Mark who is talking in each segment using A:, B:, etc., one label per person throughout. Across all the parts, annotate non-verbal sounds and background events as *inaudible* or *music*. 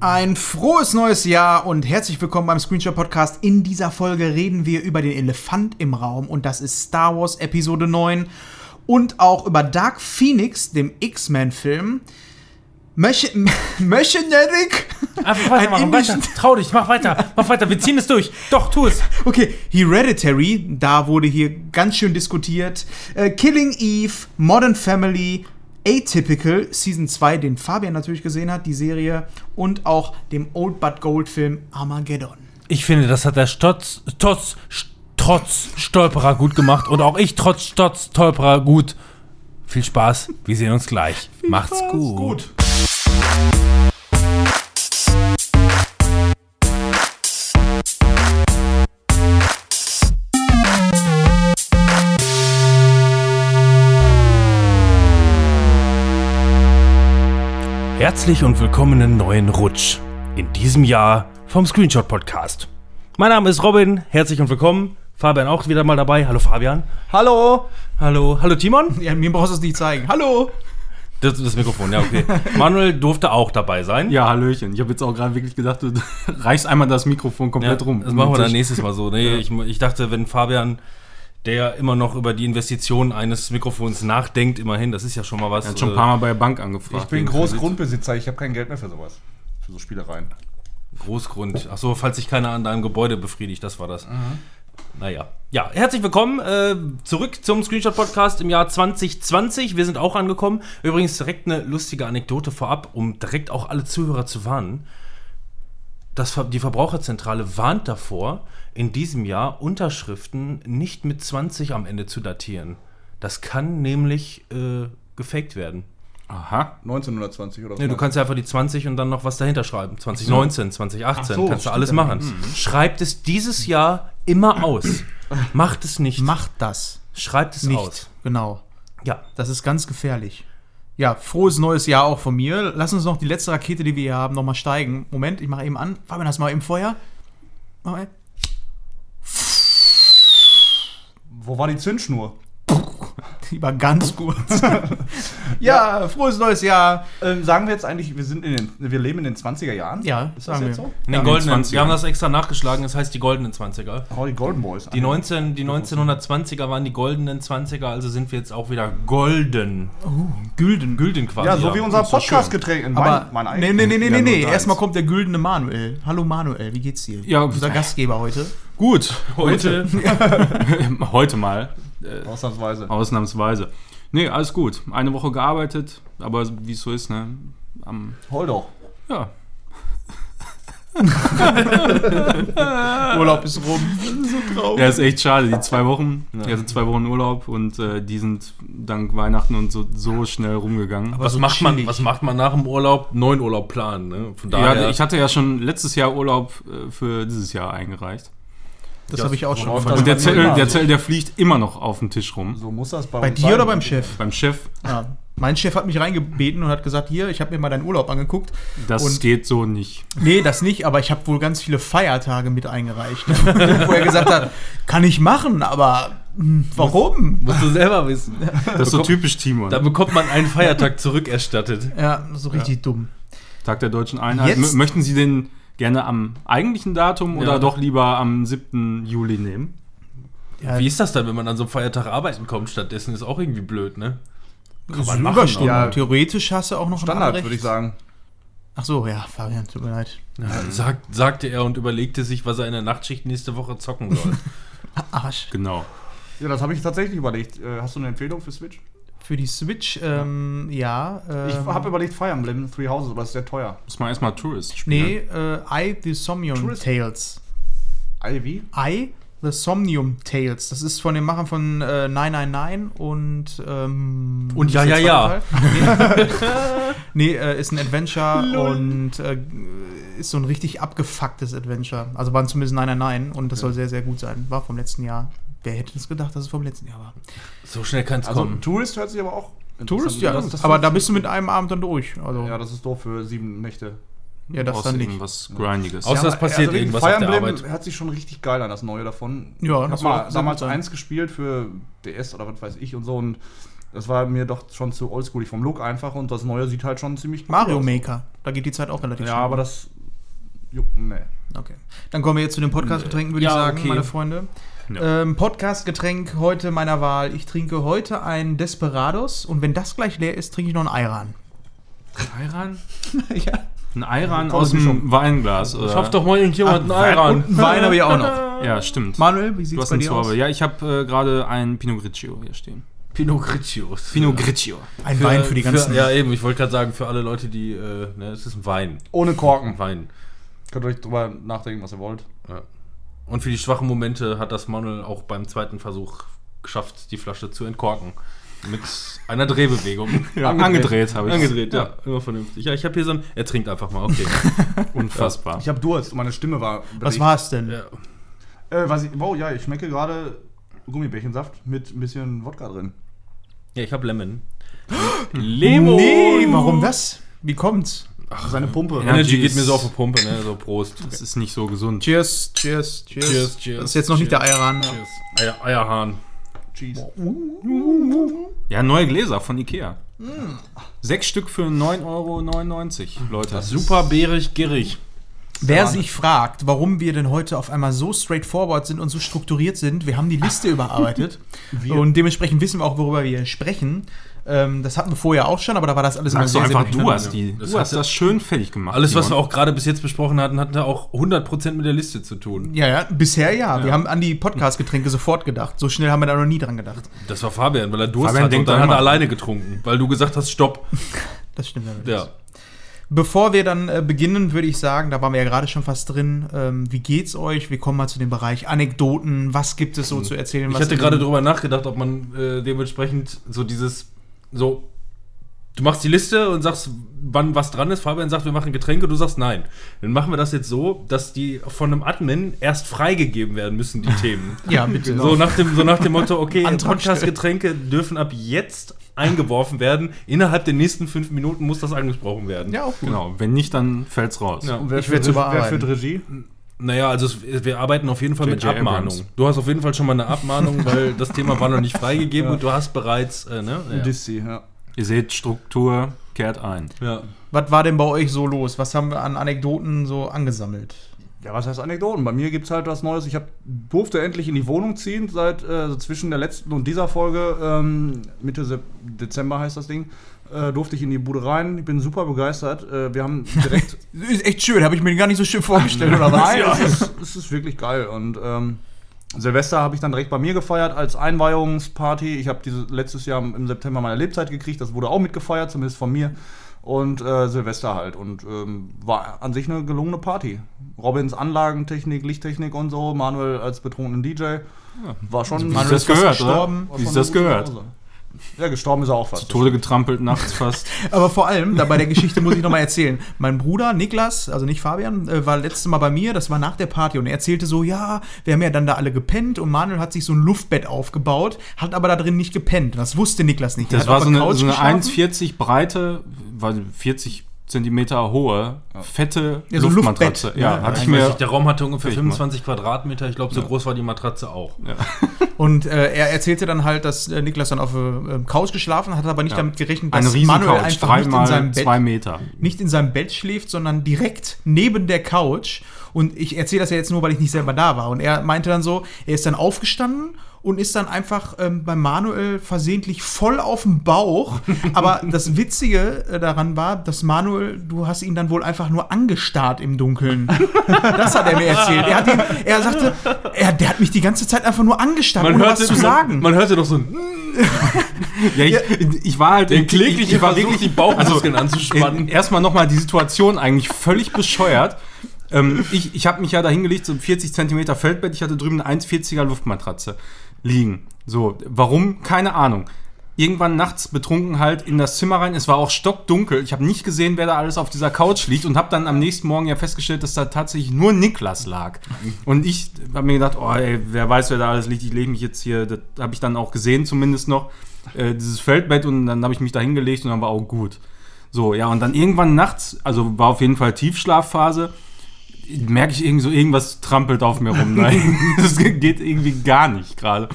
A: Ein frohes neues Jahr und herzlich willkommen beim Screenshot Podcast. In dieser Folge reden wir über den Elefant im Raum und das ist Star Wars Episode 9 und auch über Dark Phoenix, dem X-Men-Film. Möche, *laughs* Möche Nerrick?
B: Einfach weiter, mach weiter. Trau dich, mach weiter, mach weiter. Wir ziehen es durch. Doch, tu es.
A: Okay, Hereditary, da wurde hier ganz schön diskutiert. Äh, Killing Eve, Modern Family, Atypical, Season 2, den Fabian natürlich gesehen hat, die Serie. Und auch dem Old But Gold Film Armageddon.
B: Ich finde, das hat der Stotz, Trotz, Trotz Stolperer gut gemacht und auch ich trotz Stotz Stolperer gut. Viel Spaß, wir sehen uns gleich. Macht's gut. Herzlich und willkommen im neuen Rutsch. In diesem Jahr vom Screenshot Podcast. Mein Name ist Robin, herzlich und willkommen. Fabian auch wieder mal dabei. Hallo Fabian.
A: Hallo!
B: Hallo. Hallo Timon.
A: Ja, mir brauchst du es nicht zeigen. Hallo!
B: Das, das Mikrofon, ja, okay. Manuel durfte auch dabei sein.
C: Ja, Hallöchen. Ich habe jetzt auch gerade wirklich gedacht, du *laughs* reichst einmal das Mikrofon
B: Ja,
C: komplett rum.
B: Das machen wir dann nächstes Mal so. Nee, ich, ich dachte, wenn Fabian, der ja immer noch über die Investition eines Mikrofons nachdenkt, immerhin, das ist ja schon mal was.
C: Er hat schon ein
B: äh,
C: paar Mal bei der Bank angefragt.
D: Ich bin. Großgrundbesitzer, ich habe kein Geld mehr für sowas. Für so Spielereien.
B: Großgrund. Achso, falls sich keiner an deinem Gebäude befriedigt, das war das. Naja. Ja, herzlich willkommen äh, zurück zum Screenshot-Podcast im Jahr 2020. Wir sind auch angekommen. Übrigens direkt eine lustige Anekdote vorab, um direkt auch alle Zuhörer zu warnen. Das, die Verbraucherzentrale warnt davor, in diesem Jahr Unterschriften nicht mit 20 am Ende zu datieren. Das kann nämlich äh, gefaked werden.
C: Aha.
D: 1920 oder so.
B: Nee, du kannst ja einfach die 20 und dann noch was dahinter schreiben. 2019, 2018,
D: Ach so,
B: kannst du alles machen. Schreibt es dieses Jahr immer aus. Macht es nicht.
A: Macht das
B: Schreibt es
A: nicht.
B: aus.
A: Genau.
B: Ja.
A: Das ist ganz gefährlich. Ja, frohes neues Jahr auch von mir. Lass uns noch die letzte Rakete, die wir hier haben, nochmal steigen. Moment, ich mache eben an. Fabian, du mal im Feuer? Mach mal.
D: Wo war die Zündschnur?
A: Die *laughs* war ganz kurz. *laughs* ja, frohes neues Jahr.
D: Ähm, sagen wir jetzt eigentlich, wir, sind in den, wir leben in den 20er Jahren?
A: Ja,
D: ist das
A: sagen
D: jetzt
A: wir.
D: so?
B: In den
C: Ja,
B: goldenen,
C: 20er.
B: wir haben das extra nachgeschlagen, es heißt die goldenen 20er.
D: Oh, die Golden Boys.
B: Die, 19, die 1920er waren die goldenen 20er, also sind wir jetzt auch wieder golden.
A: Gülden.
B: Gülden quasi.
D: Ja, so wie unser
B: Das.
D: Podcast-Getränk.
A: Aber
D: mein
A: nee, nee, nee, nee,
D: Ja,
A: nee, nee.
D: deins.
A: Erstmal kommt der güldene Manuel. Hallo Manuel, wie geht's dir?
C: Ja,
A: unser Gastgeber heute.
C: Gut.
B: Heute.
C: Heute *laughs* mal. Äh,
D: Ausnahmsweise.
C: ausnahmsweise. Nee, alles gut. Eine Woche gearbeitet, aber wie es so ist, ne? Am,
D: Hol doch.
C: ja. *laughs*
A: Urlaub ist rum.
C: Ja, ist echt schade. Die zwei Wochen, ich hatte zwei Wochen Urlaub und äh, die sind dank Weihnachten und so, so schnell rumgegangen.
B: Was,
A: so
B: macht man, was macht man nach dem Urlaub? Neuen Urlaub planen. Ne? Von daher.
C: ja, ich hatte ja schon letztes Jahr Urlaub äh, für dieses Jahr eingereicht.
A: Das habe ich auch schon
C: Und der Zettel, der Zettel, der fliegt immer noch auf dem Tisch rum.
D: So muss das bei,
A: Bei
D: uns
A: dir
D: sein.
A: oder beim Chef?
C: Beim Chef,
A: Ja. Mein Chef hat mich reingebeten und hat gesagt, hier, ich habe mir mal deinen Urlaub angeguckt.
C: das
A: Und-
C: geht so nicht.
A: Nee, das nicht, aber ich habe wohl ganz viele Feiertage mit eingereicht. *laughs* Wo er gesagt hat, kann ich machen, aber hm, warum?
B: Musst du selber wissen.
C: Das ist so typisch Timon.
B: Da bekommt man einen Feiertag zurückerstattet.
A: Ja, so richtig dumm.
C: Tag der deutschen Einheit.
A: Jetzt-
C: möchten Sie den gerne am eigentlichen Datum oder
B: Ja.
C: doch lieber am 7. Juli nehmen?
A: Ja,
B: Wie ist das dann, wenn man an so einem Feiertag arbeiten kommt stattdessen? Ist auch irgendwie blöd, ne?
A: ist
B: man machen,
A: Überstunden.
D: aber-
A: Theoretisch hast du auch noch ein
D: Standard, würde ich sagen.
A: Ach so, ja, Fabian, tut mir leid.
B: Ja, sagt, sagte er und überlegte sich, was er in der Nachtschicht nächste Woche zocken soll. *laughs*
A: Arsch.
C: Genau.
D: Ja, das habe ich tatsächlich überlegt. Äh, hast du eine Empfehlung für Switch?
A: Für die Switch, ähm, ja. Ähm,
D: Ich habe überlegt Fire Emblem Three Houses, aber das ist sehr teuer.
C: Muss man erstmal Tourist spielen.
A: Nee, äh, I, The Somnium
D: Tourist-
A: Tales.
D: Ivy?
A: I, The Somnium Tales. Das ist von den Machern von äh, 999 und. Ähm,
B: Und ja, ja,
A: Teil. Nee, *laughs* nee äh, ist ein Adventure *laughs* und äh, ist so ein richtig abgefucktes Adventure. Also waren zumindest 999 und das soll sehr, sehr gut sein. War vom letzten Jahr. Wer hätte es gedacht, dass es vom letzten Jahr war?
B: So schnell kann es
D: Also
B: kommen.
D: Tourist hört sich aber auch.
A: Tourist, ja.
D: Das- das
A: aber da bist du mit einem Abend dann durch. Also,
D: Ja, das ist doof für sieben Nächte.
A: ja, das dann nicht.
C: irgendwas Grindiges.
B: Außer
D: Ja,
B: es passiert
D: wirklich,
B: irgendwas
D: Fire
B: auf der
D: Emblem
B: Arbeit.
D: hört sich schon richtig geil an, das neue davon.
A: Ja,
D: ich
A: das
D: mal damals eins gespielt für DS oder was weiß ich und so und Das war mir doch schon zu oldschoolig vom Look einfach und das Neue sieht halt schon ziemlich gut
A: Mario
D: aus.
A: Maker. Da geht die Zeit auch relativ
D: Ja,
A: schnell.
D: aber das juckt, nee.
A: Okay. Dann kommen wir jetzt zu den Podcast-Getränken, würde
B: Ja,
A: ich sagen,
B: okay.
A: meine Freunde.
C: Ja.
A: Ähm, Podcast-Getränk heute meiner Wahl. Ich trinke heute ein Desperados und wenn das gleich leer ist, trinke ich noch einen Ayran.
C: Ayran? *laughs*
A: ja.
C: Ein Ayran aus dem. Weinglas. Oder?
B: Schaff doch mal irgendjemand einen Ayran.
A: Und einen Wein habe ich auch noch. *laughs*
C: Ja, stimmt.
A: Manuel, wie
C: du
A: sieht's
C: hast
A: bei dir aus?
C: Zorbe. Ja, ich habe äh, gerade einen Pinot Grigio hier stehen.
B: Pinot Grigio's.
C: Pinot Grigio.
A: Ein Wein für die ganzen.
B: ja, eben, ich wollte gerade sagen, für alle Leute, die, äh, ne, es ist ein Wein.
D: Ohne Korken.
B: Ein Wein.
D: Könnt ihr euch drüber nachdenken, was ihr wollt.
B: Ja. Und für die schwachen Momente hat das Manuel auch beim zweiten Versuch geschafft, die Flasche zu entkorken. Mit einer Drehbewegung. *laughs*
C: Ja,
D: Angedreht.
C: angedreht, habe ich.
B: Angedreht, ja. Immer vernünftig. Ja, ich habe hier so ein. Er trinkt einfach mal, okay. *laughs*
C: Unfassbar.
D: Ich habe Durst und meine Stimme war.
A: Was war es denn?
B: ja.
D: Äh, was ich, wow, ja, ich schmecke gerade Gummibärchensaft mit ein bisschen Wodka drin.
B: ja, ich habe Lemon. *gasps* Lemon!
A: Nee, warum das? Wie kommt's?
D: Ach, seine Pumpe.
C: Ja.
B: Energy
C: Energy
B: geht mir so auf die Pumpe, ne? So Prost.
C: Das ist nicht so gesund.
A: Cheers, cheers, cheers.
B: Cheers, cheers,
A: Das ist jetzt noch nicht der
B: cheers.
A: Ayran.
B: Cheers. Eier, Eierhahn.
D: Cheese.
C: Ja, neue Gläser von Ikea. Sechs Stück für 9,99 Euro, Leute.
B: Super bärig, gierig.
A: Wer
D: Sahne.
A: sich fragt, warum wir denn heute auf einmal so straightforward sind und so strukturiert sind, wir haben die Liste überarbeitet *laughs*
D: Wir.
A: und dementsprechend wissen wir auch, worüber wir sprechen. Ähm, das hatten wir vorher auch schon, aber da war das alles
C: Sagst du einfach, du
A: durcheinander.
C: hast, die,
B: Das
C: du hast das schön fertig gemacht.
B: Alles, was wir
C: Simon.
B: auch gerade bis jetzt besprochen hatten, hatte auch 100% mit der Liste zu tun.
A: Ja, ja, bisher ja. Wir haben an die Podcast-Getränke sofort gedacht. So schnell haben wir da noch nie dran gedacht.
B: Das war Fabian, weil er Durst
C: Fabian
B: hatte und
C: denkt
B: dann hat er
C: immer-
B: alleine getrunken, weil du gesagt hast, stopp. *laughs*
A: Das stimmt natürlich.
B: Ja.
A: Bevor wir dann äh, beginnen, würde ich sagen, da waren wir ja gerade schon fast drin. Ähm, wie geht's euch? Wir kommen mal zu dem Bereich Anekdoten. Was gibt es so zu erzählen?
B: Ich
A: was
B: hatte gerade drüber nachgedacht, ob man äh, dementsprechend so dieses, so, du machst die Liste und sagst, wann was dran ist. Fabian sagt, wir machen Getränke, du sagst nein. Dann machen wir das jetzt so, dass die von einem Admin erst freigegeben werden müssen, die Themen. *laughs*
A: Ja, bitte.
B: So nach dem, so nach dem Motto, okay, *laughs* Podcast-Getränke dürfen ab jetzt eingeworfen werden. Innerhalb der nächsten fünf Minuten muss das angesprochen werden.
A: Ja, auch gut.
C: Genau, wenn nicht, dann fällt's raus.
B: Ja.
D: Und wer,
A: Ich
D: führt, wer führt Regie?
B: Naja, also es, wir arbeiten auf jeden Fall mit
C: J.J.
B: Abmahnung.
C: Abrams.
B: Du hast auf jeden Fall schon mal eine Abmahnung, *laughs* weil das Thema war noch nicht freigegeben
D: Ja.
B: und du hast bereits, äh, ne? Ja.
D: Dissi, ja.
C: Ihr seht, Struktur kehrt ein.
B: ja.
A: Was war denn bei euch so los? Was haben wir an Anekdoten so angesammelt?
D: Ja, was heißt Anekdoten? Bei mir gibt es halt was Neues. Ich hab, durfte endlich in die Wohnung ziehen, seit äh, so zwischen der letzten und dieser Folge, ähm, Mitte Dezember heißt das Ding, äh, durfte ich in die Bude rein. Ich bin super begeistert. Äh, wir haben direkt. *laughs*
A: Ist echt schön, habe ich mir gar nicht so schön vorgestellt, oder was?
D: Nein, es, ist, es ist wirklich geil. Und ähm, Silvester habe ich dann direkt bei mir gefeiert als Einweihungsparty. Ich habe diese letztes Jahr im September meine Lebzeit gekriegt. Das wurde auch mitgefeiert, zumindest von mir. Und äh, Silvester halt. Und ähm, war an sich eine gelungene Party. Robins Anlagentechnik, Lichttechnik und so. Manuel als betrunkenen DJ. War schon.
C: Wie
A: Manuel
C: ist das gehört,
A: gestorben.
C: oder? Wie ist das gehört?
D: Pause. Ja, gestorben ist er auch fast.
C: Tode getrampelt nachts fast. *laughs*
A: Aber vor allem, da bei der Geschichte muss ich noch mal erzählen. Mein Bruder Niklas, also nicht Fabian, äh, war letztes Mal bei mir, das war nach der Party und er erzählte so, ja, wir haben ja dann da alle gepennt und Manuel hat sich so ein Luftbett aufgebaut, hat aber da drin nicht gepennt. Das wusste Niklas nicht. Er
C: Das
A: hat
C: war so eine, so eine
A: geschlafen.
C: 1,40 breite, war 40 Zentimeter hohe, fette
A: Ja, so
C: Luftmatratze.
A: Luftbett,
C: Ja,
A: ne?
C: hatte ich mir.
B: der Raum hatte ungefähr
C: Ich
B: 25 Quadratmeter. Ich glaube, so groß war die Matratze auch. *laughs*
A: Und äh, er erzählte dann halt, dass äh, Niklas dann auf der äh, Couch geschlafen hat, hat aber nicht
C: Ja.
A: damit gerechnet,
C: Eine
A: dass Manuel
C: Riesencouch,
A: einfach nicht in, seinem Bett,
C: zwei Meter.
A: nicht in seinem Bett schläft, sondern direkt neben der Couch. Und ich erzähle das ja jetzt nur, weil ich nicht selber da war. Und er meinte dann so, er ist dann aufgestanden und ist dann einfach ähm, bei Manuel versehentlich voll auf dem Bauch. *laughs* Aber das Witzige äh, daran war, dass Manuel, du hast ihn dann wohl einfach nur angestarrt im Dunkeln. *laughs* das hat er mir erzählt. Er, hat ihn, er sagte, er, der hat mich die ganze Zeit einfach nur angestarrt, ohne was zu sagen.
B: man hörte doch so ein *laughs*
C: Ja, ich, ich war halt ich,
B: kläglichen
C: ich war wirklich
B: die Bauchmuskeln
C: also,
B: anzuspannen.
C: Erstmal nochmal die Situation eigentlich völlig bescheuert. Ähm, ich ich habe mich ja da hingelegt, so 40 Zentimeter Feldbett. Ich hatte drüben eine 1,40er Luftmatratze liegen. So, warum? Keine Ahnung. Irgendwann nachts betrunken halt in das Zimmer rein. Es war auch stockdunkel. Ich habe nicht gesehen, wer da alles auf dieser Couch liegt und habe dann am nächsten Morgen ja festgestellt, dass da tatsächlich nur Niklas lag. Und ich habe mir gedacht, oh ey, wer weiß, wer da alles liegt. Ich lege mich jetzt hier, das habe ich dann auch gesehen zumindest noch, äh, dieses Feldbett und dann habe ich mich da hingelegt und dann war auch gut. So, ja, und dann irgendwann nachts, also war auf jeden Fall Tiefschlafphase. Merke ich irgend so, irgendwas trampelt auf mir rum. Nein, *laughs* das geht irgendwie gar nicht gerade.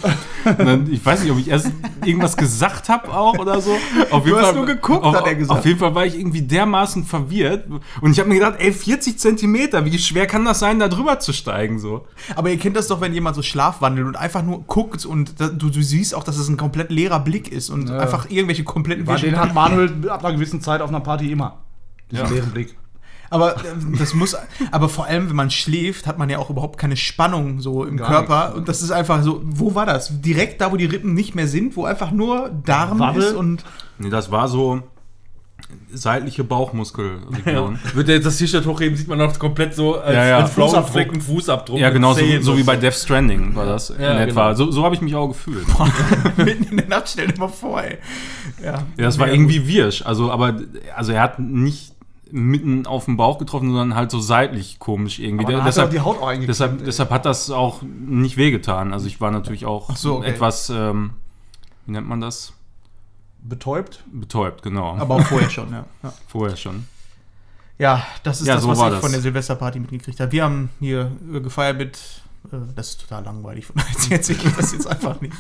C: Ich weiß nicht, ob ich erst irgendwas gesagt habe auch oder so. Auf jeden
A: hast nur geguckt,
C: auf,
A: hat er gesagt.
C: Auf jeden Fall war ich irgendwie dermaßen verwirrt. Und ich habe mir gedacht, ey, 40 Zentimeter, wie schwer kann das sein, da drüber zu steigen so?
A: Aber ihr kennt das doch, wenn jemand so schlafwandelt und einfach nur guckt und da, du, du siehst auch, dass es ein komplett leerer Blick ist und einfach irgendwelche kompletten
D: Weil den hat Manuel ab einer gewissen Zeit auf einer Party immer. Diesen
C: Ja.
D: leeren Blick.
A: Aber ähm, das muss, aber vor allem, wenn man schläft, hat man ja auch überhaupt keine Spannung so im
D: Gar
A: Körper.
D: nichts.
A: Und das ist einfach so, wo war das? Direkt da, wo die Rippen nicht mehr sind, wo einfach nur Darm
D: Wabbel.
A: ist und.
C: Nee, das war so seitliche Bauchmuskelregion.
B: Wird er jetzt das T-Shirt hochheben, sieht man noch komplett so als,
C: Ja, ja.
B: als
D: Fußabdruck.
B: Einen Fußabdruck.
C: Ja, genau, so, so wie bei Death Stranding war das
B: Ja,
C: in etwa.
B: genau.
C: So, so habe ich mich auch gefühlt. *laughs*
A: mitten in der Nacht, stell dir mal vor, ey. Ja,
C: Ja, das war irgendwie wirsch. Also, aber also er hat nicht mitten auf den Bauch getroffen, sondern halt so seitlich komisch irgendwie.
D: Aber er
C: deshalb,
D: die Haut auch
C: deshalb,
D: ey.
C: deshalb hat das auch nicht wehgetan. Also ich war natürlich auch
A: so, okay.
C: etwas, ähm, wie nennt man das?
D: Betäubt.
C: Betäubt, genau.
A: Aber auch vorher schon, ja. *laughs* ja.
C: Vorher schon.
A: Ja, das ist
C: Ja,
A: das,
C: so
A: was ich
C: das.
A: von der Silvesterparty mitgekriegt habe. Wir haben hier gefeiert mit. Äh, das ist total langweilig. Von *laughs* erzähle ich das jetzt einfach nicht.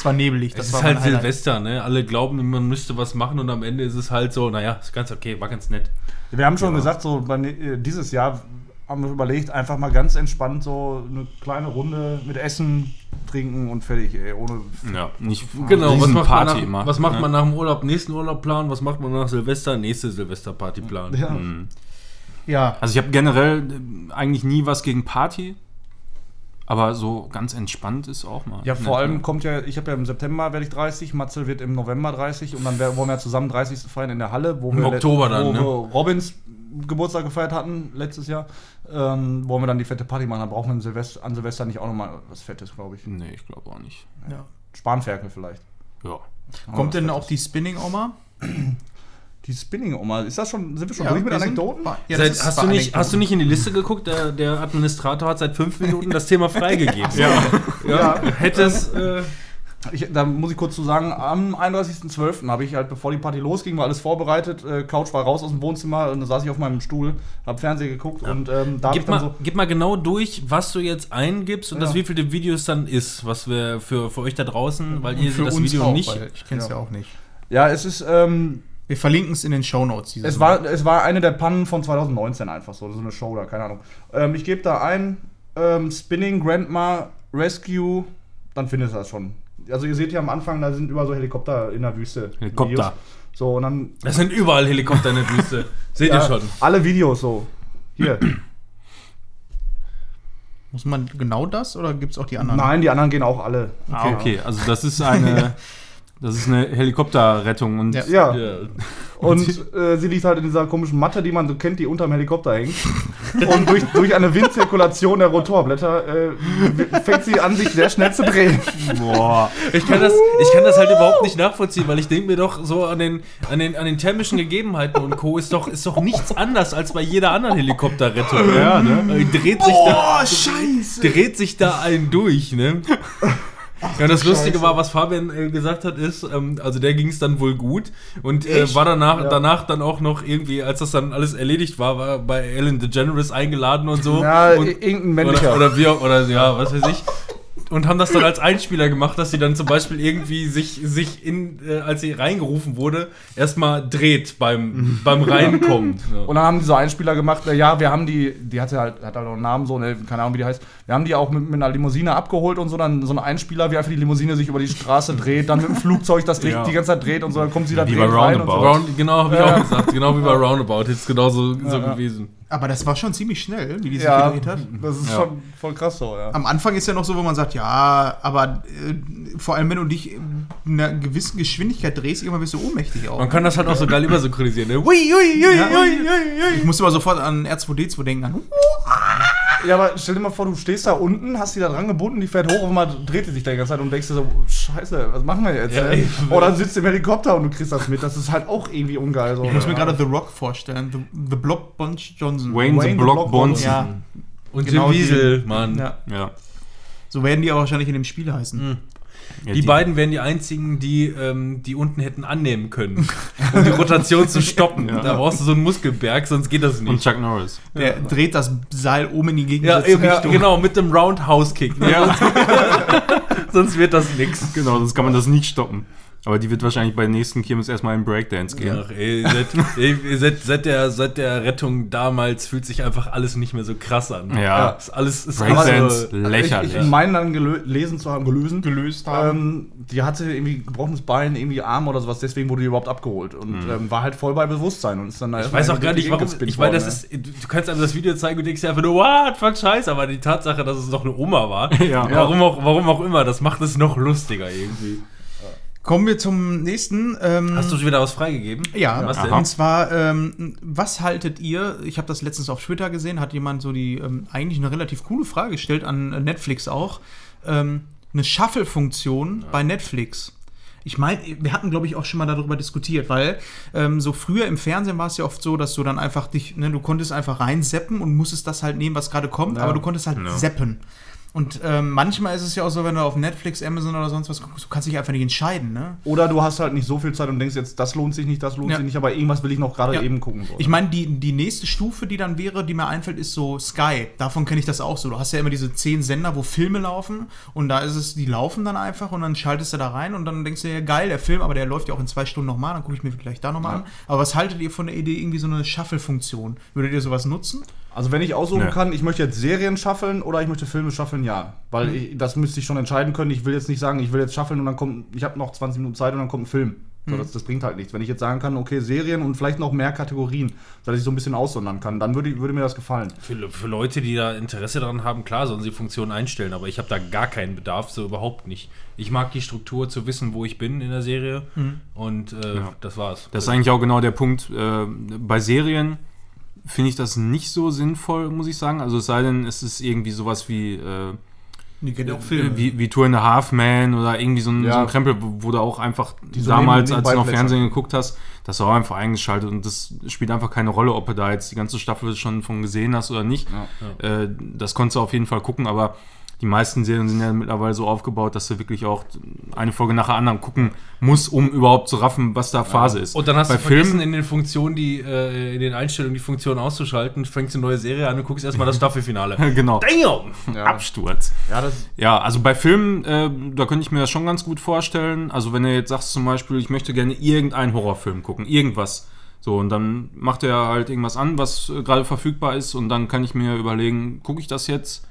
A: Es war nebelig. Das
B: Es
A: war
B: ist halt
A: Highlight.
B: Silvester, ne? Alle glauben, man müsste was machen und am Ende ist es halt so, naja, ist ganz okay, war ganz nett.
D: Wir haben schon gesagt, so bei, äh, dieses Jahr haben wir überlegt, einfach mal ganz entspannt so eine kleine Runde mit Essen, Trinken und fertig, ey. Ohne.
C: Ja, nicht
B: Genau, was macht, man
C: Party
B: nach,
C: immer.
B: was macht
C: Ja.
B: man nach dem Urlaub? Nächsten Urlaub planen, was macht man nach Silvester? Nächste Silvesterparty planen.
D: Ja.
C: Mhm.
A: Ja,
C: Also ich habe generell äh, eigentlich nie was gegen Party, aber so ganz entspannt ist auch mal.
D: Ja, vor allem
C: ne?
D: kommt ja, ich habe ja im September werde ich 30, Matzel wird im November 30 und dann wollen wir zusammen 30. feiern in der Halle, wo
B: Im
D: wir
B: Oktober dann,
D: wo
B: ne?
D: Robins Geburtstag gefeiert hatten letztes Jahr. Ähm, wollen wir dann die fette Party machen, dann brauchen wir Silvester, an Silvester nicht auch nochmal was Fettes, glaube ich.
C: Nee, ich glaube auch nicht.
A: ja.
D: Spanferkel vielleicht.
C: Ja.
A: Kommt denn auch die Spinning Oma? *clears throat*
D: Die Spinning-Oma, ist das schon, sind wir schon
A: Ja,
D: durch mit Anekdoten?
A: Ja,
B: Seit, hast, du nicht,
A: Anekdoten.
B: hast du nicht in die Liste geguckt? Der, der Administrator hat seit fünf Minuten das Thema freigegeben. *laughs*
C: Ja.
B: ja. Hätte es. Äh,
D: Ich, da muss ich kurz zu sagen, am 31.12. habe ich halt, bevor die Party losging, war alles vorbereitet. Äh, Couch war raus aus dem Wohnzimmer und da saß ich auf meinem Stuhl, habe Fernsehen geguckt und ähm, da
B: gib,
D: dann
B: mal,
D: so.
B: gib mal genau durch, was du jetzt eingibst und
D: Ja.
B: das wievielte Video es dann ist, was wir für, für euch da draußen, weil ihr
A: für
B: das
A: uns
B: Video
A: auch,
B: nicht.
A: ich kenne es ja.
D: Ja.
A: auch nicht.
D: Ja, es ist, ähm,
A: Wir verlinken es in den Shownotes. dieses
D: es,
A: Mal.
D: war, es war eine der Pannen von 2019 einfach so, so eine Show da, keine Ahnung. Ähm, ich gebe da ein, ähm, Spinning Grandma Rescue, dann findet ihr das schon. Also ihr seht ja am Anfang, da sind überall so Helikopter in der Wüste.
C: Helikopter.
D: Videos. So, und dann
B: Das sind überall Helikopter in der Wüste. *laughs* Seht
D: ja,
B: ihr schon.
D: alle Videos so. Hier. *clears throat*
A: Muss man genau das oder gibt es auch die anderen?
D: Nein, die anderen gehen auch alle.
C: Ah, okay. Also das ist eine, *laughs* das ist eine Helikopterrettung und
A: Ja.
D: Ja.
B: Ja. *laughs*
D: Und äh, sie liegt halt in dieser komischen Matte, die man so kennt, die unterm Helikopter hängt. Und durch, durch eine Windzirkulation der Rotorblätter äh, fängt sie an, sich sehr schnell zu drehen.
C: boah.
B: Ich kann, das, ich kann das halt überhaupt nicht nachvollziehen, weil ich denke mir doch so an den, an, den, an den thermischen Gegebenheiten und Co. ist doch, ist doch nichts anders als bei jeder anderen Helikopterrettung.
C: Ja, ne?
B: Dreht sich da,
A: Oh, scheiße!
B: dreht sich da ein durch, ne? Ja, und das Lustige war, was Fabian äh, gesagt hat, ist, ähm, also der ging es dann wohl gut und äh, war danach,
D: Ja.
B: danach dann auch noch irgendwie, als das dann alles erledigt war, war bei Ellen DeGeneres eingeladen und so.
D: Ja,
B: und,
D: irgendein männlicher.
B: oder, oder wir, oder ja, was weiß ich. Und haben das dann als Einspieler gemacht, dass sie dann zum Beispiel irgendwie sich, sich in, äh, als sie reingerufen wurde, erstmal dreht beim, beim Reinkommen. Ja. *laughs*
D: Und dann haben die so Einspieler gemacht, äh, ja, wir haben die, die hatte halt, hat halt auch einen Namen, so, ne, keine Ahnung, wie die heißt. Wir haben die auch mit, mit einer Limousine abgeholt und so, dann so ein Einspieler, wie einfach die Limousine sich über die Straße dreht, dann mit dem Flugzeug das
C: Ja.
D: die ganze Zeit dreht und so, dann kommt sie da
C: Wie
D: dreht
C: bei
D: rein und so.
C: Roundabout.
B: Round, genau, habe ich
D: Ja.
B: auch gesagt. Genau wie bei Roundabout. Jetzt genau so, so
D: Ja.
B: gewesen.
A: Aber das war schon ziemlich schnell, wie die sich
D: Ja,
A: gedreht hat.
D: das ist
C: Ja.
D: schon voll krass so, ja.
A: Am Anfang ist ja noch so, wo man sagt, ja, aber äh, vor allem, wenn du dich in einer gewissen Geschwindigkeit drehst, irgendwann bist du ohnmächtig auch.
B: Man kann das halt auch so geil übersynchronisieren. Ne? Ui, ui, ui, ui,
A: Ja.
B: ui, ui.
A: ich muss immer sofort an R2D2 denken. An,
D: Ja, aber stell dir mal vor, du stehst da unten, hast die da dran gebunden, die fährt hoch und man dreht die sich da die ganze Zeit und denkst dir so, scheiße, was machen wir jetzt?
B: Ja,
D: ey? Oder sitzt im Helikopter und du kriegst das mit. Das ist halt auch irgendwie ungeil. So.
A: ich muss mir gerade The Rock vorstellen. The, the Block Bunch Johnson.
C: Wayne,
D: Wayne
C: the
D: the
C: Block
D: Block
C: Bonson.
A: Ja,
B: Und
A: Genau
B: Jim Wiesel, Mann.
A: ja.
C: Ja.
A: So werden die auch wahrscheinlich in dem Spiel heißen.
B: Mhm.
C: Ja,
B: die,
C: die-
B: beiden wären die einzigen, die ähm, die unten hätten annehmen können, um die Rotation zu stoppen. *laughs* Da brauchst du so einen Muskelberg, sonst geht das
C: Und
B: nicht.
C: Chuck Norris.
A: Der dreht das Seil oben in die
B: Ja,
A: gegensätzliche
B: ja,
A: Richtung.
B: genau, mit dem Roundhouse-Kick. Ne? *laughs* sonst wird das nix.
C: Genau, sonst kann man das nicht stoppen. Aber die wird wahrscheinlich bei der nächsten Kirmes erstmal in Breakdance gehen.
B: Ach, ey, seit, *laughs* ey, seit, seit, der, seit der Rettung damals fühlt sich einfach alles nicht mehr so krass an.
C: Ja.
B: Ist alles ist
C: Breakdance,
B: alles so,
C: lächerlich.
D: Ich, ich meine dann gelesen zu haben, gelösen.
A: Gelöst
D: Ähm, die hatte irgendwie gebrochenes Bein, irgendwie Arm oder sowas, deswegen wurde die überhaupt abgeholt und ähm, war halt voll bei Bewusstsein und ist dann
B: Ich weiß auch gar nicht, warum. Ich meine, das ist, du kannst einem das Video zeigen und denkst dir einfach nur, what, voll scheiße, aber die Tatsache, dass es noch eine Oma war, *laughs*
C: Ja.
B: warum, auch, warum auch immer, das macht es noch lustiger irgendwie.
A: Kommen wir zum nächsten. Ähm,
B: Hast du schon wieder was freigegeben?
A: Ja,
B: Was
C: Aha.
A: und zwar, ähm, was haltet ihr, ich habe das letztens auf Twitter gesehen, hat jemand so die ähm, eigentlich eine relativ coole Frage gestellt, an äh, Netflix auch, ähm, eine Shuffle-Funktion bei Netflix. Ich meine, wir hatten, glaube ich, auch schon mal darüber diskutiert, weil ähm, so früher im Fernsehen war es ja oft so, dass du dann einfach dich, ne, du konntest einfach reinseppen und musstest das halt nehmen, was gerade kommt,
D: Ja.
A: aber du konntest halt
C: Ja.
A: seppen. Und ähm, manchmal ist es ja auch so, wenn du auf Netflix, Amazon oder sonst was guckst, du kannst dich einfach nicht entscheiden, ne?
D: Oder du hast halt nicht so viel Zeit und denkst jetzt, das lohnt sich nicht, das lohnt
A: Ja.
D: sich nicht, aber irgendwas will ich noch gerade
A: Ja.
D: eben gucken. So.
A: Ich meine, die, die nächste Stufe, die dann wäre, die mir einfällt, ist so Sky. Davon kenne ich das auch so. Du hast ja immer diese zehn Sender, wo Filme laufen und da ist es, die laufen dann einfach und dann schaltest du da rein und dann denkst du ja, geil, der Film, aber der läuft ja auch in zwei Stunden nochmal, dann gucke ich mir vielleicht da nochmal
D: Ja.
A: an. Aber was haltet ihr von der Idee, irgendwie so eine Shuffle-Funktion? Würdet ihr sowas nutzen?
D: Also wenn ich aussuchen
C: Nee.
D: kann, ich möchte jetzt Serien schaffeln oder ich möchte Filme schaffeln, ja. Weil
A: Mhm.
D: ich, das müsste ich schon entscheiden können. Ich will jetzt nicht sagen, ich will jetzt schaffeln und dann kommt, ich habe noch 20 Minuten Zeit und dann kommt ein Film. So,
A: Mhm.
D: das, das bringt halt nichts. Wenn ich jetzt sagen kann, okay, Serien und vielleicht noch mehr Kategorien, dass ich so ein bisschen aussondern kann, dann würde, würde mir das gefallen.
B: Für, für Leute, die da Interesse daran haben, klar, sollen sie Funktionen einstellen, aber ich habe da gar keinen Bedarf, so überhaupt nicht. Ich mag die Struktur zu wissen, wo ich bin in der Serie und äh,
C: Ja.
B: das war's.
C: Das ist eigentlich auch genau der Punkt. Äh, bei Serien finde ich das nicht so sinnvoll, muss ich sagen. Also es sei denn, es ist irgendwie sowas wie, äh,
A: Die kennt ja auch Filme.
C: wie, wie Tour in the Half Man oder irgendwie so ein,
D: Ja.
C: so ein Krempel, wo, du auch einfach
D: so
C: damals,
D: neben-
C: als du noch Fernsehen geguckt hast, das war auch einfach eingeschaltet und das spielt einfach keine Rolle, ob du da jetzt die ganze Staffel schon von gesehen hast oder nicht.
D: Ja.
C: Äh, das konntest du auf jeden Fall gucken, aber die meisten Serien sind ja mittlerweile so aufgebaut, dass du wirklich auch eine Folge nach der anderen gucken musst, um überhaupt zu raffen, was da Phase ist.
B: Und dann hast
C: Bei
B: du vergessen,
C: Filmen
B: in den Funktionen, die, äh, in den Einstellungen die Funktion auszuschalten, fängst eine neue Serie an und guckst erstmal das *laughs* Staffelfinale. *laughs*
C: genau.
B: Damn!
D: Ja,
C: Absturz.
D: ja das,
C: Ja, also bei Filmen, äh, da könnte ich mir das schon ganz gut vorstellen. Also wenn du jetzt sagst zum Beispiel, ich möchte gerne irgendeinen Horrorfilm gucken, irgendwas. So, und dann macht er halt irgendwas an, was äh, gerade verfügbar ist und dann kann ich mir überlegen, gucke ich das jetzt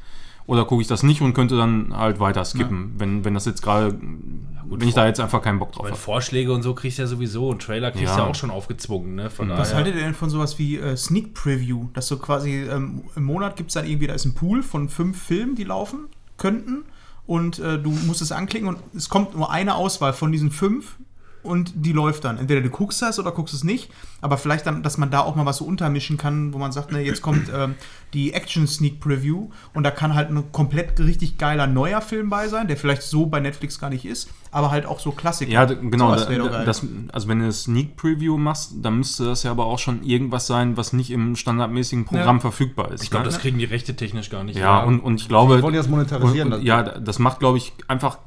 C: oder gucke ich das nicht und könnte dann halt weiter skippen, wenn, wenn das jetzt gerade, wenn ich da jetzt einfach keinen Bock drauf
B: Weil
C: habe.
B: Vorschläge und so kriegst du ja sowieso und Trailer kriegst du
C: Ja.
B: ja auch schon aufgezwungen, ne? Von
A: Was
B: daher.
A: haltet ihr denn von sowas wie äh, Sneak Preview? Dass so quasi ähm, im Monat gibt es dann irgendwie, da ist ein Pool von fünf Filmen, die laufen könnten. Und äh, du musst es anklicken und es kommt nur eine Auswahl von diesen fünf und die läuft dann. Entweder du guckst das oder guckst es nicht, aber vielleicht dann, dass man da auch mal was so untermischen kann, wo man sagt, ne, jetzt kommt ähm, die Action Sneak Preview und da kann halt ein komplett richtig geiler neuer Film bei sein, der vielleicht so bei Netflix gar nicht ist, aber halt auch so Klassiker.
C: Ja, genau. Da, das, also wenn du eine Sneak Preview machst, dann müsste das ja aber auch schon irgendwas sein, was nicht im standardmäßigen Programm
A: Ja.
C: verfügbar ist.
B: Ich glaube,
C: ne?
B: das kriegen die Rechte technisch gar nicht.
C: Ja, und, und ich glaube.
D: Die wollen das monetarisieren,
C: Und,
D: das-
C: ja, das macht, glaube ich, einfach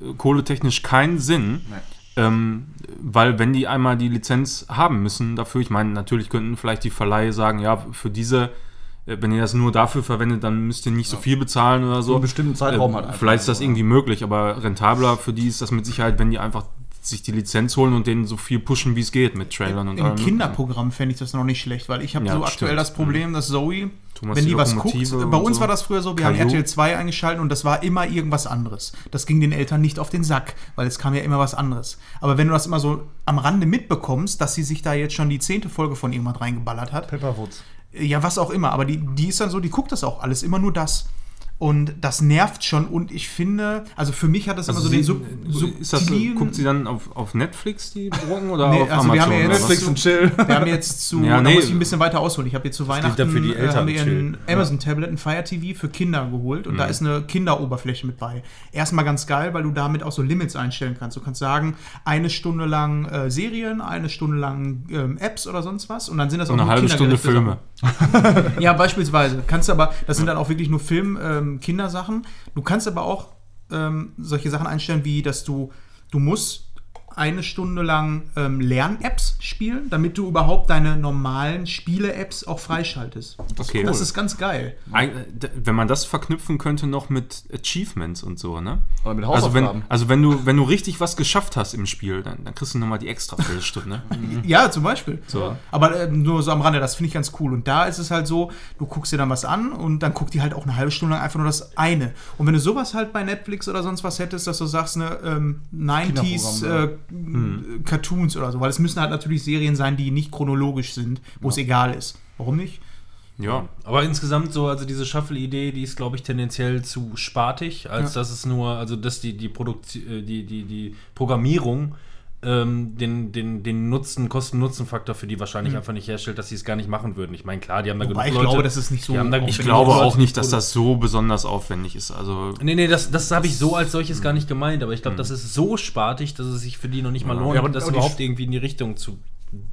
C: äh, kohletechnisch keinen Sinn.
D: Nee.
C: Ähm, weil wenn die einmal die Lizenz haben müssen dafür, ich meine, natürlich könnten vielleicht die Verleihe sagen, ja, für diese, äh, wenn ihr das nur dafür verwendet, dann müsst ihr nicht so viel bezahlen oder so.
D: einen bestimmten Zeitraum
C: Äh,
D: halt.
C: Vielleicht ist das
D: So,
C: irgendwie möglich, aber rentabler für die ist das mit Sicherheit, wenn die einfach sich die Lizenz holen und denen so viel pushen, wie es geht mit Trailern und
A: Im
C: allem.
A: Kinderprogramm fände ich das noch nicht schlecht, weil ich habe
C: Ja,
A: so aktuell
C: stimmt.
A: das Problem, dass Zoe,
C: Thomas
A: wenn
C: die
A: die was guckt, bei uns
C: so.
A: war das früher so, wir haben
C: Caillou.
A: RTL 2 eingeschaltet und das war immer irgendwas anderes. Das ging den Eltern nicht auf den Sack, weil es kam ja immer was anderes. Aber wenn du das immer so am Rande mitbekommst, dass sie sich da jetzt schon die zehnte Folge von irgendwas reingeballert hat,
D: Pepperwoods.
A: ja, was auch immer, aber die, die ist dann so, die guckt das auch alles, immer nur das. Und das nervt schon und ich finde, also für mich hat das
C: Also
A: immer so
C: sie,
A: den sub,
C: ist das, so-
A: subtilen-
C: guckt sie dann auf, auf Netflix die Drogen oder *laughs*
A: Nee,
C: auf
A: also
C: Amazon?
A: wir haben ja jetzt?
D: Netflix und chill.
A: Wir haben jetzt zu,
C: Ja,
A: da
C: nee.
A: muss ich ein bisschen weiter ausholen. Ich habe jetzt zu Weihnachten
B: dafür die
A: äh,
B: Eltern
A: haben wir ein
B: chillen.
A: Amazon Tablet, ein Fire TV für Kinder geholt und da ist eine Kinderoberfläche mit bei. Erstmal ganz geil, weil du damit auch so Limits einstellen kannst. Du kannst sagen, eine Stunde lang äh, Serien, eine Stunde lang ähm, Apps oder sonst was und dann sind das auch
C: Und eine
A: nur
C: halbe Stunde Filme. *laughs*
A: Ja, beispielsweise. Kannst aber, das sind dann auch wirklich nur Film, ähm, Kindersachen. Du kannst aber auch ähm, solche Sachen einstellen, wie dass du, du musst eine Stunde lang ähm, Lern-Apps spielen, damit du überhaupt deine normalen Spiele-Apps auch freischaltest.
C: Okay.
A: Das ist ganz geil.
C: D- Wenn man das verknüpfen könnte noch mit Achievements und so, ne?
D: Oder mit
C: Also wenn, also wenn du, wenn du richtig was geschafft hast im Spiel, dann, dann kriegst du nochmal die extra Viertelstunde. *laughs*
A: Ja, zum Beispiel.
C: So.
A: Aber äh, nur so am Rande, das finde ich ganz cool. Und da ist es halt so, du guckst dir dann was an und dann guckt die halt auch eine halbe Stunde lang einfach nur das eine. Und wenn du sowas halt bei Netflix oder sonst was hättest, dass du sagst, ne, ähm, 90s
D: Kinderprogramm,
A: äh, Cartoons oder so, weil es müssen halt natürlich Serien sein, die nicht chronologisch sind, wo es egal ist. Warum nicht?
C: ja.
B: Aber insgesamt so, also diese Shuffle-Idee, die ist, glaube ich, tendenziell zu spartig, als
A: Ja.
B: dass es nur, also dass die, die, Produkt, äh, die, die, die Programmierung ähm, den, den, den Nutzen, Kosten-Nutzen-Faktor für die wahrscheinlich einfach nicht herstellt, dass sie es gar nicht machen würden. Ich meine, klar, die haben da
A: Wobei
B: genug
A: ich
B: Leute.
A: glaube, das ist nicht so.
C: Ich glaube auch nicht, dass das so besonders aufwendig ist. Also
B: Nee, nee, das, das habe ich so als solches gar nicht gemeint, aber ich glaube, das ist so spartig, dass es sich für die noch nicht mal lohnt,
A: Ja, aber-
B: das
A: aber
B: überhaupt irgendwie in die Richtung zu.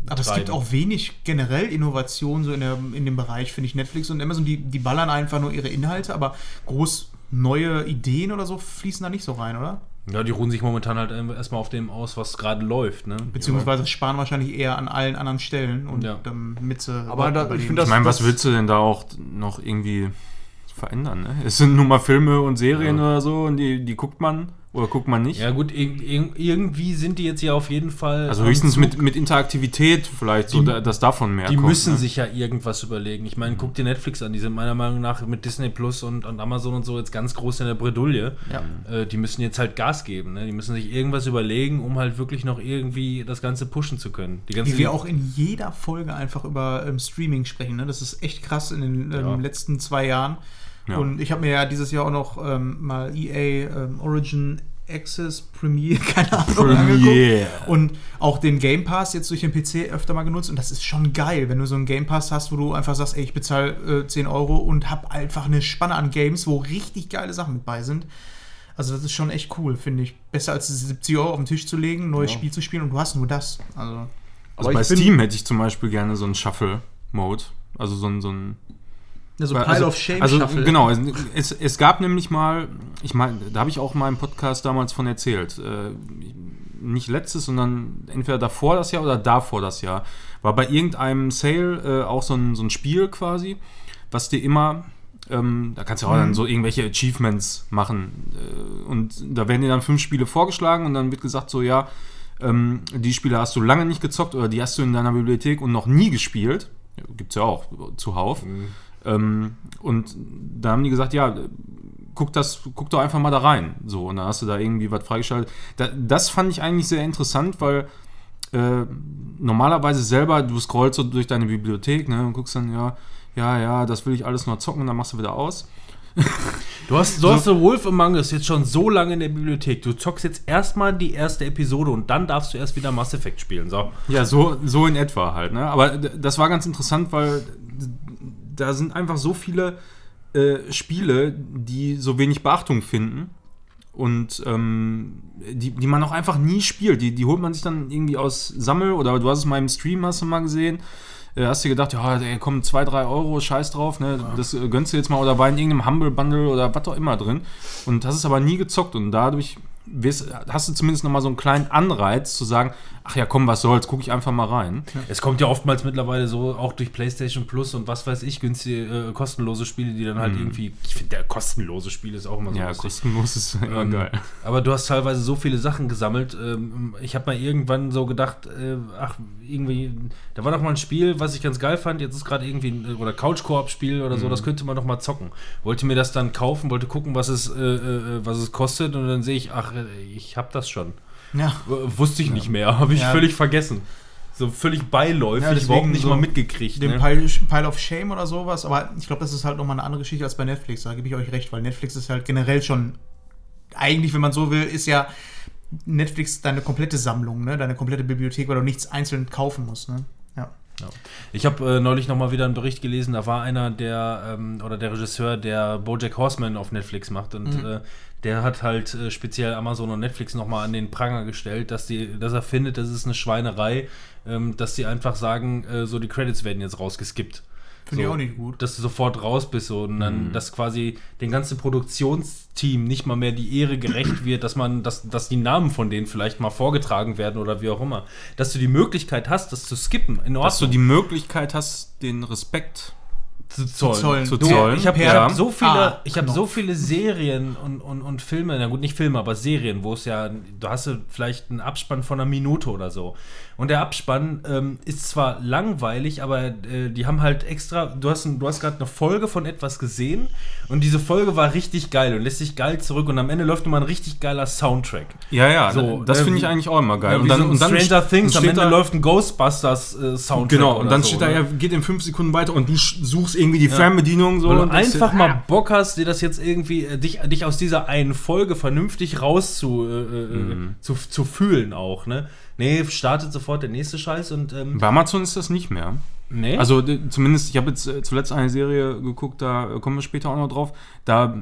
A: Aber es gibt auch wenig generell Innovation so in, der, in dem Bereich, finde ich. Netflix und Amazon, die, die ballern einfach nur ihre Inhalte, aber groß neue Ideen oder so fließen da nicht so rein, oder?
B: Ja, die ruhen sich momentan halt erstmal auf dem aus, was gerade läuft, ne?
A: Beziehungsweise sparen wahrscheinlich eher an allen anderen Stellen und
B: Ja.
A: damit sie
D: Aber da- ich
C: ich
D: das-
C: meine, was willst du denn da auch noch irgendwie verändern? Ne? Es sind nun mal Filme und Serien
B: Ja.
C: oder so und die, die guckt man oder guckt man nicht.
B: Ja, gut, ir ir irgendwie sind die jetzt ja auf jeden Fall.
C: Also höchstens mit, mit Interaktivität vielleicht, so,
B: Die-
C: da, dass davon mehr
B: Die
C: kommt.
B: müssen
C: ne?
B: sich ja irgendwas überlegen. Ich meine, guck dir Netflix an. Die sind meiner Meinung nach mit Disney Plus und, und Amazon und so jetzt ganz groß in der Bredouille.
A: Ja.
B: Äh, die müssen jetzt halt Gas geben. Ne? Die müssen sich irgendwas überlegen, um halt wirklich noch irgendwie das Ganze pushen zu können. Die ganze
A: Wie wir auch in jeder Folge einfach über ähm, Streaming sprechen. Ne? Das ist echt krass in den ähm,
B: Ja.
A: letzten zwei Jahren.
C: Ja.
A: Und ich habe mir ja dieses Jahr auch noch ähm, mal EA ähm, Origin Access Premiere, *laughs* keine Ahnung,
C: Premiere.
A: angeguckt. Und auch den Game Pass jetzt durch den PC öfter mal genutzt. Und das ist schon geil, wenn du so einen Game Pass hast, wo du einfach sagst, ey, ich bezahle äh, 10 Euro und hab einfach eine Spanne an Games, wo richtig geile Sachen mit bei sind. Also das ist schon echt cool, finde ich. Besser als diese 70 Euro auf den Tisch zu legen, ein neues
D: Ja.
A: Spiel zu spielen und du hast nur das. Also
C: Also bei Steam hätte ich zum Beispiel gerne so einen Shuffle-Mode. Also so ein, so ein
A: so Pile
C: also,
A: of Shame
C: also
A: Shuffle.
C: genau, es, es, gab nämlich mal, ich meine, da habe ich auch mal im Podcast damals von erzählt, äh, nicht letztes, sondern entweder davor das Jahr oder davor das Jahr, war bei irgendeinem Sale äh, auch so ein, so ein Spiel quasi, was dir immer, ähm, da kannst du auch dann so irgendwelche Achievements machen äh, und da werden dir dann fünf Spiele vorgeschlagen und dann wird gesagt so, ja, ähm, die Spiele hast du lange nicht gezockt oder die hast du in deiner Bibliothek und noch nie gespielt. Gibt es ja auch zuhauf. Ähm, und da haben die gesagt, ja, guck, das, guck doch einfach mal da rein. So, und dann hast du da irgendwie was freigeschaltet. Da, das fand ich eigentlich sehr interessant, weil äh, normalerweise selber, du scrollst so durch deine Bibliothek ne, und guckst dann, ja, ja, ja, das will ich alles nur zocken und dann machst du wieder aus. *laughs*
B: Du hast, du hast The Wolf Among Us jetzt schon so lange in der Bibliothek. Du zockst jetzt erstmal die erste Episode und dann darfst du erst wieder Mass Effect spielen. So.
C: Ja, so, so in etwa halt. Ne? Aber das war ganz interessant, weil da sind einfach so viele äh, Spiele, die so wenig Beachtung finden und ähm, die, die man auch einfach nie spielt. Die, die holt man sich dann irgendwie aus Sammel oder du hast es mal im Stream, hast du mal gesehen. Äh, hast dir gedacht, ja, ey, komm, 2, 3 Euro, scheiß drauf, ne? Das äh, gönnst du jetzt mal oder war in irgendeinem Humble Bundle oder was auch immer drin. Und hast es aber nie gezockt und dadurch wirst, hast du zumindest noch mal so einen kleinen Anreiz zu sagen, ach ja, komm, was soll's, gucke ich einfach mal rein.
B: Es kommt ja oftmals mittlerweile so, auch durch PlayStation Plus und was weiß ich, günstige, äh, kostenlose Spiele, die dann halt irgendwie. Ich finde, der kostenlose Spiel ist auch immer so
C: Ja,
B: lustig.
C: kostenlos ist immer
B: Ähm,
C: geil.
B: Aber du hast teilweise so viele Sachen gesammelt. Ähm, ich habe mal irgendwann so gedacht, äh, ach, irgendwie, da war doch mal ein Spiel, was ich ganz geil fand. Jetzt ist gerade irgendwie ein oder Couch-Koop-Spiel oder so, das könnte man doch mal zocken. Wollte mir das dann kaufen, wollte gucken, was es, äh, äh, was es kostet und dann sehe ich, ach, äh, ich habe das schon.
A: Ja.
B: Wusste ich nicht mehr, habe ich
A: Ja.
B: völlig vergessen. So völlig beiläufig,
A: Ja,
B: überhaupt nicht
A: so
B: mal mitgekriegt.
A: Den
B: Ne?
A: Pile, Pile of Shame oder sowas, aber ich glaube, das ist halt nochmal eine andere Geschichte als bei Netflix. Da gebe ich euch recht, weil Netflix ist halt generell schon, eigentlich, wenn man so will, ist ja Netflix deine komplette Sammlung, ne? deine komplette Bibliothek, weil du nichts einzeln kaufen musst. Ne? Ja.
B: Ja. Ich habe äh, neulich noch mal wieder einen Bericht gelesen, da war einer, der, ähm, oder der Regisseur, der Bojack Horseman auf Netflix macht und äh, der hat halt äh, speziell Amazon und Netflix noch mal an den Pranger gestellt, dass, die, dass er findet, das ist eine Schweinerei, ähm, dass sie einfach sagen, äh, so die Credits werden jetzt rausgeskippt.
A: Finde ich
B: So,
A: auch nicht gut.
B: Dass du sofort raus bist so, und dann, dass quasi dem ganzen Produktionsteam nicht mal mehr die Ehre gerecht wird, dass man, dass, dass die Namen von denen vielleicht mal vorgetragen werden oder wie auch immer. Dass du die Möglichkeit hast, das zu skippen, in Ordnung.
C: Dass du die Möglichkeit hast, den Respekt
B: zu zollen.
A: zollen.
C: zu zollen.
B: ich habe
A: Ja.
B: hab so viele,
A: Ah,
B: ich habe
A: Knopf.
B: so viele Serien und, und, und Filme, na gut, nicht Filme, aber Serien, wo es ja, du hast ja vielleicht einen Abspann von einer Minute oder so. Und der Abspann ähm, ist zwar langweilig, aber äh, die haben halt extra, du hast, du hast gerade eine Folge von etwas gesehen und diese Folge war richtig geil und lässt sich geil zurück und am Ende läuft nochmal ein richtig geiler Soundtrack.
C: Ja, ja,
B: So,
C: das
B: äh,
C: finde ich eigentlich auch immer geil.
B: Ja, wie so ein Stranger Things, am Ende
C: da,
B: läuft ein Ghostbusters äh, Soundtrack.
C: Genau, und dann
B: so,
C: steht da, ja, geht in fünf Sekunden weiter und du suchst irgendwie die Fernbedienung so.
B: Weil du
C: und
B: einfach mal Bock hast, dir das jetzt irgendwie, äh, dich, dich aus dieser einen Folge vernünftig raus zu, äh, äh,
C: Mhm.
B: zu, zu fühlen auch, ne? Nee, startet sofort der nächste Scheiß und, ähm,
C: Bei Amazon ist das nicht mehr.
B: nee.
C: Also zumindest, ich habe jetzt äh, zuletzt eine Serie geguckt, da äh, kommen wir später auch noch drauf. Da,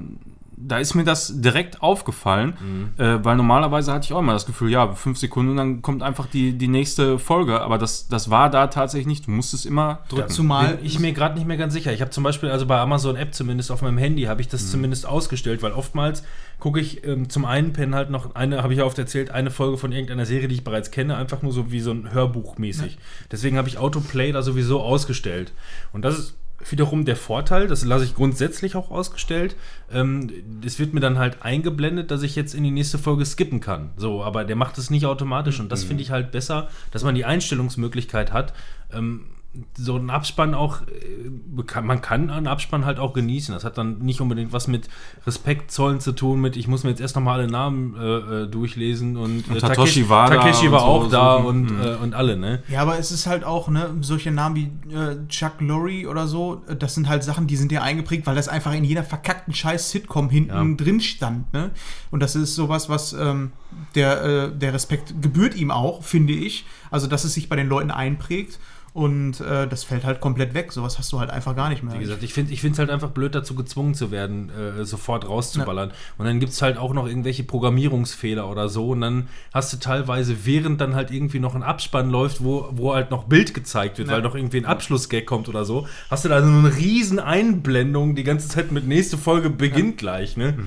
C: da ist mir das direkt aufgefallen,
B: Mhm.
C: äh, weil normalerweise hatte ich auch immer das Gefühl, ja, fünf Sekunden und dann kommt einfach die, die nächste Folge. Aber das, das war da tatsächlich nicht. Du musstest immer drücken.
A: Zumal
B: bin ich mir gerade nicht mehr ganz sicher. Ich habe zum Beispiel, also bei Amazon App zumindest auf meinem Handy, habe ich das
C: Mhm.
B: zumindest ausgestellt, weil oftmals gucke ich ähm, zum einen pennen halt noch eine, habe ich ja oft erzählt, eine Folge von irgendeiner Serie, die ich bereits kenne, einfach nur so wie so ein Hörbuch mäßig. Deswegen habe ich Autoplay da sowieso ausgestellt. Und das ist wiederum der Vorteil, das lasse ich grundsätzlich auch ausgestellt. Ähm, es wird mir dann halt eingeblendet, dass ich jetzt in die nächste Folge skippen kann. So, aber der macht es nicht automatisch und das finde ich halt besser, dass man die Einstellungsmöglichkeit hat. Ähm, so ein Abspann auch, äh, kann, man kann einen Abspann halt auch genießen. Das hat dann nicht unbedingt was mit Respekt zollen zu tun, mit ich muss mir jetzt erst nochmal alle Namen äh, äh, durchlesen und, äh,
C: Und Takeshi war da
B: Takeshi war
C: und
B: auch
C: so,
B: da
C: so,
B: und,
C: mhm.
B: äh, und alle, ne?
A: Ja, aber es ist halt auch, ne, solche Namen wie äh, Chuck Lorre oder so, äh, das sind halt Sachen, die sind dir eingeprägt, weil das einfach in jeder verkackten scheiß Sitcom hinten
B: Ja.
A: drin stand, ne? Und das ist sowas, was ähm, der, äh, der Respekt gebührt ihm auch, finde ich. Also, dass es sich bei den Leuten einprägt und äh, das fällt halt komplett weg. Sowas hast du halt einfach gar nicht mehr.
B: Wie gesagt, ich finde es halt einfach blöd, dazu gezwungen zu werden, äh, sofort rauszuballern. Und dann gibt es halt auch noch irgendwelche Programmierungsfehler oder so. Und dann hast du teilweise, während dann halt irgendwie noch ein Abspann läuft, wo, wo halt noch Bild gezeigt wird,
A: Ja.
B: weil noch irgendwie ein Abschlussgag kommt oder so, hast du da so eine riesen Einblendung die ganze Zeit mit nächste Folge beginnt gleich, ne?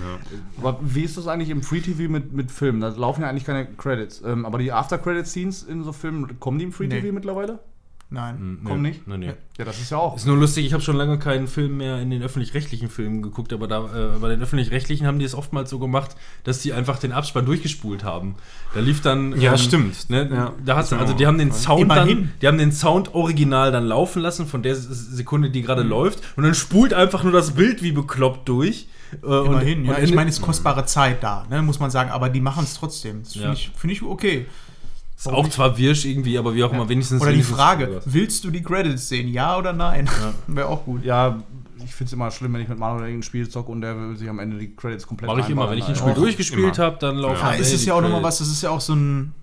D: Aber wie ist das eigentlich im Free TV mit, mit Filmen? Da laufen ja eigentlich keine Credits. Ähm, aber die After-Credit-Scenes in so Filmen, kommen die im Free
A: Nee.
D: TV mittlerweile?
A: Nein.
D: Kommen
B: Nö.
D: nicht?
B: Nee, nee.
D: Ja, das ist ja auch.
B: Ist nur lustig, ich habe schon lange keinen Film mehr in den öffentlich-rechtlichen Filmen geguckt, aber da, äh, bei den öffentlich-rechtlichen haben die es oftmals so gemacht, dass die einfach den Abspann durchgespult haben. Da lief dann.
C: Ja, stimmt.
B: Ne,
C: Ja.
B: Da hast du,
C: Genau.
B: also die haben den Sound dann, die haben den Sound original dann laufen lassen von der Sekunde, die gerade läuft, und dann spult einfach nur das Bild wie bekloppt durch. Äh, und-
A: Immerhin, ja.
B: und
A: ich
B: in-
A: meine, es ist kostbare Zeit da, ne, muss man sagen, aber die machen es trotzdem. Das finde
B: Ja.
A: ich, find ich okay.
B: Ist auch zwar wirsch irgendwie, aber wie auch immer, wenigstens.
A: Oder die
B: wenigstens-
A: Frage, willst du die Credits sehen, ja oder nein? *laughs* Wäre auch gut.
D: Ja, ich finde es immer schlimm, wenn ich mit Manuel irgendein Spiel zocke und der will sich am Ende die Credits komplett
B: Mache ich immer, wenn ich ein Spiel durchgespielt habe, dann laufen
A: Ja, es
B: Ende
A: ist
B: die
A: ja auch nochmal was, das ist ja auch so ein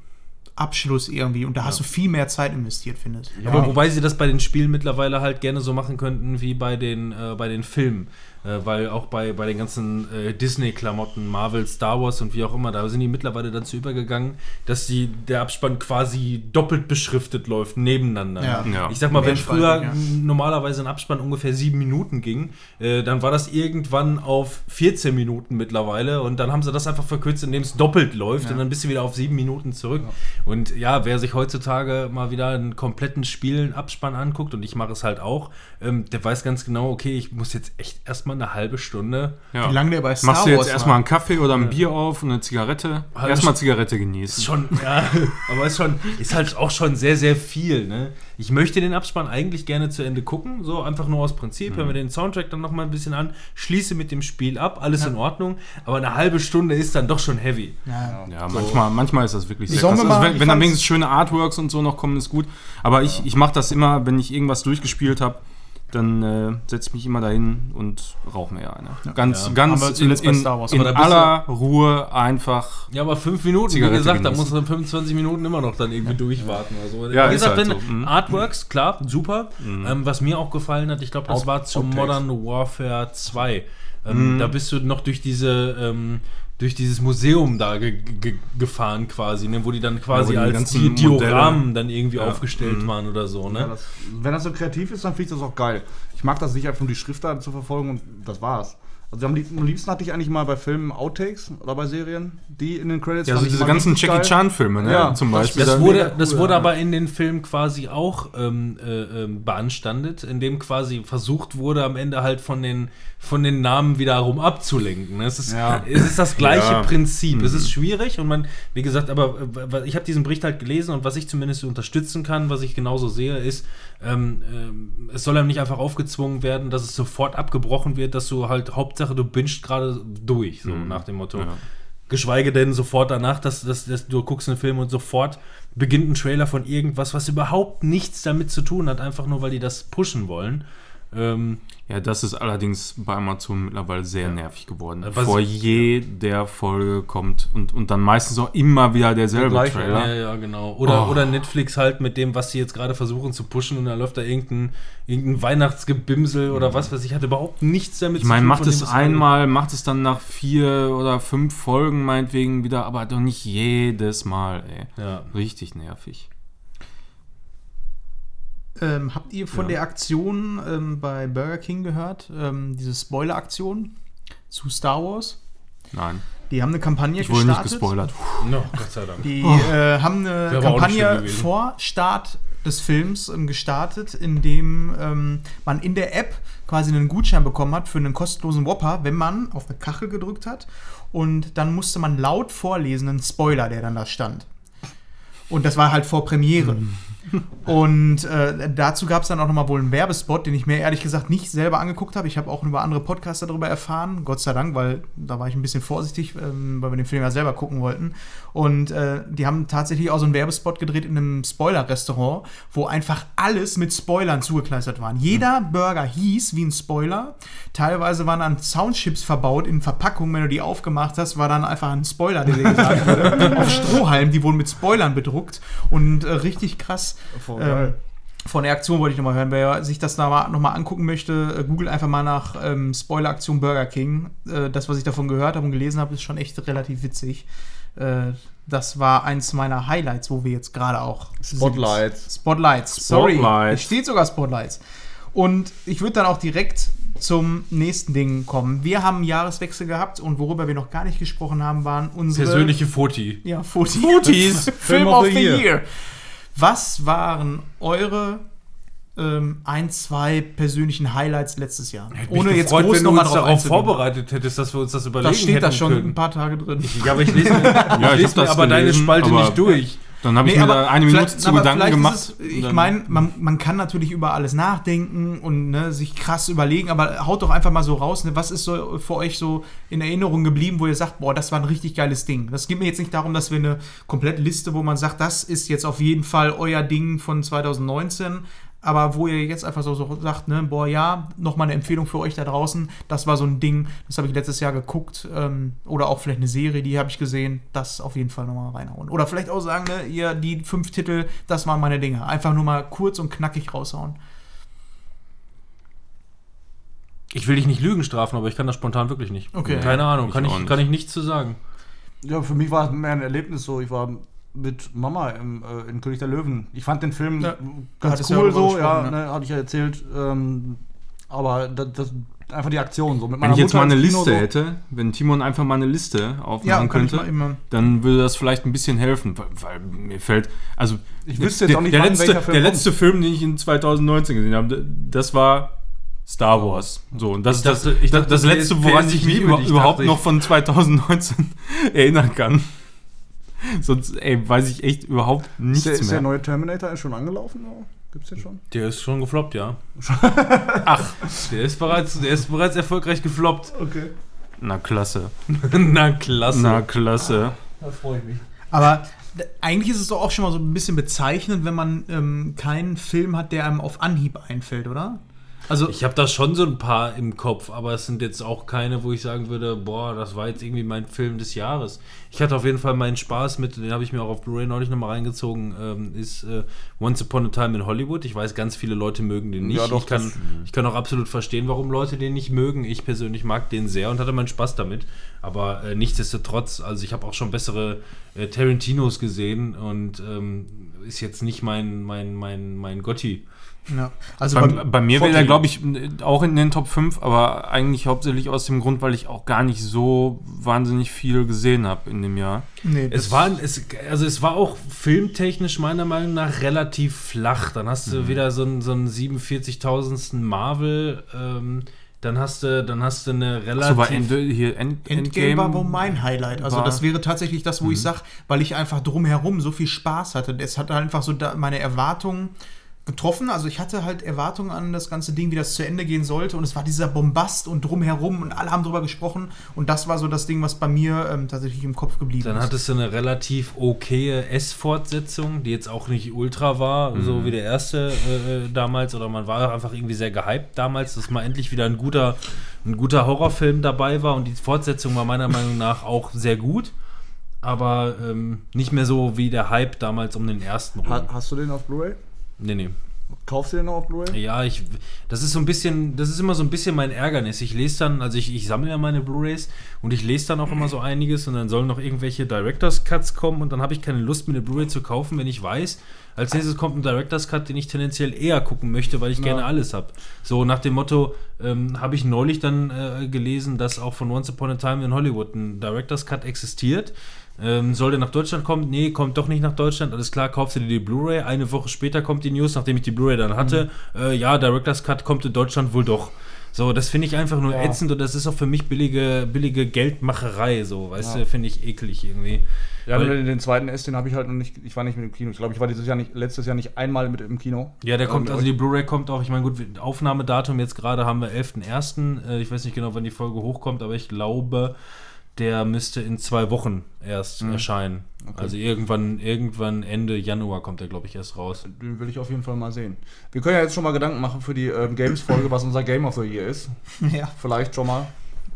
A: Abschluss irgendwie und da hast du viel mehr Zeit investiert, findest du.
B: Aber wobei sie das bei den Spielen mittlerweile halt gerne so machen könnten wie bei den, äh, bei den Filmen. Äh, weil auch bei, bei den ganzen äh, Disney-Klamotten, Marvel, Star Wars und wie auch immer, da sind die mittlerweile dazu übergegangen, dass die, der Abspann quasi doppelt beschriftet läuft, nebeneinander.
A: Ja.
C: Ja.
B: Ich sag mal, wenn
A: Mehrspaltig,
B: früher
A: ja.
B: normalerweise ein Abspann ungefähr sieben Minuten ging, äh, dann war das irgendwann auf 14 Minuten mittlerweile und dann haben sie das einfach verkürzt, indem es doppelt läuft
A: Ja.
B: und dann bist du wieder auf sieben Minuten zurück. Und ja, wer sich heutzutage mal wieder einen kompletten Spielen Abspann anguckt und ich mache es halt auch, ähm, der weiß ganz genau, okay, ich muss jetzt echt erstmal eine halbe Stunde
C: Ja.
A: Wie lange der bei Star
C: Machst du jetzt
A: Wars
C: erstmal
A: war.
C: einen Kaffee oder ein Bier auf und eine Zigarette?
B: Hallo,
C: Erstmal Zigarette
B: Ist
C: genießen.
B: schon, ja, *laughs* aber ist schon, ist halt auch schon sehr, sehr viel, ne? Ich möchte den Abspann eigentlich gerne zu Ende gucken, so einfach nur aus Prinzip, höre mir den Soundtrack dann nochmal ein bisschen an, schließe mit dem Spiel ab, alles in Ordnung, aber eine halbe Stunde ist dann doch schon heavy.
A: Ja.
C: Ja, manchmal, manchmal ist das wirklich sehr krass.
A: wir
C: Also
A: mal-
C: wenn
A: ich
C: wenn dann wenigstens schöne Artworks und so noch kommen, ist gut. Aber ich, ich mache das immer, wenn ich irgendwas durchgespielt habe, dann äh, setze ich mich immer dahin und rauche mir eine. Ganz,
B: Ja.
C: ganz
A: Haben wir
C: in, in, in aller Ruhe einfach.
B: Ja, aber fünf Minuten,
C: Zigarette
B: wie gesagt, da muss man 25 Minuten immer noch dann irgendwie durchwarten. Also,
C: Ja,
B: wie gesagt,
C: halt
B: wenn
C: so. Mhm.
B: Artworks, klar, super. Ähm, was mir auch gefallen hat, ich glaube, das
D: Out-
B: war zu. Modern Warfare 2. Ähm,
C: Mhm.
B: Da bist du noch durch diese, ähm, durch dieses Museum da ge ge gefahren quasi, ne, wo die dann quasi
C: Ja, die
B: als die Dioramen
C: Modelle-
B: dann irgendwie
C: Ja.
B: aufgestellt
C: Mhm.
B: waren oder so, ne?
D: Ja, das, wenn das so kreativ ist, dann finde ich das auch geil. Ich mag das nicht einfach nur die Schriftarten zu verfolgen und das war's. Also am liebsten, am liebsten hatte ich eigentlich mal bei Filmen Outtakes oder bei Serien, die in den Credits
C: Ja, also diese ganzen Jackie
D: geil.
C: Chan-Filme, ne?
D: Ja,
C: zum
D: das-
C: Beispiel.
B: Das
C: Da-
B: wurde, das wurde
D: ja.
B: aber in den Filmen quasi auch ähm, äh, ähm, beanstandet, indem quasi versucht wurde, am Ende halt von den, von den Namen wiederum abzulenken. ne? Es ist,
D: Ja.
B: es ist das gleiche
C: Ja.
B: Prinzip. Es
C: Mhm.
B: ist schwierig und man, wie gesagt, aber äh, ich habe diesen Bericht halt gelesen und was ich zumindest unterstützen kann, was ich genauso sehe, ist, ähm, ähm, es soll einem nicht einfach aufgezwungen werden, dass es sofort abgebrochen wird, dass du halt, Hauptsache du bingst gerade durch, so
C: Mhm.
B: nach dem Motto.
C: Ja.
B: Geschweige denn sofort danach, dass, dass, dass du guckst einen Film und sofort beginnt ein Trailer von irgendwas, was überhaupt nichts damit zu tun hat, einfach nur weil die das pushen wollen. Ähm,
C: Ja, das ist allerdings bei Amazon mittlerweile sehr nervig geworden.
B: Was-
C: Vor jeder Folge kommt und, und dann meistens auch immer wieder derselbe
D: Der gleiche,
C: Trailer.
B: ja, ja, genau. Oder,
C: Oh.
B: oder Netflix halt mit dem, was sie jetzt gerade versuchen zu pushen und da läuft da irgendein, irgendein Weihnachtsgebimsel oder was weiß ich, hat überhaupt nichts damit
C: Ich meine, macht
B: von
C: es
B: dem, was
C: einmal, macht es dann nach vier oder fünf Folgen meinetwegen wieder, aber doch nicht jedes Mal, ey.
B: Ja.
C: Richtig nervig.
A: Ähm, habt ihr von
C: Ja.
A: der Aktion ähm, bei Burger King gehört? Ähm, diese Spoiler-Aktion zu Star Wars?
C: Nein.
A: Die haben eine Kampagne
C: Ich wurde nicht gespoilert.
B: No, Gott sei Dank.
A: Die äh, haben eine
B: Wäre
A: Kampagne vor Start des Films ähm, gestartet, in dem ähm, man in der App quasi einen Gutschein bekommen hat für einen kostenlosen Whopper, wenn man auf eine Kachel gedrückt hat und dann musste man laut vorlesen einen Spoiler, der dann da stand. Und das war halt vor Premiere. Und äh, dazu gab es dann auch nochmal wohl einen Werbespot, den ich mir ehrlich gesagt nicht selber angeguckt habe. Ich habe auch über andere Podcaster darüber erfahren, Gott sei Dank, weil da war ich ein bisschen vorsichtig, ähm, weil wir den Film ja selber gucken wollten. Und äh, die haben tatsächlich auch so einen Werbespot gedreht in einem Spoiler-Restaurant, wo einfach alles mit Spoilern zugekleistert waren. Jeder Burger hieß wie ein Spoiler. Teilweise waren dann Soundchips verbaut in Verpackungen, wenn du die aufgemacht hast, war dann einfach ein Spoiler, der dir gesagt wurde. *laughs* Auf Strohhalmen, die wurden mit Spoilern bedruckt und äh, richtig krass.
D: Voll
A: Ähm, von der Aktion wollte ich nochmal hören. Wer sich das da mal, nochmal angucken möchte, äh, google einfach mal nach ähm, Spoiler-Aktion Burger King. Äh, das, was ich davon gehört habe und gelesen habe, ist schon echt relativ witzig. Äh, das war eins meiner Highlights, wo wir jetzt gerade auch
D: Spotlights.
A: sind. Spotlights. Sorry.
C: Spotlights.
A: Es steht sogar Spotlights. Und ich würde dann auch direkt zum nächsten Ding kommen. Wir haben einen Jahreswechsel gehabt und worüber wir noch gar nicht gesprochen haben, waren unsere
B: Persönliche Foti.
A: ja, Fotis.
C: Fotis. *laughs*
A: Film of the Year. Was waren eure ähm, ein, zwei persönlichen Highlights letztes Jahr?
B: Hätte mich
A: Ohne jetzt
B: gefreut,
A: groß
B: wenn du
A: nochmal
B: uns darauf vorbereitet hättest, dass wir uns das überlegen
A: Das steht da
B: hätten
A: schon
B: können.
A: ein paar Tage drin.
B: Ja, aber ich lese, *laughs*
C: Ja, ich
B: ich lese
C: hab
B: mir
C: das
B: aber deine
C: gelesen,
B: Spalte
C: aber-
B: nicht durch.
C: Dann habe ich
A: Nee,
C: mir
A: aber
C: da eine Minute zu Gedanken gemacht.
A: Es, ich meine, man, man kann natürlich über alles nachdenken und ne, sich krass überlegen, aber haut doch einfach mal so raus, ne, was ist so für euch so in Erinnerung geblieben, wo ihr sagt, boah, das war ein richtig geiles Ding. Das geht mir jetzt nicht darum, dass wir eine komplette Liste, wo man sagt, das ist jetzt auf jeden Fall euer Ding von 2019, aber wo ihr jetzt einfach so, so sagt, ne, boah, ja, nochmal eine Empfehlung für euch da draußen. Das war so ein Ding, das habe ich letztes Jahr geguckt. Ähm, oder auch vielleicht eine Serie, die habe ich gesehen. Das auf jeden Fall nochmal reinhauen. Oder vielleicht auch sagen, ne, ihr, die fünf Titel, das waren meine Dinge. Einfach nur mal kurz und knackig raushauen.
B: Ich will dich nicht Lügen strafen, aber ich kann das spontan wirklich nicht.
A: Okay.
B: Keine Ahnung, kann ich,
C: nicht.
B: kann ich nichts zu sagen.
D: Ja, für mich war es mehr ein Erlebnis so. Ich war mit Mama im, äh, in König der Löwen. Ich fand den Film
A: Ja,
D: ganz
A: ja
D: cool
A: darüber
D: so, ja,
A: gesprochen, ne?
D: ne, hatte ich ja erzählt. Ähm, aber das, das einfach die Aktion so. Mit
C: Wenn ich jetzt mal eine Liste
D: so.
C: hätte, wenn Timon einfach mal eine Liste aufmachen
A: Ja,
C: könnte, dann würde das vielleicht ein bisschen helfen, weil, weil mir fällt, also
D: Ich wüsste jetzt
C: der,
D: auch nicht,
C: der,
D: wann
C: letzte,
D: Film
C: der letzte Film, den ich in 2019 gesehen habe, das war Star Wars. So, und das
B: Ich
C: ist das, das,
B: dachte,
C: das
B: du
C: letzte, woran ich mich über, überhaupt noch von 2019 *laughs* erinnern kann. *laughs* Sonst, ey, weiß ich echt überhaupt
D: Ist
C: nichts
D: der, ist der
C: mehr.
D: neue Terminator schon angelaufen? Oder? Gibt's den schon?
B: Der ist schon gefloppt, ja. *laughs* Ach, der ist bereits, der ist bereits erfolgreich gefloppt.
D: Okay.
C: Na klasse. *laughs*
B: Na klasse.
C: Na klasse.
D: Da freue ich mich.
A: Aber eigentlich ist es doch auch schon mal so ein bisschen bezeichnend, wenn man ähm, keinen Film hat, der einem auf Anhieb einfällt, oder? Also-
B: ich habe da schon so ein paar im Kopf, aber es sind jetzt auch keine, wo ich sagen würde, boah, das war jetzt irgendwie mein Film des Jahres. Ich hatte auf jeden Fall meinen Spaß mit, den habe ich mir auch auf Blu-ray neulich nochmal reingezogen, ähm, ist äh, Once Upon a Time in Hollywood. Ich weiß, ganz viele Leute mögen den nicht.
D: Ja, doch,
B: ich, kann, ich kann auch absolut verstehen, warum Leute den nicht mögen. Ich persönlich mag den sehr und hatte meinen Spaß damit. Aber äh, nichtsdestotrotz, also ich habe auch schon bessere äh, Tarantinos gesehen und ähm, ist jetzt nicht mein, mein, mein, mein Gotti.
A: Ja. Also
C: Bei,
A: bei,
C: bei mir wäre er, glaube ich, auch in den Top 5, aber eigentlich hauptsächlich aus dem Grund, weil ich auch gar nicht so wahnsinnig viel gesehen habe in dem Jahr.
A: nee,
B: Es war, es, also es war auch filmtechnisch meiner Meinung nach relativ flach. Dann hast du wieder so einen, so einen 47.000. Marvel, ähm, dann hast du, dann hast du eine relativ.
C: So war Ende, hier End,
A: Endgame war wohl mein Highlight. Also
C: war-
A: das wäre tatsächlich das, wo
B: Mhm.
A: ich sag, weil ich einfach drumherum so viel Spaß hatte. Es hat einfach so da meine Erwartungen getroffen. Also ich hatte halt Erwartungen an das ganze Ding, wie das zu Ende gehen sollte. Und es war dieser Bombast und drumherum und alle haben drüber gesprochen. Und das war so das Ding, was bei mir ähm, tatsächlich im Kopf geblieben
B: Dann
A: ist.
B: hattest du eine relativ okaye S-Fortsetzung, die jetzt auch nicht ultra war, so wie der erste äh, äh, damals. Oder man war einfach irgendwie sehr gehypt damals, dass mal endlich wieder ein guter, ein guter Horrorfilm dabei war. Und die Fortsetzung war meiner Meinung nach auch sehr gut. Aber ähm, nicht mehr so wie der Hype damals um den ersten rum.
D: Ha hast du den auf Blu-ray?
B: Nee, nee.
D: Kaufst du den noch auf Blu-ray?
B: Ja, ich, das ist so ein bisschen, das ist immer so ein bisschen mein Ärgernis. Ich lese dann, also ich, ich sammle ja meine Blu-Rays und ich lese dann auch immer so einiges und dann sollen noch irgendwelche Director's Cuts kommen und dann habe ich keine Lust, mir eine Blu-ray zu kaufen, wenn ich weiß, als nächstes kommt ein Director's Cut, den ich tendenziell eher gucken möchte, weil ich gerne alles habe. So nach dem Motto, ähm, habe ich neulich dann äh, gelesen, dass auch von Once Upon a Time in Hollywood ein Director's Cut existiert. Ähm, soll der nach Deutschland kommen? Nee, kommt doch nicht nach Deutschland. Alles klar, kaufst du dir die Blu-ray. Eine Woche später kommt die News, nachdem ich die Blu-ray dann hatte. Äh, ja, Director's Cut kommt in Deutschland wohl doch. So, das finde ich einfach nur
D: Ja.
B: ätzend und das ist auch für mich billige, billige Geldmacherei, so, weißt
D: Ja.
B: du, finde ich eklig irgendwie.
D: Ja,
B: Weil-
D: den, zweiten S, den habe ich halt noch nicht. Ich war nicht mit im Kino. Ich glaube, ich war dieses Jahr nicht, letztes Jahr nicht einmal mit im Kino.
B: Ja, der kommt,
D: Ähm,
B: also die Blu-ray kommt auch, ich meine, gut, Aufnahmedatum jetzt gerade haben wir 11.01. Äh, ich weiß nicht genau, wann die Folge hochkommt, aber ich glaube, der müsste in zwei Wochen erst erscheinen. Also irgendwann, irgendwann Ende Januar kommt der, glaube ich, erst raus.
D: Den will ich auf jeden Fall mal sehen. Wir können ja jetzt schon mal Gedanken machen für die ähm, Games-Folge, was unser Game of the Year ist. *laughs*
A: ja,
D: Vielleicht schon mal.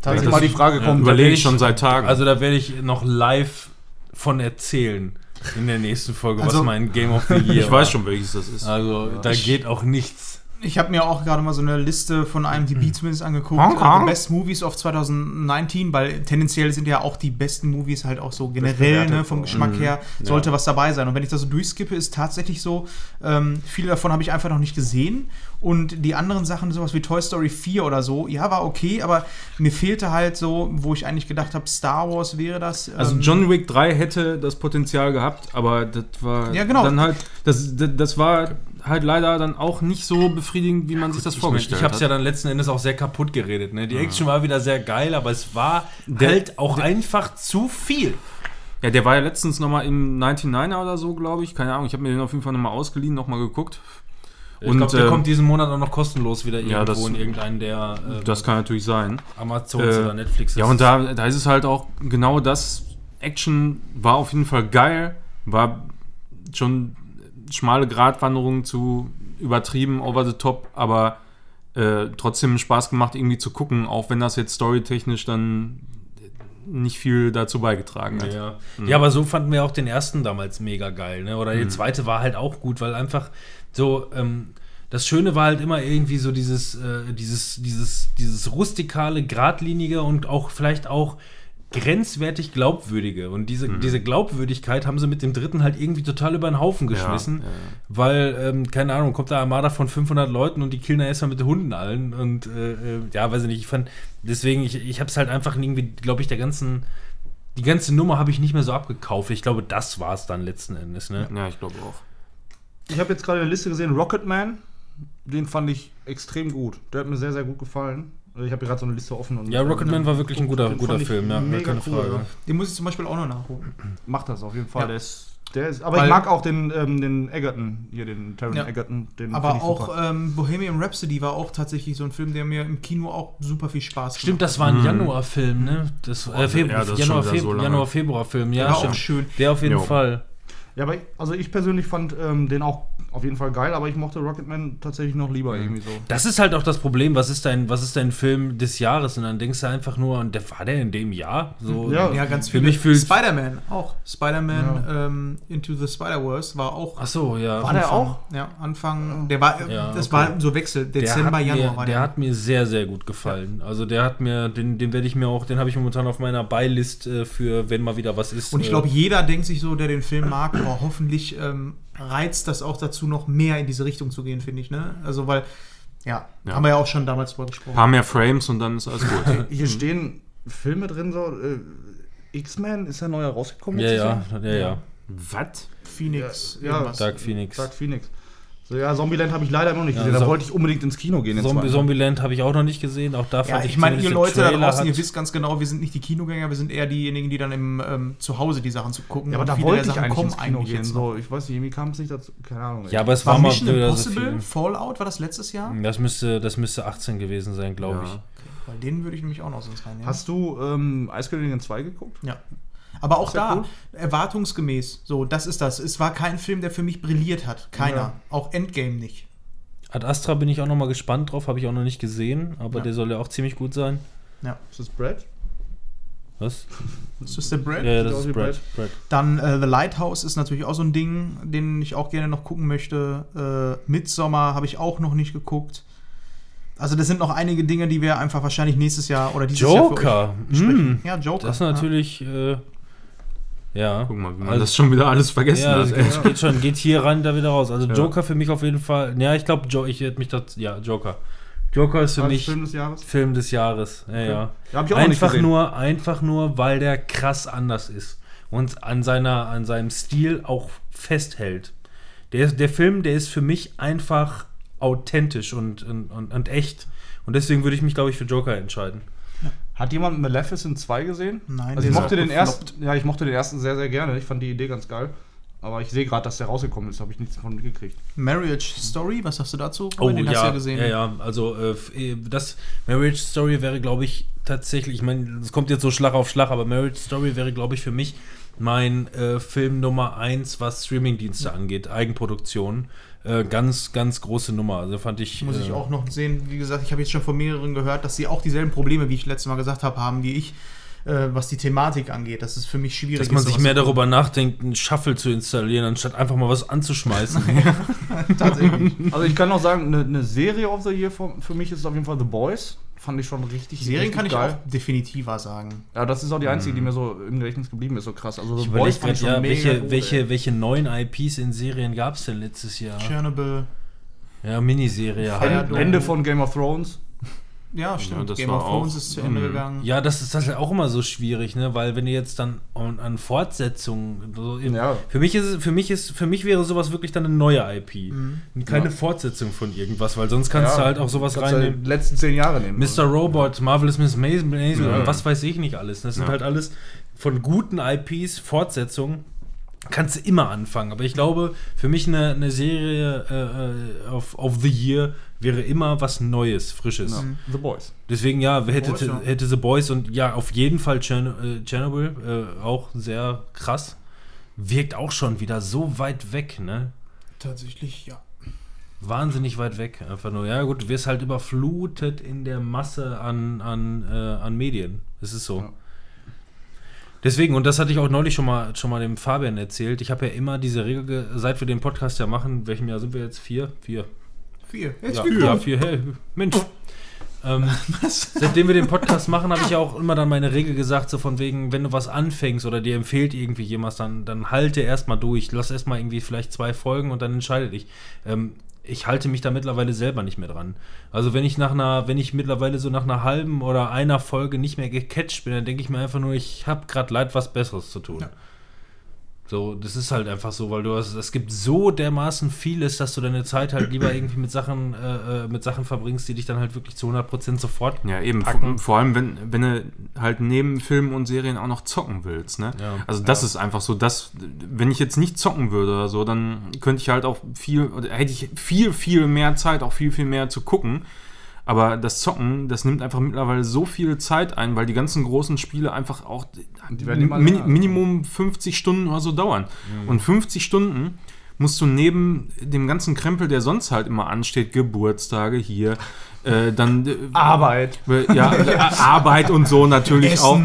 A: tatsächlich.
D: mal die Frage
B: Ja,
D: kommt.
C: Überlege
B: ich-
C: schon seit Tagen.
B: Also da werde ich noch live von erzählen in der nächsten Folge,
A: Also-
B: was mein Game of the Year *laughs*
C: ich weiß schon, welches das ist.
B: Also da geht auch nichts.
A: Ich habe mir auch gerade mal so eine Liste von IMDb zumindest angeguckt.
C: Kong?
A: äh, The Best Movies of 2019, weil tendenziell sind ja auch die besten Movies halt auch so generell, ne, vom. Geschmack her, sollte was dabei sein. Und wenn ich das so durchskippe, ist tatsächlich so, ähm, viele davon habe ich einfach noch nicht gesehen. Und die anderen Sachen, sowas wie Toy Story 4 oder so, ja, war okay, aber mir fehlte halt so, wo ich eigentlich gedacht habe, Star Wars wäre das.
C: Also
A: ähm,
C: John Wick 3 hätte das Potenzial gehabt, aber das war
A: Ja, genau.
C: dann halt, das, das, das war halt leider dann auch nicht so befriedigend, wie man sich das
B: Ich,
C: vorgestellt
B: ich habe es ja
C: hat.
B: dann letzten Endes auch sehr kaputt geredet. Ne? Die Action war wieder sehr geil, aber es war
C: Der-
B: halt auch einfach zu viel.
C: Ja, der war ja letztens nochmal im 99er oder so, glaube ich. Keine Ahnung, ich habe mir den auf jeden Fall nochmal ausgeliehen, nochmal geguckt.
B: Ich
C: Und,
B: glaube, der
C: ähm,
B: kommt diesen Monat auch noch kostenlos wieder
C: Ja,
B: irgendwo
C: das-
B: in irgendeinen der äh,
C: Das kann natürlich sein.
B: Amazons
C: Äh,
B: oder Netflix.
C: Ja, und da, da ist es halt auch genau das. Action war auf jeden Fall geil, war schon schmale Gratwanderung zu übertrieben, over the top, aber äh, trotzdem Spaß gemacht, irgendwie zu gucken, auch wenn das jetzt storytechnisch dann nicht viel dazu beigetragen hat.
B: Ja. ja, aber so fanden wir auch den ersten damals mega geil. Ne? Oder der zweite war halt auch gut, weil einfach so. Ähm, das Schöne war halt immer irgendwie so dieses, äh, dieses, dieses, dieses rustikale, geradlinige und auch vielleicht auch grenzwertig glaubwürdige. Und diese, diese Glaubwürdigkeit haben sie mit dem dritten halt irgendwie total über den Haufen geschmissen.
C: ja, ja.
B: Weil, ähm, keine Ahnung, kommt da Armada von 500 Leuten und die killen da erstmal mit den Hunden allen. Und äh, äh, ja, weiß ich nicht, ich fand, deswegen, ich, ich habe es halt einfach irgendwie, glaube ich, der ganzen, die ganze Nummer habe ich nicht mehr so abgekauft. Ich glaube, das war es dann letzten Endes, ne?
C: Ja, ich glaube auch.
D: Ich habe jetzt gerade eine Liste gesehen, Rocketman. Den fand ich extrem gut. Der hat mir sehr, sehr gut gefallen. Also Ich habe hier gerade so eine Liste offen. Und
B: Ja, Rocketman war wirklich ein guter, guter Film, ja,
D: mega
B: keine
D: cool,
B: Frage.
D: ja.
A: Den muss ich zum Beispiel auch noch nachholen. *clears throat*
D: Macht das auf jeden Fall.
A: Ja.
D: Der ist, der ist, aber
A: Weil-
D: ich mag auch den, ähm, den Egerton, hier den Taron
A: Ja.
D: Egerton. Den
A: Aber auch
D: super.
A: ähm, Bohemian Rhapsody war auch tatsächlich so ein Film, der mir im Kino auch super viel Spaß
B: Stimmt, das war ein Januarfilm, ne? Das, äh, Februar,
C: ja, das ist
B: Januar,
C: wieder so
B: Februar. Januar, Februar-Film, ja,
A: Der war auch schön.
B: Der auf jeden
C: Jo.
B: Fall.
D: Ja, aber ich, also ich persönlich fand ähm, den auch auf jeden Fall geil, aber ich mochte Rocketman tatsächlich noch lieber irgendwie so.
B: Das ist halt auch das Problem, was ist dein, was ist dein Film des Jahres? Und dann denkst du einfach nur, und der war der in dem Jahr? So,
D: Ja.
A: Ja, ganz
B: Für
A: viele.
B: mich fühlt-
A: Spider-Man auch. Spider-Man ähm, Into the Spider-Verse war auch.
B: Ach so, ja.
D: War der
A: Anfang.
D: auch?
A: Ja, Anfang. Der war,
B: Ja,
A: das
B: okay.
A: war so Wechsel. Dezember,
B: der hat
A: Januar
B: mir,
A: war
B: der
A: der.
B: hat mir sehr, sehr gut gefallen. Also der hat mir, den, den werde ich mir auch, den habe ich momentan auf meiner Beilist äh, für, wenn mal wieder was ist.
A: Und ich
B: äh,
A: glaube, jeder denkt sich so, der den Film mag, boah, hoffentlich ähm, reizt das auch dazu, noch mehr in diese Richtung zu gehen, finde ich. Ne? Also, weil, ja,
C: Ja.
A: haben wir ja auch schon damals drüber gesprochen.
C: Ein paar mehr Frames und dann ist alles gut. *laughs*
D: Hier stehen Filme drin, so. Äh, X-Men ist ja neu rausgekommen.
B: ja, ja, ja, ja.
C: Was?
A: Phoenix,
D: Ja,
A: irgendwas.
B: Dark Phoenix.
D: Dark Phoenix. So, ja, Zombieland habe ich leider noch nicht
B: Ja,
D: gesehen. Da
B: so-
D: wollte ich unbedingt ins Kino gehen. zweiten.
B: Zombieland habe ich auch noch nicht gesehen. Auch da
A: Ja,
B: fand
A: ich meine, ihr Leute da draußen, ihr wisst ganz genau, wir sind nicht die Kinogänger, wir sind eher diejenigen, die dann im, ähm, zu Hause die Sachen zu gucken.
D: Ja, aber da wollte ich
A: Sachen
D: eigentlich
A: kommen
D: ins Kino gehen. So, ich weiß nicht, irgendwie kam es nicht dazu. Keine Ahnung.
B: Ja, aber es
A: War
B: war, mal
A: Mission
B: so
A: Impossible,
B: viel.
A: Fallout, war das letztes Jahr?
B: Das müsste, das müsste 18 gewesen sein, glaube
C: Ja.
B: ich.
A: Weil den würde ich nämlich auch noch sonst reinnehmen.
D: Hast du ähm, Eiskönigin 2 geguckt?
A: Ja. Aber auch
D: ja
A: da,
D: cool.
A: erwartungsgemäß. So, das ist das. Es war kein Film, der für mich brilliert hat. Keiner.
D: Ja.
A: Auch Endgame nicht.
B: Ad Astra bin ich auch noch mal gespannt drauf, habe ich auch noch nicht gesehen, aber
A: Ja.
B: der soll ja auch ziemlich gut sein.
A: Ja.
D: Ist das Brad?
B: Was?
A: Ist das der Brad?
B: Ja, ja, das ist Brad. Brad.
A: Dann äh, The Lighthouse ist natürlich auch so ein Ding, den ich auch gerne noch gucken möchte. Äh, Midsommar habe ich auch noch nicht geguckt. Also das sind noch einige Dinge, die wir einfach wahrscheinlich nächstes Jahr oder dieses Jahr für
B: Joker.
A: euch.
B: Mm.
A: Ja, Joker.
B: Das ist natürlich, äh, ja.
C: Guck mal, wie man
B: Also-
C: das schon wieder alles vergessen
B: Ja,
C: hat.
B: das
C: ey.
B: geht, geht schon, geht hier rein, da wieder raus. Also
C: Ja.
B: Joker für mich auf jeden Fall. Ja, ich glaube, jo ich hätte mich das. Ja, Joker. Joker ist für
D: Als
B: mich
D: Film des Jahres?
B: Film des Jahres. Ja, ja.
D: Ja, hab ich auch
B: Einfach nur, einfach nur, weil der krass anders ist und an seiner, an seinem Stil auch festhält. Der, der Film, der ist für mich einfach authentisch und, und, und, und echt. Und deswegen würde ich mich, glaube ich, für Joker entscheiden.
D: Hat jemand Maleficent 2 gesehen?
A: Nein,
D: also ich mochte den
A: gefloppt.
D: ersten, ja, ich mochte den ersten sehr, sehr gerne. Ich fand die Idee ganz geil. Aber ich sehe gerade, dass der rausgekommen ist, habe ich nichts davon mitgekriegt.
A: Marriage Story, was sagst du dazu? den hast du ja gesehen.
B: Oh, ja, ja. Also äh, äh, das Marriage Story wäre, glaube ich, tatsächlich, ich meine, es kommt jetzt so Schlag auf Schlag, aber Marriage Story wäre, glaube ich, für mich mein äh, Film Nummer eins, was Streamingdienste angeht, Eigenproduktion. Äh, ganz, ganz große Nummer. Also fand ich.
A: Muss ich
B: äh,
A: auch noch sehen. Wie gesagt, ich habe jetzt schon von mehreren gehört, dass sie auch dieselben Probleme, wie ich letztes Mal gesagt habe, haben wie ich, äh, was die Thematik angeht. Das ist für mich schwierig.
B: Dass man
A: ist,
B: sich mehr darüber nachdenkt, einen Shuffle zu installieren, anstatt einfach mal was anzuschmeißen. *laughs* *laughs*
A: Tatsächlich.
D: Also ich kann noch sagen, eine, eine Serie of the Year für, für mich ist auf jeden Fall The Boys. Fand ich schon richtig,
A: Serien
D: richtig
A: kann ich
D: geil.
A: auch definitiver sagen.
D: Ja, das ist auch die einzige, die mir so im Gedächtnis geblieben ist, so krass. Also The
B: Ich überlege
D: fand
B: gerade, ja, welche,
D: gut,
B: welche, welche neuen IPs in Serien gab es denn letztes Jahr?
A: Chernobyl.
B: Ja, Miniserie halt. Ne?
D: Ende von Game of Thrones.
A: Ja, stimmt.
C: das
A: Game
C: war
A: of Thrones
C: auch-
A: ist zu Ende
C: Mhm.
A: gegangen.
B: Ja, das ist das ist auch immer so schwierig, ne? Weil wenn ihr jetzt dann an, an Fortsetzungen, so
D: Ja.
B: für mich ist es- für mich ist für mich wäre sowas wirklich dann eine neue IP, und keine
D: Ja.
B: Fortsetzung von irgendwas, weil sonst kannst
D: Ja,
B: du halt auch sowas
D: du
B: reinnehmen.
D: Die letzten zehn Jahre nehmen.
B: Mr. Robot, Marvelous Miss Maisel,
D: Ja.
B: und was weiß ich nicht alles. Das sind
C: Ja.
B: halt alles von guten IPs, Fortsetzungen. Kannst du immer anfangen. Aber ich glaube, für mich eine, eine Serie äh, äh, of, of the Year wäre immer was Neues, Frisches.
D: ja. The Boys.
B: Deswegen ja, hätte,
A: Boys, ja.
B: hätte The Boys und ja, auf jeden Fall Chern äh, Chernobyl, äh, auch sehr krass. Wirkt auch schon wieder so weit weg, ne?
A: Tatsächlich, ja.
B: Wahnsinnig weit weg. Einfach nur, ja gut, du wirst halt überflutet in der Masse an, an, äh, an Medien. Es ist so.
D: Ja.
B: Deswegen, und das hatte ich auch neulich schon mal, schon mal dem Fabian erzählt, ich habe ja immer diese Regel, ge- seit wir den Podcast ja machen, welchem Jahr sind wir jetzt? Vier? Vier.
A: Vier.
B: Ja, ja vier. Hey, Mensch. Ähm, *laughs* seitdem wir den Podcast machen, habe ich ja auch immer dann meine Regel gesagt, so von wegen, wenn du was anfängst oder dir empfiehlt irgendwie jemand, dann, dann halte erstmal durch. Lass erstmal irgendwie vielleicht zwei Folgen und dann entscheide dich. Ähm, ich halte mich da mittlerweile selber nicht mehr dran. Also wenn ich nach einer, wenn ich mittlerweile so nach einer halben oder einer Folge nicht mehr gecatcht bin, dann denke ich mir einfach nur, ich habe gerade leid, was Besseres zu tun.
A: Ja.
B: So, das ist halt einfach so, weil du hast, es gibt so dermaßen vieles, dass du deine Zeit halt lieber irgendwie mit Sachen, äh, äh, mit Sachen verbringst, die dich dann halt wirklich zu 100% sofort.
C: Ja, eben.
B: packen.
C: Vor, allem, wenn, wenn du halt neben Filmen und Serien auch noch zocken willst, ne?
B: Ja.
C: Also das ist einfach so, dass, wenn ich jetzt nicht zocken würde oder so, dann könnte ich halt auch viel, oder hätte ich viel, viel mehr Zeit, auch viel, viel mehr zu gucken. Aber das Zocken, das nimmt einfach mittlerweile so viel Zeit ein, weil die ganzen großen Spiele einfach auch
D: Die werden immer
C: Min. Minimum 50 Stunden oder so dauern. Und 50 Stunden musst du neben dem ganzen Krempel, der sonst halt immer ansteht, Geburtstage hier, äh, dann äh,
D: Arbeit.
C: ja, äh, *laughs* Arbeit und so natürlich
A: Essen.
C: auch.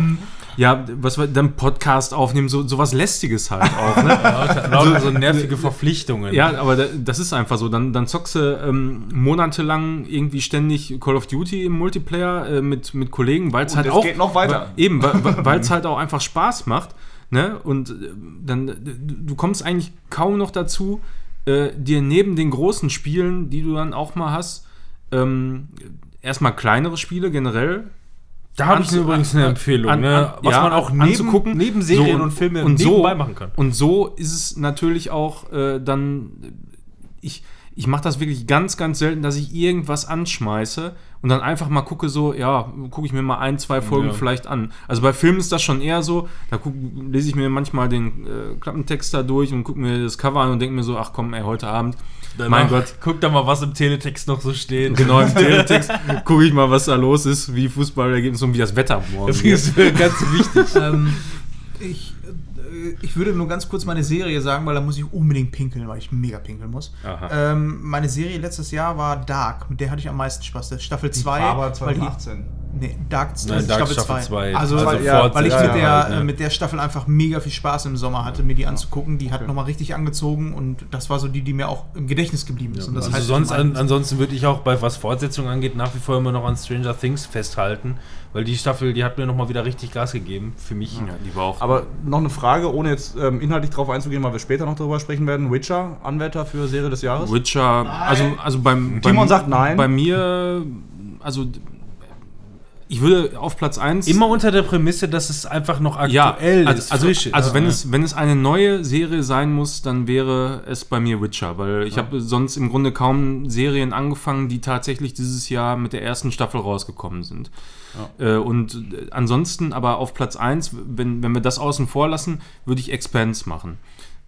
C: Ja, was wir dann Podcast aufnehmen, so sowas lästiges halt auch, ne? *laughs*
B: Lauter so nervige Verpflichtungen.
C: Ja, aber da, das ist einfach so. Dann, dann zockst du ähm, monatelang irgendwie ständig Call of Duty im Multiplayer äh, mit, mit Kollegen, weil es halt
D: es
C: auch.
D: geht noch weiter.
C: Weil, eben, weil es halt auch einfach Spaß macht. Ne? Und äh, dann, du kommst eigentlich kaum noch dazu, äh, dir neben den großen Spielen, die du dann auch mal hast, ähm, erstmal kleinere Spiele generell
B: Da habe ich übrigens eine Empfehlung,
C: an-
B: ne?
C: an-
B: was
C: ja,
B: man auch neben, neben Serien
C: So,
B: und Filme
C: und so,
B: machen kann.
C: Und so ist es natürlich auch äh, dann, ich, ich mache das wirklich ganz, ganz selten, dass ich irgendwas anschmeiße und dann einfach mal gucke, so, ja, gucke ich mir mal ein, zwei Folgen
B: Ja.
C: vielleicht an. Also bei Filmen ist das schon eher so, da guck, lese ich mir manchmal den äh, Klappentext da durch und gucke mir das Cover an und denke mir so, ach komm, ey, heute Abend, mein Gott,
B: Guck da mal, was im Teletext noch so steht.
C: genau im *laughs* Teletext gucke ich mal, was da los ist, wie Fußballergebnis und wie das Wetter morgen
B: Das
C: wird.
B: ist *laughs* ganz wichtig.
A: ähm, ich, äh, ich würde nur ganz kurz meine Serie sagen, weil da muss ich unbedingt pinkeln, weil ich mega pinkeln muss. Ähm, meine Serie letztes Jahr war Dark, mit der hatte ich am meisten Spaß. Das ist Staffel 2.
D: Aber
A: weil die-
D: 2018.
A: Nee, Dark,
B: Nein, Dark Staffel 2.
A: Also,
B: Also
A: weil,
D: ja,
A: weil ich
D: ja,
A: mit, der,
B: halt, ne?
A: mit der Staffel einfach mega viel Spaß im Sommer hatte, mir die anzugucken. Die hat nochmal richtig angezogen und das war so die, die mir auch im Gedächtnis geblieben ist. und das
B: also
A: heißt
B: sonst, an, ansonsten würde ich auch bei was Fortsetzung angeht nach wie vor immer noch an Stranger Things festhalten, weil die Staffel, die hat mir nochmal wieder richtig Gas gegeben für mich.
C: Ja, die war auch.
D: Aber noch eine Frage, ohne jetzt ähm, inhaltlich drauf einzugehen, weil wir später noch darüber sprechen werden. Witcher, Anwärter für Serie des Jahres?
C: Witcher, also, also beim,
D: Timon sagt nein.
C: Bei mir, also ich würde auf Platz 1
B: Immer unter der Prämisse, dass es einfach noch
C: ja,
B: aktuell
C: also,
B: ist,
C: also,
B: frisch
C: also wenn,
B: Ja.
C: es, wenn es eine neue Serie sein muss, dann wäre es bei mir Witcher, weil ich habe sonst im Grunde kaum Serien angefangen, die tatsächlich dieses Jahr mit der ersten Staffel rausgekommen sind. Äh, und äh, ansonsten aber auf Platz 1, wenn, wenn wir das außen vor lassen, würde ich Expanse machen.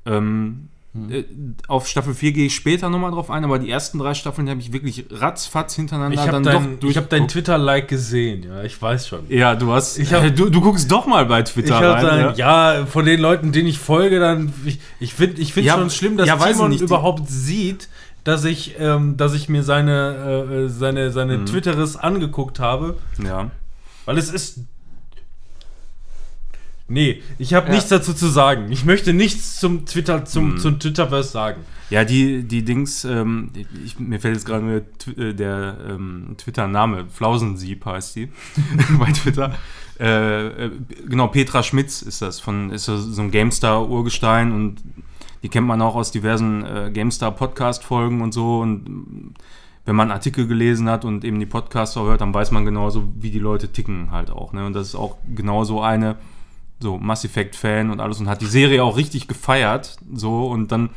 C: Ähm, äh, Auf Staffel 4 gehe ich später nochmal drauf ein, aber die ersten drei Staffeln habe ich wirklich ratzfatz hintereinander
B: ich habe
C: dann
B: dein,
C: doch
B: ich hab dein. Twitter-Like gesehen, ja, ich weiß schon.
C: Ja, du hast.
B: Hab-
C: äh, du, du guckst doch mal bei Twitter rein.
B: dann, ja? von den Leuten, denen ich folge, dann. Ich, ich finde ich find
C: Ja,
B: schon schlimm, dass
C: ja,
B: Timon
C: nicht,
B: überhaupt sieht, dass ich, ähm, dass ich mir seine, äh, seine, seine
C: Mhm.
B: Twitteres angeguckt habe.
C: ja.
B: Weil es ist. Nee, ich habe
D: Ja.
B: nichts dazu zu sagen. Ich möchte nichts zum Twitter, zum,
C: Mhm.
B: zum Twitterverse sagen.
C: Ja, die, die Dings, ähm, ich, mir fällt jetzt gerade nur Tw- äh, der ähm, Twitter-Name, Flausensieb heißt die *laughs* bei Twitter. Äh, äh, genau, Petra Schmitz ist das, von, ist so so ein GameStar-Urgestein und die kennt man auch aus diversen äh, GameStar-Podcast-Folgen und so. Und mm, wenn man Artikel gelesen hat und eben die Podcasts auch hört, dann weiß man genauso, wie die Leute ticken halt auch. Ne? Und das ist auch genau so eine, so Mass Effect-Fan und alles und hat die Serie auch richtig gefeiert. So und dann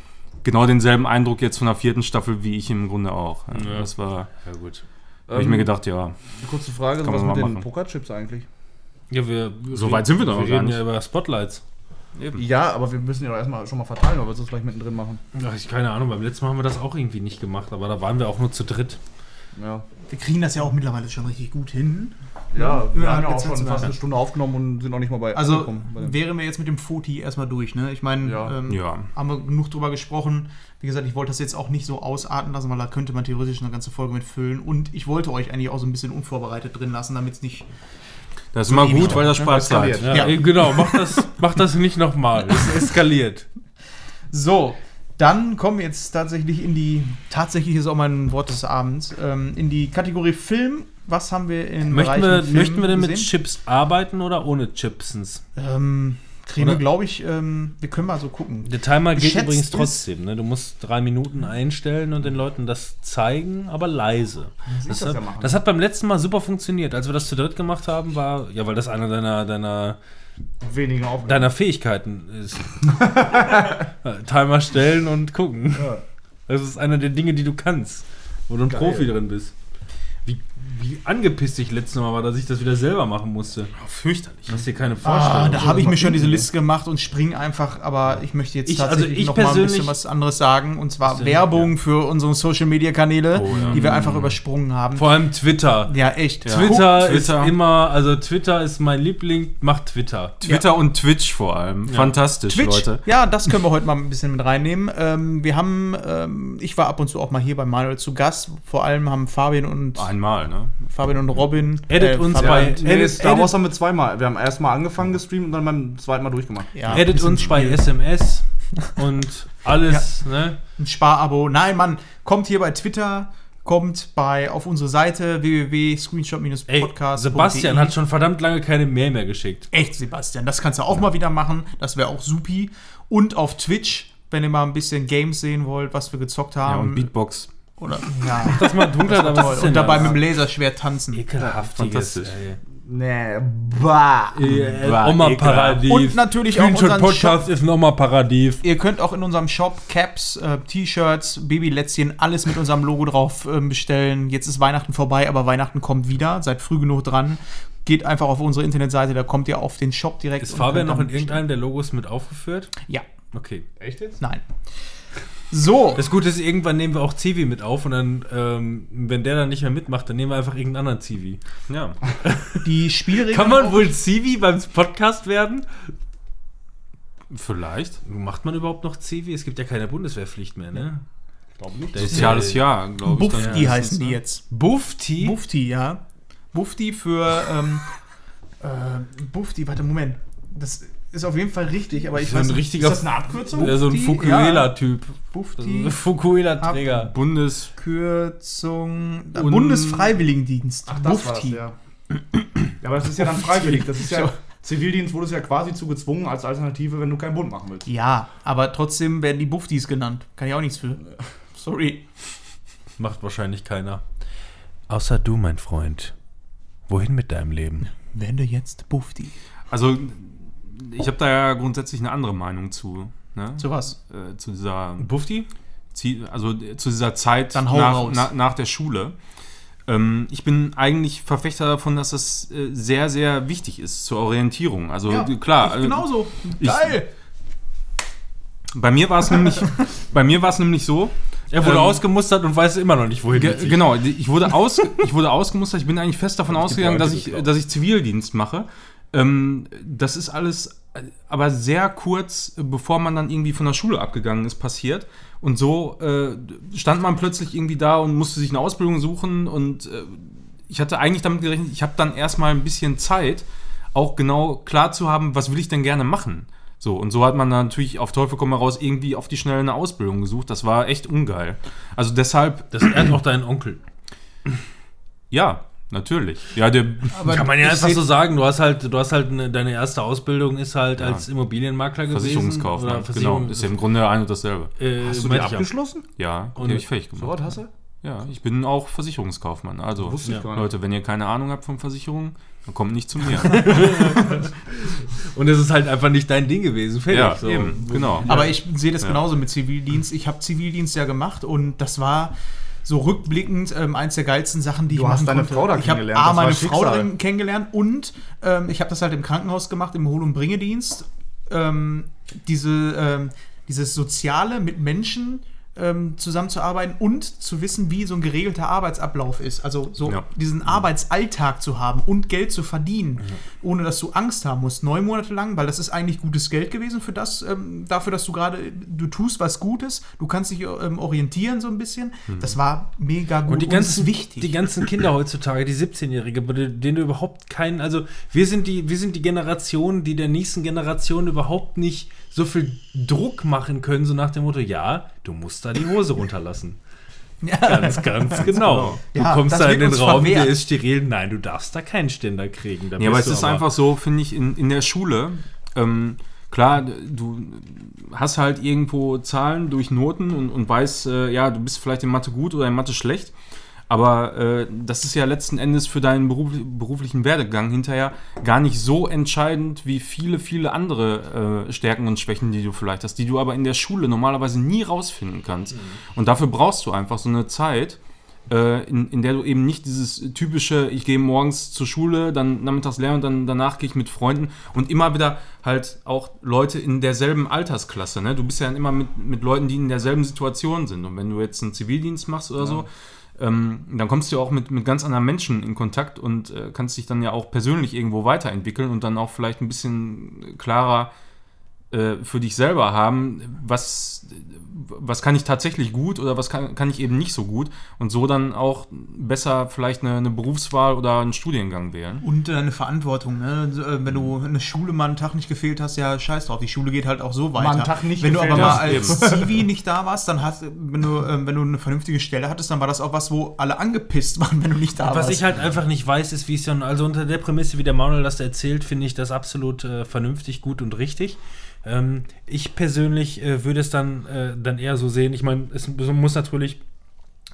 C: genau denselben Eindruck jetzt von der vierten Staffel wie ich im Grunde auch. Ja,
B: Ja.
C: Das war,
B: Ja, gut.
C: habe ich mir gedacht, ja.
D: Kurze Frage,
C: Kann
D: was mit
C: mal
D: den
C: machen.
D: Pokerchips eigentlich?
B: Ja, wir,
C: So weit sind wir doch noch
B: Wir reden ja über Spotlights.
D: Ja, aber wir müssen ja doch erstmal schon mal verteilen, weil wir es vielleicht mittendrin machen.
B: Ach, ich keine Ahnung, beim letzten Mal haben wir das auch irgendwie nicht gemacht, aber da waren wir auch nur zu dritt.
D: Ja,
A: wir kriegen das ja auch mittlerweile schon richtig gut hin.
D: Ja wir haben ja auch
A: jetzt
D: schon fast
A: mal.
D: eine Stunde aufgenommen und sind noch nicht mal bei
A: Also
D: bei
A: wären wir jetzt mit dem Foti erstmal durch, ne? Ich meine,
D: Ja.
A: ähm,
C: Ja.
A: haben wir genug drüber gesprochen. Wie gesagt, ich wollte das jetzt auch nicht so ausarten lassen, weil da könnte man theoretisch eine ganze Folge mit füllen. Und ich wollte euch eigentlich auch so ein bisschen unvorbereitet drin lassen, damit es nicht.
C: Das ist immer
A: ewig
C: gut, weil das
D: ne?
C: Zeit.
D: Eskaliert.
B: Ja,
A: Ja.
B: genau, mach das, mach das nicht nochmal. *laughs* Es eskaliert.
A: So, dann kommen wir jetzt tatsächlich in die. Tatsächlich ist auch mein Wort des Abends. Ähm, in die Kategorie Film. Was haben wir in
B: Möchten wir, möchten wir denn mit
A: gesehen?
B: Chips arbeiten oder ohne Chipsens?
A: Ähm, kriegen
B: Oder-
A: wir, glaube ich, ähm, wir können mal so gucken.
B: Der Timer geht übrigens trotzdem. Ne? Du musst drei Minuten einstellen und den Leuten das zeigen, aber leise. Das,
D: das
B: hat,
D: ja
B: das hat beim letzten Mal super funktioniert. Als wir das zu dritt gemacht haben, war, ja, weil das eine deiner, deiner,
D: weniger Aufgaben.
B: deiner Fähigkeiten ist. *laughs* Timer stellen und gucken.
D: Ja.
B: Das ist eine der Dinge, die du kannst, wo du ein
D: Geil.
B: Profi drin bist. Wie, wie angepisst ich letztes Mal war, dass ich das wieder selber machen musste.
C: Fürchterlich.
B: Du hast dir keine
A: Ah,
B: Vorstellung.
A: da habe ich mir schon diese Liste gemacht und spring einfach, aber ich möchte jetzt
B: Ich- also
A: tatsächlich
B: ich
A: noch mal ein bisschen was anderes sagen und zwar Werbung für unsere Social Media Kanäle,
C: Oh, ja.
A: die wir einfach übersprungen haben.
B: Vor allem Twitter.
A: ja, echt.
C: Ja.
B: Twitter,
C: Twitter.
B: ist immer, also Twitter ist mein Liebling, macht Twitter.
C: Twitter und Twitch vor allem. Fantastisch,
A: Twitch,
C: Leute.
A: ja, das können wir heute mal ein bisschen mit reinnehmen. Ähm, wir haben, ähm, ich war ab und zu auch mal hier bei Manuel zu Gast. Vor allem haben Fabian und
C: Einmal, ne?
A: Fabian und Robin.
B: Edit uns
A: Fabian-
B: bei-
D: Nee,
B: Edit-
D: Star Wars haben wir zweimal. Wir haben erst mal angefangen gestreamt und dann beim zweiten Mal durchgemacht.
A: Ja,
B: Edit uns bei. SMS *laughs* und alles, ne?
A: ein Sparabo. Nein, Mann, kommt hier bei Twitter, kommt bei auf unsere Seite www.screenshot-podcast.
B: Sebastian hat schon verdammt lange keine Mail mehr geschickt.
A: Echt, Sebastian, das kannst du auch mal wieder machen. Das wäre auch supi. Und auf Twitch, wenn ihr mal ein bisschen Games sehen wollt, was wir gezockt
C: Ja,
A: haben.
C: und Beatbox.
A: Oder, ja,
B: Das mal dunkler, aber was
A: toll. Und dabei
B: das?
A: mit dem Laserschwert tanzen.
B: Ekelhaftiges,
C: Fantastisch.
B: ey.
D: Nee, bah.
B: Äh,
C: War
B: Oma-Paradies.
A: Und natürlich auch unseren
B: Podcast ist ein Oma-Paradies.
A: Ihr könnt auch in unserem Shop Caps, äh, T-Shirts, Babylätzchen, alles mit unserem Logo drauf ähm, bestellen. Jetzt ist Weihnachten vorbei, aber Weihnachten kommt wieder. Seid früh genug dran. Geht einfach auf unsere Internetseite, da kommt ihr auf den Shop direkt.
B: Ist
A: und
B: Fabian noch in irgendeinem der Logos mit aufgeführt?
A: Ja,
B: Okay.
D: Echt jetzt?
A: nein. So,
B: Das Gute ist, irgendwann nehmen wir auch Zivi mit auf und dann, ähm, wenn der dann nicht mehr mitmacht, dann nehmen wir einfach irgendeinen anderen Zivi.
C: Ja. *laughs*
A: die Spielregeln.
B: Kann man wohl Zivi beim Podcast werden?
C: Vielleicht.
B: Macht man überhaupt noch Zivi? Es gibt ja keine Bundeswehrpflicht mehr, ne?
D: Ich glaube nicht.
B: Ist
C: Soziales Jahr, glaube ich.
A: Bufti
C: meistens,
A: heißen die
C: ne?
A: jetzt.
B: Bufti?
A: Bufti, ja. Bufti für. Ähm, äh, Bufti, warte, Moment. Das ist auf jeden Fall richtig, aber ich
B: So
A: weiß nicht,
B: richtiger-
A: Ist das eine Abkürzung?
B: Ja, so ein? Fukuela-Typ.
A: Ja,
B: So
A: Bufti.
B: ein Fukuela-Träger.
C: Bundes.
A: Kürzung.
C: Und-
A: Bundesfreiwilligendienst.
D: Ach, das war das, ja. ja. Aber das ist ja dann freiwillig. Das ist ja. Zivildienst wurdest ja quasi zu gezwungen als Alternative, wenn du keinen Bund machen willst.
A: Ja, aber trotzdem werden die Buftis genannt. Kann ich auch nichts für. Sorry.
B: Macht wahrscheinlich keiner. Außer du, mein Freund. Wohin mit deinem Leben?
A: Werde jetzt Bufti.
C: Also, ich habe da ja grundsätzlich eine andere Meinung zu. Ne?
A: Zu was?
C: Äh, zu dieser
B: Bufti?
C: Also äh, zu dieser Zeit nach,
A: raus.
C: na, nach der Schule. Ähm, ich bin eigentlich Verfechter davon, dass das äh, sehr, sehr wichtig ist zur Orientierung. Also äh, klar,
A: Ich
C: äh,
A: genauso.
C: ich-
A: Geil.
C: bei mir war es nämlich, *laughs* bei mir war es nämlich so.
B: Er wurde
C: Ähm,
B: ausgemustert und weiß immer noch nicht, wohin
C: Ge genau, ich wurde, aus, ich wurde ausgemustert. Ich bin eigentlich fest davon *laughs* ausgegangen, dass ich, dass ich Zivildienst mache. Ähm, das ist alles aber sehr kurz, bevor man dann irgendwie von der Schule abgegangen ist, passiert. Und so äh, stand man plötzlich irgendwie da und musste sich eine Ausbildung suchen. Und äh, ich hatte eigentlich damit gerechnet, ich habe dann erstmal ein bisschen Zeit, auch genau klar zu haben, was will ich denn gerne machen. So, und so hat man dann natürlich auf Teufel komm raus irgendwie auf die Schnelle eine Ausbildung gesucht. Das war echt ungeil. Also deshalb,
B: Das ehrt auch deinen Onkel.
C: ja, natürlich. Ja, der,
B: Kann man ja einfach so sagen. Du hast halt, du hast halt eine, deine erste Ausbildung ist halt als Immobilienmakler gewesen.
C: Versicherungskaufmann.
B: Versicherung,
C: Genau, ist ja im Grunde ein und dasselbe.
B: äh,
D: Hast du die
B: ja.
D: abgeschlossen?
C: Ja, die
B: Und-
C: habe ich fähig
D: So
C: gemacht.
D: was hast du?
C: Ja, ich bin auch Versicherungskaufmann. Also,
D: Wusste ich
B: Ja.
D: gar nicht.
C: Leute, wenn ihr keine Ahnung habt von Versicherungen, dann kommt nicht zu mir. *laughs*
B: Und es ist halt einfach nicht dein Ding gewesen. Fertig.
C: ja,
B: so.
C: eben, genau.
A: Aber ich sehe das
C: Ja.
A: genauso mit Zivildienst. Ich habe Zivildienst ja gemacht und das war so rückblickend ähm, eins der geilsten Sachen, die
D: Du
A: ich
D: hast
A: machen
D: deine
A: konnte.
D: Frau da
A: ich habe
D: kennengelernt,
A: A,
D: das war
A: meine Frau darin kennengelernt und ähm, ich habe das halt im Krankenhaus gemacht, im Hol- und Bringedienst. Ähm, diese, ähm, dieses Soziale mit Menschen ähm, zusammenzuarbeiten und zu wissen, wie so ein geregelter Arbeitsablauf ist. Also so
C: Ja.
A: diesen Arbeitsalltag zu haben und Geld zu verdienen, ohne dass du Angst haben musst. Neun Monate lang, weil das ist eigentlich gutes Geld gewesen für das, ähm, dafür, dass du gerade, du tust was Gutes, du kannst dich ähm, orientieren so ein bisschen. Das war mega gut
B: Und die ganzen,
A: ist wichtig.
B: die ganzen Kinder heutzutage, die 17-Jährige, bei denen du überhaupt keinen, also wir sind die, wir sind die Generation, die der nächsten Generation überhaupt nicht so viel Druck machen können, so nach dem Motto, ja, du musst da die Hose runterlassen. *laughs*
A: ja.
B: Ganz, ganz genau. Du
A: Ja,
B: kommst da in den Raum, der
A: verwehrt.
B: ist steril. Nein, du darfst da keinen Ständer kriegen.
C: Ja, aber es ist einfach so, finde ich, in, in der Schule. Ähm, klar, du hast halt irgendwo Zahlen durch Noten und, und weißt, äh, ja, du bist vielleicht in Mathe gut oder in Mathe schlecht. Aber äh, das ist ja letzten Endes für deinen beruf, beruflichen Werdegang hinterher gar nicht so entscheidend wie viele, viele andere äh, Stärken und Schwächen, die du vielleicht hast, die du aber in der Schule normalerweise nie rausfinden kannst. Und dafür brauchst du einfach so eine Zeit, äh, in, in der du eben nicht dieses typische, ich gehe morgens zur Schule, dann nachmittags lernen und dann danach gehe ich mit Freunden und immer wieder halt auch Leute in derselben Altersklasse. Ne? Du bist ja dann immer mit, mit Leuten, die in derselben Situation sind. Und wenn du jetzt einen Zivildienst machst oder so, ähm, dann kommst du auch mit, mit ganz anderen Menschen in Kontakt und äh, kannst dich dann ja auch persönlich irgendwo weiterentwickeln und dann auch vielleicht ein bisschen klarer äh, für dich selber haben, was, was kann ich tatsächlich gut oder was kann, kann ich eben nicht so gut und so dann auch besser vielleicht eine, eine Berufswahl oder einen Studiengang wählen.
A: Und äh, eine Verantwortung, ne? Äh, Wenn du eine Schule mal einen Tag nicht gefehlt hast, ja, scheiß drauf. Die Schule geht halt auch so weiter.
D: einen Tag nicht
A: wenn du aber mal als Zivi nicht da warst, dann hast wenn du, ähm, wenn du eine vernünftige Stelle hattest, dann war das auch was, wo alle angepisst waren, wenn du nicht da
B: Was
A: warst.
B: ich halt einfach nicht weiß, ist, wie es dann, also unter der Prämisse, wie der Manuel das erzählt, finde ich das absolut äh, vernünftig, gut und richtig. Ähm, ich persönlich äh, würde es dann, äh, dann eher so sehen, ich meine, es muss natürlich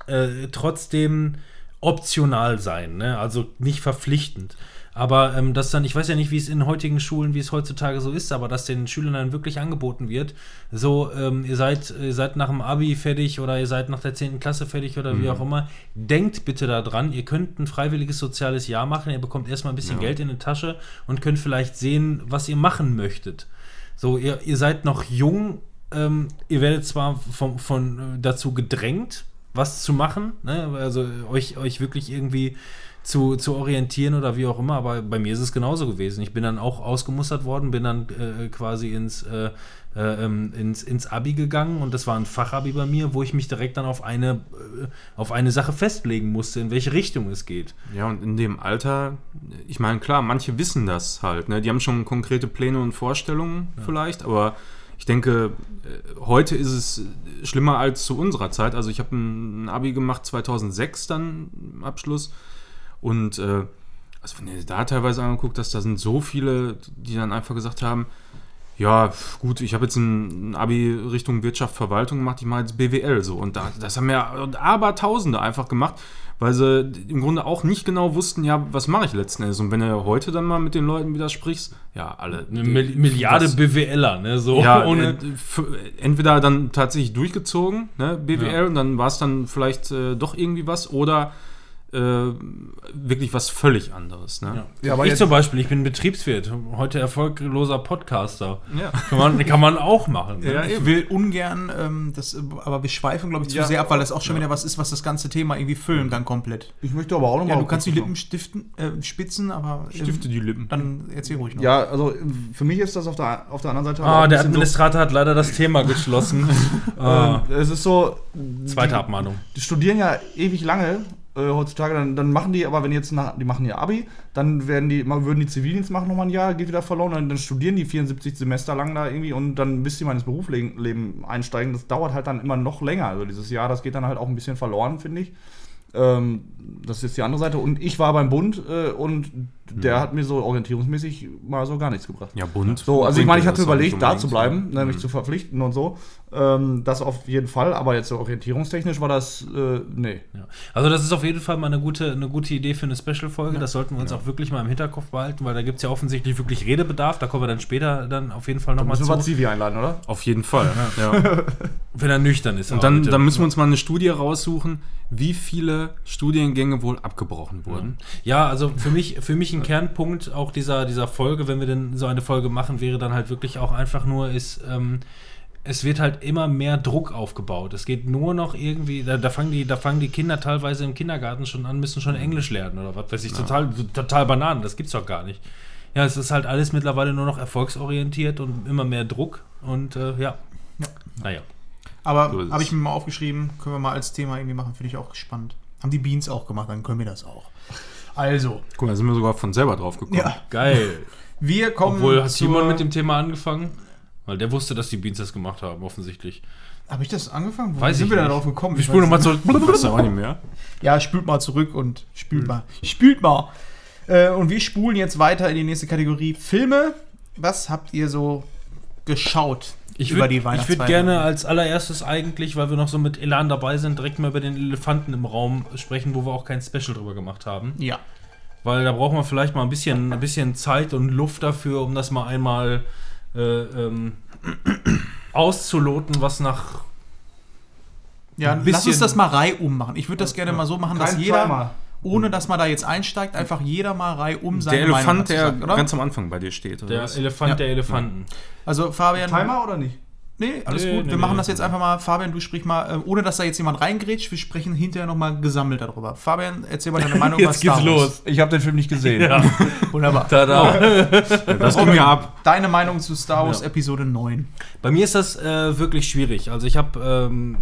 B: äh, trotzdem optional sein, ne? also nicht verpflichtend. Aber ähm, dass dann, ich weiß ja nicht, wie es in heutigen Schulen, wie es heutzutage so ist, aber dass den Schülern dann wirklich angeboten wird, so, ähm, ihr seid, ihr seid nach dem Abi fertig oder ihr seid nach der 10. Klasse fertig oder wie auch immer, denkt bitte daran, ihr könnt ein freiwilliges soziales Jahr machen, ihr bekommt erstmal ein bisschen Geld in die Tasche und könnt vielleicht sehen, was ihr machen möchtet. So, ihr, ihr seid noch jung, ähm, ihr werdet zwar von, von, äh, dazu gedrängt, was zu machen, ne? also euch, euch wirklich irgendwie zu, zu orientieren oder wie auch immer, aber bei mir ist es genauso gewesen. Ich bin dann auch ausgemustert worden, bin dann äh, quasi ins, äh, äh, ähm, ins, ins Abi gegangen und das war ein Fachabi bei mir, wo ich mich direkt dann auf eine, äh, auf eine Sache festlegen musste, in welche Richtung es geht.
C: Ja, und in dem Alter, ich meine, klar, manche wissen das halt, ne? Die haben schon konkrete Pläne und Vorstellungen vielleicht, aber ich denke, äh, heute ist es schlimmer als zu unserer Zeit. Also ich habe ein, Abi gemacht 2006 dann Abschluss und äh, also wenn ihr da teilweise anguckt, dass da sind so viele, die dann einfach gesagt haben, ja, gut, ich habe jetzt ein, Abi Richtung Wirtschaft, Verwaltung gemacht, ich mache jetzt BWL so. Und da, das haben ja Abertausende einfach gemacht, weil sie im Grunde auch nicht genau wussten, ja, was mache ich letzten Endes. Und wenn du heute dann mal mit den Leuten wieder sprichst, ja, alle.
B: Eine Mil- Milliarde
C: das-
B: BWLer, ne? So
C: ja, *laughs*
B: ohne.
C: äh, entweder dann tatsächlich durchgezogen, ne, BWL,
B: Ja.
C: und dann war es dann vielleicht äh, doch irgendwie was, oder äh, wirklich was völlig anderes. Ne?
B: Ja.
D: Ja, aber
B: ich zum Beispiel, ich bin Betriebswirt, heute erfolgloser Podcaster.
C: Ja.
B: Kann man, kann man auch machen. ne?
C: Ja,
A: Ich will ungern, ähm, das, aber wir schweifen, glaube ich, zu
D: Ja.
A: sehr ab, weil das auch schon wieder was ist, was das ganze Thema irgendwie füllen kann komplett.
D: Ich möchte aber auch noch
A: Ja, du kannst die Lippen stiften, äh, spitzen, aber ähm,
C: Stifte die Lippen.
A: dann erzähl ruhig noch.
D: Ja, also für mich ist das auf der, auf der anderen Seite.
B: Ah, der Administrator hat leider das Thema geschlossen.
D: So, *laughs*
B: ah,
D: ähm, es ist so.
B: zweite
D: die,
B: Abmahnung.
D: die studieren ja ewig lange äh, heutzutage, dann, dann machen die aber, wenn jetzt nach, die machen ihr Abi, dann werden die, würden die Zivildienst machen nochmal ein Jahr, geht wieder verloren, dann, dann studieren die 74 Semester lang da irgendwie und dann bis sie mal ins Berufsleben einsteigen, das dauert halt dann immer noch länger. Also dieses Jahr, das geht dann halt auch ein bisschen verloren, finde ich. Ähm, das ist jetzt die andere Seite. Und ich war beim Bund äh, und der hat mir so orientierungsmäßig mal so gar nichts gebracht.
C: Ja, bunt.
D: So, also ich meine, ich hatte überlegt, da zu bleiben,
C: ne?
D: mich zu verpflichten und so. Ähm, das auf jeden Fall, aber jetzt so orientierungstechnisch war das, äh, nee.
B: Ja. Also das ist auf jeden Fall mal eine gute, eine gute Idee für eine Special-Folge. Das sollten wir uns auch wirklich mal im Hinterkopf behalten, weil da gibt es ja offensichtlich wirklich Redebedarf. Da kommen wir dann später dann auf jeden Fall nochmal
D: Müssen wir
B: zu,
D: Zivi einladen, oder?
C: Auf jeden Fall. Ja. *laughs*
B: wenn er nüchtern ist.
C: Und dann, dann müssen wir uns mal eine Studie raussuchen, wie viele Studiengänge wohl abgebrochen wurden.
B: Ja, also für mich, für mich ein Kernpunkt auch dieser, dieser Folge, wenn wir denn so eine Folge machen, wäre dann halt wirklich auch einfach nur, ist, ähm, es wird halt immer mehr Druck aufgebaut. Es geht nur noch irgendwie, da, da, fangen die, da fangen die Kinder teilweise im Kindergarten schon an, müssen schon Englisch lernen oder was weiß ich, total, total Bananen, das gibt's doch gar nicht. Ja, es ist halt alles mittlerweile nur noch erfolgsorientiert und immer mehr Druck und äh, ja.
A: Ja.
B: Naja.
A: Aber
C: So
A: habe ich mir mal aufgeschrieben, können wir mal als Thema irgendwie machen, finde ich auch spannend. Haben die Beans auch gemacht, dann können wir das auch. Also,
C: Guck mal, da sind wir sogar von selber drauf gekommen.
A: ja,
B: Geil. *laughs*
A: wir kommen.
B: Obwohl, hat Simon mit dem Thema angefangen? Weil der wusste, dass die Beans das gemacht haben, offensichtlich.
A: Habe ich das angefangen? Wo
B: Weiß
A: sind
B: ich
A: wir da
B: nicht.
A: drauf gekommen?
B: Wir
A: weiß
B: nochmal zurück.
C: Das ist aber nicht mehr.
A: Ja, spült mal zurück und spült mal. Spült mal. Äh, und wir spulen jetzt weiter in die nächste Kategorie Filme. Was habt ihr so geschaut
B: Ich
A: über
B: würde
A: die
B: würd
A: Weihnachtsfeier?
B: gerne als allererstes eigentlich, weil wir noch so mit Elan dabei sind, direkt mal über den Elefanten im Raum sprechen, wo wir auch kein Special drüber gemacht haben.
A: Ja.
B: Weil da brauchen wir vielleicht mal ein bisschen, ein bisschen Zeit und Luft dafür, um das mal einmal äh, ähm, *clears throat* auszuloten, was nach
A: Ja,
C: ein
A: lass uns das mal reihum machen. Ich würde das gerne mal so machen, dass jeder,
D: Timer.
A: Ohne dass man da jetzt einsteigt, einfach jeder mal reihum seine
C: Der
A: Meinung
C: Elefant, der
A: sagt, oder?
C: ganz am Anfang bei dir steht. Oder
B: Der
C: was?
B: Elefant
A: Ja.
B: der Elefanten.
A: Also Fabian,
D: Timer oder nicht?
A: nee, alles
B: Nee,
A: gut.
B: nee,
A: wir machen
B: nee.
A: das jetzt einfach mal. Fabian, du sprich mal, äh, ohne dass da jetzt jemand reingrätscht. Wir sprechen hinterher noch mal gesammelt darüber. Fabian, erzähl mal deine *laughs* Meinung
B: Jetzt geht's
A: Wars.
B: los.
D: Ich habe den Film nicht gesehen. *laughs*
B: Ja. *laughs*
A: Wunderbar.
B: Tada.
C: das ging mir ab.
A: Deine Meinung zu Star Wars
B: Ja.
A: Episode 9.
B: Bei mir ist das äh, wirklich schwierig. Also ich habe ähm,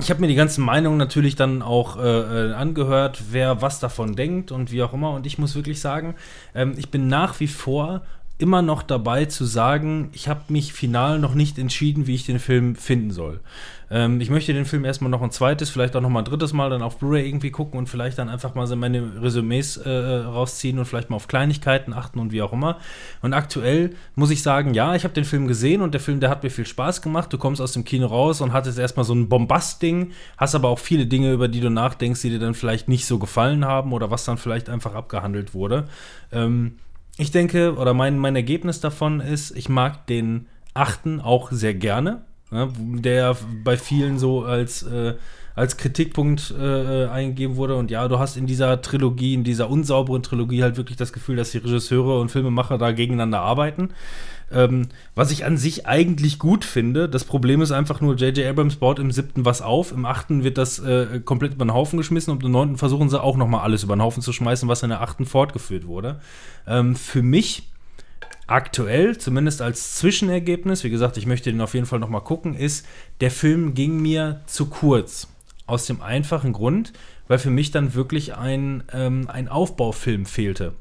B: ich habe mir die ganzen Meinungen natürlich dann auch äh, äh, angehört, wer was davon denkt und wie auch immer. Und ich muss wirklich sagen, ähm, ich bin nach wie vor immer noch dabei zu sagen, ich habe mich final noch nicht entschieden, wie ich den Film finden soll. Ähm, ich möchte den Film erstmal noch ein zweites, vielleicht auch noch mal ein drittes Mal dann auf Blu-ray irgendwie gucken und vielleicht dann einfach mal so meine Resümees äh, rausziehen und vielleicht mal auf Kleinigkeiten achten und wie auch immer. Und aktuell muss ich sagen, ja, ich habe den Film gesehen und der Film, der hat mir viel Spaß gemacht. Du kommst aus dem Kino raus und hattest erstmal so ein Bombast-Ding, hast aber auch viele Dinge, über die du nachdenkst, die dir dann vielleicht nicht so gefallen haben oder was dann vielleicht einfach abgehandelt wurde. Ähm, ich denke, oder mein, mein Ergebnis davon ist, ich mag den achten auch sehr gerne, ne, der bei vielen so als, äh, als Kritikpunkt äh, äh, eingegeben wurde. Und ja, du hast in dieser Trilogie, in dieser unsauberen Trilogie halt wirklich das Gefühl, dass die Regisseure und Filmemacher da gegeneinander arbeiten. Ähm, was ich an sich eigentlich gut finde. Das Problem ist einfach nur, J.J. Abrams baut im siebten was auf, im achten wird das äh, komplett über den Haufen geschmissen und im neunten versuchen sie auch nochmal alles über den Haufen zu schmeißen, was in der achten fortgeführt wurde. Ähm, für mich aktuell, zumindest als Zwischenergebnis, wie gesagt, ich möchte den auf jeden Fall nochmal gucken, ist, der Film ging mir zu kurz. Aus dem einfachen Grund, weil für mich dann wirklich ein, ähm, ein Aufbaufilm fehlte.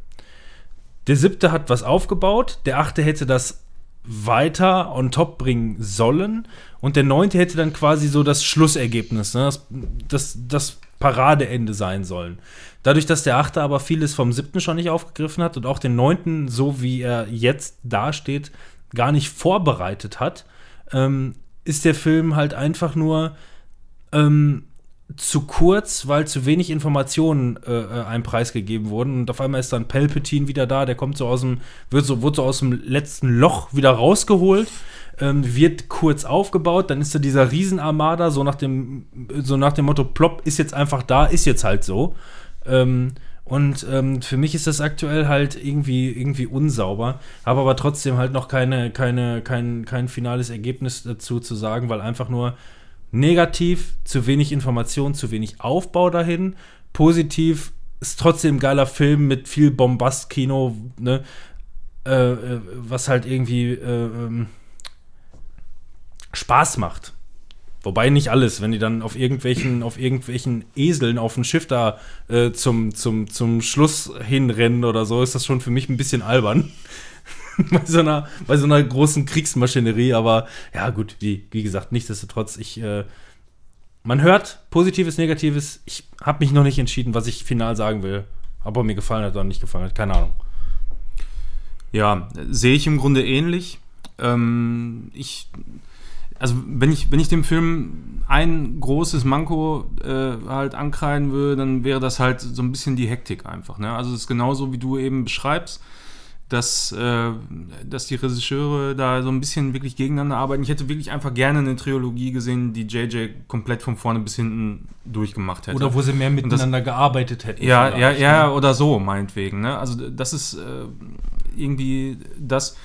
B: Der siebte hat was aufgebaut, der achte hätte das weiter on top bringen sollen und der neunte hätte dann quasi so das Schlussergebnis, ne, das, das, das Paradeende sein sollen. Dadurch, dass der achte aber vieles vom siebten schon nicht aufgegriffen hat und auch den neunten, so wie er jetzt dasteht, gar nicht vorbereitet hat, ähm, ist der Film halt einfach nur ähm, zu kurz, weil zu wenig Informationen äh, äh, einem preisgegeben wurden. Und auf einmal ist dann Palpatine wieder da, der kommt so aus dem, wird so, wird so aus dem letzten Loch wieder rausgeholt, ähm, wird kurz aufgebaut, dann ist da dieser Riesenarmada, so nach dem, so nach dem Motto, plopp, ist jetzt einfach da, ist jetzt halt so. Ähm, und ähm, für mich ist das aktuell halt irgendwie, irgendwie unsauber, habe aber trotzdem halt noch keine, keine, kein, kein finales Ergebnis dazu zu sagen, weil einfach nur negativ, zu wenig Information, zu wenig Aufbau dahin. Positiv ist trotzdem ein geiler Film mit viel Bombast-Kino, ne? Äh, äh, was halt irgendwie äh, ähm, Spaß macht. Wobei nicht alles, wenn die dann auf irgendwelchen, auf irgendwelchen Eseln auf dem Schiff da äh, zum, zum, zum Schluss hinrennen oder so, ist das schon für mich ein bisschen albern. *laughs* bei, so einer, bei so einer großen Kriegsmaschinerie, aber ja, gut, wie, wie gesagt, nichtsdestotrotz, ich, äh, man hört Positives, Negatives. Ich habe mich noch nicht entschieden, was ich final sagen will. Ob er mir gefallen hat oder nicht gefallen hat, keine Ahnung.
C: Ja, sehe ich im Grunde ähnlich. Ähm, ich, also wenn ich, wenn ich dem Film ein großes Manko äh, halt ankreiden würde, dann wäre das halt so ein bisschen die Hektik einfach. Ne? Also es ist genauso, wie du eben beschreibst, dass, äh, dass die Regisseure da so ein bisschen wirklich gegeneinander arbeiten. Ich hätte wirklich einfach gerne eine Trilogie gesehen, die JJ komplett von vorne bis hinten durchgemacht hätte.
B: Oder wo sie mehr
C: das-
B: miteinander gearbeitet hätten.
C: Ja, ja, ja,
B: ne?
C: oder so, meinetwegen. Ne? Also das ist äh, irgendwie das.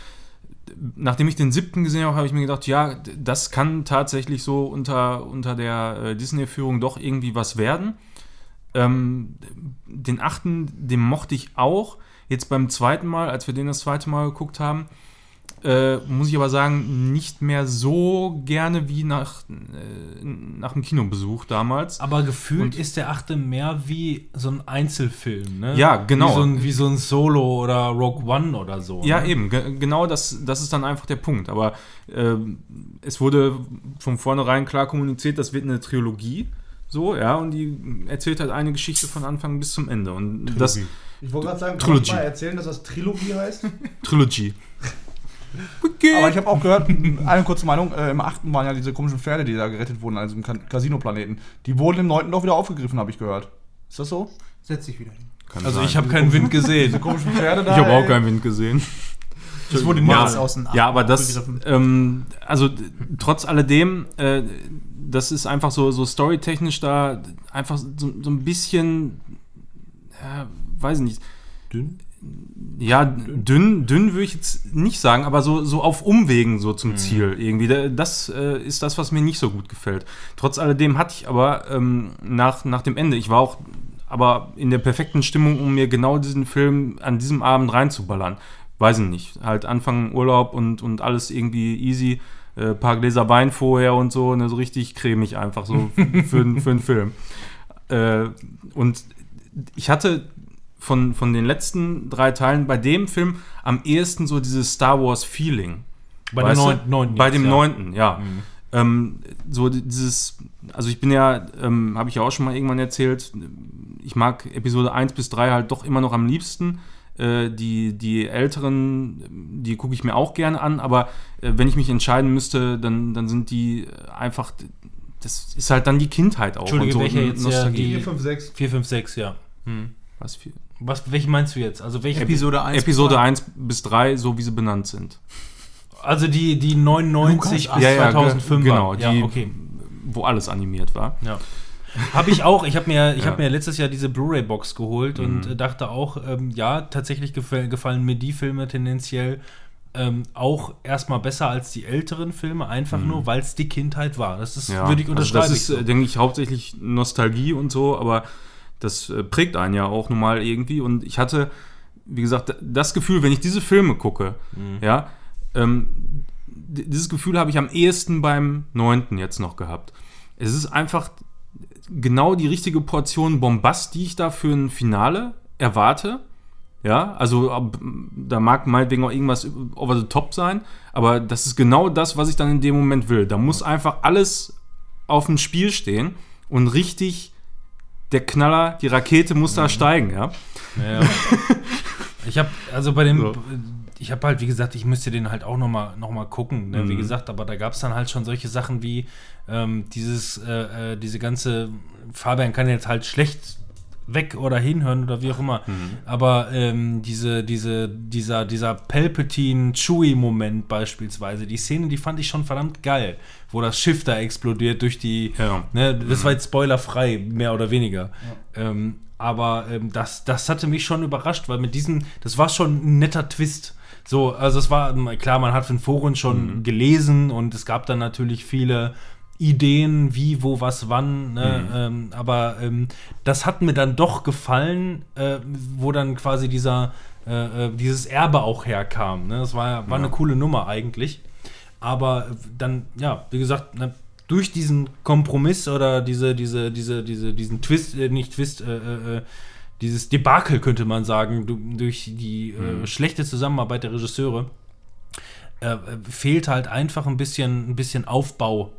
C: Nachdem ich den siebten gesehen habe, habe ich mir gedacht, ja, das kann tatsächlich so unter, unter der äh, Disney-Führung doch irgendwie was werden. Ähm, den achten, den mochte ich auch. Jetzt beim zweiten Mal, als wir den das zweite Mal geguckt haben, äh, muss ich aber sagen, nicht mehr so gerne wie nach, äh, nach dem Kinobesuch damals.
B: Aber gefühlt
C: Und-
B: ist der achte mehr wie so ein Einzelfilm, ne?
C: Ja, genau.
B: Wie so ein, wie so ein Solo oder Rogue One oder so.
C: Ja,
B: ne?
C: eben, ge genau das, das ist dann einfach der Punkt. Aber ähm, es wurde von vornherein klar kommuniziert, das wird eine Trilogie. So, ja, und die erzählt halt eine Geschichte von Anfang bis zum Ende. Und das
D: Ich wollte gerade sagen,
C: Trilogy.
D: kannst du mal erzählen, dass das Trilogie heißt?
C: Trilogy.
D: Aber ich habe auch gehört, *laughs* eine kurze Meinung, äh, im achten waren ja diese komischen Pferde, die da gerettet wurden, also im Casino-Planeten. Die wurden im neunten doch wieder aufgegriffen, habe ich gehört. Ist das so?
A: Setz dich wieder hin.
C: Kann
B: Also
C: sein.
B: ich habe keinen Wind gesehen.
D: Diese komischen Pferde da.
C: ich habe auch keinen Wind gesehen.
A: Es wurde
C: ja,
A: nichts aus den
C: ja, aber das, ähm, also trotz alledem, äh, das ist einfach so, so storytechnisch da einfach so, so ein bisschen, ja, weiß nicht,
B: Dünn?
C: Ja, dünn, dünn würde ich jetzt nicht sagen, aber so, so auf Umwegen so zum Ziel irgendwie. Da- Das äh, ist das, was mir nicht so gut gefällt. Trotz alledem hatte ich aber ähm, nach, nach dem Ende, ich war auch aber in der perfekten Stimmung, um mir genau diesen Film an diesem Abend reinzuballern. Weiß ich nicht. Halt Anfang Urlaub und, und alles irgendwie easy. Äh, paar Gläser Wein vorher und so, ne, so richtig cremig einfach so für, für einen Film. Äh, und ich hatte von, von den letzten drei Teilen bei dem Film am ehesten so dieses Star Wars Feeling.
B: Bei dem neunten, neunten
C: Bei
B: jetzt,
C: dem
B: ja.
C: neunten, ja. Ähm, so dieses, also ich bin ja, ähm, habe ich ja auch schon mal irgendwann erzählt, ich mag Episode 1 bis 3 halt doch immer noch am liebsten. Äh, die, die älteren, die gucke ich mir auch gerne an, aber äh, wenn ich mich entscheiden müsste, dann, dann sind die einfach, das ist halt dann die Kindheit auch.
B: Entschuldige, welche
C: und
B: jetzt, ja,
C: Nostalgie.
B: die-
D: 4, 5, 6.
B: 4, 5, 6, ja.
C: Was für,
B: Was, welche meinst du jetzt? Also welche
A: Episode 1.
C: Episode 1 bis 3, so wie sie benannt sind.
B: Also die, die 99
A: Lukas,
B: bis
C: ja, ja,
B: 2005
C: genau,
B: waren. Ja,
C: die-
B: okay.
C: Wo alles animiert war.
B: Ja. Habe ich auch. Ich habe mir, ich
C: Ja. Mhm.
B: hab mir letztes Jahr diese Blu-ray-Box geholt und äh, dachte auch, ähm, ja, tatsächlich gefallen, gefallen mir die Filme tendenziell ähm, auch erstmal besser als die älteren Filme, einfach nur, weil es die Kindheit war. Das ist,
C: Mhm. Ja,
B: würde ich
C: also
B: unterschreiben.
C: das ist, äh, denke ich, hauptsächlich Nostalgie und so, aber das äh, prägt einen ja auch normal irgendwie. Und ich hatte, wie gesagt, das Gefühl, wenn ich diese Filme gucke, ja, ähm, dieses Gefühl habe ich am ehesten beim neunten jetzt noch gehabt. Es ist einfach genau die richtige Portion Bombast, die ich da für ein Finale erwarte. Ja, also da mag meinetwegen auch irgendwas over the top sein, aber das ist genau das, was ich dann in dem Moment will. Da muss einfach alles auf dem Spiel stehen und richtig der Knaller, die Rakete muss da steigen, ja.
B: Ja, *laughs* ich habe also bei dem,
C: So.
B: ich habe halt wie gesagt, ich müsste den halt auch noch mal, noch mal gucken, ne?
C: Mhm.
B: wie gesagt, aber da gab es dann halt schon solche Sachen wie ähm, dieses, äh, äh, diese ganze Fabian kann jetzt halt schlecht weg oder hinhören oder wie auch immer,
C: Mhm.
B: aber ähm, diese, diese, dieser, dieser Palpatine-Chewie-Moment beispielsweise, die Szene, die fand ich schon verdammt geil, wo das Schiff da explodiert durch die,
C: Ja.
B: Ne, das war jetzt spoilerfrei, mehr oder weniger. Ähm, aber ähm, das, das hatte mich schon überrascht, weil mit diesem, das war schon ein netter Twist. So, also es war, klar, man hat in Foren schon gelesen und es gab dann natürlich viele Ideen, wie, wo, was, wann, ne? ähm, aber ähm, das hat mir dann doch gefallen, äh, wo dann quasi dieser, äh, äh, dieses Erbe auch herkam. Ne? Das war, war eine coole Nummer eigentlich. Aber dann, ja, wie gesagt, ne, durch diesen Kompromiss oder diese, diese, diese, diese, diesen Twist, äh, nicht Twist, äh, äh, äh, dieses Debakel könnte man sagen, du, durch die äh, schlechte Zusammenarbeit der Regisseure, äh, äh, fehlt halt einfach ein bisschen, ein bisschen Aufbau,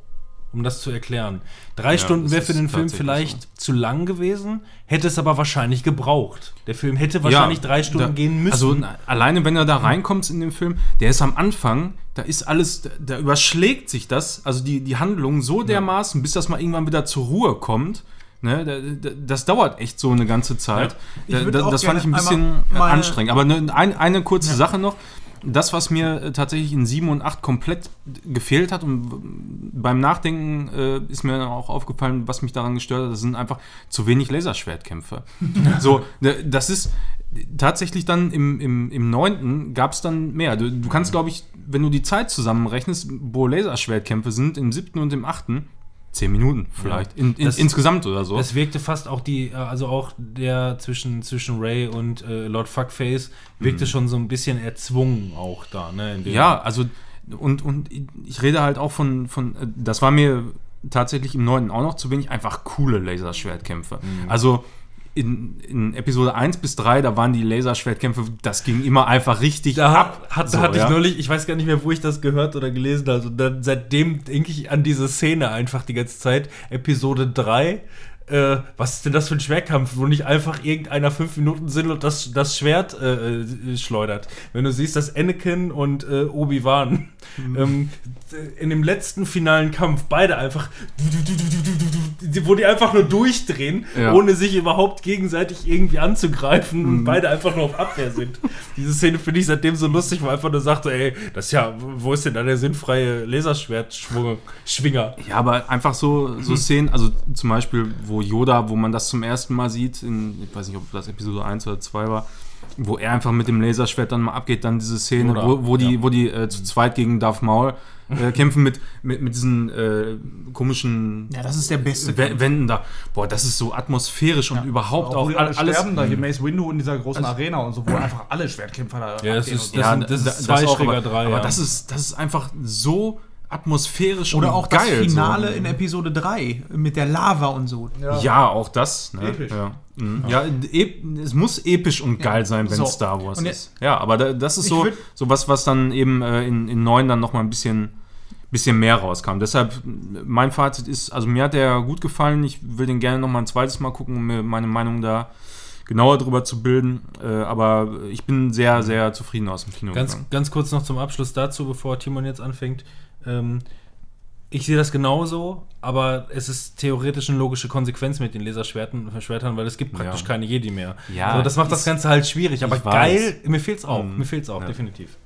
B: um das zu erklären. Drei Stunden
C: das
B: wäre für den Film vielleicht zu lang gewesen, hätte es aber wahrscheinlich gebraucht. Der Film hätte wahrscheinlich drei Stunden
C: da,
B: gehen müssen.
C: Also alleine, wenn er da reinkommt in den Film, der ist am Anfang, da ist alles, da, überschlägt sich das, also die, die Handlung so dermaßen, bis das mal irgendwann wieder zur Ruhe kommt. Ne, da, da, das dauert echt so eine ganze Zeit.
A: Auch
C: das fand ich ein bisschen
A: meine-
C: anstrengend. Aber ne, ein, eine kurze Sache noch. Das, was mir äh, tatsächlich in 7 und 8 komplett gefehlt hat und beim Nachdenken äh, ist mir auch aufgefallen, was mich daran gestört hat, das sind einfach zu wenig Laserschwertkämpfe. *laughs* so, das ist tatsächlich dann im, im, im 9. gab es dann mehr. Du, du kannst, glaube ich, wenn du die Zeit zusammenrechnest, wo Laserschwertkämpfe sind, im 7. und im 8. 10 Minuten vielleicht. In, in,
B: Das-
C: insgesamt oder so.
B: Es wirkte fast auch die, äh, also auch der zwischen, zwischen Ray und äh, Lord Fuckface wirkte schon so ein bisschen erzwungen auch da, ne?
C: Ja, also und, und ich rede halt auch von, von, äh, das war mir tatsächlich im 9. auch noch zu wenig, einfach coole Laserschwertkämpfe. Also in, in Episode 1 bis 3, da waren die Laserschwertkämpfe, das ging immer einfach richtig
B: Da
C: ab.
B: hat,
C: So,
B: hatte
C: ja.
B: ich neulich, ich weiß gar nicht mehr, wo ich das gehört oder gelesen habe. Und dann, seitdem denke ich an diese Szene einfach die ganze Zeit. Episode 3. Äh, was ist denn das für ein Schwertkampf, wo nicht einfach irgendeiner fünf Minuten sind und das, das Schwert äh, äh, schleudert? Wenn du siehst, dass Anakin und äh, Obi-Wan ähm, in dem letzten finalen Kampf beide einfach, wo die einfach nur durchdrehen,
C: Ja.
B: ohne sich überhaupt gegenseitig irgendwie anzugreifen und beide einfach nur auf Abwehr sind. Diese Szene finde ich seitdem so lustig, wo er einfach nur sagte, ey, das ist ja, wo ist denn da der sinnfreie Laserschwert-Schwinger?
C: Ja, aber einfach so, so Szenen, also zum Beispiel, wo Yoda, wo man das zum ersten Mal sieht, in, ich weiß nicht, ob das Episode 1 oder 2 war, wo er einfach mit dem Laserschwert dann mal abgeht, dann diese Szene,
B: Yoda,
C: wo, wo die,
B: ja.
C: wo die äh, zu zweit gegen Darth Maul äh, *laughs* kämpfen mit, mit, mit diesen äh, komischen
A: Ja, das ist der beste.
C: Wä- Wänden da. Boah, das ist so atmosphärisch und überhaupt auch,
D: wo
C: all-
D: alle
C: alles.
D: sterben, da hier Mace Windu in dieser großen Arena und so, wo einfach alle Schwertkämpfer da
B: Ja, das ist- das
D: so.
B: sind- das
C: da-
B: ist zwei
C: auch,
B: Schräger
C: aber,
B: drei,
C: Aber
B: ja.
C: das ist, das ist einfach so atmosphärisch
A: Oder
C: und
A: auch
C: geil.
A: das Finale
C: so.
A: in Episode 3 mit der Lava und so.
C: Ja, auch das. Ne?
D: Episch.
C: Ja, mhm. ja ep es muss episch und geil sein, wenn
A: So.
C: es Star Wars
A: Und
C: ist. Ja, aber da, das ist so, so was, was dann eben äh, in, in 9 dann nochmal ein bisschen, bisschen mehr rauskam. Deshalb, mein Fazit ist, also mir hat der gut gefallen. Ich will den gerne nochmal ein zweites Mal gucken, um mir meine Meinung da genauer drüber zu bilden. Äh, aber ich bin sehr, sehr zufrieden aus dem Kino
B: Ganz,
C: gegangen.
B: ganz kurz noch zum Abschluss dazu, bevor Timon jetzt anfängt. Ähm, ich sehe das genauso, aber es ist theoretisch eine logische Konsequenz mit den Laserschwertern, Schwertern, weil es gibt praktisch
C: Ja.
B: keine Jedi mehr.
C: Ja,
B: also das macht das Ganze halt schwierig, aber geil, mir fehlt's auch,
C: Mhm.
B: mir fehlt's auch,
C: Ja.
B: definitiv.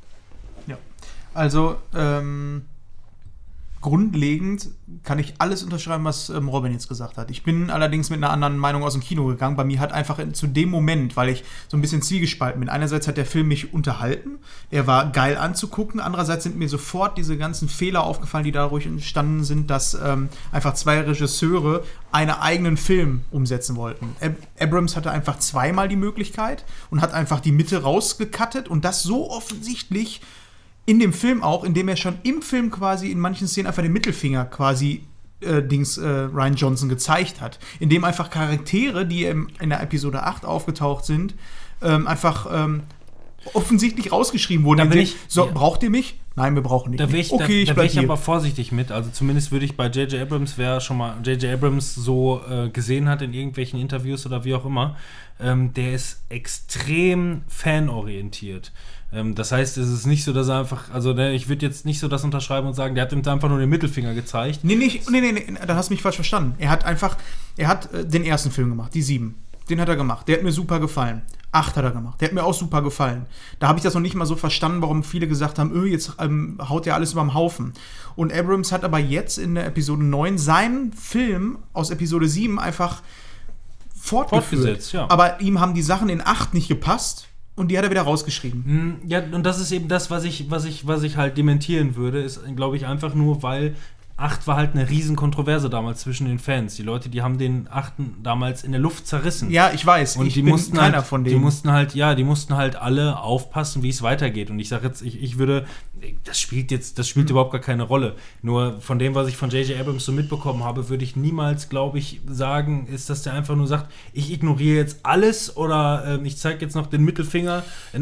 A: Also, ähm, grundlegend kann ich alles unterschreiben, was ähm, Robin jetzt gesagt hat. Ich bin allerdings mit einer anderen Meinung aus dem Kino gegangen. Bei mir hat einfach in, zu dem Moment, weil ich so ein bisschen zwiegespalten bin. Einerseits hat der Film mich unterhalten, er war geil anzugucken. Andererseits sind mir sofort diese ganzen Fehler aufgefallen, die dadurch entstanden sind, dass ähm, einfach zwei Regisseure einen eigenen Film umsetzen wollten. Ab Abrams hatte einfach zweimal die Möglichkeit und hat einfach die Mitte rausgekattet und das so offensichtlich in dem Film auch, indem er schon im Film quasi in manchen Szenen einfach den Mittelfinger quasi äh, Dings äh, Ryan Johnson gezeigt hat. Indem einfach Charaktere, die im, in der Episode 8 aufgetaucht sind, ähm, einfach ähm, offensichtlich rausgeschrieben wurden.
B: Da bin
A: Indem-
B: ich-
A: so,
B: ja.
A: braucht ihr mich? Nein, wir brauchen dich
B: Da wäre
A: nicht.
B: ich,
A: Okay,
B: da,
A: ich
B: da wär ich aber vorsichtig mit. Also zumindest würde ich bei J.J. Abrams, wer schon mal J.J. Abrams so äh, gesehen hat in irgendwelchen Interviews oder wie auch immer, ähm, der ist extrem fanorientiert. Ähm, das heißt, es ist nicht so, dass er einfach, also ne, ich würde jetzt nicht so das unterschreiben und sagen, der hat ihm einfach nur den Mittelfinger gezeigt.
A: Nee, nicht, nee, nee, nee, da hast du mich falsch verstanden. Er hat einfach, er hat äh, den ersten Film gemacht, die sieben. Den hat er gemacht. Der hat mir super gefallen. Acht hat er gemacht. Der hat mir auch super gefallen. Da habe ich das noch nicht mal so verstanden, warum viele gesagt haben, öh, jetzt ähm, haut ja alles überm Haufen. Und Abrams hat aber jetzt in der Episode 9 seinen Film aus Episode 7 einfach fortgeführt.
B: Fortgesetzt, ja.
A: Aber ihm haben die Sachen in 8 nicht gepasst und die hat er wieder rausgeschrieben.
B: Mm, Ja, und das ist eben das, was ich, was ich, was ich halt dementieren würde, ist, glaube ich, einfach nur, weil 8 war halt eine riesen Kontroverse damals zwischen den Fans. Die Leute, die haben den 8. damals in der Luft zerrissen.
A: Ja, ich weiß.
B: Und
A: ich
B: die mussten
A: keiner
B: halt,
A: von
B: die
A: denen.
B: mussten halt, ja, die mussten halt alle aufpassen, wie es weitergeht. Und ich sage jetzt, ich, ich würde, das spielt jetzt, das spielt überhaupt gar keine Rolle. Nur von dem, was ich von J.J. Abrams so mitbekommen habe, würde ich niemals, glaube ich, sagen, ist, dass der einfach nur sagt, ich ignoriere jetzt alles oder ähm, ich zeige jetzt noch den Mittelfinger. Äh,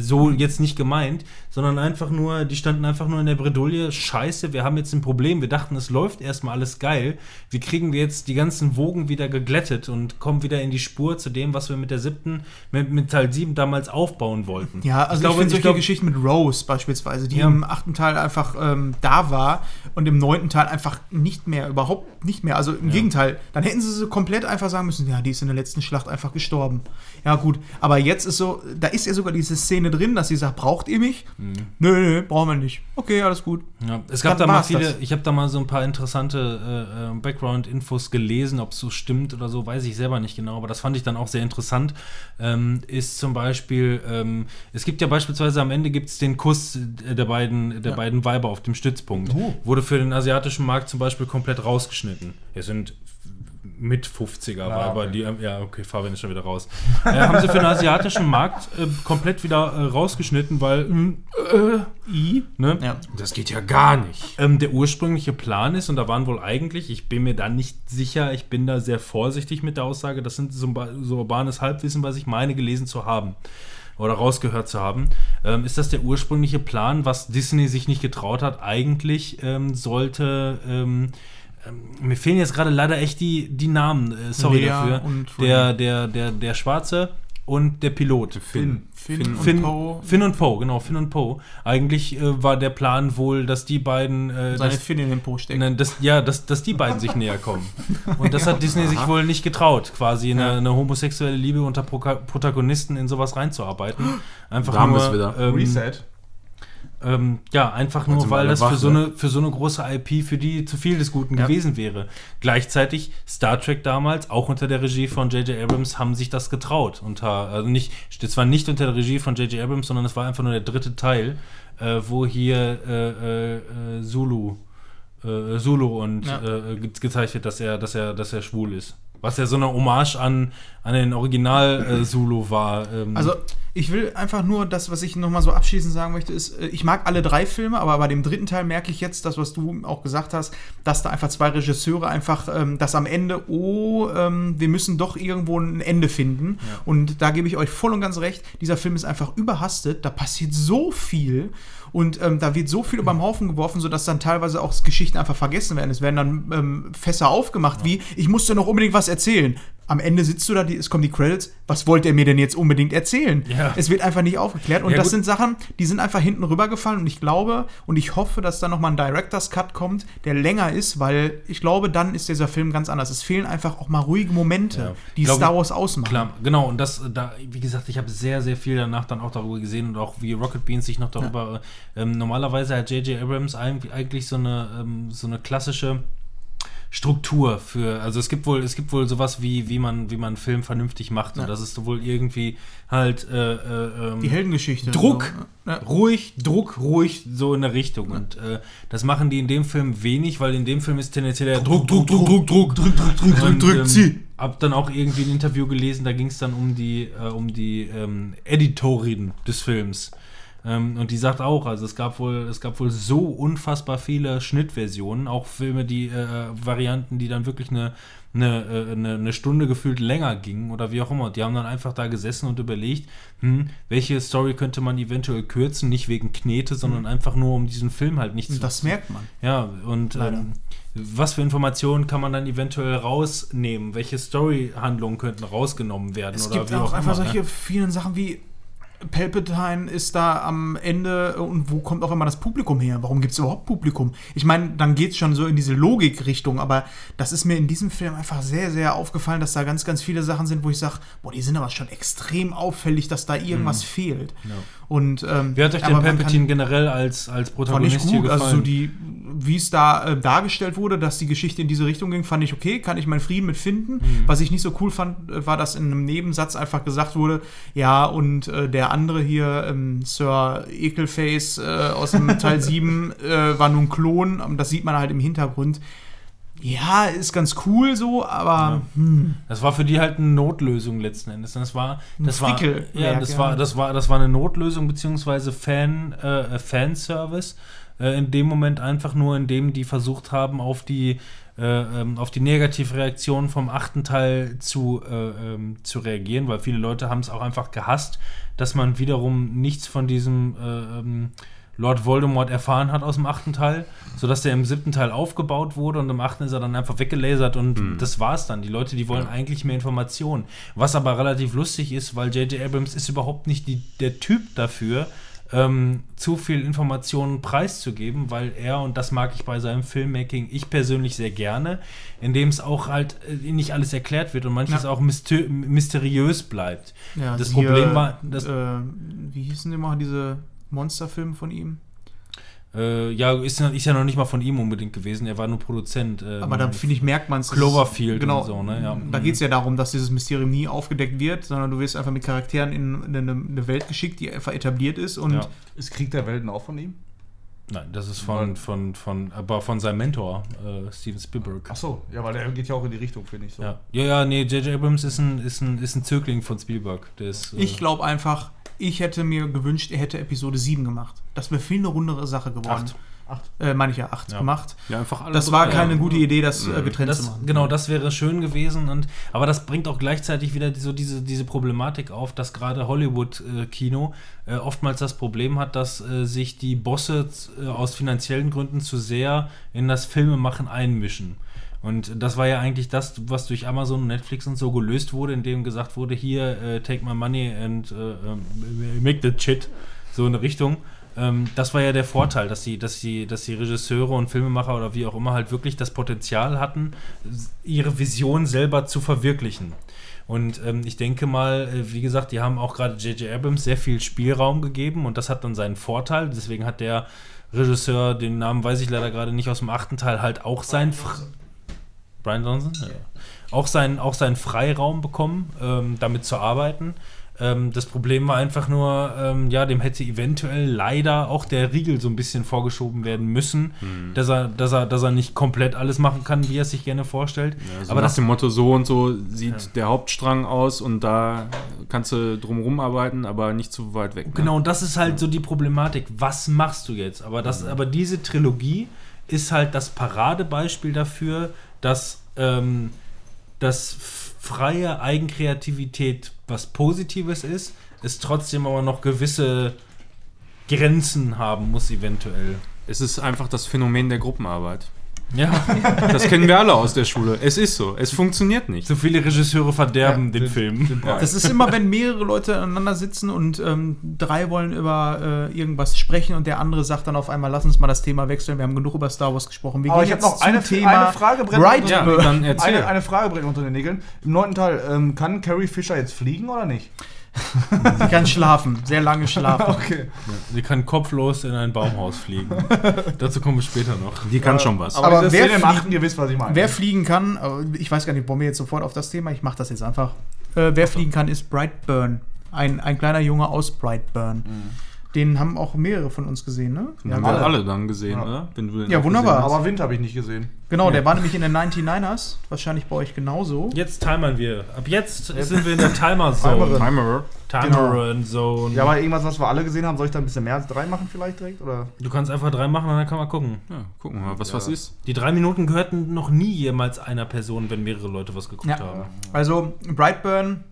B: So jetzt nicht gemeint, sondern einfach nur, die standen einfach nur in der Bredouille, scheiße, wir haben jetzt ein Problem. Wir dachten, es läuft erstmal alles geil. Wie kriegen wir jetzt die ganzen Wogen wieder geglättet und kommen wieder in die Spur zu dem, was wir mit der siebten, mit, mit Teil 7 damals aufbauen wollten.
A: Ja, also ich,
B: glaube,
A: finde solche
B: glaub-
A: Geschichten mit Rose beispielsweise, die
B: Ja.
A: im achten Teil einfach ähm, da war und im neunten Teil einfach nicht mehr, überhaupt nicht mehr. Also im Gegenteil, dann hätten sie so komplett einfach sagen müssen, ja, die ist in der letzten Schlacht einfach gestorben. Ja gut, aber jetzt ist so, da ist ja sogar diese Szene drin, dass sie sagt, braucht ihr mich?
B: Mhm.
A: Nö, nö, brauchen wir nicht. Okay, alles gut.
B: Ja, es gab
A: Dann
B: da mal viele,
A: das.
B: ich habe da mal so ein paar interessante äh, äh, Background-Infos gelesen, ob es so stimmt oder so, weiß ich selber nicht genau, aber das fand ich dann auch sehr interessant. Ähm, ist zum Beispiel, ähm, es gibt ja beispielsweise am Ende gibt es den Kuss der beiden, der beiden Weiber auf dem Stützpunkt.
A: Oh.
B: Wurde für den asiatischen Markt zum Beispiel komplett rausgeschnitten. Es sind mit 50er Weiber,
D: okay.
B: die, ähm, ja, okay, Fabian ist schon wieder raus. äh, haben sie für den asiatischen Markt äh, komplett wieder äh, rausgeschnitten, weil, mm, äh, i, ne?
A: Ja.
C: Das geht ja gar nicht.
B: ähm, der ursprüngliche Plan ist, und da waren wohl eigentlich, ich bin mir da nicht sicher, ich bin da sehr vorsichtig mit der Aussage, das sind so, so urbanes Halbwissen, was ich meine, gelesen zu haben oder rausgehört zu haben, ähm, ist das der ursprüngliche Plan, was Disney sich nicht getraut hat. Eigentlich ähm, sollte, ähm, ähm, mir fehlen jetzt gerade leider echt die, die Namen, äh, sorry
A: Lea
B: dafür,
A: und
B: der, der, der, der Schwarze und der Pilot.
C: Finn.
A: Finn,
B: Finn,
A: und Poe.
B: Finn und Poe, genau, Finn und Poe. Eigentlich äh, war der Plan wohl, dass die beiden, äh,
A: Seine
B: dass,
A: Finn in den Po steckt.
B: nein, dass, ja, dass, dass die beiden sich *laughs* näher kommen. Und das hat Disney sich wohl nicht getraut, quasi eine, eine homosexuelle Liebe unter Proka Protagonisten in sowas reinzuarbeiten. *gasps* Einfach
C: Da
B: nur,
C: wir's wieder.
B: ähm,
D: Reset.
B: Ähm, ja, einfach nur,
C: wir
B: weil das für so,
C: ne?
B: eine, für so eine große IP für die zu viel des Guten
A: Ja.
B: gewesen wäre. Gleichzeitig Star Trek damals, auch unter der Regie von J.J. Abrams, haben sich das getraut. Unter, also nicht, das war nicht unter der Regie von J.J. Abrams, sondern es war einfach nur der dritte Teil, äh, wo hier äh, äh, Zulu, äh, Zulu und
A: Ja.
B: äh, ge- gezeigt wird, dass er, dass er, dass er schwul ist. Was ja so eine Hommage an, an den Original äh, war. Ähm,
A: Also, ich will einfach nur das, was ich nochmal so abschließend sagen möchte, ist, äh, ich mag alle drei Filme, aber bei dem dritten Teil merke ich jetzt, das, was du auch gesagt hast, dass da einfach zwei Regisseure einfach ähm, das am Ende, oh, ähm, wir müssen doch irgendwo ein Ende finden. Und da gebe ich euch voll und ganz recht, dieser Film ist einfach überhastet, da passiert so viel und ähm, da wird so viel über den Haufen geworfen, sodass dann teilweise auch Geschichten einfach vergessen werden. Es werden dann ähm, Fässer aufgemacht, wie, ich musste noch unbedingt was erzählen. Am Ende sitzt du da, die, es kommen die Credits, was wollt ihr mir denn jetzt unbedingt erzählen?
B: Ja.
A: Es wird einfach nicht aufgeklärt. Und
B: Ja,
A: das
B: gut.
A: sind Sachen, die sind einfach hinten rübergefallen. Und ich glaube und ich hoffe, dass da nochmal ein Director's Cut kommt, der länger ist, weil ich glaube, dann ist dieser Film ganz anders. Es fehlen einfach auch mal ruhige Momente,
B: Ja.
A: die
B: glaube,
A: Star Wars ausmachen.
B: Klar, genau. Und das, da, wie gesagt, ich habe sehr, sehr viel danach dann auch darüber gesehen und auch wie Rocket Beans sich noch darüber. Ähm, normalerweise hat J.J. Abrams eigentlich, eigentlich so eine, ähm, so eine klassische Struktur für, also es gibt wohl, es gibt wohl sowas wie, wie man, wie man einen Film vernünftig macht.
A: Ja.
B: Und das ist wohl irgendwie halt äh, äh, ähm,
A: Die Heldengeschichte.
B: Druck,
A: So, ja.
B: ruhig, Druck, ruhig, so in der Richtung. Und äh, das machen die in dem Film wenig, weil in dem Film ist tendenziell der Druck, Druck, Druck, Druck, Druck, Druck, Druck, Druck,
A: drück, drück, zieh.
B: Hab dann auch irgendwie ein Interview gelesen, da ging es dann um die, äh, um die ähm, Editorin des Films. Ähm, und die sagt auch, also es gab wohl, es gab wohl so unfassbar viele Schnittversionen, auch Filme, die äh, Varianten, die dann wirklich eine, eine, äh, eine, eine Stunde gefühlt länger gingen oder wie auch immer. Die haben dann einfach da gesessen und überlegt, hm, welche Story könnte man eventuell kürzen, nicht wegen Knete, sondern einfach nur um diesen Film halt nicht zu
A: das merkt man.
B: ja, und ähm, was für Informationen kann man dann eventuell rausnehmen? Welche Story-Handlungen könnten rausgenommen werden?
A: Es
B: oder
A: gibt
B: wie
A: auch, einfach
B: immer,
A: solche
B: ne?
A: vielen Sachen wie Palpatine ist da am Ende und wo kommt auf einmal das Publikum her? Warum gibt es überhaupt Publikum? Ich meine, dann geht es schon so in diese Logikrichtung, aber das ist mir in diesem Film einfach sehr, sehr aufgefallen, dass da ganz, ganz viele Sachen sind, wo ich sage, boah, die sind aber schon extrem auffällig, dass da irgendwas fehlt. Und, ähm,
B: Mhm. Wie hat euch denn Palpatine generell als, als
A: Fand
B: Protagonist
A: ich
B: hier
A: gut. Also so die, wie es da äh, dargestellt wurde, dass die Geschichte in diese Richtung ging, fand ich okay, kann ich meinen Frieden mit finden.
B: Mhm.
A: Was ich nicht so cool fand, äh, war, dass in einem Nebensatz einfach gesagt wurde, ja, und äh, der andere hier, ähm, Sir Ekelface äh, aus dem Teil *laughs* 7, äh, war nur ein Klon. Und Das sieht man halt im Hintergrund. Ja, ist ganz cool so, aber hm,
B: Das war für die halt eine Notlösung letzten Endes. Das war, das war, ja, das
A: ja.
B: war, das war, das war eine Notlösung beziehungsweise Fan, äh, Fanservice. Äh, in dem Moment einfach nur, indem die versucht haben, auf die, äh, ähm, auf die Negativreaktion vom achten Teil zu, äh, ähm, zu reagieren, weil viele Leute haben es auch einfach gehasst, dass man wiederum nichts von diesem äh, ähm, Lord Voldemort erfahren hat aus dem achten Teil, sodass der im siebten Teil aufgebaut wurde und im achten ist er dann einfach weggelasert und das war's dann. Die Leute, die wollen eigentlich mehr Informationen. Was aber relativ lustig ist, weil J.J. Abrams ist überhaupt nicht die, der Typ dafür, ähm, zu viel Informationen preiszugeben, weil er, und das mag ich bei seinem Filmmaking, ich persönlich sehr gerne, indem es auch halt äh, nicht alles erklärt wird und manches
A: Ja.
B: auch mystö- mysteriös bleibt.
A: ja,
B: das
A: hier,
B: Problem war, dass,
A: äh, wie hießen die mal diese Monsterfilme von ihm?
B: Äh, ja, ist, ja- ist ja noch nicht mal von ihm unbedingt gewesen, er war nur Produzent. äh,
A: Aber da finde ich, merkt man es.
B: Cloverfield
A: genau,
B: und so, ne? Ja.
A: Da geht es ja darum, dass dieses Mysterium nie aufgedeckt wird, sondern du wirst einfach mit Charakteren in, in eine, eine Welt geschickt, die einfach etabliert ist. Und
B: Ja.
D: Ist Krieg der Welten auch von ihm?
B: Nein, das ist von, von, von, aber von seinem Mentor, äh, Steven Spielberg.
D: Ach so, ja, weil der geht ja auch in die Richtung, finde ich so.
B: Ja. ja, ja, nee, J.J. Abrams ist ein, ist, ein, ist ein Zögling von Spielberg. Der ist, äh,
A: ich glaube einfach, ich hätte mir gewünscht, er hätte Episode 7 gemacht. Das wäre viel eine rundere Sache geworden.
B: Acht.
D: Acht.
A: Äh, meine ich ja, 8
B: Ja.
A: gemacht.
C: Ja, einfach alle
A: Das war keine gute Idee, das äh, getrennt zu
B: das,
A: machen.
B: genau, das wäre schön gewesen. Und, aber das bringt auch gleichzeitig wieder so diese, diese Problematik auf, dass gerade Hollywood-Kino äh, oftmals das Problem hat, dass äh, sich die Bosse äh, aus finanziellen Gründen zu sehr in das Filmemachen einmischen. Und das war ja eigentlich das, was durch Amazon und Netflix und so gelöst wurde, indem gesagt wurde, hier, äh, take my money and äh, ähm, make the shit. So in eine Richtung. Ähm, das war ja der Vorteil, dass die, dass, die, dass die Regisseure und Filmemacher oder wie auch immer halt wirklich das Potenzial hatten, ihre Vision selber zu verwirklichen. Und ähm, ich denke mal, äh, wie gesagt, die haben auch gerade J.J. Abrams sehr viel Spielraum gegeben und das hat dann seinen Vorteil. Deswegen hat der Regisseur, den Namen weiß ich leider gerade nicht aus dem achten Teil, halt auch sein Brian Johnson, ja. auch, seinen, auch seinen Freiraum bekommen, ähm, damit zu arbeiten. Ähm, das Problem war einfach nur, ähm, ja, dem hätte eventuell leider auch der Riegel so ein bisschen vorgeschoben werden müssen,
C: Mhm.
B: dass, er, dass, er, dass er nicht komplett alles machen kann, wie er es sich gerne vorstellt.
C: Ja, so
B: Aber
C: nach
B: das,
C: dem Motto, so und so sieht der Hauptstrang aus und da kannst du drumherum arbeiten, aber nicht zu weit weg. ne?
B: Genau, und das ist halt so die Problematik. Was machst du jetzt? Aber, das, aber diese Trilogie ist halt das Paradebeispiel dafür, dass, ähm, dass freie Eigenkreativität was Positives ist, es trotzdem aber noch gewisse Grenzen haben muss, eventuell.
C: Es ist einfach das Phänomen der Gruppenarbeit.
B: Ja,
C: Das kennen wir alle aus der Schule. Es ist so. Es funktioniert nicht.
B: so viele Regisseure verderben
D: Ja,
B: den
D: den-
B: Film.
A: Das ist immer, wenn mehrere Leute aneinander sitzen und ähm, drei wollen über äh, irgendwas sprechen und der andere sagt dann auf einmal, lass uns mal das Thema wechseln. Wir haben genug über Star Wars gesprochen. Wir
D: Aber
A: gehen
D: ich habe
A: jetzt
D: noch eine,
A: Thema
D: eine Frage brennt unter-
C: Ja,
D: eine, eine Frage brennt unter den Nägeln. Im neunten Teil, ähm, kann Carrie Fisher jetzt fliegen oder nicht?
A: Sie kann schlafen, sehr lange schlafen. *laughs*
D: Okay.
B: Sie kann kopflos in ein Baumhaus fliegen. *laughs* Dazu kommen wir später noch.
C: Die kann schon was.
A: Aber
D: Aber
A: wer fliegt-
D: achten, ihr wisst, was ich meine.
A: Wer fliegen kann, äh, ich weiß gar nicht, wollen wir jetzt sofort auf das Thema? Ich mache das jetzt einfach. Äh, wer fliegen kann, ist Brightburn. Ein, ein kleiner Junge aus Brightburn. Den haben auch mehrere von uns gesehen, ne?
C: Die haben wir alle dann gesehen,
D: Ja.
C: oder? Wenn du den
A: Ja, wunderbar.
D: Aber Wind habe ich nicht gesehen.
A: Genau, der war nämlich in den 99ers. Wahrscheinlich bei euch genauso.
B: Jetzt timern wir. Ab jetzt sind wir in der Timer-Zone.
C: Timer.
B: Timer-Zone.
D: Ja, aber irgendwas, was wir alle gesehen haben, soll ich da ein bisschen mehr als drei machen vielleicht direkt? Oder?
B: Du kannst einfach drei machen und dann kann man gucken.
C: Ja, gucken wir mal, was was ist.
B: Die drei Minuten gehörten noch nie jemals einer Person, wenn mehrere Leute was geguckt
A: Ja.
B: haben.
A: Also Brightburn,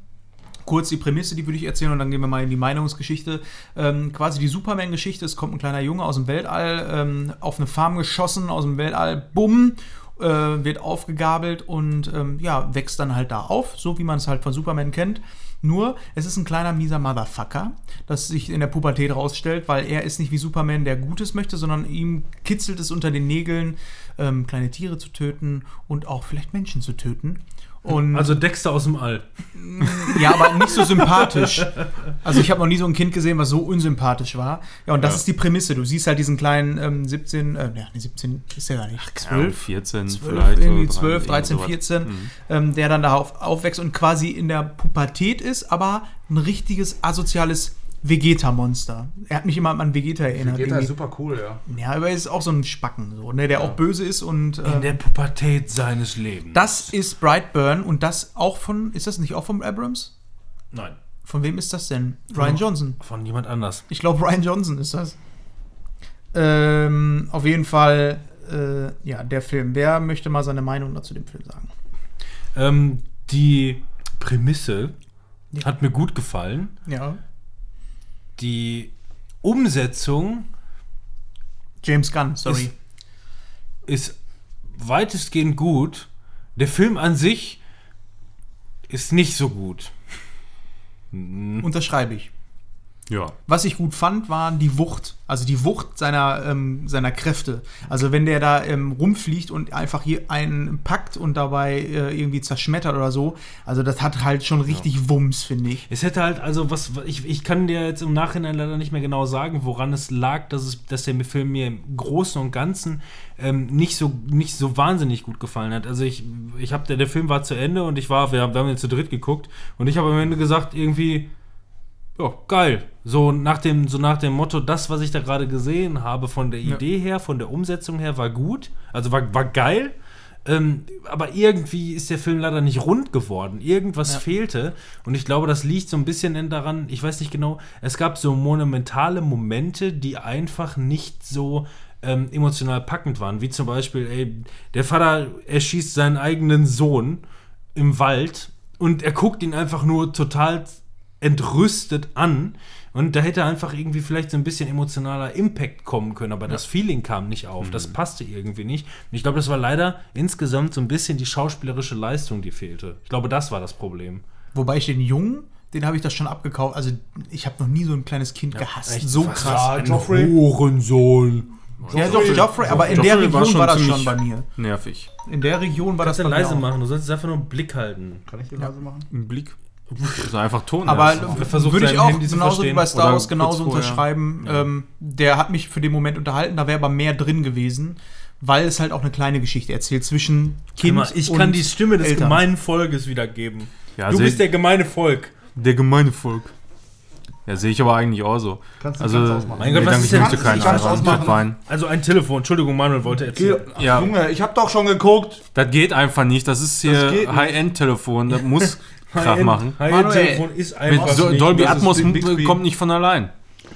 A: kurz die Prämisse, die würde ich erzählen und dann gehen wir mal in die Meinungsgeschichte. Ähm, quasi die Superman-Geschichte. Es kommt ein kleiner Junge aus dem Weltall, ähm, auf eine Farm geschossen, aus dem Weltall, bumm, äh, wird aufgegabelt und ähm, ja, wächst dann halt da auf, so wie man es halt von Superman kennt. Nur, es ist ein kleiner mieser Motherfucker, das sich in der Pubertät rausstellt, weil er ist nicht wie Superman, der Gutes möchte, sondern ihm kitzelt es unter den Nägeln, ähm, kleine Tiere zu töten und auch vielleicht Menschen zu töten. Und
B: Also Dexter aus dem All.
A: ja, aber nicht so sympathisch. Also ich habe noch nie so ein Kind gesehen, was so unsympathisch war. Ja, und das
C: Ja.
A: ist die Prämisse. Du siehst halt diesen kleinen ähm, 17, äh, ja, nee, 17 ist ja gar nicht,
C: Ja,
A: 12,
C: 14
A: 12,
C: vielleicht.
A: irgendwie
C: oder
A: 12,
C: irgendwie
A: 13,
C: sowas.
A: 14,
C: Mhm.
A: ähm, der dann da auf, aufwächst und quasi in der Pubertät ist, aber ein richtiges asoziales Vegeta-Monster. Er hat mich immer an Vegeta erinnert.
D: Geht
A: irgendwie.
D: super cool, ja.
A: Ja, aber er ist auch so ein Spacken, so, ne, der auch böse ist und.
B: In
A: ähm,
B: der Pubertät seines Lebens.
A: das ist Brightburn und das auch von. Ist das nicht auch von Abrams?
B: Nein,
A: Von wem ist das denn? Ryan Johnson.
B: von jemand anders.
A: Ich glaube, Ryan Johnson ist das. Ähm, auf jeden Fall, äh, ja, der Film. Wer möchte mal seine Meinung dazu dem Film sagen?
B: Ähm, die Prämisse
A: Ja.
B: hat mir gut gefallen.
A: Ja.
B: Die Umsetzung
A: James Gunn, sorry.
B: ist weitestgehend gut. Der Film an sich ist nicht so gut.
A: Unterschreibe ich.
C: Ja.
A: Was ich gut fand, war die Wucht. Also die Wucht seiner, ähm, seiner Kräfte. Also wenn der da ähm, rumfliegt und einfach hier einen packt und dabei äh, irgendwie zerschmettert oder so. Also das hat halt schon richtig Wumms, finde ich.
B: Es hätte halt, also was, ich, ich kann dir jetzt im Nachhinein leider nicht mehr genau sagen, woran es lag, dass, es, dass der Film mir im Großen und Ganzen ähm, nicht, so, nicht so wahnsinnig gut gefallen hat. Also ich, ich habe, der, der Film war zu Ende und ich war, wir haben, wir haben ihn zu dritt geguckt und ich habe am Ende gesagt, irgendwie, ja, geil. So nach dem, so nach dem Motto, das, was ich da gerade gesehen habe, von der
A: Ja.
B: Idee her, von der Umsetzung her, war gut. Also war, war geil. Ähm, aber irgendwie ist der Film leider nicht rund geworden. Irgendwas
A: Ja.
B: fehlte. Und ich glaube, das liegt so ein bisschen daran, ich weiß nicht genau, es gab so monumentale Momente, die einfach nicht so ähm, emotional packend waren. Wie zum Beispiel, ey, der Vater erschießt seinen eigenen Sohn im Wald und er guckt ihn einfach nur total entrüstet an Und da hätte einfach irgendwie vielleicht so ein bisschen emotionaler Impact kommen können, aber das Feeling kam nicht auf.
C: Mhm.
B: Das passte irgendwie nicht. Und ich glaube, das war leider insgesamt so ein bisschen die schauspielerische Leistung, die fehlte. Ich glaube, das war das Problem.
A: Wobei ich den Jungen, den habe ich das schon abgekauft. Also ich habe noch nie so ein kleines Kind gehasst.
B: echt,
A: so krass.
B: ein
D: Joffrey.
B: Hurensohn.
A: Ja, doch, Joffrey, aber in
C: Joffrey
A: der
C: war
A: Region
C: schon
A: war das schon bei mir.
C: Nervig.
A: In der Region war
B: Kannst
A: das bei mir
B: leise machen, du solltest einfach nur einen Blick halten.
D: Kann ich den leise machen?
C: Ein Blick. Also einfach Ton.
A: Aber
B: versucht
A: würde ich auch
B: Handy
A: genauso wie bei Star Wars genauso unterschreiben. Ähm, der hat mich für den Moment unterhalten, da wäre aber mehr drin gewesen, weil es halt auch eine kleine Geschichte erzählt zwischen Kind
B: mal, ich
A: und
B: kann die Stimme des
A: Eltern.
B: gemeinen Volkes wiedergeben.
C: Ja,
B: du bist der gemeine Volk.
C: Der gemeine Volk. Ja, sehe ich aber eigentlich auch so.
D: Kannst du
C: also,
D: ganz ausmachen.
B: Mein Gott,
C: nee,
B: was ist
C: ich
B: denn-
C: möchte
D: Kannst-
C: keinen
D: ich kann es
C: heiraten.
D: ausmachen.
C: Wein.
B: Also ein Telefon. Entschuldigung, Manuel wollte erzählen.
C: Ja.
D: Junge, ich habe doch schon geguckt.
C: Das geht einfach nicht. Das ist
D: Das
C: hier. High-End-Telefon. Das muss *laughs* Krach machen.
A: Manuel,
B: High-End-Telefon ist einfach
C: Mit so,
B: nicht
C: Dolby
D: das
C: Atmos kommt nicht von allein.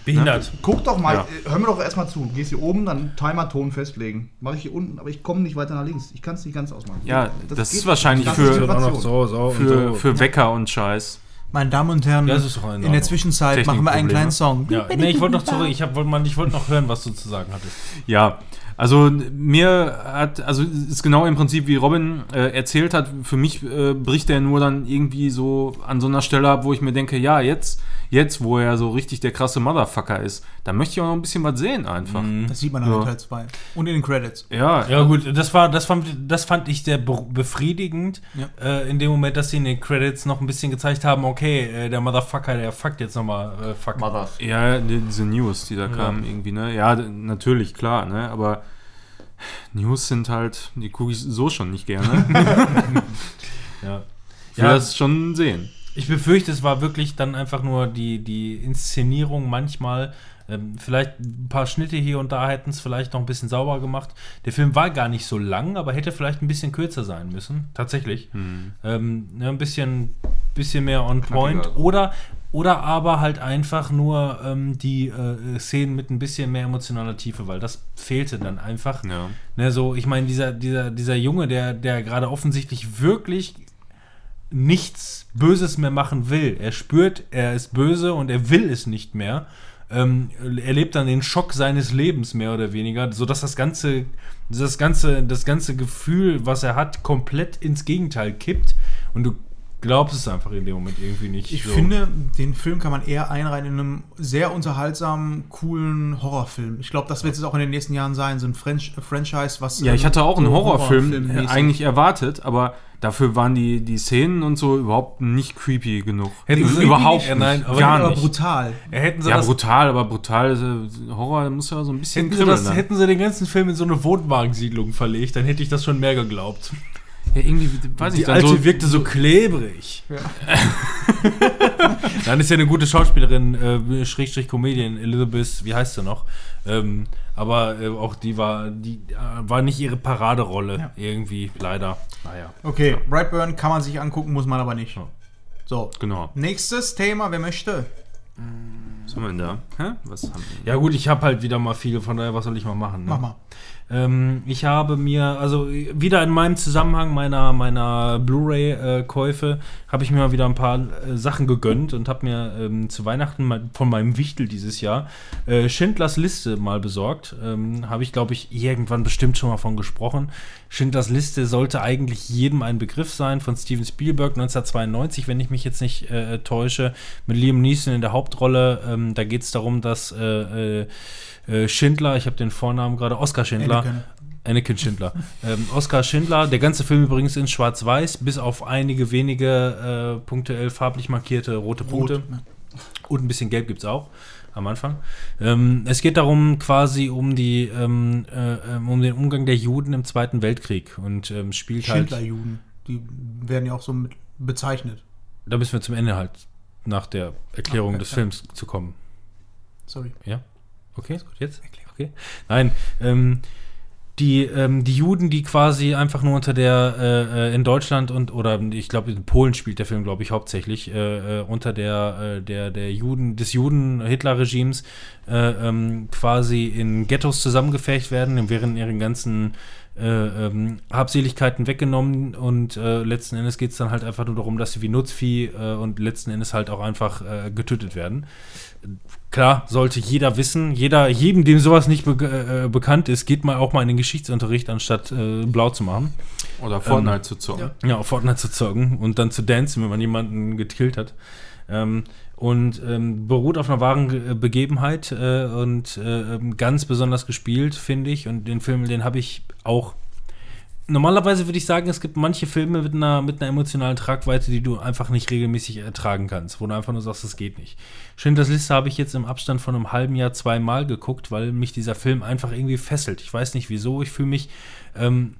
B: behindert.
D: Guck doch mal,
C: Ja.
D: äh, hör mir doch erstmal zu. Gehst hier oben, dann Timer-Ton festlegen. Mache ich hier unten, aber ich komme nicht weiter nach links. Ich kann es nicht ganz ausmachen.
C: Ja, das
D: geht
C: ist wahrscheinlich für-
D: Das
B: so, so
C: Für, für Wecker und Scheiß.
A: Meine Damen und Herren,
B: das in
A: der. Zwischenzeit machen wir einen kleinen Song.
B: Ja, nee, ich wollte noch zurück. Ich, hab, wollte mal- ich wollte noch hören, was du zu sagen hattest.
C: Ja, also mir hat, also ist genau im Prinzip wie Robin äh, erzählt hat, für mich äh, bricht er nur dann irgendwie so an so einer Stelle ab, wo ich mir denke, ja, jetzt, jetzt, wo er so richtig der krasse Motherfucker ist, da möchte ich auch noch ein bisschen was sehen einfach.
A: Das sieht man dann
C: Ja.
A: in Teil 2. Und in den Credits.
C: Ja,
B: Ja gut, das war, das fand, das fand ich sehr be- befriedigend.
A: Ja.
B: Äh, in dem Moment, dass sie in den Credits noch ein bisschen gezeigt haben, okay, äh, der Motherfucker, der fuckt jetzt nochmal äh, fuck.
D: Mothers.
C: ja, die- diese News, die da kamen irgendwie, ne? Ja, natürlich, klar, ne? Aber News sind halt, die gucke ich so schon nicht gerne. *laughs*
B: Ja.
C: Ich will
B: Ja.
C: das schon sehen.
B: Ich befürchte, es war wirklich dann einfach nur die, die Inszenierung manchmal. Ähm, vielleicht ein paar Schnitte hier und da hätten es vielleicht noch ein bisschen sauber gemacht. Der Film war gar nicht so lang, aber hätte vielleicht ein bisschen kürzer sein müssen. Tatsächlich. Ähm, ne, ein bisschen, bisschen mehr on point.
D: Knackiger.
B: Oder, oder aber halt einfach nur ähm, die äh, Szenen mit ein bisschen mehr emotionaler Tiefe, weil das fehlte dann einfach.
C: Ja.
B: Ne, so, ich meine, dieser, dieser, dieser Junge, der, der gerade offensichtlich wirklich nichts Böses mehr machen will. Er spürt, er ist böse und er will es nicht mehr. Ähm, er lebt dann den Schock seines Lebens mehr oder weniger, sodass das ganze, das ganze, das ganze Gefühl, was er hat, komplett ins Gegenteil kippt und du glaubst es einfach in dem Moment irgendwie nicht.
A: Ich
B: so.
A: finde, den Film kann man eher einreihen in einem sehr unterhaltsamen, coolen Horrorfilm. Ich glaube, das wird es auch in den nächsten Jahren sein, so ein French Franchise, was.
C: Ja, ich
A: ähm,
C: hatte auch einen Horrorfilm
A: Horrorfilmmäßig-
C: eigentlich erwartet, aber dafür waren die, die Szenen und so überhaupt nicht creepy genug.
B: Hätten sie-
C: überhaupt
B: Ja,
C: nicht.
B: nein, aber-
C: gar nicht.
A: brutal.
B: Ja, hätten sie
C: Ja,
B: das,
C: brutal, aber brutal. äh, Horror muss ja so ein bisschen
B: hätten, sie das,
C: dann.
B: hätten sie den ganzen Film in so eine Wohnwagensiedlung verlegt, dann hätte ich das schon mehr geglaubt.
C: Ja, irgendwie, weiß ich,
B: Die alte
C: so,
B: wirkte so klebrig. *laughs* *laughs* Dann ist ja eine gute Schauspielerin, äh, Schrägstrich Comedian, Elizabeth, wie heißt sie noch? Ähm, aber äh, auch die war, die äh, war nicht ihre Paraderolle
A: Ja.
B: irgendwie, leider. Naja.
A: Okay, Brightburn kann man sich angucken, muss man aber nicht.
B: Ja.
A: So,
C: Genau.
A: nächstes Thema, wer möchte?
C: Was haben wir denn da? Hä? Was haben wir?
B: Ja gut, ich habe halt wieder mal viel, von daher, was soll ich mal machen? Ne?
A: Mach mal.
B: Ähm, ich habe mir, also äh, wieder in meinem Zusammenhang meiner, meiner Blu-ray-Käufe, habe ich mir mal wieder ein paar äh, Sachen gegönnt und habe mir ähm, zu Weihnachten mal von meinem Wichtel dieses Jahr äh, Schindlers Liste mal besorgt. Ähm, habe ich, glaube ich, irgendwann bestimmt schon mal von gesprochen. Schindlers Liste sollte eigentlich jedem ein Begriff sein, von Steven Spielberg 1992, wenn ich mich jetzt nicht äh, täusche, mit Liam Neeson in der Hauptrolle. Ähm, da geht es darum, dass äh, Schindler, ich habe den Vornamen gerade, Oskar Schindler,
A: Anakin.
B: Anakin Schindler. *laughs* ähm, Oskar Schindler, der ganze Film übrigens in Schwarz-Weiß, bis auf einige wenige äh, punktuell farblich markierte rote Punkte.
A: Rot.
B: Und ein bisschen Gelb gibt es auch am Anfang. Ähm, es geht darum quasi um die ähm, äh, ähm, um den Umgang der Juden im Zweiten Weltkrieg und ähm, spielt halt.
A: Schindlerjuden. Die werden ja auch so mit bezeichnet.
B: Da müssen wir zum Ende halt nach der Erklärung
A: Okay,
B: des
A: ja.
B: Films zu kommen.
A: Sorry.
B: Ja? Okay, gut, jetzt? Okay. Nein, ähm, die, ähm, die Juden, die quasi einfach nur unter der, äh, äh, in Deutschland und, oder ich glaube, in Polen spielt der Film, glaube ich, hauptsächlich, äh, äh, unter der, äh, der, der Juden, des Juden-Hitler-Regimes äh, ähm, quasi in Ghettos zusammengefecht werden, während ihren ganzen äh, ähm, Habseligkeiten weggenommen und letzten Endes geht es dann halt einfach nur darum, dass sie wie Nutzvieh und letzten Endes halt auch einfach getötet werden. Klar, sollte jeder wissen, jeder, jedem, dem sowas nicht be äh, bekannt ist, geht mal auch mal in den Geschichtsunterricht, anstatt äh, blau zu machen.
C: Oder Fortnite zu zocken.
B: Ja, auf Fortnite zu zocken und dann zu dancen, wenn man jemanden gekillt hat. Ähm, und ähm, beruht auf einer wahren Ge- Begebenheit äh, und äh, ähm, ganz besonders gespielt, finde ich. Und den Film, den habe ich auch. Normalerweise würde ich sagen, es gibt manche Filme mit einer, mit einer emotionalen Tragweite, die du einfach nicht regelmäßig ertragen kannst, wo du einfach nur sagst, das geht nicht. Schindlers Liste habe ich jetzt im Abstand von einem halben Jahr zweimal geguckt, weil mich dieser Film einfach irgendwie fesselt. Ich weiß nicht wieso, ich fühle mich ähm,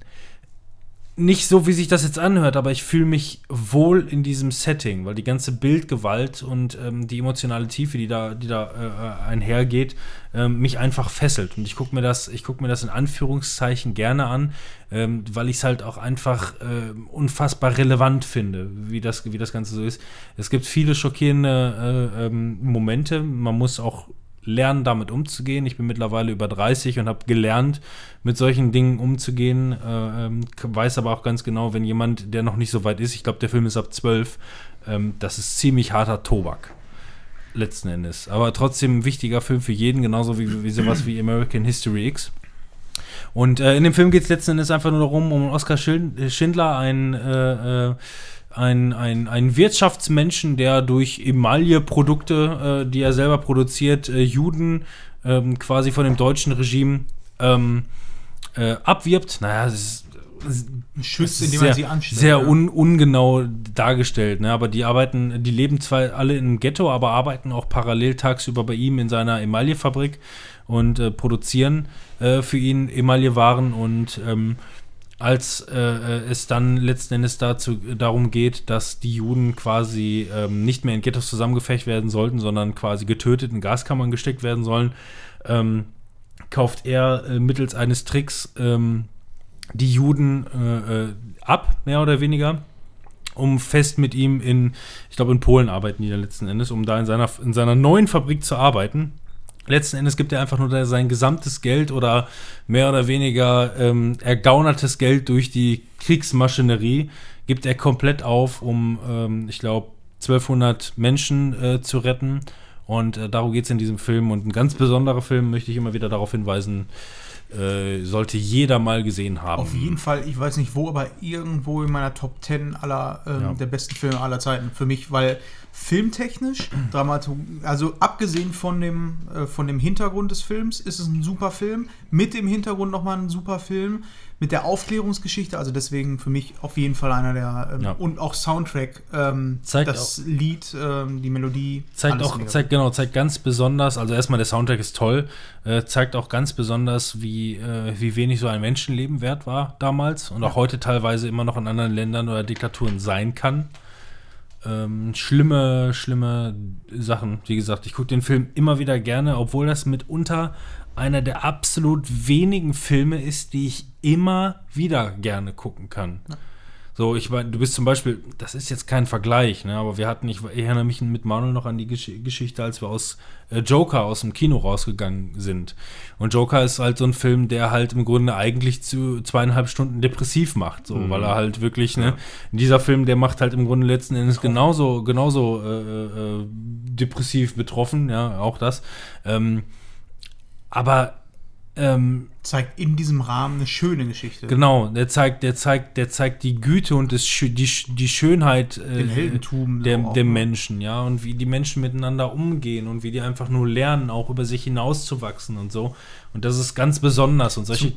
B: nicht so, wie sich das jetzt anhört, aber ich fühle mich wohl in diesem Setting, weil die ganze Bildgewalt und ähm, die emotionale Tiefe, die da, die da äh, einhergeht, ähm, mich einfach fesselt. Und ich gucke mir das, mir das in Anführungszeichen gerne an, ähm, weil ich es halt auch einfach äh, unfassbar relevant finde, wie das, wie das Ganze so ist. Es gibt viele schockierende äh, ähm, Momente. Man muss auch lernen, damit umzugehen. Ich bin mittlerweile über 30 und habe gelernt, mit solchen Dingen umzugehen. Äh, ähm, weiß aber auch ganz genau, wenn jemand, der noch nicht so weit ist, ich glaube, der Film ist ab 12, ähm, das ist ziemlich harter Tobak. Letzten Endes. Aber trotzdem ein wichtiger Film für jeden, genauso wie, wie sowas wie American History X. Und äh, in dem Film geht es letzten Endes einfach nur darum, um Oskar Schind- Schindler, ein äh, äh, ein, ein, ein Wirtschaftsmenschen, der durch Emaille-Produkte, äh, die er selber produziert, äh, Juden ähm, quasi von dem deutschen Regime ähm, äh, abwirbt. Naja, es ist,
A: Schützt, indem
B: sehr,
A: man sie anstellt.
B: sehr
A: ja.
B: un, ungenau dargestellt. Ne? Aber die arbeiten, die leben zwar alle in einem Ghetto, aber arbeiten auch parallel tagsüber bei ihm in seiner Emaillefabrik und äh, produzieren äh, für ihn Emaillewaren und ähm, als äh, äh, es dann letzten Endes dazu, darum geht, dass die Juden quasi ähm, nicht mehr in Ghettos zusammengefecht werden sollten, sondern quasi getötet in Gaskammern gesteckt werden sollen, ähm, kauft er äh, mittels eines Tricks ähm, die Juden äh, äh, ab, mehr oder weniger, um fest mit ihm in, ich glaube in Polen arbeiten die dann letzten Endes, um da in seiner, in seiner neuen Fabrik zu arbeiten. Letzten Endes gibt er einfach nur sein gesamtes Geld oder mehr oder weniger ähm, ergaunertes Geld durch die Kriegsmaschinerie, gibt er komplett auf, um, ähm, ich glaube, 1200 Menschen äh, zu retten. Und äh, darum geht es in diesem Film. Und ein ganz besonderer Film, möchte ich immer wieder darauf hinweisen, äh, sollte jeder mal gesehen haben.
A: Auf jeden Fall, ich weiß nicht wo, aber irgendwo in meiner Top 10 aller ähm,
B: Ja.
A: der besten Filme aller Zeiten für mich, weil filmtechnisch, also abgesehen von dem, äh, von dem Hintergrund des Films, ist es ein super Film. Mit dem Hintergrund nochmal ein super Film. Mit der Aufklärungsgeschichte, also deswegen für mich auf jeden Fall einer der. Ähm,
B: Ja.
A: Und auch Soundtrack, ähm,
B: Zeigt
A: das Lied, ähm, die Melodie.
B: Zeigt auch,
A: mega
B: zeigt, genau, zeigt ganz besonders, also erstmal der Soundtrack ist toll, äh, zeigt auch ganz besonders, wie, äh, wie wenig so ein Menschenleben wert war damals und auch heute teilweise immer noch in anderen Ländern oder Diktaturen sein kann. Ähm, schlimme, schlimme Sachen. Wie gesagt, ich gucke den Film immer wieder gerne, obwohl das mitunter einer der absolut wenigen Filme ist, die ich immer wieder gerne gucken kann. So, ich meine, du bist zum Beispiel, das ist jetzt kein Vergleich, ne, aber wir hatten, ich, ich erinnere mich mit Manuel noch an die Gesch Geschichte, als wir aus äh, Joker aus dem Kino rausgegangen sind. Und Joker ist halt so ein Film, der halt im Grunde eigentlich zu zweieinhalb Stunden depressiv macht, so, weil er halt wirklich, ne, dieser Film, der macht halt im Grunde letzten Endes genauso, genauso äh, äh, depressiv betroffen, ja, auch das. Ähm, aber ähm,
A: Zeigt in diesem Rahmen eine schöne Geschichte.
B: Genau, der zeigt, der zeigt, der zeigt die Güte und das, die, die Schönheit äh,
A: Den Heldentum
B: der, der
A: ne?
B: Menschen, ja, und wie die Menschen miteinander umgehen und wie die einfach nur lernen, auch über sich hinauszuwachsen und so. Und das ist ganz besonders. Und solche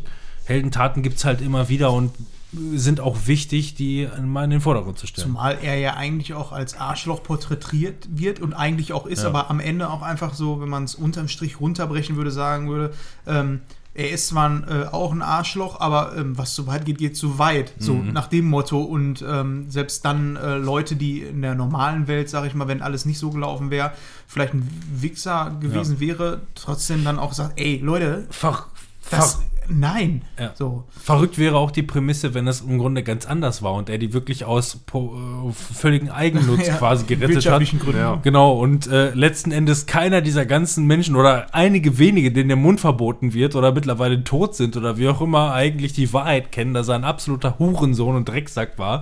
B: Heldentaten gibt es halt immer wieder und sind auch wichtig, die mal in den Vordergrund zu stellen.
A: Zumal er ja eigentlich auch als Arschloch porträtiert wird und eigentlich auch ist,
B: Ja.
A: aber am Ende auch einfach so, wenn man es unterm Strich runterbrechen würde, sagen würde, ähm, er ist zwar ein, äh, auch ein Arschloch, aber ähm, was zu weit geht, geht zu weit. So
B: Mhm.
A: nach dem Motto. Und ähm, selbst dann äh, Leute, die in der normalen Welt, sag ich mal, wenn alles nicht so gelaufen wäre, vielleicht ein Wichser gewesen wäre, trotzdem dann auch sagt, ey, Leute,
B: Fach,
A: das, nein.
B: Ja.
A: So.
B: Verrückt wäre auch die Prämisse, wenn das im Grunde ganz anders war und er die wirklich aus po- äh, völligen Eigennutz *laughs*
A: Ja,
B: quasi gerettet hat.
A: Gründen.
C: Ja.
B: Genau, und äh, letzten Endes keiner dieser ganzen Menschen oder einige wenige, denen der Mund verboten wird oder mittlerweile tot sind oder wie auch immer eigentlich die Wahrheit kennen, dass er ein absoluter Hurensohn und Drecksack war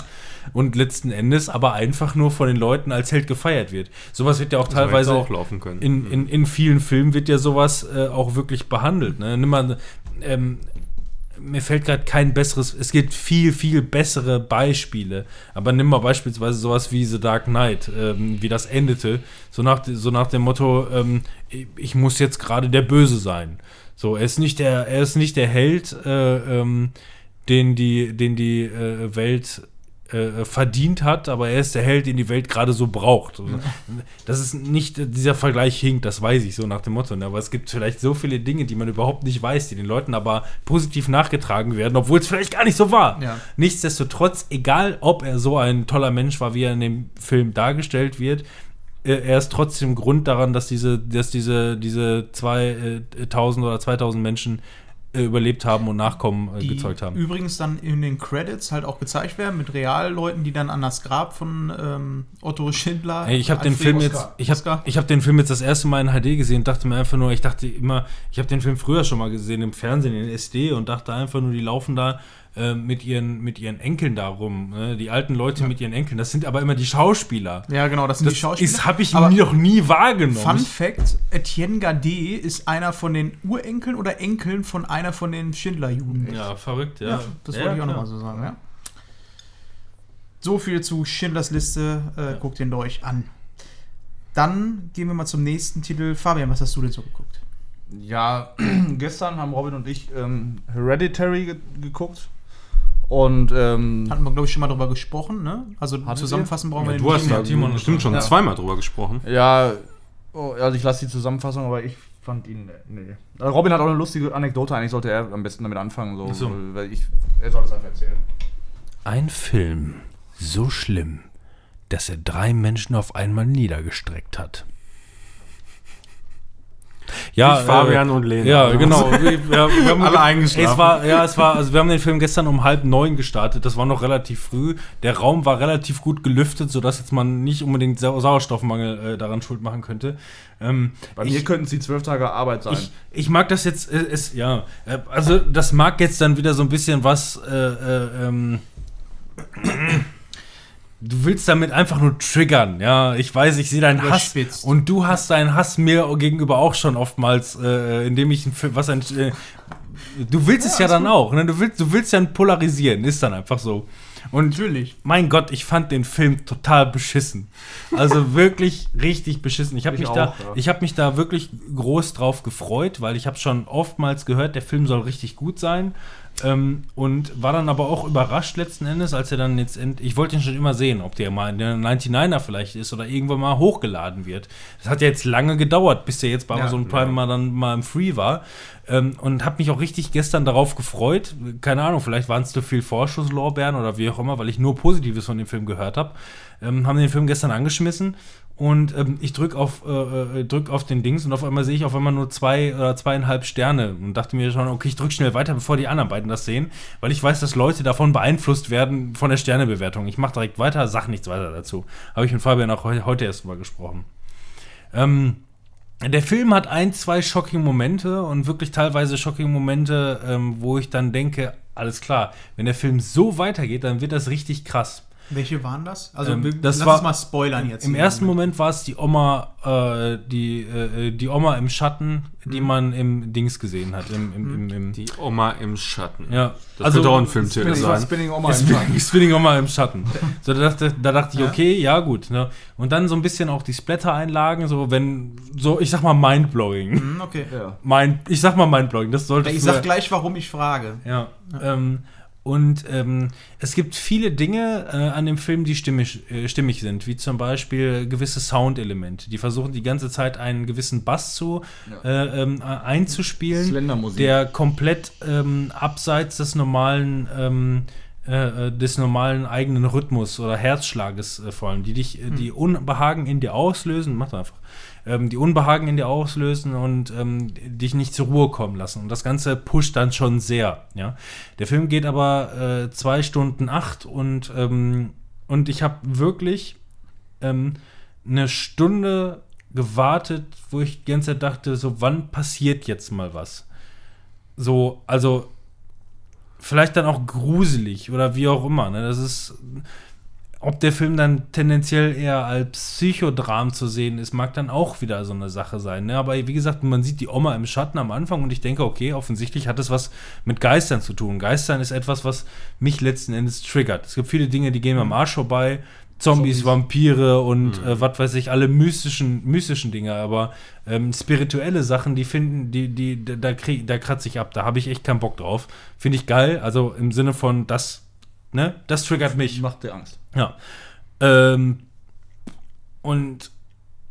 B: und letzten Endes aber einfach nur von den Leuten als Held gefeiert wird. Sowas wird ja auch teilweise
C: auch laufen können.
B: in, in, in vielen Filmen wird ja sowas äh, auch wirklich behandelt. Ne? Nimm mal, ähm, mir fällt gerade kein besseres, es gibt viel, viel bessere Beispiele. Aber nimm mal beispielsweise sowas wie The Dark Knight, ähm, wie das endete. So nach, so nach dem Motto, ähm, ich, muss jetzt gerade der Böse sein. So, er ist nicht der, er ist nicht der Held, äh, ähm, den die, den die äh, Welt äh, verdient hat, aber er ist der Held, den die Welt gerade so braucht. Also, Das ist nicht, dieser Vergleich hinkt, das weiß ich so nach dem Motto. Ne? Aber es gibt vielleicht so viele Dinge, die man überhaupt nicht weiß, die den Leuten aber positiv nachgetragen werden, obwohl es vielleicht gar nicht so war.
A: Ja.
B: Nichtsdestotrotz, egal ob er so ein toller Mensch war, wie er in dem Film dargestellt wird, äh, er ist trotzdem Grund daran, dass diese, dass diese, diese 2000 oder 2000 Menschen äh, überlebt haben und Nachkommen äh,
A: Die
B: gezeugt haben.
A: übrigens dann in den Credits halt auch gezeigt werden mit Realleuten, die dann an das Grab von ähm, Otto Schindler.
B: Ey, ich habe den Film
A: Oscar-
B: jetzt, ich habe ich hab den Film jetzt das erste Mal in HD gesehen und dachte mir einfach nur, ich dachte immer, ich habe den Film früher schon mal gesehen im Fernsehen in SD und dachte einfach nur, die laufen da äh, mit ihren mit ihren Enkeln da rum, ne? die alten Leute mit ihren Enkeln. Das sind aber immer die Schauspieler.
A: Ja, genau, das sind die
B: Das
A: Schauspieler.
B: ist habe ich
A: Aber
B: noch nie wahrgenommen.
A: Fun Fact: Etienne Gade ist einer von den Urenkeln oder Enkeln von einer von den Schindler-Juden.
B: ja, verrückt, ja.
A: Ja, das
B: Ja,
A: wollte ich auch nochmal so sagen, ja. So viel zu Schindlers Liste, äh, guckt ihn euch an. Dann gehen wir mal zum nächsten Titel. Fabian, was hast du denn so geguckt?
D: Ja, *clears throat* gestern haben Robin und ich ähm, Hereditary ge geguckt. Und ähm,
A: Hatten wir, glaube ich, schon mal drüber gesprochen, ne? Also zusammenfassen brauchen wir
C: Ja,
A: den
C: du hast
A: nicht
C: da
A: mehr.
B: Timon
C: bestimmt schon
A: Ja.
C: zweimal drüber gesprochen.
D: ja, oh, also ich lasse die Zusammenfassung, aber ich fand ihn. Nee. Also Robin hat auch eine lustige Anekdote, eigentlich sollte er am besten damit anfangen. So,
B: Ach so.
D: weil ich, er soll es einfach erzählen.
B: Ein Film so schlimm, dass er drei Menschen auf einmal niedergestreckt hat. Ja,
C: Ich, Fabian
B: äh,
C: und Lena.
B: Ja, genau. Wir, wir, wir *laughs* haben
C: Alle eingeschlafen.
B: Es war, ja, es war, also wir haben den Film gestern um halb neun gestartet. Das war noch relativ früh. Der Raum war relativ gut gelüftet, sodass jetzt man nicht unbedingt Sau Sauerstoffmangel äh, daran schuld machen könnte. Ähm,
D: Bei mir könnten es die zwölf Tage Arbeit sein.
B: ich, ich mag das jetzt, äh, ist, ja, äh, also das mag jetzt dann wieder so ein bisschen was, äh, äh, ähm, du willst damit einfach nur triggern, ja, ich weiß, ich sehe deinen Hass und du hast deinen Hass mir gegenüber auch schon oftmals, äh, indem ich, was ein, äh, du willst es ja dann auch, ne? du willst, du willst ja polarisieren, ist dann einfach so. Und
A: Natürlich.
B: mein Gott, ich fand den Film total beschissen. Also *laughs* wirklich richtig beschissen. Ich habe
D: Ich
B: mich
D: auch,
B: da,
D: ja.
B: ich habe mich da wirklich groß drauf gefreut, weil ich habe schon oftmals gehört, der Film soll richtig gut sein. Ähm, und war dann aber auch überrascht letzten Endes, als er dann jetzt end ich wollte ihn schon immer sehen, ob der mal in der 99er vielleicht ist oder irgendwann mal hochgeladen wird. Das hat ja jetzt lange gedauert, bis der jetzt bei
A: Ja,
B: Amazon Prime mal dann mal im Free war. Ähm, und habe mich auch richtig gestern darauf gefreut. Keine Ahnung, vielleicht waren es zu viel Vorschusslorbeeren oder wie auch immer, weil ich nur Positives von dem Film gehört habe. Ähm, haben den Film gestern angeschmissen und ähm, ich drück auf, äh, äh, drück auf den Dings und auf einmal sehe ich auf einmal nur zwei oder zweieinhalb Sterne und dachte mir schon, okay, ich drück schnell weiter, bevor die anderen beiden das sehen, weil ich weiß, dass Leute davon beeinflusst werden von der Sternebewertung. Ich mache direkt weiter, sag nichts weiter dazu. Habe ich mit Fabian auch heu heute erst drüber gesprochen. Ähm, der Film hat ein, zwei shocking Momente und wirklich teilweise shocking Momente, ähm, wo ich dann denke, alles klar, wenn der Film so weitergeht, dann wird das richtig krass.
A: Welche waren das? Also,
B: Ähm, das
A: lass
B: war-
A: uns mal spoilern jetzt.
B: Im ersten Moment war es die Oma, äh, die, äh, die Oma im Schatten, die man im Dings gesehen hat. Im, im, im, im,
C: Die Oma im Schatten.
B: ja,
C: Das könnte auch ein Filmtitel
D: Spinning,
C: sein.
D: Spinning Oma im
B: Spinning,
D: Schatten. *laughs*
B: Spinning Oma im Schatten. So, da dachte, da dachte ich,
A: Ja.
B: okay, ja gut. Ne? Und dann so ein bisschen auch die Splatter-Einlagen, so wenn, so, ich sag mal mindblowing.
A: Hm, okay.
D: Ja.
B: Mind, ich sag mal mindblowing, das sollte
A: Ich sag gleich, warum ich frage.
B: Ja. Ähm, und ähm, es gibt viele Dinge äh, an dem Film, die stimmig, äh, stimmig sind, wie zum Beispiel gewisse Soundelemente. Die versuchen die ganze Zeit einen gewissen Bass zu äh, ähm, äh, einzuspielen, der komplett ähm, abseits des normalen ähm, äh, äh, des normalen eigenen Rhythmus oder Herzschlages vor allem, die dich, äh, die Unbehagen in dir auslösen, mach doch einfach, ähm, die Unbehagen in dir auslösen und ähm, dich nicht zur Ruhe kommen lassen. Und das Ganze pusht dann schon sehr. Ja? Der Film geht aber äh, zwei Stunden acht und, ähm, und ich habe wirklich ähm, eine Stunde gewartet, wo ich die ganze Zeit dachte, so wann passiert jetzt mal was? So, also vielleicht dann auch gruselig oder wie auch immer. Ne? Das ist, ob der Film dann tendenziell eher als Psychodram zu sehen ist, mag dann auch wieder so eine Sache sein. Ne? Aber wie gesagt, man sieht die Oma im Schatten am Anfang und ich denke, okay, offensichtlich hat es was mit Geistern zu tun. Geistern ist etwas, was mich letzten Endes triggert. Es gibt viele Dinge, die gehen mir am Arsch vorbei. Zombies,
D: Zombies.
B: Vampire und äh, was weiß ich, alle mystischen, mystischen Dinge, aber ähm, spirituelle Sachen, die finden, die, die, da, krieg, da kratze ich ab, da habe ich echt keinen Bock drauf. Finde ich geil, also im Sinne von, das, ne, das triggert mich.
D: Macht dir Angst.
B: Ja. Ähm, und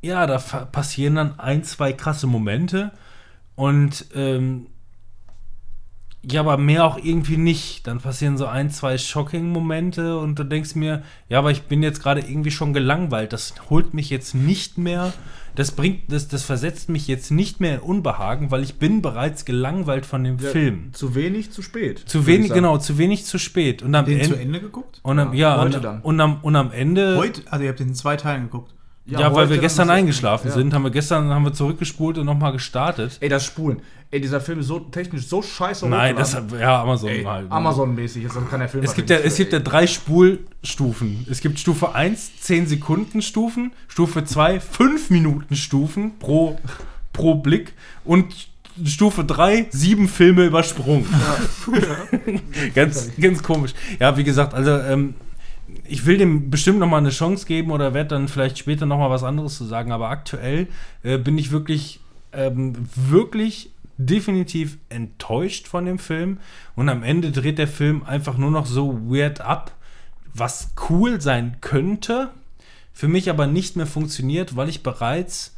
B: ja, da passieren dann ein, zwei krasse Momente und ähm, ja, aber mehr auch irgendwie nicht. Dann passieren so ein, zwei Shocking-Momente und du denkst mir, ja, aber ich bin jetzt gerade irgendwie schon gelangweilt. Das holt mich jetzt nicht mehr, das bringt, das, das versetzt mich jetzt nicht mehr in Unbehagen, weil ich bin bereits gelangweilt von dem Film.
D: Zu wenig, zu spät.
B: Zu wenig, genau, zu wenig, zu spät. Und am
A: Den zu
B: Ende.
A: Ende geguckt?
B: Und am,
D: Ja,
B: ja,
D: heute
B: und,
D: dann.
B: und, am, und am Ende.
A: Heute? Also ihr habt den in zwei Teilen geguckt.
B: Ja, weil
D: heute
B: wir gestern eingeschlafen
D: Ja.
B: sind, haben wir gestern haben wir zurückgespult und nochmal gestartet.
D: Ey, das Spulen. Ey, dieser Film ist so technisch so scheiße.
B: Nein, das
D: hochgeladen.
B: ja Amazon
D: Ey,
B: halt. ne?
D: Amazon-mäßig. Jetzt kann der Film
B: Es gibt ja, es gibt ja drei Spulstufen. Es gibt Stufe 1, 10 Sekunden Stufen, Stufe 2, 5 Minuten Stufen pro, pro Blick und Stufe 3, sieben Filme übersprungen. *laughs* ganz, ganz komisch. Ja, wie gesagt, also ähm, ich will dem bestimmt noch mal eine Chance geben oder werde dann vielleicht später noch mal was anderes zu sagen, aber aktuell äh, bin ich wirklich, ähm, wirklich definitiv enttäuscht von dem Film. Und am Ende dreht der Film einfach nur noch so weird ab, was cool sein könnte, für mich aber nicht mehr funktioniert, weil ich bereits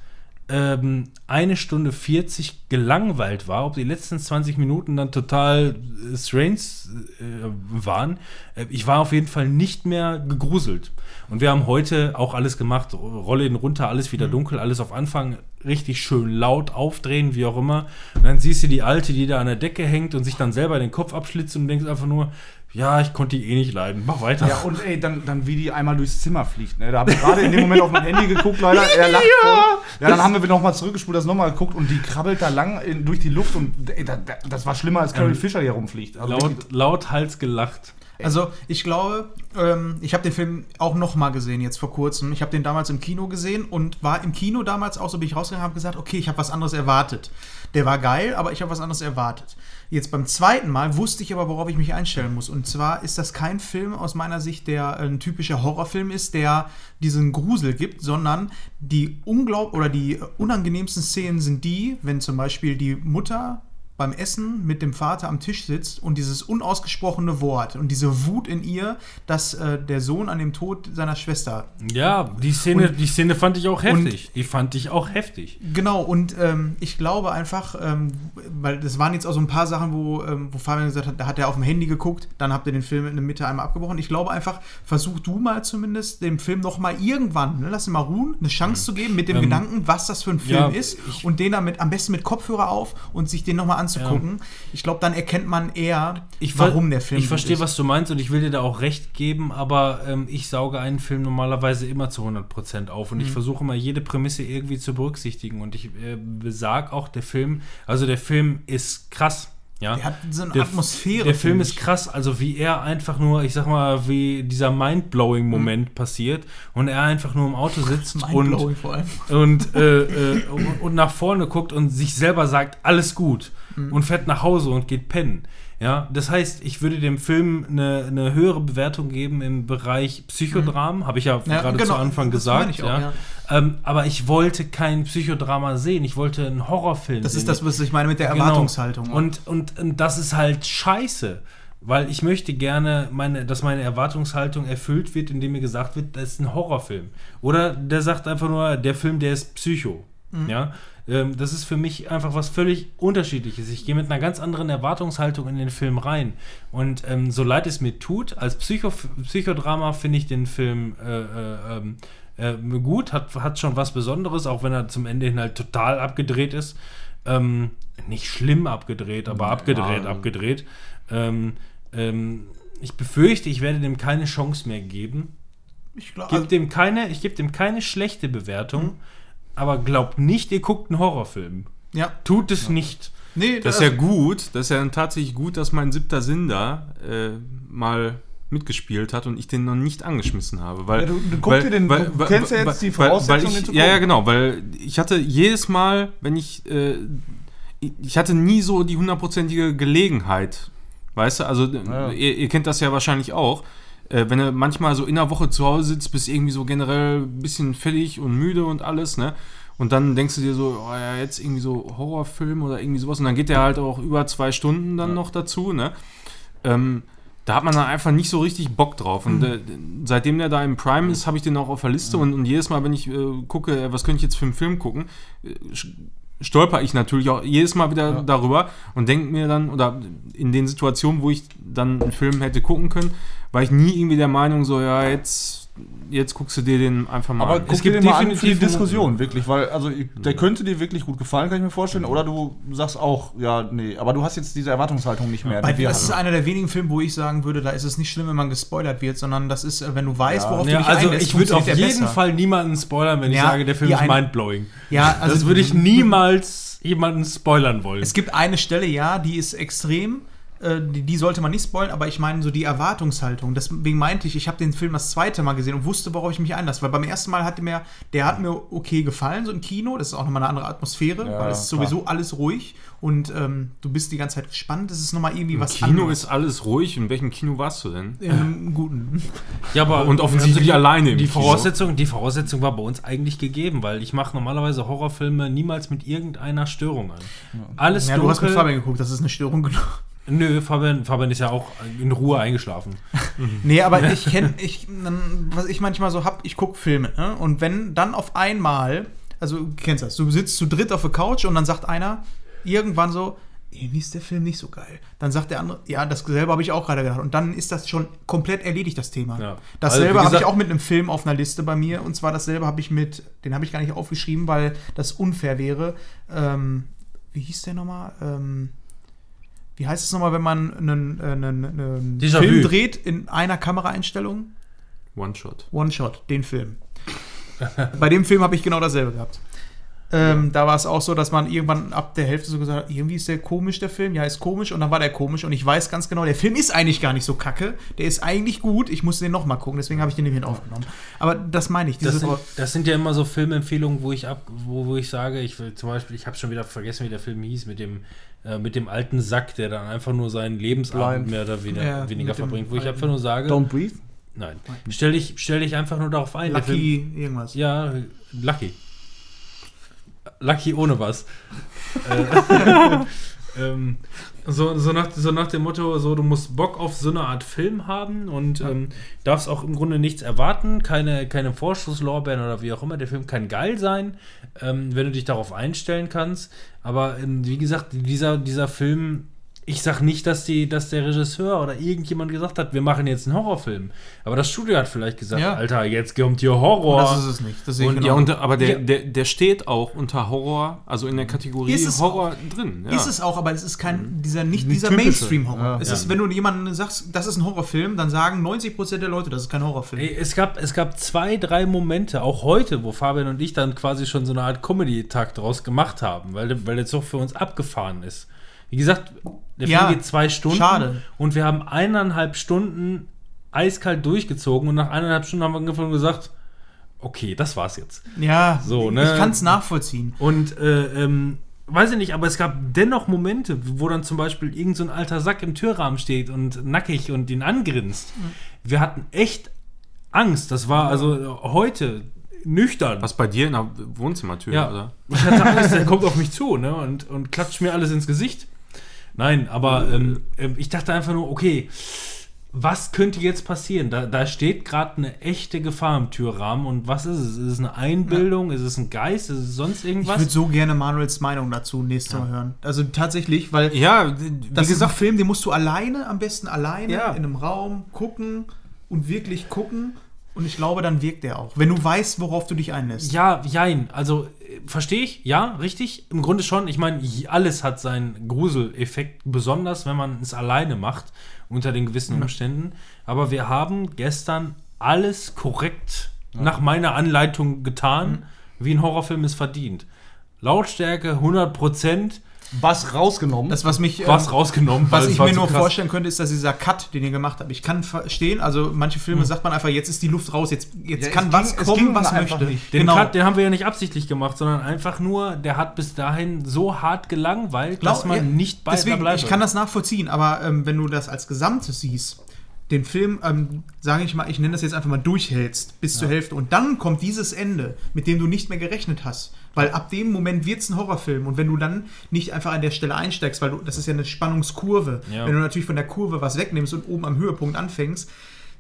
B: ähm, eine Stunde 40 gelangweilt war, ob die letzten 20 Minuten dann total äh, strange äh, waren. Äh, ich war auf jeden Fall nicht mehr gegruselt. Und wir haben heute auch alles gemacht, Rolle runter, alles wieder dunkel, alles auf Anfang richtig schön laut aufdrehen, wie auch immer. Und dann siehst du die Alte, die da an der Decke hängt und sich dann selber den Kopf abschlitzt und denkst einfach nur, ja, ich konnte die eh nicht leiden, mach weiter.
D: Ja, und ey, dann, dann wie die einmal durchs Zimmer fliegt. Ne? Da habe ich gerade in dem Moment auf mein Handy geguckt, leider. Er lacht.
B: Ja.
D: ja, dann haben wir nochmal zurückgespult, das nochmal geguckt und die krabbelt da lang in, durch die Luft und ey, da, da, das war schlimmer als Carrie
B: Ähm,
D: Fisher, die herumfliegt. Also
B: laut, laut Hals gelacht.
A: Also ich glaube, ähm, ich habe den Film auch noch mal gesehen jetzt vor kurzem. Ich habe den damals im Kino gesehen und war im Kino damals auch so, bin ich rausgegangen habe gesagt, okay, ich habe was anderes erwartet. Der war geil, aber ich habe was anderes erwartet. Jetzt beim zweiten Mal wusste ich aber, worauf ich mich einstellen muss. Und zwar ist das kein Film aus meiner Sicht, der ein typischer Horrorfilm ist, der diesen Grusel gibt, sondern die unglaub oder die unangenehmsten Szenen sind die, wenn zum Beispiel die Mutter beim Essen mit dem Vater am Tisch sitzt und dieses unausgesprochene Wort und diese Wut in ihr, dass äh, der Sohn an dem Tod seiner Schwester.
B: Ja, die Szene,
A: Und-
B: die Szene fand ich auch heftig. die fand ich auch heftig.
A: Genau, und ähm, ich glaube einfach, ähm, weil das waren jetzt auch so ein paar Sachen, wo, ähm, wo Fabian gesagt hat, da hat er auf dem Handy geguckt, dann habt ihr den Film in der Mitte einmal abgebrochen. Ich glaube einfach, versuch du mal zumindest dem Film noch mal irgendwann, ne, lass ihn mal ruhen, eine Chance zu geben mit dem
B: Ähm,
A: Gedanken, was das für ein Film
B: ja,
A: ist
B: ich-
A: und den damit am besten mit Kopfhörer auf und sich den noch mal anzugucken. Ich glaube, dann erkennt man eher,
B: Ich
A: warum der Film
B: Ich verstehe, was du meinst und ich will dir da auch recht geben, aber ähm, ich sauge einen Film normalerweise immer zu 100% auf
A: Mhm.
B: und ich versuche immer jede Prämisse irgendwie zu berücksichtigen und ich äh, besag auch, der Film, also der Film ist krass. Ja,
A: Der hat so eine
B: der,
A: Atmosphäre.
B: Der Film ist krass, also wie er einfach nur, ich sag mal, wie dieser Mindblowing-Moment passiert und er einfach nur im Auto sitzt und,
A: Mindblowing vor allem.
B: und, äh, äh, und, und nach vorne guckt und sich selber sagt, alles gut
A: Mhm.
B: und fährt nach Hause und geht pennen. Ja, das heißt, ich würde dem Film eine, eine höhere Bewertung geben im Bereich Psychodram, habe ich ja,
A: Mhm. Ja,
B: gerade
A: genau,
B: zu Anfang gesagt.
A: ich auch,
B: ja. Ähm, aber ich wollte kein Psychodrama sehen, ich wollte einen Horrorfilm
A: Das
B: sehen.
A: ist das, was ich meine mit der
B: Genau.
A: Erwartungshaltung.
B: Und, und, und das ist halt scheiße. Weil ich möchte gerne, meine, dass meine Erwartungshaltung erfüllt wird, indem mir gesagt wird, das ist ein Horrorfilm. Oder der sagt einfach nur, der Film, der ist Psycho. Ja, ähm, das ist für mich einfach was völlig Unterschiedliches. Ich gehe mit einer ganz anderen Erwartungshaltung in den Film rein. Und ähm, so leid es mir tut, als Psycho Psychodrama finde ich den Film äh, äh, ähm, äh, gut, hat, hat schon was Besonderes, auch wenn er zum Ende hin halt total abgedreht ist. Ähm, nicht schlimm abgedreht, aber abgedreht,
D: Ja.
B: abgedreht. Ähm, ähm, ich befürchte, ich werde dem keine Chance mehr geben.
A: Ich glaube,
B: dem keine, ich gebe dem keine schlechte Bewertung, aber glaubt nicht, ihr guckt einen Horrorfilm.
A: ja.
B: Tut es nicht.
A: Nee,
C: Das ist ja gut, das ist ja dann tatsächlich gut, dass mein siebter Sinn da äh, mal mitgespielt hat und ich den noch nicht angeschmissen habe. Weil,
D: Ja, du- du guck dir den- du kennst ja jetzt die Voraussetzungen,
C: weil
D: den zu
C: ich, Ja, ja, genau, weil ich hatte jedes Mal, wenn ich, äh, ich- ich hatte nie so die hundertprozentige Gelegenheit, weißt du, also
D: Ja.
C: ihr, ihr kennt das ja wahrscheinlich auch, äh, wenn du manchmal so in der Woche zu Hause sitzt, bist irgendwie so generell ein bisschen fertig und müde und alles, ne? Und dann denkst du dir so, oh ja, jetzt irgendwie so Horrorfilm oder irgendwie sowas. Und dann geht der halt auch über zwei Stunden dann noch dazu, ne? Ähm, da hat man dann einfach nicht so richtig Bock drauf. Und äh, seitdem der da im Prime ist, habe ich den auch auf der Liste. Und, und jedes Mal, wenn ich äh, gucke, äh, was könnte ich jetzt für einen Film gucken, äh, stolper ich natürlich auch jedes Mal wieder darüber und denke mir dann, oder in den Situationen, wo ich dann einen Film hätte gucken können, war ich nie irgendwie der Meinung, so, ja, jetzt, jetzt guckst du dir den einfach mal
D: Aber
C: an.
D: guck
B: gibt
D: dir den mal an für die
B: definitiv-
D: Diskussion, wirklich, weil also ich, der könnte dir wirklich gut gefallen, kann ich mir vorstellen. Oder du sagst auch, ja, nee, aber du hast jetzt diese Erwartungshaltung nicht mehr.
A: Bei, das ist einer der wenigen Filme, wo ich sagen würde, da ist es nicht schlimm, wenn man gespoilert wird, sondern das ist, äh, wenn du weißt,
D: Ja.
A: worauf
B: Ja,
A: du dich
B: also
A: einlässt,
B: ich würde auf jeden
A: besser.
B: Fall niemanden spoilern, wenn ich
A: Ja,
B: sage, der Film ist
A: ein-
B: mindblowing.
A: Ja, also
B: das würde ich niemals jemanden spoilern wollen.
A: Es gibt eine Stelle, ja, die ist extrem. Äh, Die, die sollte man nicht spoilern, aber ich meine so die Erwartungshaltung. Deswegen meinte ich, ich habe den Film das zweite Mal gesehen und wusste, worauf ich mich einlasse. Weil beim ersten Mal hat mir, der hat mir okay gefallen, so im Kino. Das ist auch nochmal eine andere Atmosphäre,
D: Ja,
A: weil es ist
D: klar.
A: sowieso alles ruhig und ähm, du bist die ganze Zeit gespannt. Das ist nochmal irgendwie
C: Im
A: was
C: Kino
A: anderes.
C: ist alles ruhig. In welchem Kino warst du denn?
A: In einem guten. *laughs*
B: Ja, aber
C: Und offensichtlich alleine im
B: die
C: Kino.
B: Voraussetzung, die Voraussetzung war bei uns eigentlich gegeben, weil ich mache normalerweise Horrorfilme niemals mit irgendeiner Störung an. Alles
A: Ja, du hast mit
B: dunkel.
A: Fabian geguckt, das ist eine Störung genug.
B: Nö, Fabian, Fabian ist ja auch in Ruhe eingeschlafen. *laughs*
A: Nee, aber ich kenne, ich, was ich manchmal so hab, ich gucke Filme, ne? Und wenn dann auf einmal, also du kennst das, du sitzt zu dritt auf der Couch und dann sagt einer irgendwann so, irgendwie ist der Film nicht so geil. Dann sagt der andere, ja, dasselbe habe ich auch gerade gedacht. Und dann ist das schon komplett erledigt, das Thema.
B: Ja.
A: Dasselbe
B: Also,
A: habe ich auch mit einem Film auf einer Liste bei mir. Und zwar dasselbe habe ich mit, den habe ich gar nicht aufgeschrieben, weil das unfair wäre. Ähm, wie hieß der nochmal? Ähm, wie heißt es nochmal, wenn man einen, einen, einen
B: Déjà
A: Film
B: vu.
A: dreht in einer Kameraeinstellung?
C: One-Shot.
A: One-Shot, den Film. Bei dem Film habe ich genau dasselbe gehabt. Ähm, da war es auch so, dass man irgendwann ab der Hälfte so gesagt hat, irgendwie ist der komisch, der Film. Ja, ist komisch. Und dann war der komisch. Und ich weiß ganz genau, der Film ist eigentlich gar nicht so kacke. Der ist eigentlich gut. Ich muss den noch mal gucken. Deswegen habe ich den nämlich aufgenommen. Aber das meine ich.
B: Das sind, das sind ja immer so Filmempfehlungen, wo ich ab, wo, wo ich sage, ich will zum Beispiel, ich habe schon wieder vergessen, wie der Film hieß, mit dem, äh, mit dem alten Sack, der dann einfach nur seinen Lebensabend
D: Blind.
B: mehr oder weniger,
A: Ja,
B: weniger verbringt, wo ich einfach nur sage,
D: Don't breathe.
B: nein, stell dich, stell dich einfach nur darauf ein. der Film-
A: Lucky irgendwas.
B: Ja, Lucky. Lucky ohne was. äh, *laughs* ähm, so, so, nach, so nach dem Motto, so du musst Bock auf so eine Art Film haben und ähm, darfst auch im Grunde nichts erwarten, keine, keine Vorschusslorbeeren oder wie auch immer. Der Film kann geil sein, ähm, wenn du dich darauf einstellen kannst. Aber ähm, wie gesagt, dieser, dieser Film, ich sag nicht, dass, die, dass der Regisseur oder irgendjemand gesagt hat, wir machen jetzt einen Horrorfilm. Aber das Studio hat vielleicht gesagt,
A: Ja.
B: Alter, jetzt kommt hier Horror.
A: Das ist es nicht. Das sehe ich
C: Und,
A: genau.
C: ja, und, aber der,
B: Ja.
C: der, der steht auch unter Horror, also in der Kategorie
A: Ist es
C: Horror drin. Ja.
A: Ist es auch, aber es ist kein, dieser, nicht
D: Nicht
A: dieser. Mainstream-Horror.
D: Ja.
A: Es
B: Ja.
A: ist, wenn du jemandem sagst, das ist ein Horrorfilm, dann sagen 90% der Leute, das ist kein Horrorfilm.
B: Ey, es, gab, es gab zwei, drei Momente, auch heute, wo Fabian und ich dann quasi schon so eine Art Comedy-Tag draus gemacht haben, weil, weil der Zug für uns abgefahren ist. Wie gesagt, der Film
A: Ja,
B: geht zwei Stunden
A: schade.
B: und wir haben eineinhalb Stunden eiskalt durchgezogen und nach eineinhalb Stunden haben wir angefangen und gesagt, okay, das war's jetzt.
A: Ja,
B: So, ne?
A: ich kann es nachvollziehen.
B: Und äh, ähm, weiß ich nicht, aber es gab dennoch Momente, wo dann zum Beispiel irgend so ein alter Sack im Türrahmen steht und nackig und ihn angrinst. Wir hatten echt Angst. Das war also heute nüchtern.
C: Was bei dir in der Wohnzimmertür,
B: Ja.
C: oder?
B: Ich hatte Angst, der kommt auf mich zu ne, und, und klatscht mir alles ins Gesicht. Nein, aber ähm, ähm, ich dachte einfach nur, okay, was könnte jetzt passieren? Da, da steht gerade eine echte Gefahr im Türrahmen und was ist es? Ist es eine Einbildung? Ist es ein Geist? Ist es sonst
A: Ich
B: irgendwas?
A: würde so gerne Manuels Meinung dazu nächstes Mal hören. Also tatsächlich, weil
C: Ja, wie
A: das ist ein
C: gesagt,
A: Film, den musst du alleine, am besten alleine,
B: Ja.
A: in einem Raum gucken und wirklich gucken. Und ich glaube, dann wirkt der auch. Wenn du weißt, worauf du dich einlässt.
B: Ja, jein. Also, äh, verstehe ich, ja, richtig. Im Grunde schon. Ich meine, alles hat seinen Gruseleffekt, besonders wenn man es alleine macht, unter den gewissen Umständen. Aber wir haben gestern alles korrekt nach meiner Anleitung getan, wie ein Horrorfilm es verdient. Lautstärke 100 Prozent,
D: Was rausgenommen?
A: Das, was mich.
B: was
A: ähm,
B: rausgenommen.
A: Was ich mir nur
B: krass.
A: vorstellen könnte, ist, dass dieser Cut, den ihr gemacht habt. Ich kann verstehen, also manche Filme sagt man einfach, jetzt ist die Luft raus, jetzt, jetzt
D: Ja,
A: kann
D: ging-
A: was
D: es
A: kommen,
D: ging
A: was
D: einfach
A: möchte.
D: nicht.
B: Den Cut, den haben wir ja nicht absichtlich gemacht, sondern einfach nur, der hat bis dahin so hart gelangweilt, dass
A: Glaub-
B: man
A: ja,
B: nicht bei
A: Deswegen,
B: bleibt.
A: ich kann das nachvollziehen, aber ähm, wenn du das als Gesamtes siehst, den Film, ähm, sage ich mal, ich nenne das jetzt einfach mal durchhältst bis zur Hälfte und dann kommt dieses Ende, mit dem du nicht mehr gerechnet hast. Weil ab dem Moment wird es ein Horrorfilm und wenn du dann nicht einfach an der Stelle einsteigst, weil du, das ist ja eine Spannungskurve,
B: Ja.
A: wenn du natürlich von der Kurve was wegnimmst und oben am Höhepunkt anfängst,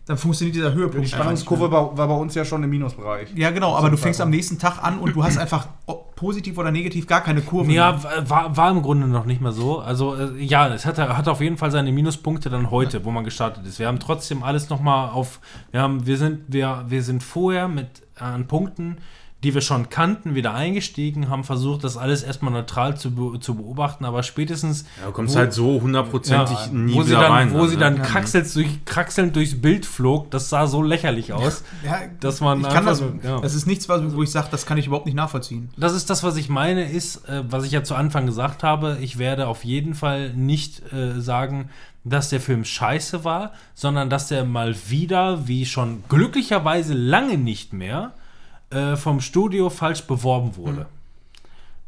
A: dann funktioniert dieser Höhepunkt
D: die
A: mehr.
D: Spannungskurve war, war bei uns ja schon im Minusbereich.
A: Ja, genau, aber du fängst am nächsten Tag an und du hast einfach ob positiv oder negativ gar keine Kurve.
B: Ja,
A: mehr.
B: war, war im Grunde noch nicht mal so. Also, äh, ja, es hat, hat auf jeden Fall seine Minuspunkte dann heute, wo man gestartet ist. Wir haben trotzdem alles nochmal auf. Wir, haben, wir, sind, wir, wir sind vorher mit äh, an Punkten, die wir schon kannten, wieder eingestiegen, haben versucht, das alles erstmal neutral zu, be zu beobachten, aber spätestens.
C: Ja, du kommst
B: wo-
C: halt so hundertprozentig
B: ja,
C: nie
B: wo sie
C: wieder
B: dann,
C: rein.
B: Wo
C: dann,
B: sie
C: ne?
B: dann kraxelnd, durch, kraxelnd durchs Bild flog, das sah so lächerlich aus.
A: Ja,
B: dass man
A: ich kann das,
B: so- ja.
A: das ist nichts, was, wo ich sage, das kann ich überhaupt nicht nachvollziehen.
B: Das ist das, was ich meine, ist, äh, was ich ja zu Anfang gesagt habe, ich werde auf jeden Fall nicht äh, sagen, dass der Film scheiße war, sondern dass der mal wieder, wie schon glücklicherweise lange nicht mehr, äh, vom Studio falsch beworben wurde.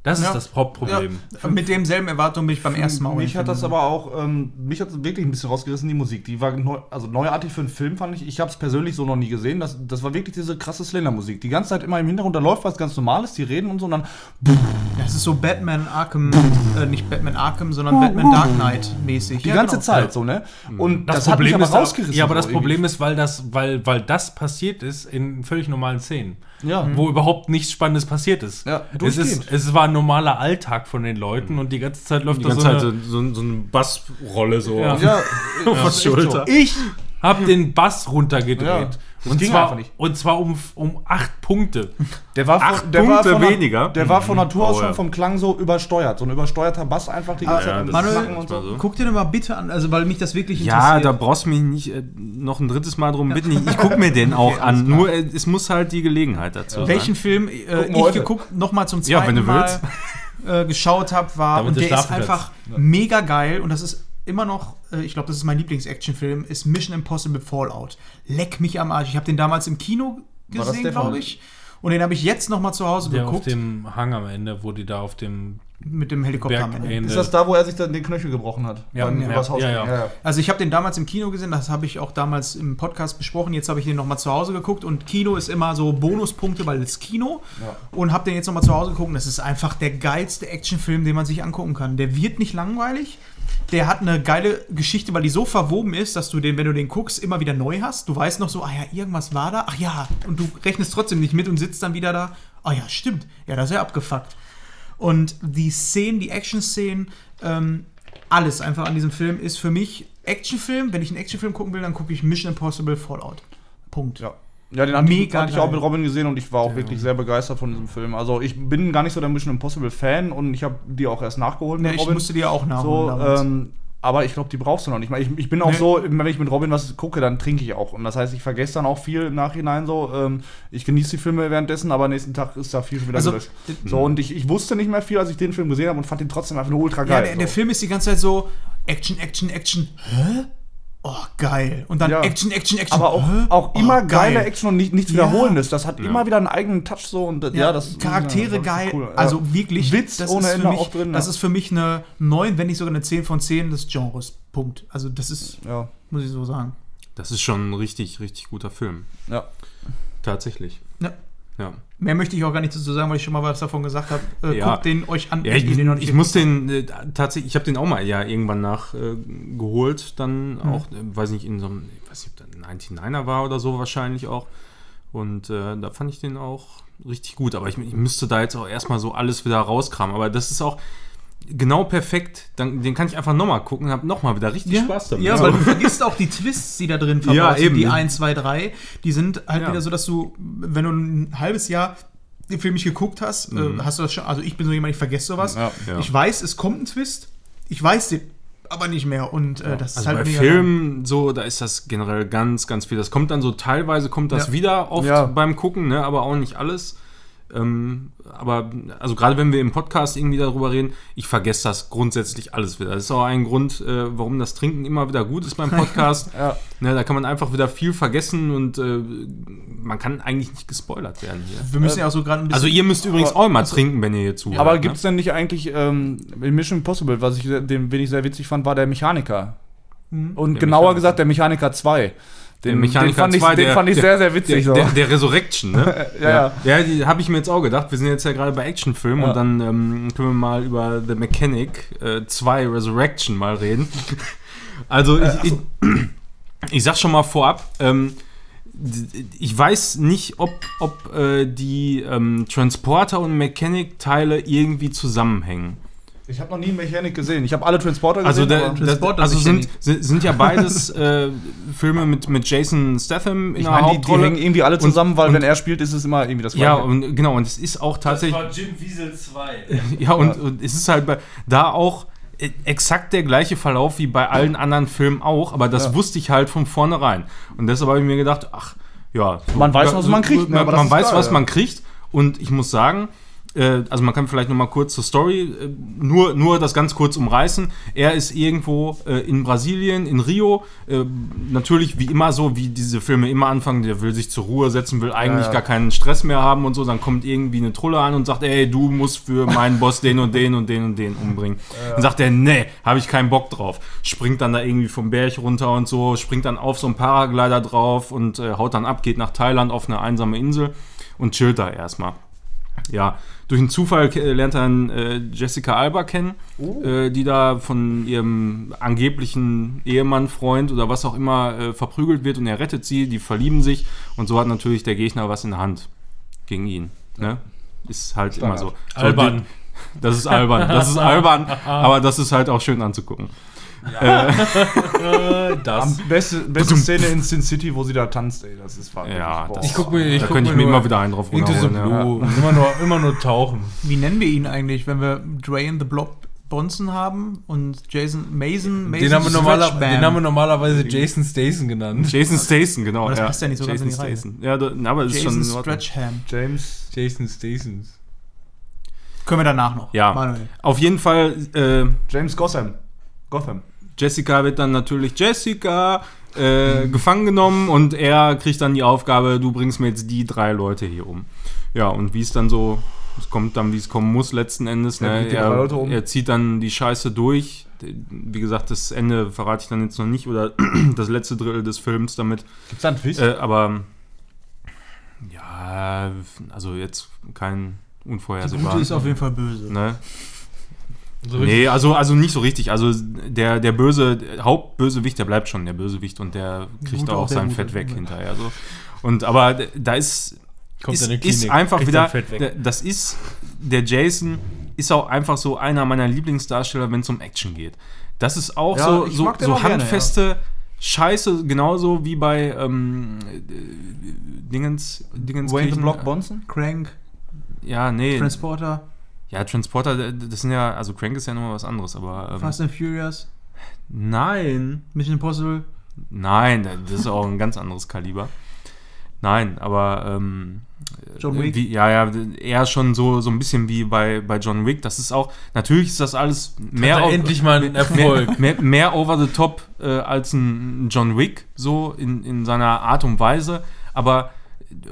B: Das
A: Ja.
B: ist das Hauptproblem.
A: Ja, mit demselben Erwartung bin ich beim ersten Mal.
D: Mich hat das aber auch, ähm, mich hat das wirklich ein bisschen rausgerissen, die Musik. Die war neu, also neuartig für einen Film, fand ich. Ich habe es persönlich so noch nie gesehen. Das, das war wirklich diese krasse Slender-Musik. Die ganze Zeit immer im Hintergrund, da läuft was ganz Normales, die reden und so und dann
A: Ja, es ist so Batman Arkham, äh, nicht Batman Arkham, sondern Batman Dark Knight mäßig.
D: die
A: Ja,
D: ganze
A: genau.
D: Zeit so, ne? Und das,
B: Das,
D: hat mich
B: Problem
D: aber
B: ist,
D: rausgerissen.
B: ja, aber das Problem
D: irgendwie.
B: ist, weil das, weil, weil das passiert ist in völlig normalen Szenen.
D: Ja.
B: Wo überhaupt nichts Spannendes passiert ist.
D: Ja,
B: es, ist es war ein normaler Alltag von den Leuten und die ganze Zeit läuft
C: Die
B: da
C: ganze
B: so
C: Zeit
B: eine,
C: so, so, so eine Bassrolle so
B: Ja.
C: auf,
D: Ja, *laughs*
C: auf Schulter.
B: Ich habe den Bass runtergedreht.
D: Ja, das
B: und,
D: ging
B: zwar,
D: einfach nicht.
B: und zwar um, um acht Punkte.
D: Der war von,
C: Acht
D: der war
C: Punkte
D: von der-
C: weniger.
D: Der war von Natur aus
C: Oh, ja.
D: schon vom Klang so übersteuert. So ein übersteuerter Bass einfach die ganze
C: ja,
D: Zeit.
C: das
A: Manuel,
D: so.
C: so.
A: Guck dir den mal bitte an, also weil mich das wirklich
C: Ja,
A: interessiert.
C: da brauchst du mich nicht äh, noch ein drittes Mal drum bitten. Ich, ich gucke mir den *laughs* auch an. Nur äh, es muss halt die Gelegenheit dazu
A: Welchen
C: sein.
A: Film äh, ich
D: heute.
A: geguckt, nochmal zum
C: Ja,
A: zweiten
C: wenn du
A: Mal äh, geschaut habe, war,
B: Damit
A: und der ist einfach mega geil und das ist immer noch, äh, ich glaube, das ist mein Lieblings-Action-Film, ist Mission Impossible Fallout. Leck mich am Arsch. Ich habe den damals im Kino gesehen, glaube ich. Und den habe ich jetzt nochmal zu Hause
B: Der auf
A: geguckt,
B: dem Hang am Ende, wo die da auf dem
A: mit dem Helikopter am Ende.
D: Ist das da, wo er sich dann den Knöchel gebrochen hat?
B: Ja,
D: Beim
B: ja,
D: Haus
B: ja,
D: gehen?
B: ja.
A: Also ich habe den damals im Kino gesehen, das habe ich auch damals im Podcast besprochen. Jetzt habe ich den nochmal zu Hause geguckt und Kino ist immer so Bonuspunkte, weil es Kino.
D: Ja.
A: Und habe den jetzt nochmal zu Hause geguckt. und Das ist einfach der geilste Actionfilm, den man sich angucken kann. Der wird nicht langweilig. Der hat eine geile Geschichte, weil die so verwoben ist, dass du den, wenn du den guckst, immer wieder neu hast. Du weißt noch so, ah ja, irgendwas war da. Ach ja, und du rechnest trotzdem nicht mit und sitzt dann wieder da. Ah ja, stimmt. Ja, das ist ja abgefuckt. Und die Szenen, die Action-Szenen, ähm, alles einfach an diesem Film ist für mich Actionfilm. Wenn ich einen Actionfilm gucken will, dann gucke ich Mission Impossible Fallout. Punkt.
D: Ja. Ja, den hatte, ich,
A: Mega
D: hatte ich auch mit Robin gesehen und ich war auch wirklich sehr begeistert von diesem Film. Also ich bin gar nicht so der Mission Impossible Fan und ich habe die auch erst nachgeholt
A: Ne, ich musste die ja auch nachholen.
D: So, ähm, aber ich glaube, die brauchst du noch nicht mal. Ich, ich bin auch
A: Nee.
D: so, wenn ich mit Robin was gucke, dann trinke ich auch. Und das heißt, ich vergesse dann auch viel im Nachhinein so. Ähm, ich genieße die Filme währenddessen, aber nächsten Tag ist da viel schon wieder
A: Also,
D: gelöscht. So, und ich, ich wusste nicht mehr viel, als ich den Film gesehen habe und fand den trotzdem einfach nur ultra
A: ja,
D: geil.
A: der, der
D: so.
A: Film ist die ganze Zeit so Action, Action, Action. Hä? Oh, geil. Und dann
D: Ja.
A: Action, Action, Action.
D: aber auch, auch
A: Oh,
D: immer
A: geil.
D: geile Action und nicht, nichts
A: Ja.
D: Wiederholendes. Das hat immer wieder einen eigenen Touch so und ja,
A: Ja,
D: das
A: Charaktere
D: ja, das
A: geil.
D: cool. Ja.
A: Also wirklich.
D: Witz
A: das
D: ohne
A: ist für
D: Ende
A: mich,
D: auch drin.
A: Das
D: ja.
A: ist für mich eine 9, wenn nicht sogar eine 10 von 10 des Genres. Punkt. Also, das ist,
D: ja,
A: muss ich so sagen.
C: Das ist schon ein richtig, richtig guter Film.
D: ja.
C: Tatsächlich.
A: Ja.
C: Ja.
A: Mehr möchte ich auch gar nicht dazu sagen, weil ich schon mal was davon gesagt habe. Äh,
C: Ja.
A: Guckt den euch an.
C: Ja, ich,
A: den
C: ich muss den äh, tatsächlich, ich habe den auch mal ja irgendwann nachgeholt, äh, dann auch, äh, weiß nicht, in so einem, ich weiß nicht, ob der 99er war oder so wahrscheinlich auch. Und äh, da fand ich den auch richtig gut. Aber ich, ich müsste da jetzt auch erstmal so alles wieder rauskramen. Aber das ist auch, genau perfekt. Dann, den kann ich einfach nochmal gucken habe nochmal wieder richtig Spaß damit.
A: Ja, weil du vergisst auch die Twists, die da drin verbaut
C: Ja,
A: sind,
C: eben.
A: die 1, 2, 3. Die sind halt
C: Ja.
A: wieder so, dass du, wenn du ein halbes Jahr den Film nicht geguckt hast, äh, hast du das schon, also ich bin so jemand, ich vergesse sowas.
D: Ja,
C: ja.
A: Ich weiß, es kommt ein Twist, ich weiß den aber nicht mehr und äh, das ist
C: Also
A: halt
C: bei
A: mega
C: Filmen so, da ist das generell ganz, ganz viel. Das kommt dann so teilweise kommt das
A: Ja.
C: wieder oft
D: Ja.
C: beim Gucken, ne, aber auch nicht alles. Ähm, aber also gerade wenn wir im Podcast irgendwie darüber reden, ich vergesse das grundsätzlich alles wieder. Das ist auch ein Grund, äh, warum das Trinken immer wieder gut ist beim Podcast. *laughs*
D: Ja.
C: ne, da kann man einfach wieder viel vergessen und äh, man kann eigentlich nicht gespoilert werden hier.
A: Wir müssen ja auch so gerade ein bisschen.
C: Also ihr müsst übrigens
D: aber-
C: auch immer trinken, wenn ihr hier zuhört.
D: Aber
C: ne?
D: gibt es denn nicht eigentlich ähm, in Mission Impossible, was ich, den, wen ich sehr witzig fand, war der Mechaniker. Und
C: Der
D: genauer
C: Mechaniker.
D: gesagt der Mechaniker 2. Den,
C: Der Mechaniker
D: den fand ich,
C: 2,
D: den
C: der-
D: fand ich
C: der-
D: sehr, sehr witzig.
C: Der,
D: so.
C: der, Resurrection, ne? *laughs*
D: Ja, ja.
C: Ja, die habe ich mir jetzt auch gedacht. Wir sind jetzt ja gerade bei Actionfilmen
D: Ja.
C: und dann ähm, können wir mal über The Mechanic äh, 2 Resurrection mal reden. *laughs* Also ich, ich, *clears throat* ich sag schon mal vorab, ähm, ich weiß nicht, ob, ob äh, die ähm, Transporter und Mechanic-Teile irgendwie zusammenhängen.
D: Ich habe noch nie einen Mechanik gesehen. Ich habe alle Transporter
C: Also,
D: gesehen.
C: der,
D: aber-
C: das,
A: Transporter
C: also sind, sind ja beides *laughs* äh, Filme mit, mit Jason Statham in
D: ich
C: der
D: meine, die, die hängen irgendwie alle
C: Und-
D: zusammen, weil
C: und-
D: wenn er spielt, ist es immer irgendwie das
C: ja,
D: Gleiche.
C: und genau, und es ist auch tatsächlich.
B: war Jim Wiesel 2. *laughs*
C: Ja, und, und es ist halt bei, da auch äh, exakt der gleiche Verlauf wie bei allen anderen Filmen auch, aber das
D: Ja.
C: wusste ich halt von vornherein. Und deshalb habe ich mir gedacht, ach, ja. so-
D: Man weiß, was man kriegt, ne,
C: Man,
D: das
C: man weiß,
D: geil,
C: was
D: ja.
C: man kriegt. Und ich muss sagen, also man kann vielleicht noch mal kurz zur Story, äh, nur, nur das ganz kurz umreißen. Er ist irgendwo äh, in Brasilien, in Rio, äh, natürlich wie immer so, wie diese Filme immer anfangen, der will sich zur Ruhe setzen, will eigentlich
D: ja.
C: gar keinen Stress mehr haben und so, dann kommt irgendwie eine Trulle an und sagt, ey, du musst für meinen Boss *laughs* den und den und den und den umbringen. Dann sagt er, nee, habe ich keinen Bock drauf. Springt dann da irgendwie vom Berg runter und so, springt dann auf so einen Paraglider drauf und äh, haut dann ab, geht nach Thailand auf eine einsame Insel und chillt da erstmal. Ja, durch einen Zufall äh, lernt er dann äh, Jessica Alba kennen, äh, die da von ihrem angeblichen Ehemann, Freund oder was auch immer äh, verprügelt wird und er rettet sie, die verlieben sich und so hat natürlich der Gegner was in der Hand gegen ihn. Ne? Ist halt immer so. so
B: Albern.
C: die- Das ist albern, das ist albern, *laughs* aber das ist halt auch schön anzugucken. *laughs*
B: das.
D: Am beste, beste Szene in Sin City, wo sie da tanzt, ey. Das ist wirklich,
C: Ja, das-
B: Ich guck mir, ich
C: da
B: guck
C: könnte ich
B: mir
C: immer wieder einen drauf
B: Into the
C: runterholen. Ja.
B: Blue. *laughs* Immer, nur, immer nur tauchen.
A: Wie nennen wir ihn eigentlich, wenn wir Dre and the Blob Bonson haben und Jason Mason, Mason
B: Den haben, wir normaler, den haben wir normalerweise Jason Statham genannt.
C: Jason Statham, genau.
A: Aber das passt ja nicht so ganz
C: Jason
A: in die Reihe.
C: Ja, da, na, aber das ist schon
A: Jason. Stretchham.
D: James.
B: Jason Statham.
A: Können wir danach noch.
C: Ja.
A: Manuel.
C: Auf jeden Fall, äh,
D: James Gotham. Gotham.
C: Jessica wird dann natürlich Jessica äh, gefangen genommen und er kriegt dann die Aufgabe, du bringst mir jetzt die drei Leute hier um. Ja, und wie es dann so, es kommt dann, wie es kommen muss letzten Endes.
D: Er
C: Ne?
D: die
C: Er,
D: um.
C: er zieht dann die Scheiße durch. Wie gesagt, das Ende verrate ich dann jetzt noch nicht oder *clears throat* das letzte Drittel des Films damit.
D: Gibt's da einen Twist?
C: Äh, aber ja, also jetzt kein
A: Die
C: unvorhersehbar.
A: Gute ist auf jeden Fall böse.
C: ne?
B: So
C: Nee, also, also nicht so richtig. Also der, der böse der Hauptbösewicht, der bleibt schon der Bösewicht und der kriegt
A: Gute
C: auch
A: auch der
C: sein
A: Gute.
C: Fett weg hinterher. So. Und aber da ist,
B: Kommt
C: ist, ist einfach
B: kriegt
C: wieder,
B: sein Fett weg.
C: das ist, der Jason ist auch einfach so einer meiner Lieblingsdarsteller, wenn es um Action geht. Das ist auch
D: Ja,
C: so, so, so
D: auch gerne,
C: handfeste Scheiße, genauso wie bei ähm, äh, Dingens, Dingens
D: Wayne Block Bonson?
A: Crank,
C: Ja, nee.
A: Transporter,
C: ja, Transporter, das sind ja, also Crank ist ja nochmal was anderes, aber ähm,
A: Fast and Furious,
C: nein.
A: Mission Impossible.
C: Nein, das ist auch ein ganz anderes Kaliber. Nein, aber ähm,
A: John Wick.
C: Wie, ja, ja, eher schon so, so ein bisschen wie bei, bei John Wick. Das ist auch, natürlich ist das alles mehr, o-
B: endlich mal einen Erfolg.
C: mehr, mehr over the top äh, als ein John Wick, so in, in seiner Art und Weise. Aber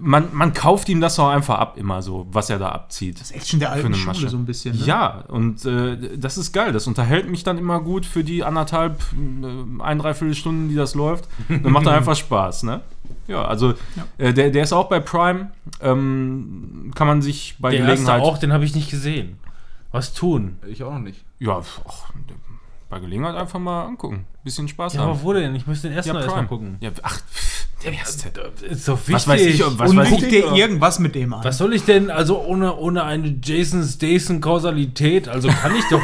C: man, man kauft ihm das auch einfach ab, immer so, was er da abzieht.
A: Das ist Action der
C: Für
A: alten
C: eine
A: Schule
C: Masche.
A: so ein bisschen. Ne?
C: Ja, und äh, das ist geil. Das unterhält mich dann immer gut für die anderthalb, äh, ein, dreiviertel Stunden, die das läuft. Dann macht er *laughs* einfach Spaß, ne? Ja, also Äh, der, der ist auch bei Prime. Ähm, kann man sich bei
B: Der erste
C: Gelegenheit.
B: auch, den habe ich nicht gesehen. Was tun?
D: Ich auch noch nicht.
C: Ja, ach, bei Gelegenheit einfach mal angucken. Bisschen Spaß
B: Ja,
C: haben.
B: aber wo denn? Ich müsste den ersten
C: Ja,
B: erstmal gucken.
C: Ja, ach, pff,
B: Ist doch wichtig.
C: Was weiß ich, was
A: und
C: weiß
A: guck dir irgendwas mit dem an.
B: Was soll ich denn, also ohne, ohne eine Jason Statham-Kausalität, also kann ich doch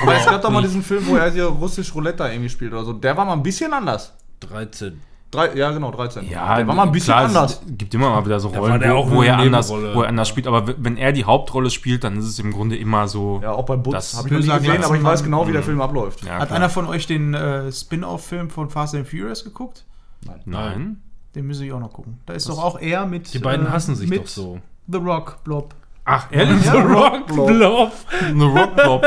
D: Aber es gab
B: überhaupt
D: doch mal
B: nicht.
D: diesen Film, wo hier russisch Roulette da irgendwie spielt oder so. Der war mal ein bisschen anders.
B: 13.
D: Drei, ja, genau, 13.
C: Ja,
D: der war mal ein bisschen
C: klar,
D: anders.
C: Es gibt immer mal wieder so Rollen,
B: war der auch
C: wo, wo, er anders, wo er anders spielt. Aber wenn er die Hauptrolle spielt, dann ist es im Grunde immer so.
D: Ja, auch bei Butz.
C: Das
D: Habe ich
A: böser
D: gesehen, aber ich weiß genau, wie der Film abläuft.
C: Ja,
A: Hat
C: klar.
A: einer von euch den äh, Spin-off-Film von Fast and Furious geguckt?
C: Nein.
A: Den müsse ich auch noch gucken. Da ist doch auch er mit.
B: Die beiden
A: äh,
B: hassen sich
A: mit
B: doch so.
A: The Rock, Blob.
C: Ach, ehrlich?
B: The Rock Blob.
C: The Rock Blob.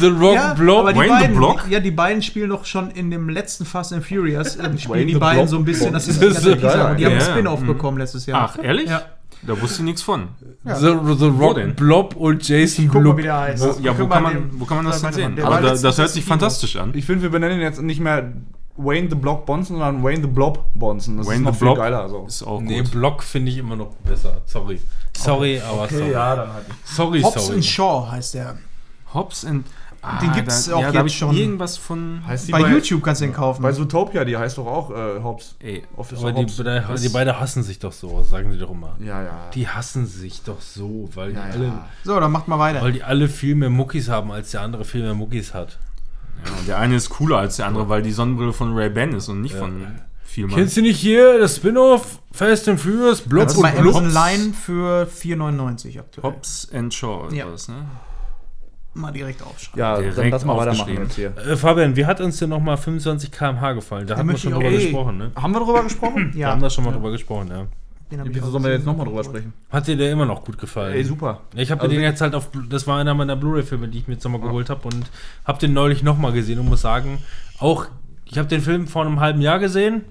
B: The Rock
A: Ja,
B: Blob.
A: aber die
C: Wayne the
A: beiden,
C: Block?
A: ja, die beiden spielen doch schon in dem letzten Fast and Furious, ähm,
D: Wayne
A: spielen die
D: the
A: beiden
D: Block.
A: so ein bisschen, das ist
B: Das
A: das
B: ist
D: geil.
A: Die haben
C: Ja,
A: ein
C: ja.
A: Spin-off
C: Mhm.
A: bekommen letztes Jahr.
C: Ach, ehrlich?
A: Ja.
C: Da wusste ich nichts von.
B: The, the Rock? Blob und Jason
A: Guck mal,
B: Blob.
A: wie der heißt.
C: Wo, ja, wo kann, man, wo kann man das denn sehen? Aber
A: letztens
C: das hört sich fantastisch an.
D: Ich finde, wir benennen jetzt nicht mehr Wayne the Block Bonson, sondern Wayne the Blob Bonson. Das
C: Wayne
D: ist noch
C: the
D: viel
C: Blob
D: geiler. So.
C: ist auch
B: Nee,
C: gut.
B: Block finde ich immer noch besser. Sorry. Sorry, aber sorry.
D: ja, dann halt nicht.
B: Sorry,
A: Hobbs
B: sorry.
A: and Shaw heißt der.
C: Hobbs and... Ah,
A: Den gibt's
C: da,
A: auch
C: ja,
A: jetzt
C: ich
A: schon.
C: irgendwas von...
D: Heißt die
A: Bei YouTube kannst du den kaufen.
D: Bei Zootopia, die heißt doch auch äh, Hobbs.
C: Ey,
D: Officer
B: Aber die,
D: Hobbs.
B: die, die beide hassen sich doch so, sagen die doch immer.
D: Ja, ja.
B: Die hassen sich doch so, weil,
D: ja,
B: die, alle,
D: ja.
A: so, dann macht mal weiter.
B: weil die alle viel mehr Muckis haben, als der andere viel mehr Muckis hat.
C: Ja, der eine ist cooler als der andere, weil die Sonnenbrille von Ray-Ban ist und nicht von Vielmann.
B: Kennst du nicht hier das Spin-off Fast and Furious Blob
A: das ist bei
B: und Blob?
A: Amazon Line für 4,99 aktuell.
C: Hobbs and Shaw ist
A: Ja.
C: das, ne?
A: Mal direkt aufschreiben.
D: Ja,
C: Direkt
D: dann lass mal weitermachen jetzt hier.
B: Äh, Fabian, wie hat uns denn nochmal 25 km/h gefallen? Da haben wir schon drüber gesprochen, *clears throat* ne?
D: Haben wir darüber gesprochen?
B: Wir
A: Ja.
B: haben da schon mal drüber gesprochen, ja.
A: Den ich
D: Wieso sollen wir jetzt nochmal drüber sprechen?
B: Hat dir der immer noch gut gefallen?
D: Ey, super.
B: Ich habe
D: Also
B: den jetzt halt auf, das war einer meiner Blu-ray-Filme, die ich mir jetzt nochmal geholt habe und habe den neulich nochmal gesehen und muss sagen, auch, ich habe den Film vor einem halben Jahr gesehen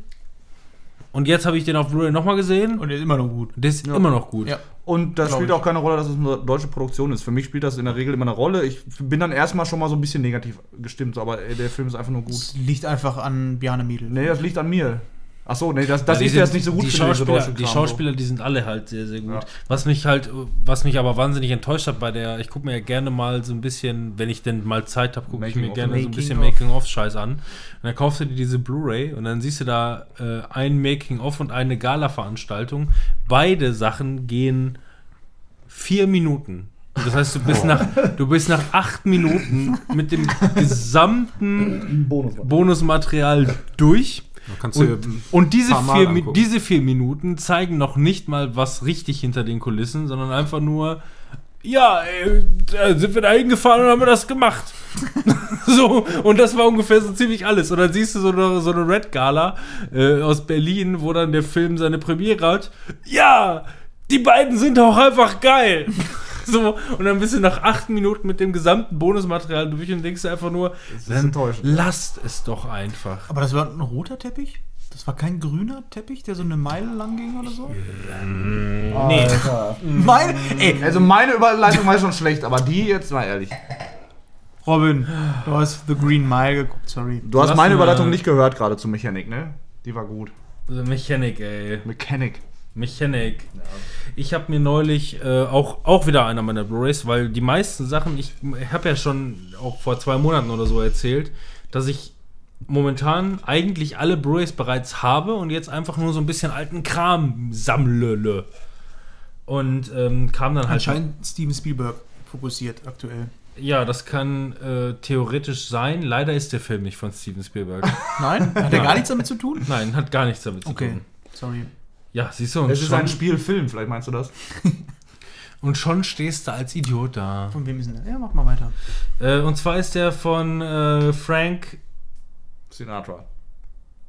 B: und jetzt habe ich den auf Blu-ray nochmal gesehen
A: Und der ist immer noch gut.
B: und der ist
D: Ja.
B: immer noch gut.
A: Ja.
D: Und das
A: Glaub
D: spielt auch keine Rolle, dass es eine deutsche Produktion ist. Für mich spielt das in der Regel immer eine Rolle. Ich bin dann erstmal schon mal so ein bisschen negativ gestimmt, aber ey, der Film ist einfach nur gut.
A: Das liegt einfach an Bjarne Miedl.
D: Nee, das liegt an mir. Ach so, nee, das, das
B: Ja, die
D: ist jetzt
B: sind-
D: nicht so gut
B: die
D: diese
B: Schauspieler, die
D: Kram,
B: Schauspieler, die sind alle halt sehr, sehr gut.
D: Ja.
B: Was mich halt, was mich aber wahnsinnig enttäuscht hat bei der, ich gucke mir ja gerne mal so ein bisschen, wenn ich denn mal Zeit habe, gucke ich mir gerne so ein bisschen
A: Making-of.
B: Making-of-Scheiß an. Und dann kaufst du dir diese Blu-ray und dann siehst du da äh, ein Making-of und eine Gala-Veranstaltung. Beide Sachen gehen vier Minuten. Das heißt, du bist, nach, du bist nach acht Minuten mit dem *laughs* gesamten
D: Bonus.
B: Bonusmaterial durch. Und, und diese, vier,
C: angucken.
B: diese vier Minuten zeigen noch nicht mal was richtig hinter den Kulissen, sondern einfach nur, ja, ey, da sind wir da hingefahren und haben das gemacht. *laughs* so, und das war ungefähr so ziemlich alles. Und dann siehst du so eine, so eine Red Gala äh, aus Berlin, wo dann der Film seine Premiere hat. Ja, die beiden sind auch einfach geil. *laughs* So, und dann bist du nach acht Minuten mit dem gesamten Bonusmaterial durch und denkst dir einfach nur,
D: ist
B: dann
D: enttäuschend.
B: lasst es doch einfach.
A: Aber das war ein roter Teppich? Das war kein grüner Teppich, der so eine Meile lang ging oder so?
B: Nee. *laughs*
A: Meine, ey,
D: Also meine Überleitung war schon schlecht, aber die jetzt mal ehrlich.
A: Robin, du hast The Green Mile geguckt, sorry.
D: Du hast
B: Lass
D: meine Überleitung nicht gehört gerade zu Mechanik, ne? Die war gut.
B: The Mechanic, ey.
D: Mechanic.
B: Mechanic. Ich habe mir neulich äh, auch, auch wieder einer meiner Blu-rays, weil die meisten Sachen, ich habe ja schon auch vor zwei Monaten oder so erzählt, dass ich momentan eigentlich alle Blu-rays bereits habe und jetzt einfach nur so ein bisschen alten Kram sammle. Und ähm, kam dann halt.
A: Anscheinend Steven Spielberg fokussiert aktuell.
B: Ja, das kann äh, theoretisch sein. Leider ist der Film nicht von Steven Spielberg.
A: Nein? Hat er gar nichts damit zu tun?
B: Nein, hat gar nichts damit zu
A: Okay,
B: tun.
A: sorry.
B: Ja, siehst du, und
D: Es ist ein Spielfilm, vielleicht meinst du das? *laughs*
B: und schon stehst du als Idiot da.
A: Von wem ist denn der? Ja, mach mal weiter.
B: Äh, und zwar ist der von äh, Frank
D: Sinatra.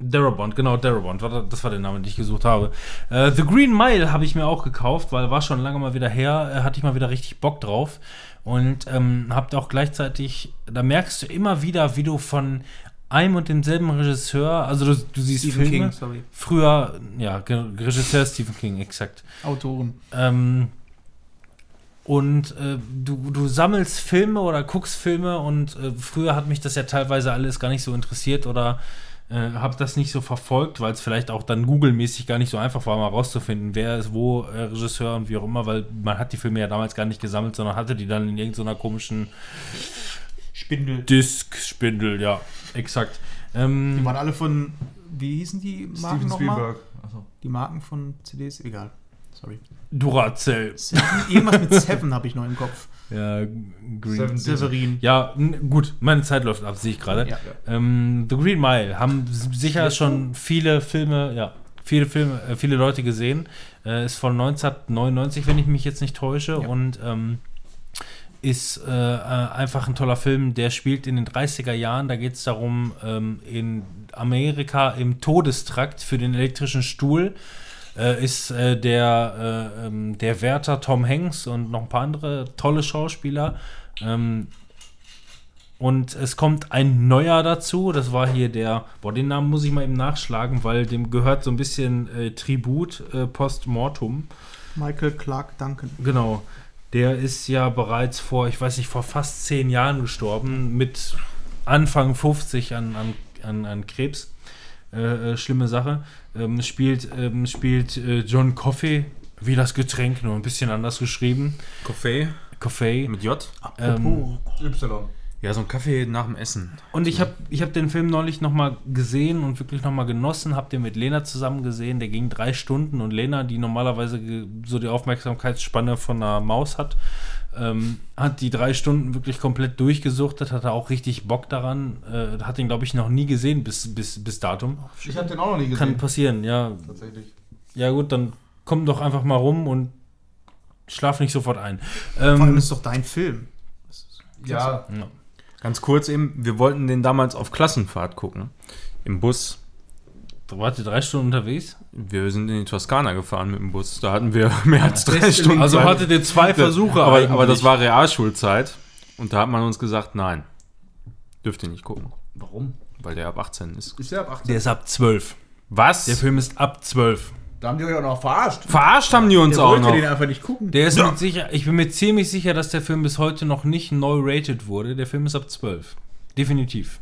B: Darabont, genau, Darabont, war- das war der Name, den ich gesucht habe. Äh, The Green Mile habe ich mir auch gekauft, weil war schon lange mal wieder her, äh, hatte ich mal wieder richtig Bock drauf. Und ähm, habt auch gleichzeitig, da merkst du immer wieder, wie du von einem und demselben Regisseur, also du, du siehst
A: Stephen
B: Filme,
A: King, sorry.
B: früher, ja, Regisseur Stephen King, exakt.
A: Autoren.
B: Ähm, und äh, du, du sammelst Filme oder guckst Filme und äh, früher hat mich das ja teilweise alles gar nicht so interessiert oder äh, habe das nicht so verfolgt, weil es vielleicht auch dann Google-mäßig gar nicht so einfach war, mal rauszufinden, wer ist wo äh, Regisseur und wie auch immer, weil man hat die Filme ja damals gar nicht gesammelt, sondern hatte die dann in irgendeiner komischen
A: Spindel.
B: Disk-Spindel, ja, exakt.
A: Die
B: Ähm,
A: waren alle von wie hießen die Marken
D: Steven
A: nochmal?
D: Spielberg. Achso.
A: Die Marken von CDs? Egal. Sorry.
B: Duracell.
A: Irgendwas mit Seven habe ich noch im Kopf.
B: Ja, Green.
D: Seven
A: Severin.
B: Ja, gut, meine Zeit läuft ab, sehe ich gerade.
A: Ja.
B: Ähm, The Green Mile haben sicher schon viele Filme, ja, viele Filme, äh, viele Leute gesehen. Äh, ist von 1999, wenn ich mich jetzt nicht täusche,
A: Ja.
B: und ähm, ist äh, äh, einfach ein toller Film. Der spielt in den 30er Jahren. Da geht es darum, ähm, in Amerika im Todestrakt für den elektrischen Stuhl äh, ist äh, der, äh, ähm, der Wärter Tom Hanks und noch ein paar andere tolle Schauspieler. Ähm, und es kommt ein neuer dazu. Das war hier der, boah, den Namen muss ich mal eben nachschlagen, weil dem gehört so ein bisschen äh, Tribut äh, post-mortum.
A: Michael Clark Duncan.
B: Genau. Der ist ja bereits vor, ich weiß nicht, vor fast zehn Jahren gestorben, mit Anfang 50 an, an, an, an Krebs. Äh, äh, schlimme Sache. Ähm, spielt ähm, spielt äh, John Coffey, wie das Getränk, nur ein bisschen anders geschrieben.
C: Kaffee
B: Coffey.
C: mit J.
B: Ähm,
D: Y.
C: Ja, so ein Kaffee nach dem Essen.
B: Und ich habe ich hab den Film neulich nochmal gesehen und wirklich nochmal genossen, habe den mit Lena zusammen gesehen. Der ging drei Stunden und Lena, die normalerweise so die Aufmerksamkeitsspanne von einer Maus hat, ähm, hat die drei Stunden wirklich komplett durchgesuchtet, hatte auch richtig Bock daran. Äh, hat den, glaube ich, noch nie gesehen bis, bis, bis Datum.
D: Ich habe den auch noch nie
B: Kann
D: gesehen.
B: passieren, ja.
D: Tatsächlich.
B: Ja gut, dann komm doch einfach mal rum und schlaf nicht sofort ein.
A: Vor allem
B: Ähm,
A: ist doch dein Film.
D: Ja.
B: ja.
C: Ganz kurz eben, wir wollten den damals auf Klassenfahrt gucken. Im Bus.
B: Wart ihr drei Stunden unterwegs?
C: Wir sind in die Toskana gefahren mit dem Bus. Da hatten wir *laughs* mehr als drei Stunden.
B: Also
C: Zeit.
B: hattet ihr zwei Versuche
C: aber,
B: eigentlich.
C: aber das war Realschulzeit. Und da hat man uns gesagt, nein, dürft ihr nicht gucken.
D: Warum?
C: Weil der ab 18 ist.
D: Ist der ab 18?
B: Der ist ab 12.
C: Was?
B: Der Film ist ab 12.
D: Da haben die euch auch noch verarscht.
C: Verarscht haben die uns
A: Der
C: auch
A: wollte
C: noch.
A: den einfach nicht gucken.
B: Der ist mit sicher, ich bin mir ziemlich sicher, dass der Film bis heute noch nicht neu rated wurde. Der Film ist ab 12. Definitiv.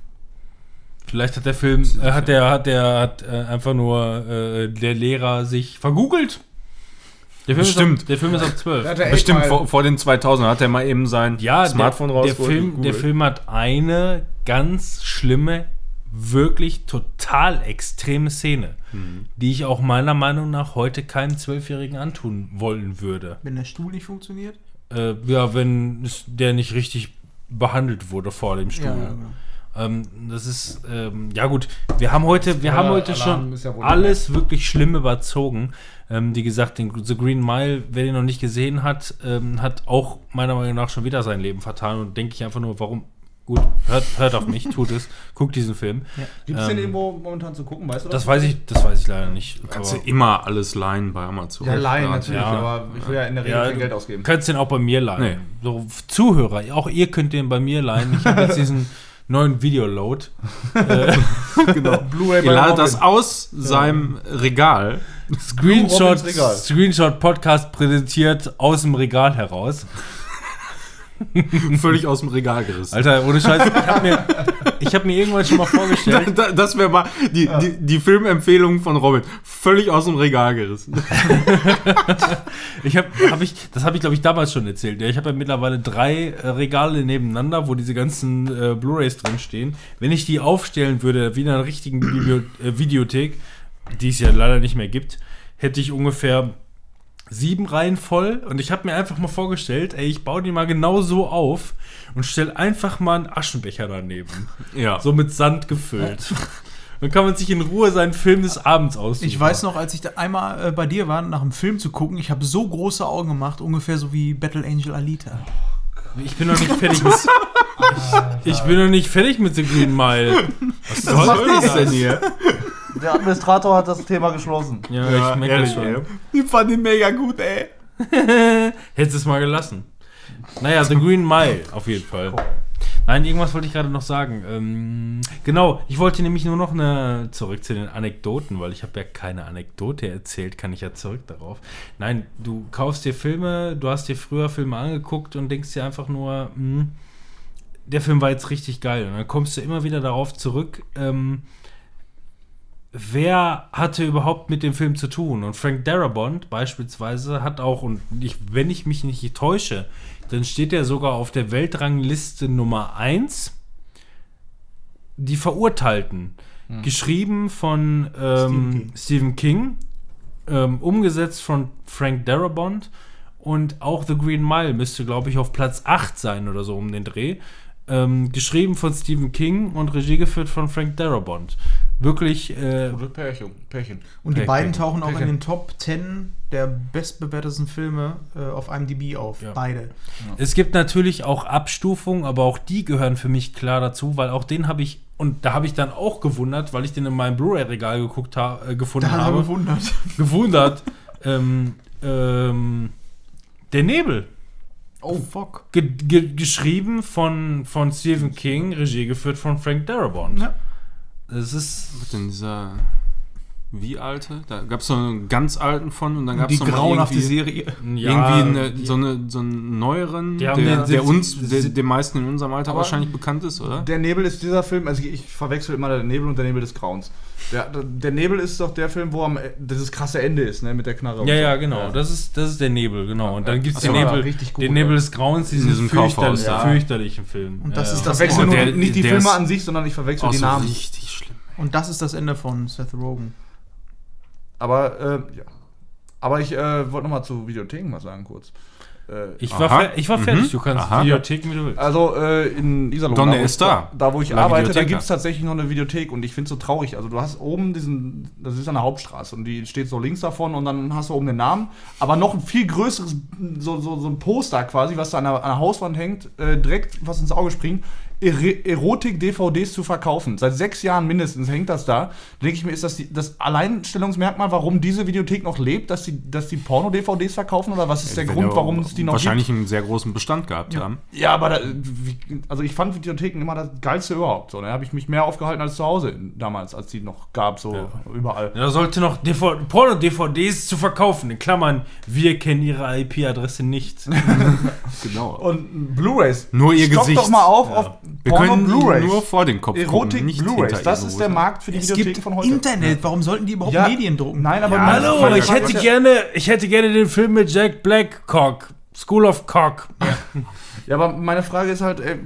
B: Vielleicht hat der Film, äh, hat der, hat der, hat äh, einfach nur äh, der Lehrer sich vergoogelt. Der Film, Ist
C: Bestimmt.
B: ab, der Film ist ab
D: Da
B: 12.
D: hat er echt
C: Bestimmt vor, vor den 2000 hat er mal eben sein
B: Ja,
C: Smartphone
B: der, der,
C: rausgeholt
B: Film,
C: und
B: der. Film hat eine ganz schlimme, wirklich total extreme Szene,
C: Mhm.
B: die ich auch meiner Meinung nach heute keinem Zwölfjährigen antun wollen würde.
A: Wenn der Stuhl nicht funktioniert?
B: Äh, ja, wenn es, der nicht richtig behandelt wurde vor dem Stuhl.
A: genau.
B: Ähm, das ist, ähm, ja gut, wir haben heute, wir haben heute
D: Alarm
B: schon
D: ja
B: alles wirklich schlimm überzogen. Ähm, wie gesagt, den The Green Mile, wer den noch nicht gesehen hat, ähm, hat auch meiner Meinung nach schon wieder sein Leben vertan und denke ich einfach nur, warum? Gut, hört, hört auf mich, tut es, *laughs* guckt diesen Film.
D: Gibt es den
B: Ähm,
D: irgendwo momentan zu gucken, weißt du
B: Das weiß ich, das weiß ich leider nicht.
C: Kannst du immer alles leihen bei Amazon.
D: Ja, leihen natürlich,
B: Ja.
D: aber ich will ja in der Regel
B: Ja,
D: kein
B: du
D: Geld ausgeben.
B: Könntest den auch bei mir leihen.
C: Nee.
B: So, Zuhörer, auch ihr könnt den bei mir leihen. Ich habe jetzt *laughs* diesen neuen Videoload. *laughs*
D: genau. Blu-ray
C: Ihr ladet das aus seinem Regal.
B: Screenshot,
D: Regal.
B: Screenshot Podcast präsentiert aus dem Regal heraus. *laughs*
C: Völlig aus dem Regal gerissen.
B: Alter, ohne Scheiß, ich habe mir, ich hab mir irgendwann schon mal vorgestellt,
C: Da- Das wäre mal die, die, die Filmempfehlung von Robin. Völlig aus dem Regal gerissen. *laughs*
B: ich habe, hab ich, das habe ich glaube ich damals schon erzählt. Ja, ich habe ja mittlerweile drei äh, Regale nebeneinander, wo diese ganzen äh, Blu-rays drin stehen. Wenn ich die aufstellen würde, wie in einer richtigen Biblio äh, Videothek, die es ja leider nicht mehr gibt, hätte ich ungefähr sieben Reihen voll. Und ich habe mir einfach mal vorgestellt, ey, ich baue die mal genau so auf und stelle einfach mal einen Aschenbecher daneben. *laughs*
C: Ja.
B: So mit Sand gefüllt. Dann kann man sich in Ruhe seinen Film des Abends aussuchen.
A: Ich weiß noch, als ich da einmal äh, bei dir war, nach einem Film zu gucken, ich habe so große Augen gemacht, ungefähr so wie Battle Angel Alita.
B: Ich bin noch nicht fertig mit. *laughs* ich bin noch nicht fertig mit The Green Mile. Was soll das denn hier?
D: Der Administrator hat das Thema geschlossen.
B: Ja, ich merke das schon.
C: Ich fand ihn mega gut, ey. *laughs*
B: Hättest es mal gelassen. Naja, The Green Mile, auf jeden Fall. Nein, irgendwas wollte ich gerade noch sagen. Ähm, genau, ich wollte nämlich nur noch eine zurück zu den Anekdoten, weil ich habe ja keine Anekdote erzählt, kann ich ja zurück darauf. Nein, du kaufst dir Filme, du hast dir früher Filme angeguckt und denkst dir einfach nur, hm, der Film war jetzt richtig geil. Und dann kommst du immer wieder darauf zurück, ähm, wer hatte überhaupt mit dem Film zu tun? Und Frank Darabont beispielsweise hat auch, und ich, wenn ich mich nicht täusche, dann steht er sogar auf der Weltrangliste Nummer 1, die Verurteilten. geschrieben von ähm, Stephen King, ähm, umgesetzt von Frank Darabont und auch The Green Mile müsste, glaube ich, auf Platz 8 sein oder so um den Dreh. Ähm, geschrieben von Stephen King und Regie geführt von Frank Darabont. Wirklich, äh,
D: Gute Pärchen. Pärchen.
A: Und die
B: Pärchen.
A: beiden tauchen auch in
D: Pärchen.
A: den Top 10 der bestbewertesten Filme äh, auf IMDb auf.
B: Ja.
A: Beide.
B: Es gibt natürlich auch Abstufungen, aber auch die gehören für mich klar dazu, weil auch den habe ich, und da habe ich dann auch gewundert, weil ich den in meinem Blu-ray-Regal geguckt ha äh, gefunden
A: Da
B: habe,
A: gewundert. *laughs*
B: gewundert, ähm, ähm, der Nebel.
A: Oh, fuck.
B: Ge ge geschrieben von, von Stephen King, Regie geführt von Frank Darabont.
A: Ja.
B: Es ist
C: Was denn dieser. Wie alte? Da gab es so einen ganz alten von und dann gab es
A: Die
C: noch
A: grauenhafte
C: irgendwie,
A: Serie.
B: ja,
C: irgendwie eine,
B: die-
C: so, eine, so einen neueren, der, der
B: 70
C: uns, der, den meisten in unserem Alter wahrscheinlich bekannt ist, oder?
D: Der Nebel ist dieser Film, also ich, ich verwechsel immer den Nebel und der Nebel des Grauens. Der, der Nebel ist doch der Film, wo am, dieses krasse Ende ist, ne, mit der Knarre. und
B: Ja,
D: so.
B: ja, genau. Das, ist, das ist der Nebel, genau. Und dann gibt es den Nebel,
D: richtig gut,
B: den Nebel
D: ja.
B: des Grauens, diesen
C: In diesem
B: fürchterlich,
C: Kaufhaus,
D: ja.
B: fürchterlichen Film.
A: Und das ist
D: Ich
A: das-
C: Oh, der-
D: nicht die
C: der
D: Filme
C: ist-
D: an sich, sondern ich verwechsel die Namen.
C: richtig schlimm.
A: Und das ist das Ende von Seth Rogen.
D: Aber, äh, ja. Aber ich äh, wollte nochmal zu Videotheken was sagen, kurz. Äh,
B: Ich war, ich war fertig,
C: Mhm.
B: du kannst
C: Aha.
B: Videotheken, wie du willst.
D: Also äh, in Iserlohn,
C: Donner
D: da, wo
C: ist
D: ich-
C: da.
D: da wo ich
C: La
D: arbeite, da
C: Videoteca.
D: gibt es tatsächlich noch eine Videothek und ich finde es so traurig. Also du hast oben diesen, das ist eine Hauptstraße und die steht so links davon und dann hast du oben den Namen, aber noch ein viel größeres, so, so, so ein Poster quasi, was da an der, an der Hauswand hängt, äh, direkt was ins Auge springt. Erotik-DVDs zu verkaufen. Seit sechs Jahren mindestens hängt das da. Da denke ich mir, ist das die, das Alleinstellungsmerkmal, warum diese Videothek noch lebt, dass die, dass die Porno-DVDs verkaufen oder was ist der
C: Wenn
D: Grund, warum es die noch
C: Wahrscheinlich
D: gibt?
C: einen sehr großen Bestand gehabt haben.
D: Ja, aber da, also ich fand Videotheken immer das geilste überhaupt. So, da habe ich mich mehr aufgehalten als zu Hause damals, als die noch gab, so
B: Ja.
D: überall.
B: Da sollte noch DV Porno-DVDs zu verkaufen. In Klammern, wir kennen ihre IP-Adresse nicht. *laughs* *laughs*
C: Genau.
D: Und Blu-rays.
C: Nur ihr
D: Stopp
C: Gesicht.
D: doch mal auf
B: Ja.
D: auf
C: Wir
D: Porno
C: können
D: Blu-rays.
C: nur vor den Kopf gucken,
D: Erotik
C: nicht
D: Blu-rays. Das ist der. Markt für die
A: Es
D: Videotheken
A: gibt
D: von heute.
A: Internet. Warum sollten die überhaupt
D: Ja,
A: Medien drucken?
D: Nein, aber
C: Ja,
B: Hallo, ich hätte
D: ja-
B: gerne, ich hätte gerne den Film mit Jack Blackcock. School of Cock.
D: Ja, aber meine Frage ist halt, äh,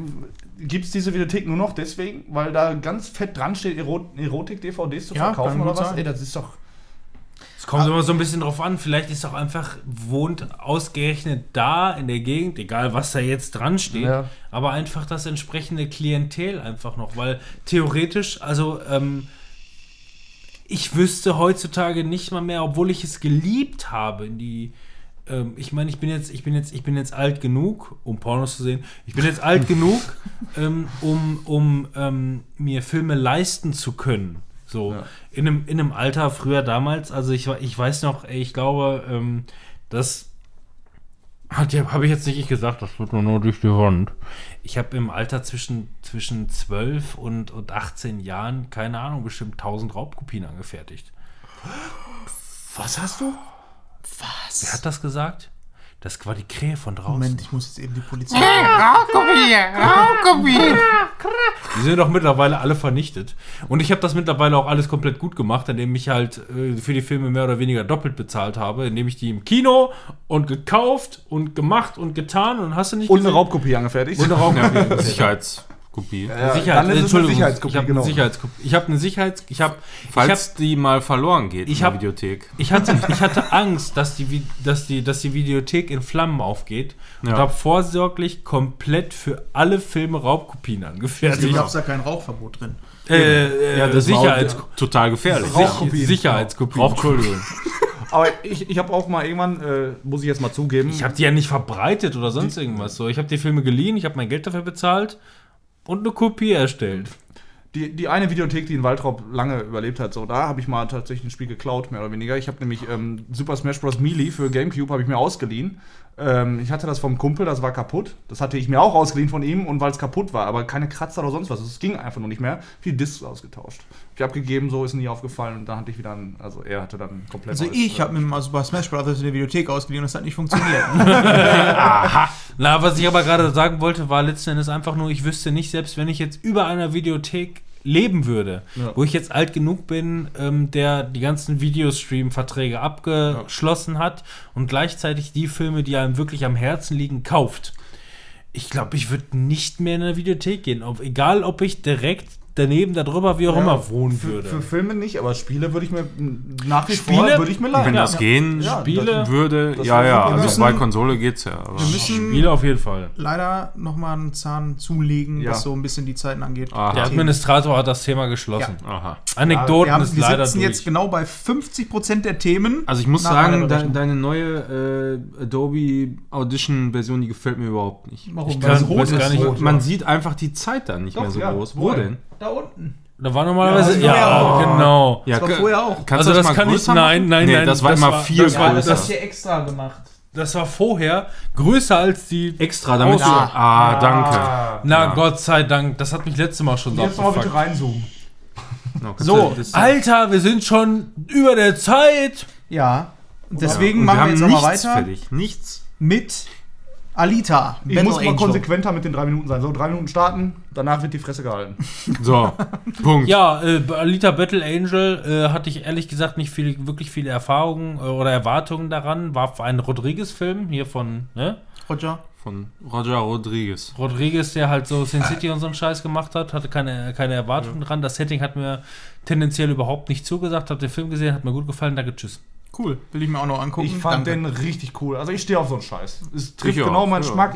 D: gibt es diese Videothek nur noch deswegen, weil da ganz fett dran steht, Ero Erotik-DVDs zu
A: Ja,
D: verkaufen oder was?
A: sein.
D: Ey, das ist doch.
B: Es kommt immer so ein bisschen drauf an. Vielleicht ist auch einfach, wohnt ausgerechnet da in der Gegend, egal was da jetzt dran steht,
D: Ja.
B: aber einfach das entsprechende Klientel einfach noch. Weil theoretisch, also ähm, ich wüsste heutzutage nicht mal mehr, obwohl ich es geliebt habe, in die. Ähm, ich meine, ich bin jetzt, ich bin jetzt, ich bin jetzt alt genug, um Pornos zu sehen. Ich bin jetzt alt *laughs* genug, ähm, um, um ähm, mir Filme leisten zu können. So
D: Ja.
B: in, einem, in einem Alter früher damals. Also ich, ich weiß noch, ich glaube, ähm, das hat ja, habe ich jetzt nicht ich gesagt, das wird nur, nur durch die Wand. Ich habe im Alter zwischen, zwischen 12 und, und 18 Jahren, keine Ahnung, bestimmt 1000 Raubkopien angefertigt.
D: Was hast du?
B: Wer hat das gesagt? Das war die Krähe von draußen.
A: Moment, ich muss jetzt eben die Polizei. *laughs*
B: Die sind doch mittlerweile alle vernichtet. Und ich habe das mittlerweile auch alles komplett gut gemacht, indem ich halt äh, für die Filme mehr oder weniger doppelt bezahlt habe, indem ich die im Kino und gekauft und gemacht und getan und hast du nicht
D: Und eine
B: gesehen?
D: Raubkopie angefertigt.
B: Und eine Raubkopie. *laughs*
C: Ja, Sicherheitskopie.
D: Ja,
B: Sicherheit,
D: dann ist es eine
B: Entschuldigung,
D: Sicherheitskopie,
B: ich habe
D: genau.
B: eine Sicherheitskopie. Ich habe eine Sicherheits ich habe ich habe
C: Falls die mal verloren geht
B: Ich
C: in der
B: hab-
C: Videothek.
B: ich hatte, ich hatte *laughs* Angst, dass die, dass, die, dass die Videothek in Flammen aufgeht und
C: Ja.
B: habe vorsorglich komplett für alle Filme Raubkopien
A: Deswegen
B: angefertigt.
A: gab es da kein Rauchverbot drin.
B: Äh, äh,
C: Ja, das
B: Sicherheits
C: war auch total gefährlich.
D: Rauchkopien.
B: Sicherheitskopien. Entschuldigung. *laughs*
D: Aber ich, ich habe auch mal irgendwann, äh, muss ich jetzt mal zugeben,
B: Ich habe die ja nicht verbreitet oder sonst irgendwas. So, ich habe die Filme geliehen, ich habe mein Geld dafür bezahlt und eine Kopie erstellt.
D: die, die eine Videothek, die in Waltrop lange überlebt hat, so da habe ich mal tatsächlich ein Spiel geklaut, mehr oder weniger. Ich habe nämlich ähm, Super Smash Bros. Melee für Gamecube habe ich mir ausgeliehen. Ähm, ich hatte das vom Kumpel, das war kaputt. Das hatte ich mir auch ausgeliehen von ihm und weil es kaputt war, aber keine Kratzer oder sonst was. Es ging einfach nur nicht mehr. Die Discs ausgetauscht. Ich habe abgegeben, so ist nie aufgefallen und dann hatte ich wieder ein, also er hatte dann komplett
A: Also ich
D: äh,
A: habe mir mal Super Smash Bros. in der Videothek ausgeliehen und es hat nicht funktioniert. *laughs*
B: Na, was ich aber gerade sagen wollte, war letzten Endes einfach nur, ich wüsste nicht, selbst wenn ich jetzt über einer Videothek leben würde,
D: Ja.
B: wo ich jetzt alt genug bin, ähm, der die ganzen Videostream-Verträge abgeschlossen hat und gleichzeitig die Filme, die einem wirklich am Herzen liegen, kauft. Ich glaube, ich würde nicht mehr in eine Videothek gehen. Ob, egal, ob ich direkt daneben, darüber, wie auch
D: Ja,
B: immer wohnen
D: für,
B: würde.
D: Für Filme nicht, aber Spiele würde ich mir nach wie
B: Spiele?
D: vor würde ich mir leihen.
C: Wenn das gehen
D: Ja,
B: Spiele,
C: würde,
D: das
C: ja, ja, also
A: sein.
C: bei Konsole geht's ja. Aber
A: Wir müssen
B: Spiele auf jeden Fall.
A: leider nochmal einen Zahn zulegen,
D: Ja.
A: was so ein bisschen die Zeiten angeht.
C: Aha.
B: Der. Administrator hat das Thema geschlossen.
C: Aha.
B: Anekdoten
A: wir haben,
B: ist
A: wir
B: leider
A: sitzen
B: durch.
A: jetzt genau bei 50% der Themen.
C: Also ich muss sagen, de deine neue äh, Adobe Audition Version, die gefällt mir überhaupt nicht.
A: Warum?
B: Ich
A: Weil es
B: kann-
A: rot
B: weiß
A: ist.
B: gar nicht,
A: Rot.
C: Man sieht einfach die Zeit da nicht
D: Doch,
C: mehr so
D: ja,
C: groß. Wo denn?
A: Da unten.
B: Da war normalerweise.
A: Ja,
B: Ja,
A: das war ja-
B: genau.
C: Ja,
A: Das war
C: ka-
A: vorher auch.
C: Kannst
B: Also
C: du
B: das
C: mal
B: kann ich- nein, nein,
C: nee,
B: nein,
C: das war
B: das
C: immer
B: war-
C: viel
B: das war-
C: größer.
B: das-
A: hier extra gemacht.
B: Das war vorher größer als die.
C: Extra, damit du... Ah, danke.
B: Na
C: Ja.
B: Gott sei Dank, das hat mich letztes Mal schon so
D: Jetzt mal bitte reinzoomen. *laughs*
C: No,
B: So,
C: das-
B: Alter, wir sind schon über der Zeit.
A: Ja. Und deswegen machen wir jetzt
C: haben
A: auch mal
C: nichts
A: weiter
C: fertig. Nichts.
A: mit Alita.
D: Ich
A: Battle
D: muss mal
A: Angel.
D: konsequenter mit den drei Minuten sein. So, drei Minuten starten, danach wird die Fresse gehalten. *laughs*
C: So, Punkt.
B: Ja, äh, Alita Battle Angel äh, hatte ich ehrlich gesagt nicht viel, wirklich viele Erfahrungen äh, oder Erwartungen daran. War ein Rodriguez-Film hier von ne?
A: Roger.
C: Von Roger Rodriguez.
B: Rodriguez, der halt so Sin City und so einen Scheiß gemacht hat, hatte keine, keine Erwartungen dran. Das Setting hat mir tendenziell überhaupt nicht zugesagt. Hab den Film gesehen, hat mir gut gefallen. Danke, tschüss.
A: Cool. Will ich mir auch noch angucken.
D: Ich fand
A: Danke.
D: den richtig cool. Also ich stehe auf so einen Scheiß. Es trifft
C: Ich
D: genau
C: auch,
D: meinen
C: ja.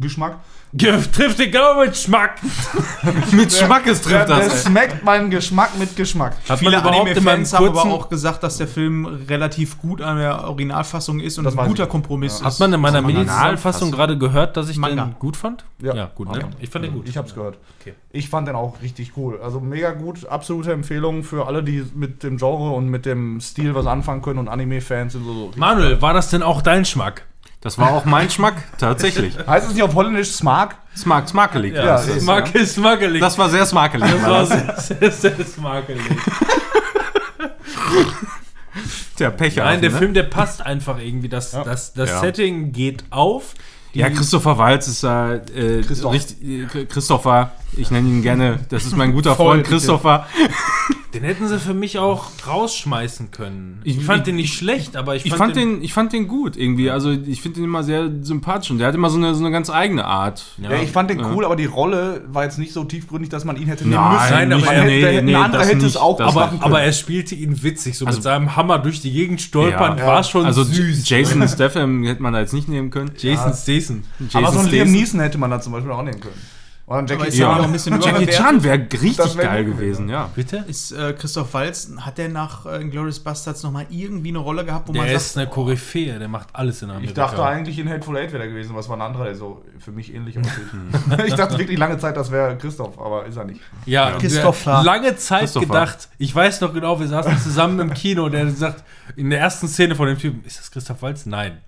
D: Geschmack.
B: Trifft den genau mit Schmack. *laughs*
C: Mit Schmackes
D: Der,
C: trifft
D: der
C: das.
D: schmeckt meinen Geschmack mit Geschmack.
B: Hat
A: Viele Anime-Fans haben aber auch gesagt, dass der Film relativ gut an der Originalfassung ist und
D: Das
A: ein guter
D: ich.
A: Kompromiss
B: Hat
A: ist.
B: man in meiner
C: Originalfassung.
B: Gerade gehört, dass ich
A: Manga.
B: den gut fand?
D: Ja.
B: gut, ne?
C: Ja.
B: Ich fand den gut.
D: Ich hab's gehört.
B: Okay.
D: Ich fand den auch richtig cool. Also mega gut. Absolute Empfehlung für alle, die mit dem Genre und mit dem Stil was anfangen können und Anime-Fans sind so
B: Manuel, war das denn auch dein Schmack?
C: Das war auch mein Geschmack, tatsächlich.
D: Heißt es nicht auf Holländisch Smark?
C: Smark, smakelig.
D: Ja,
C: das,
D: ist-
B: Smack ist smackelig.
C: das war sehr smakelig.
B: Das war sehr, sehr, sehr smackelig.
C: der *laughs* Pecher.
B: Nein, der
C: ne?
B: Film, der passt einfach irgendwie. Das, das, das
C: Ja.
B: Setting geht auf. Die-
C: Ja, Christopher Walz ist da äh,
D: Christoph.
C: richtig, äh, Christopher, ich nenne ihn gerne, das ist mein guter Freund. Christopher.
B: Den hätten sie für mich auch rausschmeißen können. Ich,
C: Ich-
B: fand
C: ich-
B: den nicht schlecht, aber ich,
C: Ich fand den, ich fand den gut irgendwie, also ich finde den immer sehr sympathisch und der hat immer so eine, so eine ganz eigene Art.
B: Ja.
D: Ja, ich fand den
C: Ja.
D: cool, aber die Rolle war jetzt nicht so tiefgründig, dass man ihn hätte nehmen
C: Nein,
D: müssen.
B: Nein, aber er-
D: hätte,
C: nee,
D: der,
C: nee,
D: ein anderer hätte es
C: nicht.
D: auch
C: Das-
B: aber,
D: machen können.
B: aber er spielte ihn witzig, so
C: Also-
B: mit seinem Hammer durch die Gegend stolpern,
C: Ja.
B: war schon
C: also
B: süß.
C: Jason Statham hätte man da jetzt nicht nehmen können.
B: Jason Statham.
C: Jason
D: aber so einen Liam. Neeson hätte man da zum Beispiel auch nehmen können. Oder
A: Aber
D: Jackie
A: ist ja
D: Chan.
A: bisschen
C: Jackie. Chan wäre richtig
D: wär
C: geil gewesen, ja.
B: Bitte?
A: Ist äh, Christoph Walz, hat der nach äh, Glorious Bastards nochmal irgendwie eine Rolle gehabt, wo
B: Der
A: man
B: ist
A: sagt,
B: eine Koryphäe, der macht alles in Amerika.
D: Ich dachte eigentlich in Hateful Eight wäre der gewesen, was war ein anderer, der so für mich ähnlich aussieht. *laughs* ich dachte wirklich lange Zeit, das wäre Christoph, aber ist er nicht.
B: Ja,
A: Christopher.
B: der- lange Zeit gedacht, ich weiß noch genau, wir saßen zusammen im Kino und der sagt, in der ersten Szene von dem Typen, ist das Christoph Waltz? Nein.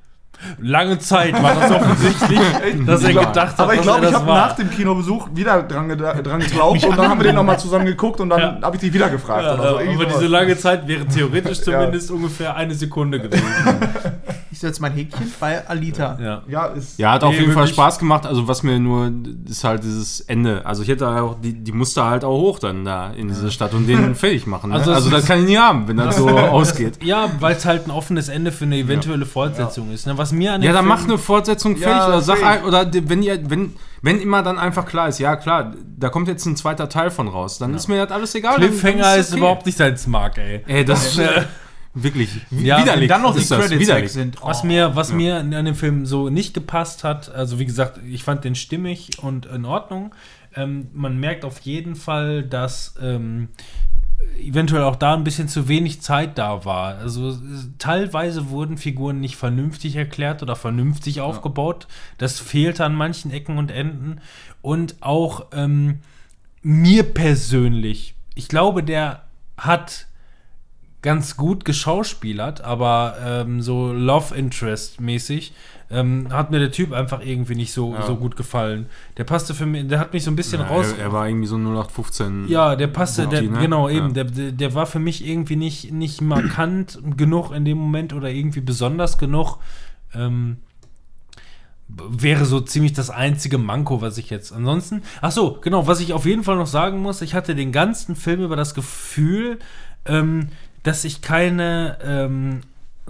B: Lange Zeit war das offensichtlich, *laughs* dass er gedacht hat,
D: aber ich glaube, ich habe nach dem Kinobesuch wieder dran, dran geglaubt und dann haben wir den nochmal zusammen geguckt und dann
B: Ja.
D: habe ich dich wieder gefragt.
B: Ja,
D: so.
B: Aber diese lange Zeit wäre theoretisch zumindest ungefähr eine Sekunde gewesen. *laughs*
A: ich setze mein Häkchen bei Alita.
B: Ja.
D: ja, ist
C: Ja, hat auf jeden Fall. Spaß gemacht. Also was mir nur ist halt dieses Ende. Also ich hätte auch die, die musste halt auch hoch dann da in diese Stadt und den *laughs* fertig machen. Ne?
B: Also
C: Also, das
B: ist-
C: kann ich nie haben, wenn das so *laughs* ausgeht.
B: Ja, weil es halt ein offenes Ende für eine eventuelle Fortsetzung ist. Ne? Was mir an
C: Ja, dann
B: Film-
C: mach eine Fortsetzung fertig
D: Ja,
C: oder sag ein- oder wenn ihr wenn wenn immer dann einfach klar ist, ja klar, da kommt jetzt ein zweiter Teil von raus, dann ist mir das alles egal.
B: Cliffhanger
C: es
B: ist überhaupt nicht sein Smart, ey.
C: Ey, das ist äh, wirklich
B: Ja,
C: widerlich.
A: Dann noch die
C: ist das,
A: Credits weg
C: widerlich.
A: sind. Oh.
B: Was mir, was mir an dem Film so nicht gepasst hat, also wie gesagt, ich fand den stimmig und in Ordnung. Ähm, man merkt auf jeden Fall, dass ähm, eventuell auch da ein bisschen zu wenig Zeit da war. Also teilweise wurden Figuren nicht vernünftig erklärt oder vernünftig aufgebaut. Das fehlte an manchen Ecken und Enden. Und auch ähm, mir persönlich, ich glaube, der hat ganz gut geschauspielert, aber ähm, so Love Interest mäßig ähm, hat mir der Typ einfach irgendwie nicht so,
C: Ja.
B: so gut gefallen. Der passte für mich, der hat mich so ein bisschen
C: Ja,
B: raus.
C: er, er war irgendwie so 0815.
B: ja, der passte, der,
C: Rookie, ne?
B: genau, eben,
C: Ja.
B: der, der, war für mich irgendwie nicht, nicht markant *clears throat* genug in dem Moment oder irgendwie besonders genug. Ähm, wäre so ziemlich das einzige Manko, was ich jetzt ansonsten. Ach so, genau, was ich auf jeden Fall noch sagen muss, ich hatte den ganzen Film über das Gefühl, ähm, dass ich keine ähm,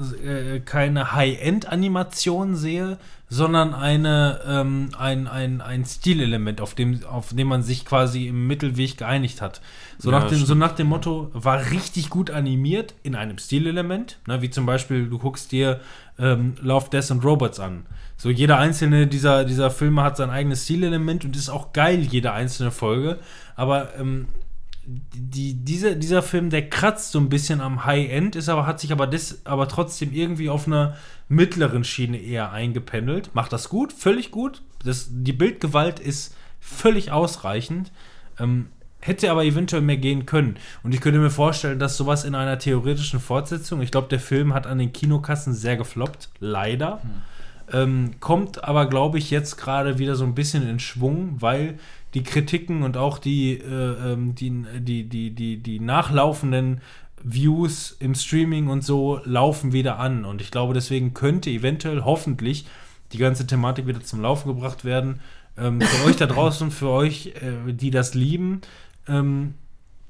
B: äh, keine High-End-Animation sehe, sondern eine, ähm, ein, ein, ein Stilelement, auf dem, auf dem man sich quasi im Mittelweg geeinigt hat. So,
C: Ja,
B: nach, dem, so nach dem Motto, war richtig gut animiert in einem Stilelement, ne, wie zum Beispiel, du guckst dir ähm, Love, Death and Robots an. So, jeder einzelne dieser, dieser Filme hat sein eigenes Stilelement und ist auch geil, jede einzelne Folge. Aber ähm, die, dieser, dieser Film, der kratzt so ein bisschen am High-End, ist aber, hat sich aber, des, aber trotzdem irgendwie auf einer mittleren Schiene eher eingependelt. Macht das gut, völlig gut. Das, die Bildgewalt ist völlig ausreichend. Ähm, hätte aber eventuell mehr gehen können. Und ich könnte mir vorstellen, dass sowas in einer theoretischen Fortsetzung, ich glaube, der Film hat an den Kinokassen sehr gefloppt, leider. Ähm, kommt aber, glaube ich, jetzt gerade wieder so ein bisschen in Schwung, weil die Kritiken und auch die, äh, ähm, die, die, die, die, die nachlaufenden Views im Streaming und so laufen wieder an. Und ich glaube, deswegen könnte eventuell, hoffentlich, die ganze Thematik wieder zum Laufen gebracht werden. Ähm, für euch da draußen, für euch, äh, die das lieben, ähm,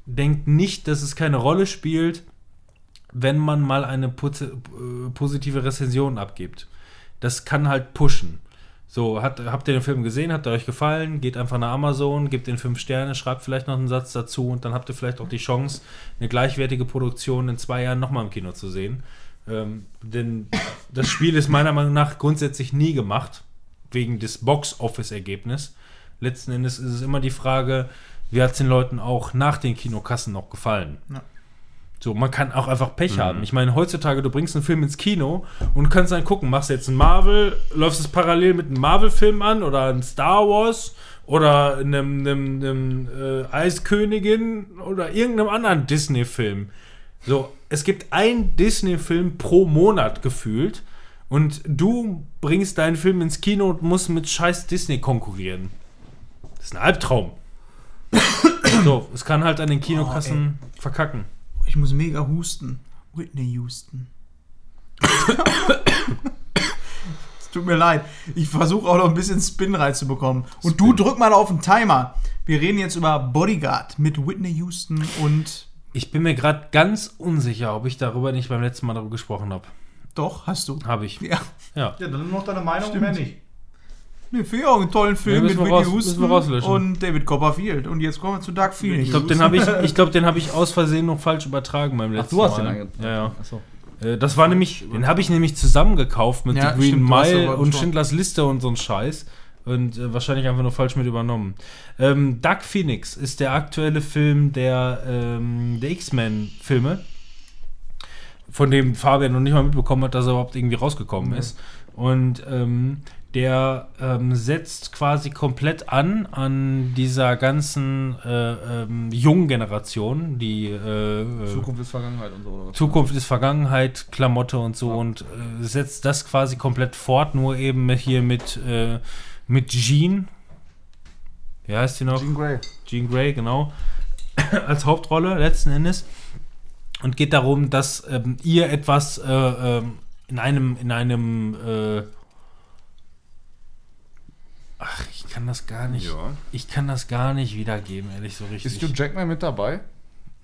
B: denkt nicht, dass es keine Rolle spielt, wenn man mal eine posi- äh, positive Rezension abgibt. Das kann halt pushen. So, hat, habt ihr den Film gesehen? Hat er euch gefallen? Geht einfach nach Amazon, gebt den fünf Sterne, schreibt vielleicht noch einen Satz dazu und dann habt ihr vielleicht auch die Chance, eine gleichwertige Produktion in zwei Jahren nochmal im Kino zu sehen. Ähm, denn das Spiel ist meiner Meinung nach grundsätzlich nie gemacht, wegen des Box-Office-Ergebnisses. Letzten Endes ist es immer die Frage, wie hat es den Leuten auch nach den Kinokassen noch gefallen?
A: Ja.
B: So, man kann auch einfach Pech haben. Ich meine, heutzutage, du bringst einen Film ins Kino und kannst dann gucken, machst du jetzt einen Marvel, läufst es parallel mit einem Marvel-Film an oder einem Star Wars oder einem, einem, einem äh, Eiskönigin oder irgendeinem anderen Disney-Film. So, es gibt einen Disney-Film pro Monat gefühlt und du bringst deinen Film ins Kino und musst mit scheiß Disney konkurrieren. Das ist ein Albtraum. *coughs* so, es kann halt an den Kinokassen verkacken.
A: Ich muss mega husten. Whitney Houston. es *coughs* tut mir leid. Ich versuche auch noch ein bisschen Spin reinzubekommen. Und du drück mal auf den Timer. Wir reden jetzt über Bodyguard mit Whitney Houston und.
B: Ich bin mir gerade ganz unsicher, ob ich darüber nicht beim letzten Mal darüber gesprochen habe.
A: Doch, hast du.
B: Habe ich.
A: Ja.
B: Ja.
D: Ja, dann noch deine Meinung,
A: Stimmt.
D: mehr nicht.
A: Nee, finde ich auch einen tollen Film
B: Ja,
A: mit Whitney Houston und David Copperfield. Und jetzt kommen wir zu Dark Phoenix.
B: Ich glaube, den habe ich, ich, glaub, den hab ich aus Versehen noch falsch übertragen beim letzten
D: du hast
B: Mal.
D: den eingetragen.
B: Ja, ja.
D: Achso.
B: Äh, Das war nämlich, den habe ich nämlich zusammen gekauft mit
A: Ja,
B: The Green
A: stimmt,
B: Mile und. Schindlers Liste und so ein Scheiß. Und äh, wahrscheinlich einfach nur falsch mit übernommen. Ähm, Dark Phoenix ist der aktuelle Film der, ähm, der X-Men-Filme, von dem Fabian noch nicht mal mitbekommen hat, dass er überhaupt irgendwie rausgekommen ist. Und ähm, der ähm, setzt quasi komplett an an dieser ganzen äh, ähm, jungen Generation, die äh, äh,
D: Zukunft ist Vergangenheit und so, oder?
B: Zukunft ist Vergangenheit, Klamotte und so und äh, setzt das quasi komplett fort, nur eben hier mit, äh, mit Jean. Wie heißt die noch?
D: Jean Grey.
B: Jean Grey, genau. *clears throat* Als Hauptrolle letzten Endes. Und geht darum, dass ähm, ihr etwas äh, ähm, in einem, in einem, ach, ich kann das gar nicht,
C: Ja.
B: ich kann das gar nicht wiedergeben, ehrlich so richtig.
D: Ist Hugh Jackman mit dabei?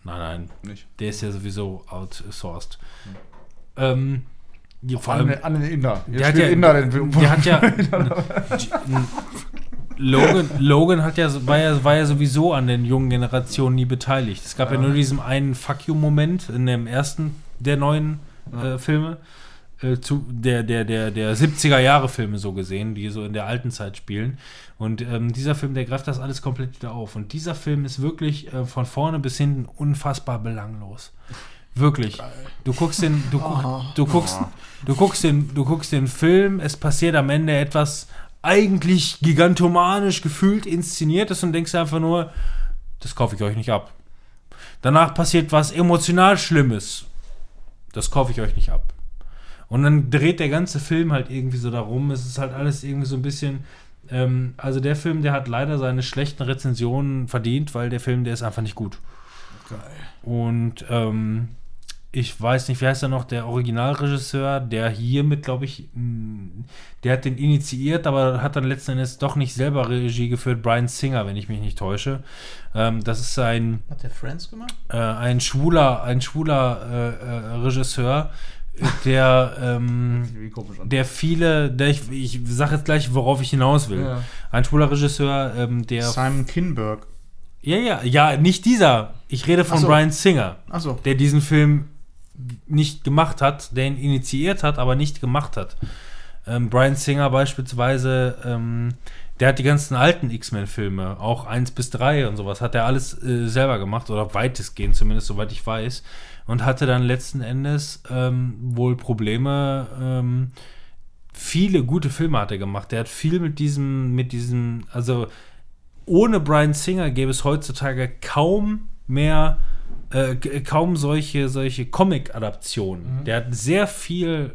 B: nein, nein,
D: Nicht.
B: der ist ja sowieso outsourced. Ähm, ja, vor allem,
D: An, den Inder. Jetzt
B: der hat ja, *laughs*
D: Inder den
B: der hat ja, Logan, Logan hat ja, war ja, war ja sowieso an den jungen Generationen nie beteiligt. Es gab ja, nur diesen einen Fuck you-Moment in dem ersten der neuen äh, Filme, äh, zu, der, der, der, der 70er Jahre Filme so gesehen, die so in der alten Zeit spielen. Und ähm, dieser Film, der greift das alles komplett wieder auf. Und dieser Film ist wirklich äh, von vorne bis hinten unfassbar belanglos. Wirklich. Du guckst den, du, guck, du guckst, du guckst den, du guckst den Film, es passiert am Ende etwas eigentlich gigantomanisch gefühlt inszeniertes und denkst einfach nur, das kaufe ich euch nicht ab. Danach passiert was emotional Schlimmes. Das kaufe ich euch nicht ab. Und dann dreht der ganze Film halt irgendwie so darum. Es ist halt alles irgendwie so ein bisschen. Ähm, also der Film, der hat leider seine schlechten Rezensionen verdient, weil der Film, der ist einfach nicht gut. Und ähm, ich weiß nicht, wie heißt er noch, der Originalregisseur, der hiermit, glaube ich, der hat den initiiert, aber hat dann letzten Endes doch nicht selber Regie geführt, Brian Singer, wenn ich mich nicht täusche. Ähm, das ist ein,
A: Hat der Friends gemacht?
B: äh, ein schwuler, ein schwuler äh, äh, Regisseur, der, ähm, der viele, der ich, ich sage jetzt gleich, worauf ich hinaus will.
D: Ja.
B: Ein schwuler Regisseur, ähm, der.
A: Simon Kinberg.
B: Ja, ja, ja, nicht dieser. Ich rede von
A: Ach so.
B: Brian Singer,
A: Achso.
B: der diesen Film nicht gemacht hat, der ihn initiiert hat, aber nicht gemacht hat. Ähm, Brian Singer beispielsweise, ähm, der hat die ganzen alten X-Men-Filme, auch 1 bis 3 und sowas, hat er alles äh, selber gemacht, oder weitestgehend zumindest, soweit ich weiß. Und hatte dann letzten Endes ähm, wohl Probleme. Ähm, viele gute Filme hat er gemacht. Der hat viel mit diesem, mit diesem, also ohne Brian Singer gäbe es heutzutage kaum mehr, äh, kaum solche, solche Comic-Adaptionen. Der hat sehr viel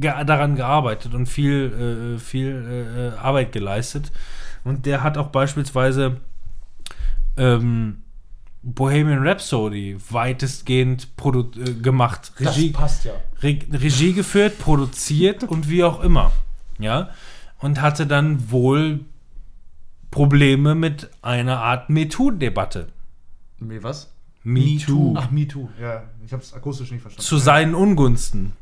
B: ge daran gearbeitet und viel, äh, viel äh, Arbeit geleistet. Und der hat auch beispielsweise ähm, Bohemian Rhapsody weitestgehend äh, gemacht. Regie,
D: passt ja.
B: Re Regie geführt, produziert und wie auch immer. Ja. Und hatte dann wohl Probleme mit einer Art MeToo-Debatte.
D: Me was?
B: MeToo.
D: Ach, Me Too. Ja, ich habe es akustisch nicht verstanden.
B: Zu seinen Ungunsten.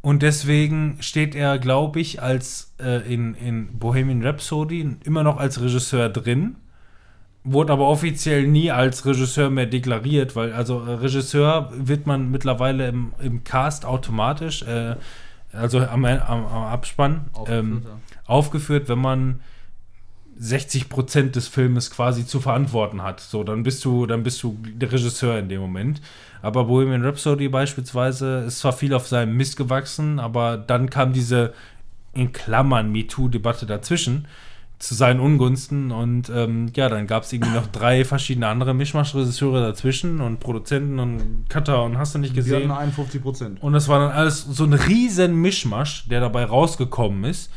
B: Und deswegen steht er, glaube ich, als äh, in, in Bohemian Rhapsody immer noch als Regisseur drin. Wurde aber offiziell nie als Regisseur mehr deklariert, weil also äh, Regisseur wird man mittlerweile im, im Cast automatisch, äh, also am, am, am Abspann,
D: Aufgeführt,
B: ähm,
D: ja.
B: aufgeführt, wenn man 60 Prozent des Filmes quasi zu verantworten hat. So, dann bist du, dann bist du der Regisseur in dem Moment. Aber Bohemian Rhapsody beispielsweise ist zwar viel auf seinem Mist gewachsen, aber dann kam diese in Klammern MeToo-Debatte dazwischen zu seinen Ungunsten und ähm, ja, dann gab es irgendwie noch drei verschiedene andere Mischmasch-Regisseure dazwischen und Produzenten und Cutter und hast du nicht
D: Die
B: gesehen.
D: hatten 51 Prozent.
B: Und das war dann alles so ein riesen Mischmasch, der dabei rausgekommen ist.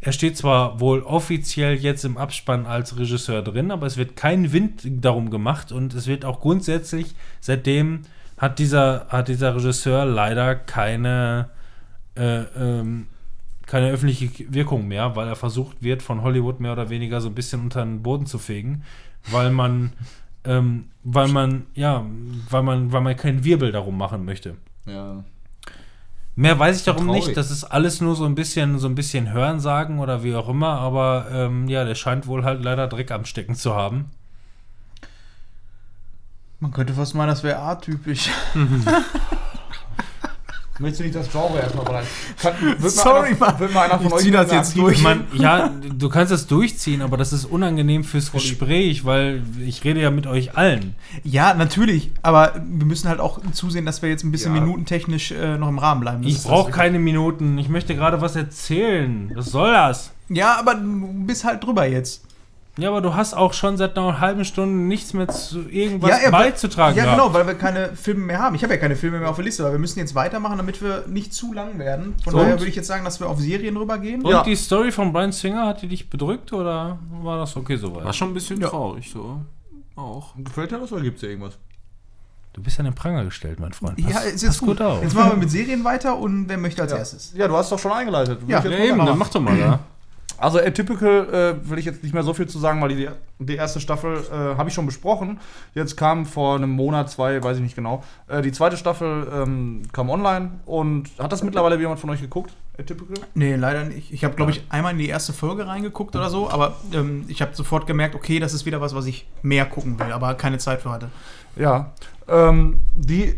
B: Er steht zwar wohl offiziell jetzt im Abspann als Regisseur drin, aber es wird kein Wind darum gemacht und es wird auch grundsätzlich, seitdem hat dieser, hat dieser Regisseur leider keine, äh, ähm, keine öffentliche Wirkung mehr, weil er versucht wird, von Hollywood mehr oder weniger so ein bisschen unter den Boden zu fegen, weil man, ähm, weil man, ja, weil man, weil man keinen Wirbel darum machen möchte.
D: Ja.
B: Mehr weiß ich darum
D: Traurig.
B: nicht. Das ist alles nur so ein bisschen, so ein bisschen Hörensagen oder wie auch immer. Aber ähm, ja, der scheint wohl halt leider Dreck am Stecken zu haben.
A: Man könnte fast meinen, das wäre atypisch. *laughs*
D: Möchtest du nicht das Genre erstmal bereiten? Mal
A: Sorry,
D: einer,
A: Mann.
D: Wird mal einer von
A: Ich
D: euch
A: zieh das jetzt durch.
B: Man, ja, *laughs* du kannst das durchziehen, aber das ist unangenehm fürs Gespräch, weil ich rede ja mit euch allen.
A: Ja, natürlich, aber wir müssen halt auch zusehen, dass wir jetzt ein bisschen
D: Ja.
A: minutentechnisch äh, noch im Rahmen bleiben. Das
B: Ich brauche keine Minuten. Ich möchte gerade was erzählen. Was soll das?
A: Ja, aber du bist halt drüber jetzt.
B: Ja, aber du hast auch schon seit einer halben Stunde nichts mehr zu irgendwas
A: ja, ja,
B: beizutragen.
A: Ja,
B: gehabt.
A: genau, weil wir keine Filme mehr haben. Ich habe ja keine Filme mehr auf der Liste, aber wir müssen jetzt weitermachen, damit wir nicht zu lang werden. Von
D: So.
A: daher würde ich jetzt sagen, dass wir auf Serien rübergehen.
B: Und
D: Ja.
B: die Story von Brian Singer, hat die dich bedrückt oder war das okay soweit?
C: War schon ein bisschen
A: Ja.
C: traurig, so. Auch.
D: Gefällt dir das oder gibt es dir irgendwas?
B: Du bist an den Pranger gestellt, mein Freund.
A: Ja,
B: Pass-
A: ist
B: pass
A: jetzt gut.
B: gut auf.
A: Jetzt machen wir mit Serien weiter und wer möchte als erstes?
D: Ja, du hast doch schon eingeleitet.
A: Ja.
C: Ja, eben, dann mach doch mal da.
D: Also Atypical äh, will ich jetzt nicht mehr so viel zu sagen, weil die, die erste Staffel äh, habe ich schon besprochen. Jetzt kam vor einem Monat, zwei, weiß ich nicht genau. Äh, die zweite Staffel ähm, kam online und hat das mittlerweile jemand von euch geguckt? Atypical?
A: Nee, leider nicht. Ich habe, glaube ich, einmal in die erste Folge reingeguckt oder so, aber ähm, ich habe sofort gemerkt, okay, das ist wieder was, was ich mehr gucken will, aber keine Zeit für hatte.
D: Ja. Ähm, die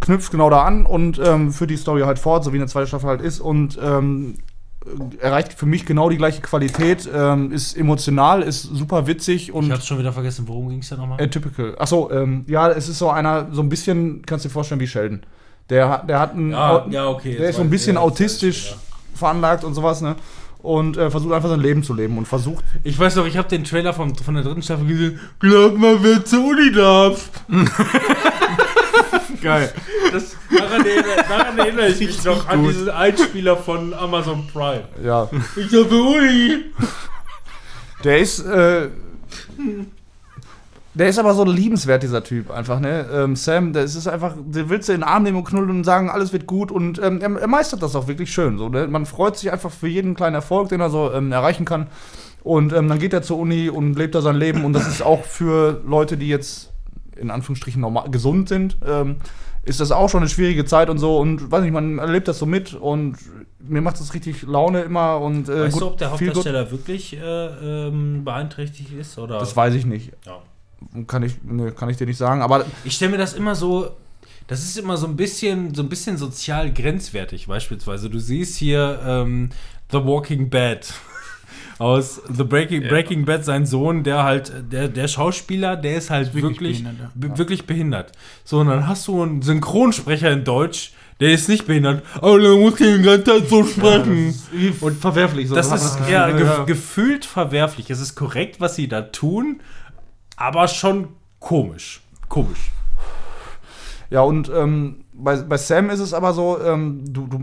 D: knüpft genau da an und ähm, führt die Story halt fort, so wie eine zweite Staffel halt ist und ähm, erreicht für mich genau die gleiche Qualität, ähm, ist emotional, ist super witzig
B: Ich
D: und
B: hab's schon wieder vergessen, worum ging es da nochmal?
D: Atypical. Achso, ähm, ja, es ist so einer, so ein bisschen, kannst du dir vorstellen, wie Sheldon. Der, hat- der hat einen,
B: Ja, ja, okay,
D: Der ist so ein bisschen
B: ja, ich
D: autistisch
B: wieder.
D: veranlagt und sowas, ne? Und äh, versucht einfach sein Leben zu leben und versucht.
B: Ich weiß noch, ich habe den Trailer vom, von der dritten Staffel gesehen. Glaub mal, wer zur Uni darf. *laughs* *laughs*
C: Geil.
B: Das, daran, erinnere, daran erinnere ich mich noch an diesen Einspieler von Amazon Prime.
D: Ja.
B: Ich zur Uni.
D: Der ist, äh, Der ist aber so liebenswert, dieser Typ, einfach, ne? Ähm, Sam, das ist einfach, der willst du in den Arm nehmen und knuddeln und sagen, alles wird gut und ähm, er, er meistert das auch wirklich schön. So, ne? Man freut sich einfach für jeden kleinen Erfolg, den er so ähm, erreichen kann. Und ähm, dann geht er zur Uni und lebt da sein Leben und das ist auch für Leute, die jetzt in Anführungsstrichen normal, gesund sind, ähm, ist das auch schon eine schwierige Zeit und so. Und weiß nicht, man erlebt das so mit und mir macht das richtig Laune immer. Und, äh,
B: Weißt
D: gut,
B: du, ob der Hauptdarsteller wirklich äh, ähm, beeinträchtigt ist? Oder?
D: Das weiß ich nicht.
B: ja.
D: Kann ich, ne, kann ich dir nicht sagen. Aber
B: Ich stelle mir das immer so. Das ist immer so ein bisschen, so ein bisschen sozial grenzwertig, beispielsweise. Du siehst hier ähm, The Walking Bad. Aus The Breaking, Breaking Bad, sein Sohn, der halt, der, der Schauspieler, der ist halt
A: Wirklich
B: wirklich,
A: behindert,
B: be wirklich behindert. So, und dann hast du einen Synchronsprecher in Deutsch, der ist nicht behindert, aber der muss die ganze Zeit so sprechen.
D: und verwerflich. So
B: Das ist
D: Gefühl,
B: ja, ge
D: ja.
B: gefühlt verwerflich. Es ist korrekt, was sie da tun, aber schon komisch. Komisch.
D: Ja, und ähm, bei, bei Sam ist es aber so, ähm, du, du,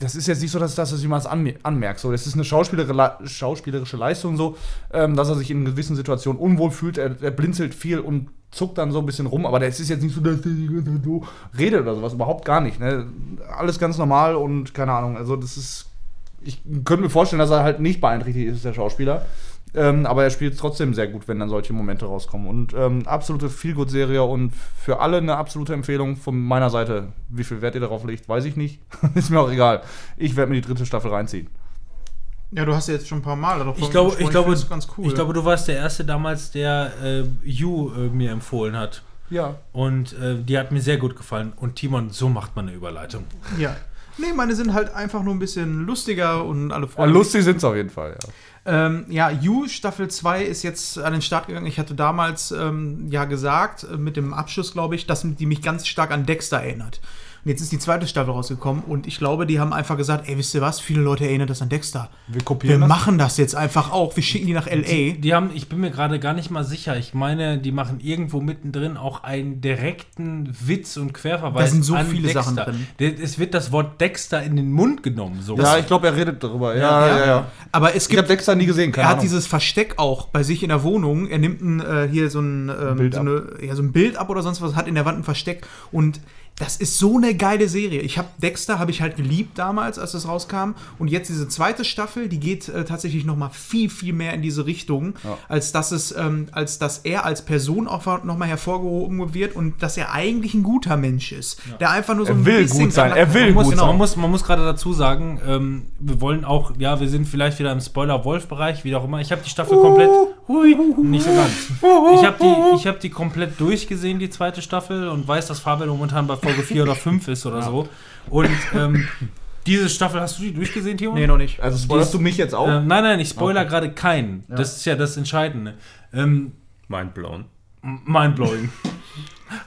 D: das ist jetzt nicht so, dass, dass du es jemals anme- anmerkst. So, das ist eine schauspielerische, Leistung so, ähm, dass er sich in gewissen Situationen unwohl fühlt. Er, er blinzelt viel und zuckt dann so ein bisschen rum, aber das ist jetzt nicht so, dass er so redet oder sowas. Überhaupt gar nicht. Ne? Alles ganz normal und keine Ahnung. Also, das ist. Ich könnte mir vorstellen, dass er halt nicht beeinträchtigt ist, der Schauspieler. Ähm, aber er spielt trotzdem sehr gut, wenn dann solche Momente rauskommen. Und ähm, absolute Feelgood-Serie und für alle eine absolute Empfehlung von meiner Seite. Wie viel Wert ihr darauf legt, weiß ich nicht. *laughs* ist mir auch egal. Ich werde mir die dritte Staffel reinziehen.
A: Ja, du hast ja jetzt schon ein paar Mal darauf
B: Ich glaube, ich glaube,
A: ganz cool.
B: ich glaube, du warst der Erste damals, der äh, You äh, mir empfohlen hat.
D: Ja.
B: Und äh, die hat mir sehr gut gefallen. Und Timon, so macht man eine Überleitung.
A: ja. Nee, meine sind halt einfach nur ein bisschen lustiger und alle
D: ja
A: freuen
D: lustig sind es auf jeden Fall, ja.
A: Ähm, ja, You Staffel 2 ist jetzt an den Start gegangen. Ich hatte damals ähm, ja gesagt, äh, mit dem Abschluss, glaube ich, dass die mich ganz stark an Dexter erinnert. Und jetzt ist die zweite Staffel rausgekommen und ich glaube, die haben einfach gesagt, ey, wisst ihr was, viele Leute erinnern das an Dexter.
D: Wir
A: Wir
D: kopieren das.
A: machen das jetzt einfach auch. Wir schicken die nach L.A.
B: Die haben, ich bin mir gerade gar nicht mal sicher. Ich meine, die machen irgendwo mittendrin auch einen direkten Witz und Querverweis.
A: Da sind so
B: an
A: viele
B: Dexter.
A: Sachen drin.
B: Es wird das Wort Dexter in den Mund genommen. So.
D: Ja, ich glaube, er redet darüber. Ja, ja, ja.
A: Aber es
D: Ich habe
A: gibt
D: Dexter nie gesehen, keine
A: er hat
D: Ahnung.
A: dieses Versteck auch bei sich in der Wohnung. Er nimmt ein, äh, hier so ein, ähm,
D: Bild
A: so,
D: ab.
A: eine, ja, so ein Bild ab oder sonst was, hat in der Wand ein Versteck. Und das ist so eine geile Serie. Ich habe Dexter habe ich halt geliebt damals, als das rauskam. Und jetzt diese zweite Staffel, die geht äh, tatsächlich noch mal viel, viel mehr in diese Richtung,
D: Ja.
A: als dass es, ähm, als dass er als Person auch noch mal hervorgehoben wird und dass er eigentlich ein guter Mensch ist, der einfach nur so
D: Er
A: ein
D: will
A: bisschen
D: gut sein, er will
B: man muss,
D: gut
B: genau,
D: sein.
B: man muss, man muss gerade dazu sagen, ähm, wir wollen auch, ja, wir sind vielleicht wieder im Spoiler-Wolf-Bereich, wie auch immer. Ich habe die Staffel komplett, hui, nicht so ganz. *laughs* Ich habe die, ich hab die komplett durchgesehen, die zweite Staffel, und weiß, dass Fabian momentan bei Folge 4 oder 5 ist oder so. Und ähm, diese Staffel, hast du die durchgesehen, Timo?
A: Nee, noch nicht.
D: Also spoilerst du mich jetzt auch?
B: Ähm, nein, nein, ich spoiler gerade keinen. Das ist ja das Entscheidende. Ähm,
C: Mindblown.
B: mindblowing.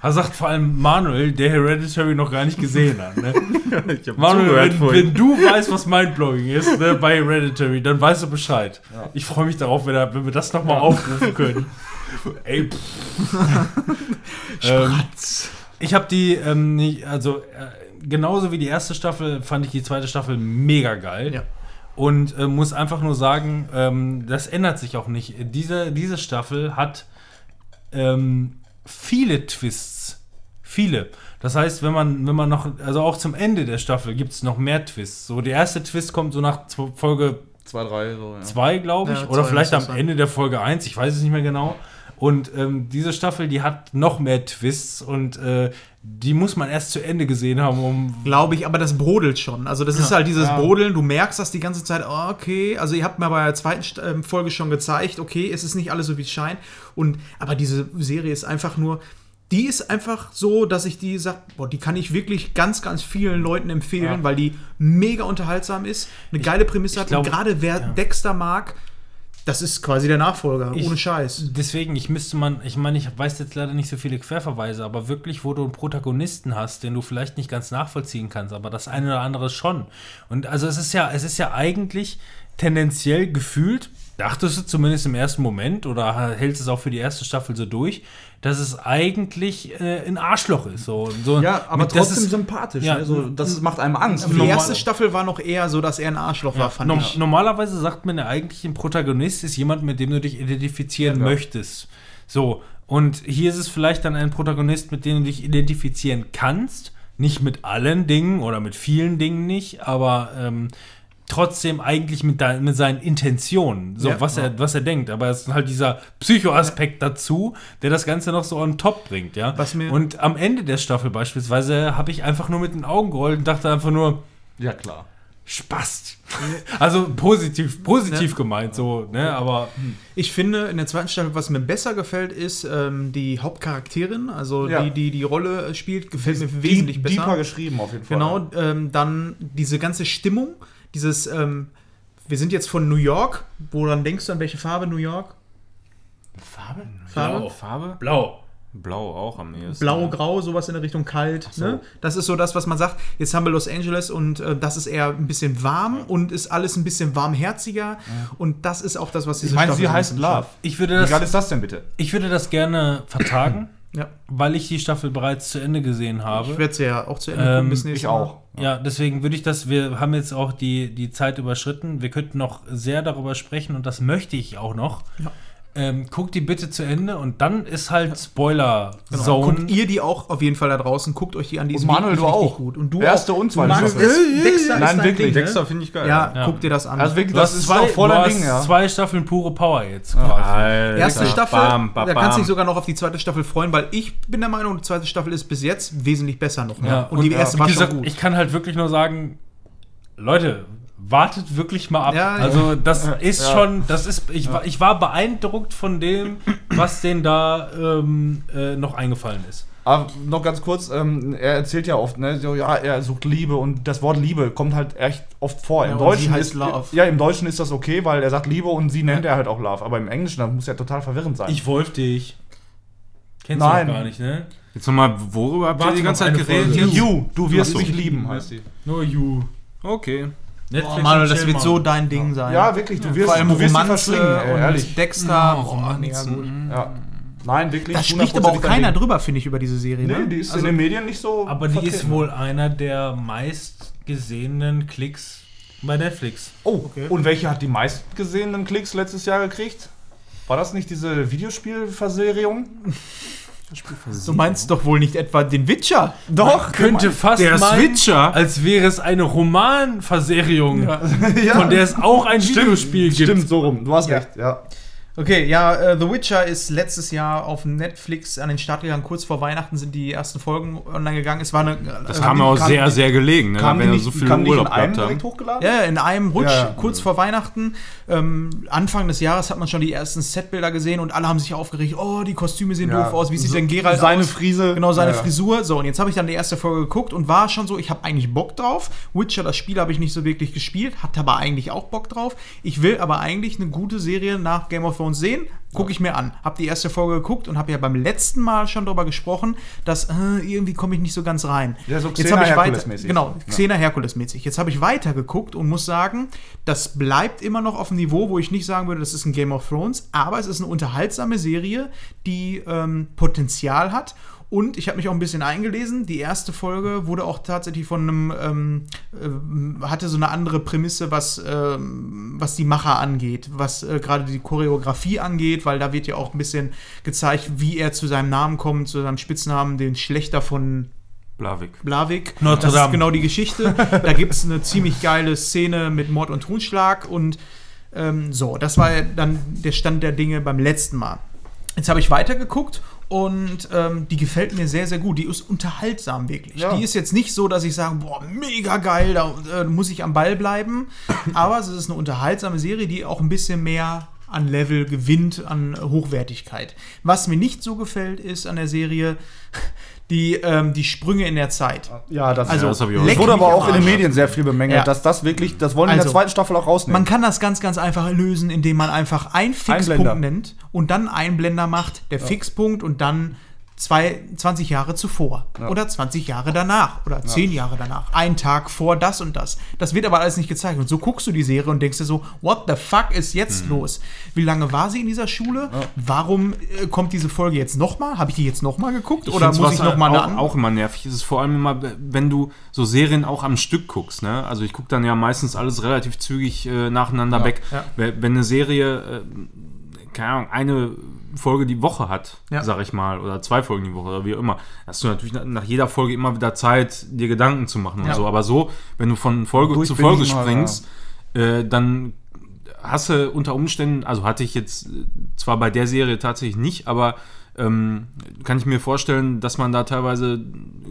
B: Er sagt vor allem Manuel, der Hereditary noch gar nicht gesehen hat. Ne? *laughs* Manuel, wenn, wenn du weißt, was Mindblowing ist ne, bei Hereditary, dann weißt du Bescheid. Ich freue mich darauf, wenn, wenn wir das nochmal aufrufen können. *laughs* Ey, pff. ähm, ich habe die, ähm, nicht, also äh, genauso wie die erste Staffel, fand ich die zweite Staffel mega geil.
A: Ja.
B: Und äh, muss einfach nur sagen, ähm, das ändert sich auch nicht. Diese, diese Staffel hat ähm, viele Twists. Viele. Das heißt, wenn man, wenn man noch, also auch zum Ende der Staffel gibt es noch mehr Twists. So, der erste Twist kommt so nach Folge
D: Zwei, drei, so, ja.
B: 2, glaube ich.
A: Ja,
B: oder vielleicht am. Ende der Folge 1, ich weiß es nicht mehr genau. Und ähm, diese Staffel, die hat noch mehr Twists und äh, die muss man erst zu Ende gesehen haben, um.
A: Glaube ich, aber das brodelt schon. Also das ist halt dieses
D: Ja.
A: Brodeln, du merkst das die ganze Zeit, oh, okay, also ihr habt mir bei der zweiten ähm, Folge schon gezeigt, okay, es ist nicht alles so, wie es scheint. Und, aber diese Serie ist einfach nur, die ist einfach so, dass ich die sag, boah, die kann ich wirklich ganz, ganz vielen Leuten empfehlen,
B: Ja.
A: weil die mega unterhaltsam ist, eine geile Prämisse hat.
B: glaub-
A: und gerade wer
B: ja.
A: Dexter mag, das ist quasi der Nachfolger,
B: Ich-
A: ohne Scheiß.
B: Deswegen, ich müsste man, ich meine, ich weiß jetzt leider nicht so viele Querverweise, aber wirklich, wo du einen Protagonisten hast, den du vielleicht nicht ganz nachvollziehen kannst, aber das eine oder andere schon. Und also es ist ja, es ist ja eigentlich tendenziell gefühlt, dachtest du zumindest im ersten Moment oder hältst es auch für die erste Staffel so durch, dass es eigentlich äh, ein Arschloch ist. So, so
D: Ja, aber
B: mit- das
D: trotzdem
B: ist-
D: sympathisch.
B: Ja.
D: ne? so, das ist, macht einem Angst.
A: Die erste Staffel war noch eher so, dass er ein Arschloch war, fand
B: Norm
A: ich.
B: Normalerweise sagt man ja eigentlich, ein Protagonist ist jemand, mit dem du dich identifizieren
D: Ja, ja.
B: möchtest. So, und hier ist es vielleicht dann ein Protagonist, mit dem du dich identifizieren kannst. Nicht mit allen Dingen oder mit vielen Dingen nicht, aber ähm, trotzdem eigentlich mit, dein, mit seinen Intentionen, so
A: Ja.
B: was, er, was er denkt. Aber es ist halt dieser Psychoaspekt dazu, der das Ganze noch so on top bringt, ja. Und am Ende der Staffel beispielsweise habe ich einfach nur mit den Augen gerollt und dachte einfach nur,
D: Ja, klar.
B: Spast. Also positiv, positiv gemeint, so, ne, aber
A: Ich finde, in der zweiten Staffel, was mir besser gefällt, ist ähm, die Hauptcharakterin, also
D: Ja.
A: die, die die Rolle spielt, gefällt mir wesentlich besser.
D: Deeper geschrieben auf jeden Fall.
A: Genau, ähm, dann diese ganze Stimmung, dieses, ähm, wir sind jetzt von New York, woran denkst du, an welche Farbe New York?
D: Farbe?
A: Farbe?
B: Blau.
C: Farbe?
B: blau.
C: Blau auch am ehesten.
A: Blau, grau, sowas in der Richtung kalt. Ne? Das ist so das, was man sagt. Jetzt haben wir Los Angeles und äh, das ist eher ein bisschen warm und ist alles ein bisschen warmherziger. Und das ist auch das, was diese
D: Ich meine,
A: Staffel
D: sie
A: so
D: heißt Love.
B: Ich würde
D: Wie geil
B: das,
D: ist das denn bitte?
B: ich würde das gerne vertagen, *laughs*
A: Ja.
B: weil ich die Staffel bereits zu Ende gesehen habe.
A: Ich werde es ja auch zu Ende
B: Ähm,
A: gucken bis nächstes
D: Ich auch.
B: Ja, deswegen würde ich das, wir haben jetzt auch die, die Zeit überschritten. Wir könnten noch sehr darüber sprechen und das möchte ich auch noch.
A: Ja.
B: Ähm, guckt die bitte zu Ende und dann ist halt Spoiler-Zone.
A: Genau. Guckt ihr die auch auf jeden Fall da draußen, guckt euch die an, die
D: Und Manuel, du
A: richtig
D: auch.
A: gut. Und du
D: Erste
A: auch.
D: und zweite
A: Manuel,
D: Staffel.
A: Dexter
D: Nein, wirklich.
A: Ding, ne?
C: Dexter finde ich geil.
A: Ja,
B: Ja.
A: guck dir das an.
D: Also wirklich, das ist
B: zwei,
D: auch voll
B: du
D: dein
B: hast
D: Ding, ja.
B: zwei Staffeln pure Power jetzt.
C: Alter.
A: Erste Staffel,
C: Bam, bam,
A: da kannst du dich sogar noch auf die zweite Staffel freuen, weil ich bin der Meinung, die zweite Staffel ist bis jetzt wesentlich besser noch.
B: Ja,
A: und, die
B: und,
A: erste
B: äh,
A: war schon
B: gesagt,
A: gut.
B: Ich kann halt wirklich nur sagen, Leute, wartet wirklich mal ab.
A: Ja, ja.
B: also das ist
D: ja.
B: schon, das ist, ich, war, ich war beeindruckt von dem, was denen da ähm, äh, noch eingefallen ist.
D: Aber noch ganz kurz, ähm, er erzählt ja oft, ne, so, ja, er sucht Liebe und das Wort Liebe kommt halt echt oft vor.
A: Ja,
D: Im Deutschen
A: sie heißt
D: ist
A: Love.
D: Ja, im Deutschen ist das okay, weil er sagt Liebe und sie nennt er halt auch Love. Aber im Englischen, das muss ja total verwirrend sein.
B: Ich wolf dich. Kennst
D: Nein.
B: du gar nicht, ne?
C: Jetzt nochmal, worüber habt ihr die ganze Zeit geredet?
D: You, du wirst mich lieben, heißt sie.
B: Nur you.
C: Okay.
B: Netflix
A: Boah, Manuel,
B: und
A: das wird so dein Ding sein.
D: Ja, wirklich, du wirst,
A: Vor allem
D: du wirst sie
A: Romanze
D: verschlingen, ehrlich.
A: Dexter.
C: Oh,
A: mega
C: Romanzen.
A: gut.
D: Ja. Nein, wirklich.
A: Da spricht aber auch
D: 100% dein
A: keiner
D: Ding.
A: drüber, finde ich, über diese Serie.
D: Nee,
A: Ne?
D: die ist
A: also,
D: in den Medien nicht so.
B: Aber die ist
D: vertreten.
B: wohl einer der meistgesehenen Klicks bei Netflix.
D: Oh,
A: Okay.
D: und welche hat die meistgesehenen Klicks letztes Jahr gekriegt? War das nicht diese Videospielverserierung?
A: Du meinst doch wohl nicht etwa den Witcher?
D: Doch,
B: Könnte fast
C: Der
B: meinen,
C: Switcher.
B: als wäre es eine Romanverserierung, *laughs*
D: ja.
B: von der es auch ein Videospiel gibt.
D: Stimmt, so rum. Du hast
A: Ja.
D: recht, ja.
A: Okay, ja, äh, The Witcher ist letztes Jahr auf Netflix an den Start gegangen. Kurz vor Weihnachten sind die ersten Folgen online gegangen. Es war eine.
C: Das
A: äh,
C: kam auch
D: kam-
C: sehr, sehr gelegen, ne?
D: Kamen
C: wenn
D: nicht,
C: so viel Urlaub gehabt haben.
D: direkt hochgeladen?
A: Ja, in einem Rutsch,
D: Ja.
A: kurz vor Weihnachten. Ähm, Anfang des Jahres hat man schon die ersten Setbilder gesehen und alle haben sich aufgeregt. Oh, die Kostüme sehen
D: Ja.
A: doof aus. Wie sieht
D: So-
A: denn Geralt
D: seine
A: aus?
D: Frise.
A: Genau, seine
D: Ja, ja.
A: Frisur. So, und jetzt habe ich dann die erste Folge geguckt und war schon so, ich habe eigentlich Bock drauf. Witcher, das Spiel habe ich nicht so wirklich gespielt, hatte aber eigentlich auch Bock drauf. Ich will aber eigentlich eine gute Serie nach Game of Thrones sehen. Gucke ich mir an. Habe die erste Folge geguckt und habe ja beim letzten Mal schon darüber gesprochen, dass äh, irgendwie komme ich nicht so ganz rein.
D: Ja, so
A: Jetzt
D: Xena
A: habe ich weiter,
D: Herkules-mäßig.
A: genau,
D: Ja.
A: Xena Herkules-mäßig. Jetzt habe ich weiter geguckt und muss sagen, das bleibt immer noch auf dem Niveau, wo ich nicht sagen würde, das ist ein Game of Thrones, aber es ist eine unterhaltsame Serie, die ähm, Potenzial hat. Und ich habe mich auch ein bisschen eingelesen. Die erste Folge wurde auch tatsächlich von einem, ähm, ähm, hatte so eine andere Prämisse, was, ähm, was die Macher angeht, was äh, gerade die Choreografie angeht, weil da wird ja auch ein bisschen gezeigt, wie er zu seinem Namen kommt, zu seinem Spitznamen, den Schlechter von
C: Blavik.
A: Blavik.
B: Notre
A: das
B: Dame.
A: ist genau die Geschichte. da gibt es eine ziemlich geile Szene mit Mord und Totschlag und ähm, so, das war ja dann der Stand der Dinge beim letzten Mal. Jetzt habe ich weitergeguckt und ähm, die gefällt mir sehr, sehr gut. Die ist unterhaltsam wirklich.
D: Ja.
A: Die ist jetzt nicht so, dass ich sage, boah, mega geil, da äh, muss ich am Ball bleiben. Aber es ist eine unterhaltsame Serie, die auch ein bisschen mehr an Level gewinnt, an Hochwertigkeit. Was mir nicht so gefällt, ist an der Serie die, ähm, die Sprünge in der Zeit.
D: Ja, das,
A: Also,
C: Ja, das hab ich auch
D: das
A: leck
D: wurde aber auch in den. Medien sehr viel bemängelt,
A: Ja.
D: dass das wirklich, das wollen in
A: Also,
D: der zweiten Staffel auch rausnehmen.
A: Man kann das ganz, ganz einfach lösen, indem man einfach einen Fixpunkt
D: Einblender.
A: nennt und dann einen Blender macht, der Fixpunkt und dann zwei, 20 Jahre zuvor
D: Ja.
A: oder 20 Jahre danach oder 10 Jahre danach. Ein Tag vor das und das. Das wird aber alles nicht gezeigt. Und so guckst du die Serie und denkst dir so, what the fuck ist jetzt los? Wie lange war sie in dieser Schule? Warum äh, kommt diese Folge jetzt nochmal? Habe ich die jetzt nochmal geguckt? oder
C: find's,
A: muss ich nochmal eine
C: auch, auch immer nervig ist, ist vor allem immer, wenn du so Serien auch am Stück guckst. Ne? Also ich gucke dann ja meistens alles relativ zügig äh, nacheinander weg.
A: ja.
C: Wenn wenn eine Serie, äh, keine Ahnung, eine Folge die Woche hat,
A: Ja.
C: sag ich mal, oder zwei Folgen die Woche oder wie auch immer, hast du natürlich nach, jeder Folge immer wieder Zeit, dir Gedanken zu machen
A: Ja.
C: und so. Aber so, wenn du von Folge zu Folge springst, äh, dann hast du unter Umständen, also hatte ich jetzt zwar bei der Serie tatsächlich nicht, aber ähm, kann ich mir vorstellen, dass man da teilweise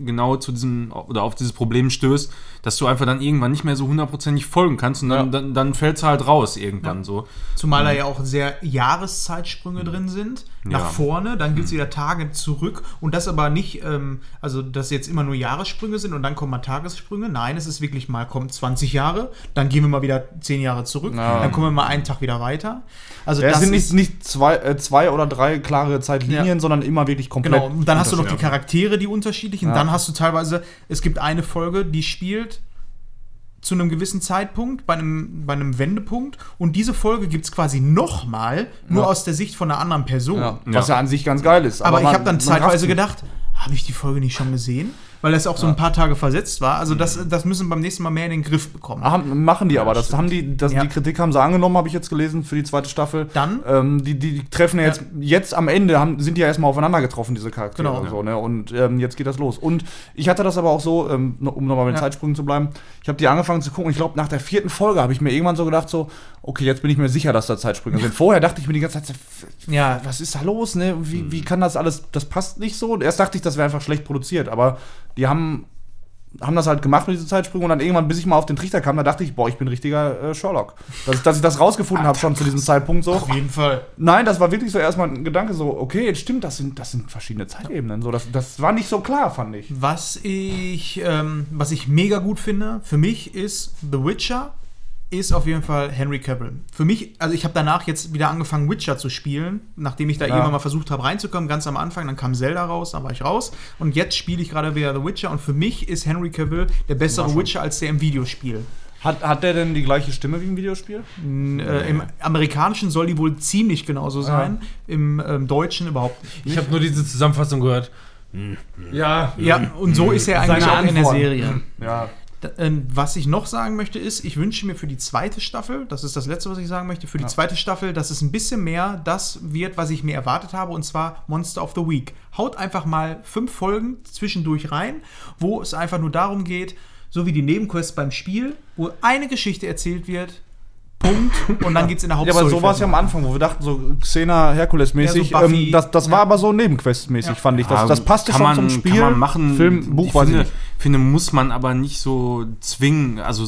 C: genau zu diesem oder auf dieses Problem stößt, dass du einfach dann irgendwann nicht mehr so hundertprozentig folgen kannst und dann,
D: Ja.
C: dann, dann fällst du halt raus irgendwann so.
A: Zumal da ja auch sehr Jahreszeitsprünge drin sind. Nach
C: Ja.
A: vorne, dann gibt es wieder Tage zurück. Und das aber nicht, ähm, also dass jetzt immer nur Jahressprünge sind und dann kommen mal Tagessprünge. Nein, es ist wirklich mal, kommt 20 Jahre, dann gehen wir mal wieder 10 Jahre zurück,
D: Ja.
A: dann kommen wir mal einen Tag wieder weiter. Also
D: Ja, es
A: das
D: sind nicht, nicht zwei, äh, zwei oder drei klare Zeitlinien,
A: Ja.
D: sondern immer wirklich komplett.
A: Genau, und dann hast du noch die. Charaktere, die unterschiedlichen.
D: Ja.
A: Dann hast du teilweise, es gibt eine Folge, die spielt zu einem gewissen Zeitpunkt, bei einem, bei einem Wendepunkt. Und diese Folge gibt es quasi nochmal, nur
D: Ja.
A: aus der Sicht von einer anderen Person.
D: Ja, was ja an sich ganz geil ist.
A: Aber, ich
D: man-
A: habe dann zeitweise gedacht, habe ich die Folge nicht schon gesehen? Weil das auch so ein paar Tage versetzt war. Also das, das müssen wir beim nächsten Mal mehr in den Griff bekommen.
D: Haben- machen die aber. Das haben die, das, die Kritik haben sie angenommen, habe ich jetzt gelesen für die zweite Staffel.
A: Dann?
D: Ähm, die, die, die treffen ja jetzt, jetzt am Ende, haben, sind die ja erstmal aufeinander getroffen, diese Charaktere.
A: Genau.
D: Und, so, ne? und ähm, jetzt geht das los. Und ich hatte das aber auch so, ähm, um nochmal mit den
A: Ja.
D: Zeitsprüngen zu bleiben, ich habe die angefangen zu gucken. Ich glaube, nach der vierten Folge habe ich mir irgendwann so gedacht, so, okay, jetzt bin ich mir sicher, dass da Zeitsprünge sind. *laughs* Vorher dachte ich mir die ganze Zeit,
A: Ja,
D: was ist da los, ne? Wie, wie kann das alles, das passt nicht so. Und erst dachte ich, das wäre einfach schlecht produziert, aber die haben, haben das halt gemacht mit diesen Zeitsprüngen und dann irgendwann, bis ich mal auf den Trichter kam, da dachte ich, boah, ich bin richtiger äh, Sherlock. Dass, dass ich das rausgefunden habe schon zu diesem Zeitpunkt so.
A: auf jeden Fall.
D: Nein, das war wirklich so erstmal ein Gedanke so, okay, jetzt stimmt, das sind, das sind verschiedene Zeitebenen. So, das, das war nicht so klar, fand ich.
A: Was ich, ähm, was ich mega gut finde, für mich ist The Witcher ist auf jeden Fall Henry Cavill. Für mich, also ich habe danach jetzt wieder angefangen, Witcher zu spielen, nachdem ich da
D: Ja.
A: irgendwann mal versucht habe reinzukommen, ganz am Anfang, dann kam Zelda raus, dann war ich raus und jetzt spiele ich gerade wieder The Witcher und für mich ist Henry Cavill der bessere. Witcher als der im Videospiel.
D: Hat, hat der denn die gleiche Stimme wie im Videospiel?
A: N- Äh, Im Amerikanischen soll die wohl ziemlich genauso sein, im ähm, Deutschen überhaupt nicht.
B: Ich habe nur diese Zusammenfassung gehört.
D: Ja.
A: Ja, und so ist er eigentlich
D: Seine
A: auch in der. Serie.
D: Ja.
A: Ähm, Was ich noch sagen möchte, ist, ich wünsche mir für die zweite Staffel, das ist das Letzte, was ich sagen möchte, für die
D: Ja.
A: zweite Staffel, dass es ein bisschen mehr das wird, was ich mir erwartet habe, und zwar Monster of the Week. Haut einfach mal fünf Folgen zwischendurch rein, wo es einfach nur darum geht, so wie die Nebenquests beim Spiel, wo eine Geschichte erzählt wird, Punkt, und dann geht's in der
D: Ja,
A: Hauptstory.
D: aber so war es ja am Anfang, wo wir dachten, so Xena Herkules-mäßig.
A: Ja, so
D: ähm, das das war
A: Ja.
D: aber so Nebenquest-mäßig,
A: Ja.
D: fand ich. Das,
C: Ja,
D: das passte
C: kann
D: schon
C: man,
D: zum Spiel.
C: Kann man machen.
D: Film, Buch,
C: ich
D: weiß ich
C: finde,
D: nicht.
C: finde, muss man aber nicht so zwingen, also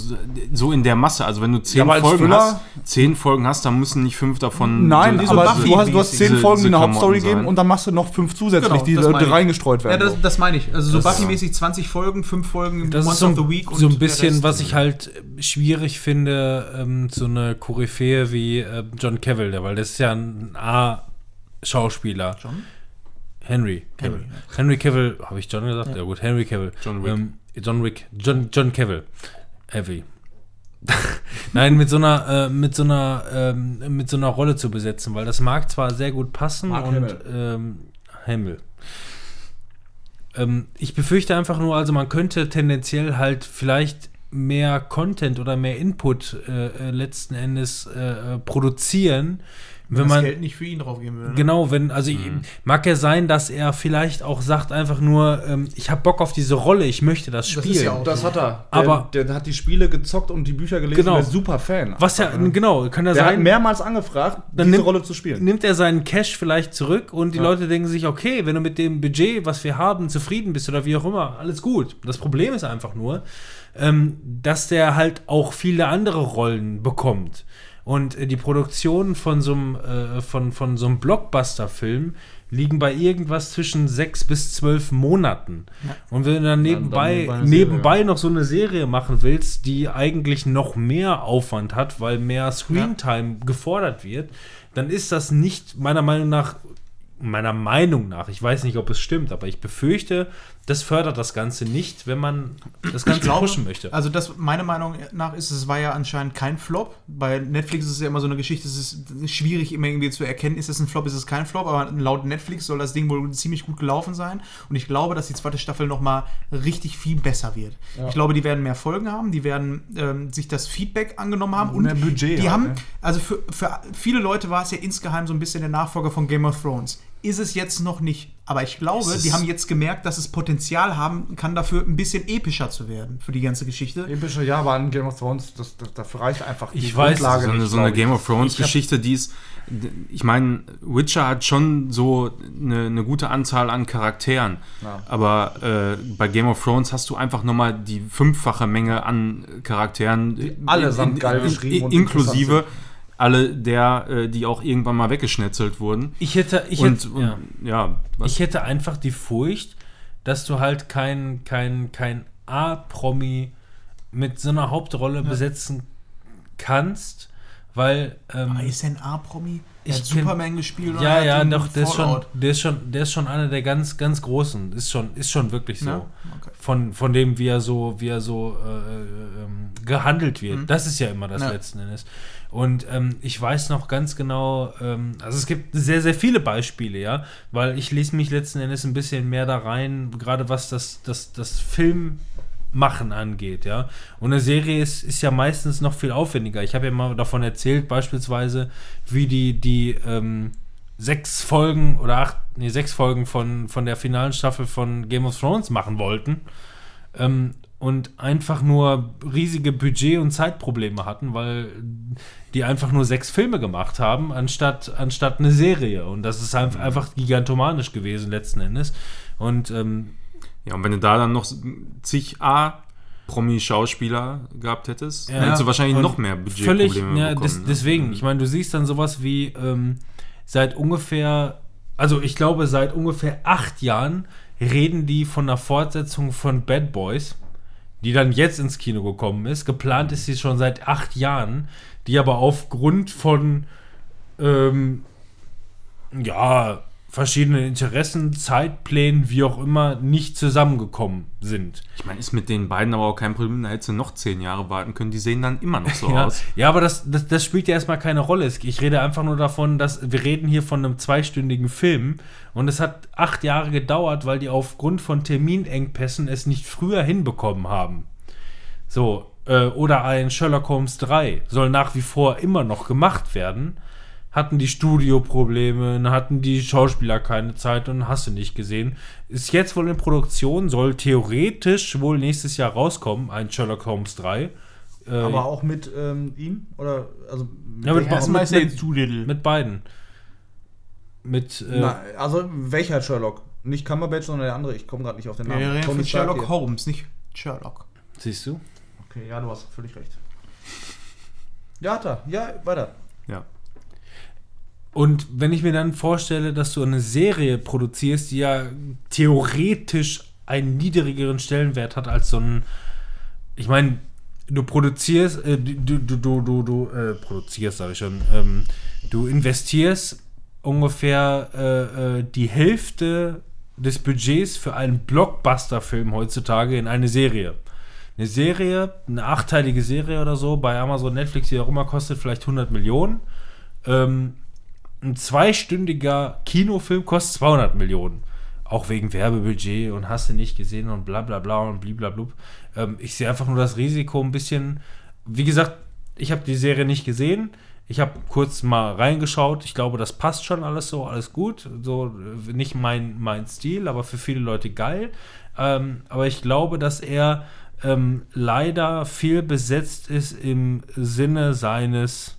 C: so in der Masse. Also wenn du zehn Folgen
D: Füller-
C: hast, zehn Folgen hast, dann müssen nicht fünf davon.
D: Nein,
A: so
D: aber
A: Buffy
D: du hast, du hast zehn
C: diese-
D: Folgen, die eine Hauptstory geben und dann machst du noch fünf zusätzlich,
A: Genau,
D: die
A: ich.
D: reingestreut
A: Ja,
D: werden.
A: das, das meine ich. Also so Buffy-mäßig 20 Folgen, 5 Folgen
B: Das so,
A: of the Week
B: so ein bisschen, was ich halt äh, schwierig finde, ähm, so eine Koryphäe wie äh, John Cavill, weil das ist ja ein A-Schauspieler.
A: John?
B: Henry Cavill. Henry Cavill, habe ich John gesagt? Ja. gut, Henry Cavill.
C: John Wick.
B: Ähm, John Wick. John, John Cavill. Heavy. *laughs* Nein, mit so einer, äh, mit so einer, ähm, mit so einer Rolle zu besetzen, weil das mag zwar sehr gut passen
D: Mark
B: und
D: Hamill.
B: ähm. Ähm, ich befürchte einfach nur, also man könnte tendenziell halt vielleicht mehr Content oder mehr Input äh, äh, letzten Endes äh, äh, produzieren, wenn
A: das
B: man
A: Geld nicht für ihn draufgehen würde. ne?
B: Genau, wenn, also ich- mag ja sein, dass er vielleicht auch sagt, einfach nur, ähm, ich habe Bock auf diese Rolle, ich möchte das
A: Das
B: spielen.
A: ist ja auch
D: Das hat er.
B: Aber-
D: der, der hat die Spiele gezockt und die Bücher gelesen.
B: Genau.
D: Der ist super Fan.
B: Was ja, genau, kann ja
D: Der hat
B: sein,
D: mehrmals angefragt,
B: Dann
D: diese
B: nimmt-
D: Rolle zu spielen.
B: nimmt er seinen Cash vielleicht zurück und die
D: Ja.
B: Leute denken sich, okay, wenn du mit dem Budget, was wir haben, zufrieden bist oder wie auch immer, alles gut. Das Problem ist einfach nur, ähm, dass der halt auch viele andere Rollen bekommt. Und äh, die Produktionen von so einem äh, von, von so einem Blockbuster-Film liegen bei irgendwas zwischen sechs bis zwölf Monaten. Und wenn du dann nebenbei,
D: Serie.
B: nebenbei noch so eine Serie machen willst, die eigentlich noch mehr Aufwand hat, weil mehr Screentime gefordert wird, dann ist das nicht meiner Meinung nach meiner Meinung nach, ich weiß nicht, ob es stimmt, aber ich befürchte, das fördert das Ganze nicht, wenn man das Ganze pushen möchte.
A: Also das, meiner Meinung nach ist es war ja anscheinend kein Flop. Bei Netflix ist es ja immer so eine Geschichte, es ist schwierig immer irgendwie zu erkennen, ist es ein Flop, ist es kein Flop, aber laut Netflix soll das Ding wohl ziemlich gut gelaufen sein und ich glaube, dass die zweite Staffel noch mal richtig viel besser wird. Ich glaube, die werden mehr Folgen haben, die werden ähm, sich das Feedback angenommen haben und
D: Mehr Budget
A: die
D: halt,
A: haben,
D: ne?
A: also für, für viele Leute war es ja insgeheim so ein bisschen der Nachfolger von Game of Thrones. Ist es jetzt noch nicht. Aber ich glaube, die haben jetzt gemerkt, dass es Potenzial haben kann, dafür ein bisschen epischer zu werden für die ganze Geschichte.
D: Epische, ja, aber an Game of Thrones, das, das, dafür reicht einfach
B: Ich weiß,
C: so eine,
D: nicht,
C: so eine. Game of Thrones
B: Ich hab-
C: Geschichte, die ist, ich meine, Witcher hat schon so eine, eine gute Anzahl an Charakteren,
D: Ja.
C: aber äh, bei Game of Thrones hast du einfach nochmal die fünffache Menge an Charakteren, die
D: allesamt geil geschrieben und
C: inklusive
D: interessant
C: alle der, äh, die auch irgendwann mal weggeschnetzelt wurden.
B: Ich hätte, ich
C: und,
B: hätte,
C: und
B: ja.
C: ja, was,
B: Ich hätte einfach die Furcht, dass du halt kein, kein, kein A-Promi mit so einer Hauptrolle besetzen kannst, weil ähm,
A: Aber ist ein A-Promi?
B: Ich
A: hat
B: kenn-
A: Superman gespielt
B: ja,
A: er
B: ja, doch, der ist, schon, der, ist schon, der ist schon einer der ganz, ganz großen. Ist schon, ist schon wirklich so.
A: Ja, okay.
B: Von, von dem, wie er so, wie er so äh, ähm, gehandelt wird. Das ist ja immer das
A: Ja.
B: letzten Endes. Und ähm, ich weiß noch ganz genau, ähm, also es gibt sehr, sehr viele Beispiele, ja, weil ich lese mich letzten Endes ein bisschen mehr da rein, gerade was das, das, das Filmmachen angeht, ja. Und eine Serie ist, ist ja meistens noch viel aufwendiger. Ich habe ja mal davon erzählt, beispielsweise, wie die, die ähm, sechs Folgen oder acht, nee, sechs Folgen von, von der finalen Staffel von Game of Thrones machen wollten. Ähm, und einfach nur riesige Budget- und Zeitprobleme hatten, weil die einfach nur sechs Filme gemacht haben, anstatt, anstatt eine Serie. Und das ist einfach, einfach gigantomanisch gewesen letzten Endes. Und ähm,
C: ja, und wenn du da dann noch zig A Promi-Schauspieler gehabt hättest,
B: Ja.
C: hättest du wahrscheinlich noch mehr
B: völlig,
C: Budgetprobleme
B: ja,
C: bekommen.
B: des,
C: ne?
B: deswegen, ich meine, du siehst dann sowas wie ähm, seit ungefähr, also ich glaube, seit ungefähr acht Jahren reden die von einer Fortsetzung von Bad Boys, die dann jetzt ins Kino gekommen ist. Geplant ist sie schon seit acht Jahren, die aber aufgrund von ähm, ja, verschiedenen Interessen, Zeitplänen, wie auch immer, nicht zusammengekommen sind.
C: Ich meine, ist mit den beiden aber auch kein Problem. Da hättest du noch zehn Jahre warten können. Die sehen dann immer noch so *laughs*
B: Ja,
C: aus.
B: ja aber das, das, das spielt ja erstmal keine Rolle. Ich rede einfach nur davon, dass wir reden hier von einem zweistündigen Film und es hat acht Jahre gedauert, weil die aufgrund von Terminengpässen es nicht früher hinbekommen haben. So, äh, oder ein Sherlock Holmes 3 soll nach wie vor immer noch gemacht werden. Hatten die Studioprobleme, dann hatten die Schauspieler keine Zeit und hast du nicht gesehen. Ist jetzt wohl in Produktion, soll theoretisch wohl nächstes Jahr rauskommen, ein Sherlock Holmes 3. Äh,
D: Aber auch mit ähm, ihm? Oder, also,
B: Ja, mit,
A: ist
B: mit, mit,
A: Doolittle.
B: mit beiden. Mit, äh,
D: Na, also, welcher Sherlock? Nicht Cumberbatch, sondern der andere. Ich komme gerade nicht auf den Namen.
A: Von
D: Stark
A: Sherlock
D: hier.
A: Holmes, nicht Sherlock.
B: siehst du?
D: Okay, ja, du hast völlig recht. Ja, hat er. Ja, weiter.
B: Und wenn ich mir dann vorstelle, dass du eine Serie produzierst, die ja theoretisch einen niedrigeren Stellenwert hat als so ein, ich meine, du produzierst, äh, du, du, du, du, du äh, produzierst, sage ich schon, ähm, du investierst ungefähr äh, äh, die Hälfte des Budgets für einen Blockbuster-Film heutzutage in eine Serie. Eine Serie, eine achteilige Serie oder so, bei Amazon, Netflix, wie auch immer, kostet vielleicht 100 Millionen. Ähm, ein zweistündiger Kinofilm kostet 200 Millionen. Auch wegen Werbebudget und hast du nicht gesehen und bla bla bla und bliblablub. Ähm, ich sehe einfach nur das Risiko ein bisschen. Wie gesagt, ich habe die Serie nicht gesehen. Ich habe kurz mal reingeschaut. Ich glaube, das passt schon alles so, alles gut. So äh, nicht mein, mein Stil, aber für viele Leute geil. Ähm, aber ich glaube, dass er ähm, leider viel besetzt ist im Sinne seines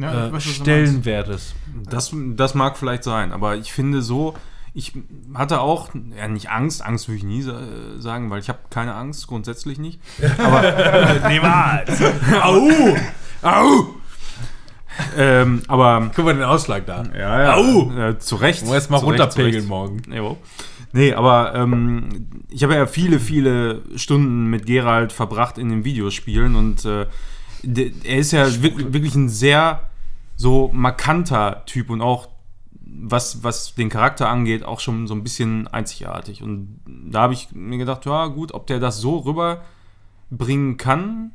A: Ja,
B: äh,
A: weiß.
B: Stellenwertes.
C: Das, das mag vielleicht sein, aber ich finde so, ich hatte auch, ja nicht Angst, Angst würde ich nie sa- sagen, weil ich habe keine Angst, grundsätzlich nicht. *laughs*
B: Niemals. Au!
C: Au! ähm, aber
B: Guck mal den Ausschlag da.
C: ja, ja,
B: Au!
C: äh, zu Recht.
B: Wir jetzt mal runterpegeln morgen.
C: Jo. Nee, aber ähm, ich habe ja viele, viele Stunden mit Gerald verbracht in den Videospielen und äh, er ist ja wirklich ein sehr so markanter Typ und auch was, was den Charakter angeht, auch schon so ein bisschen einzigartig. Und da habe ich mir gedacht, ja gut, ob der das so rüberbringen kann,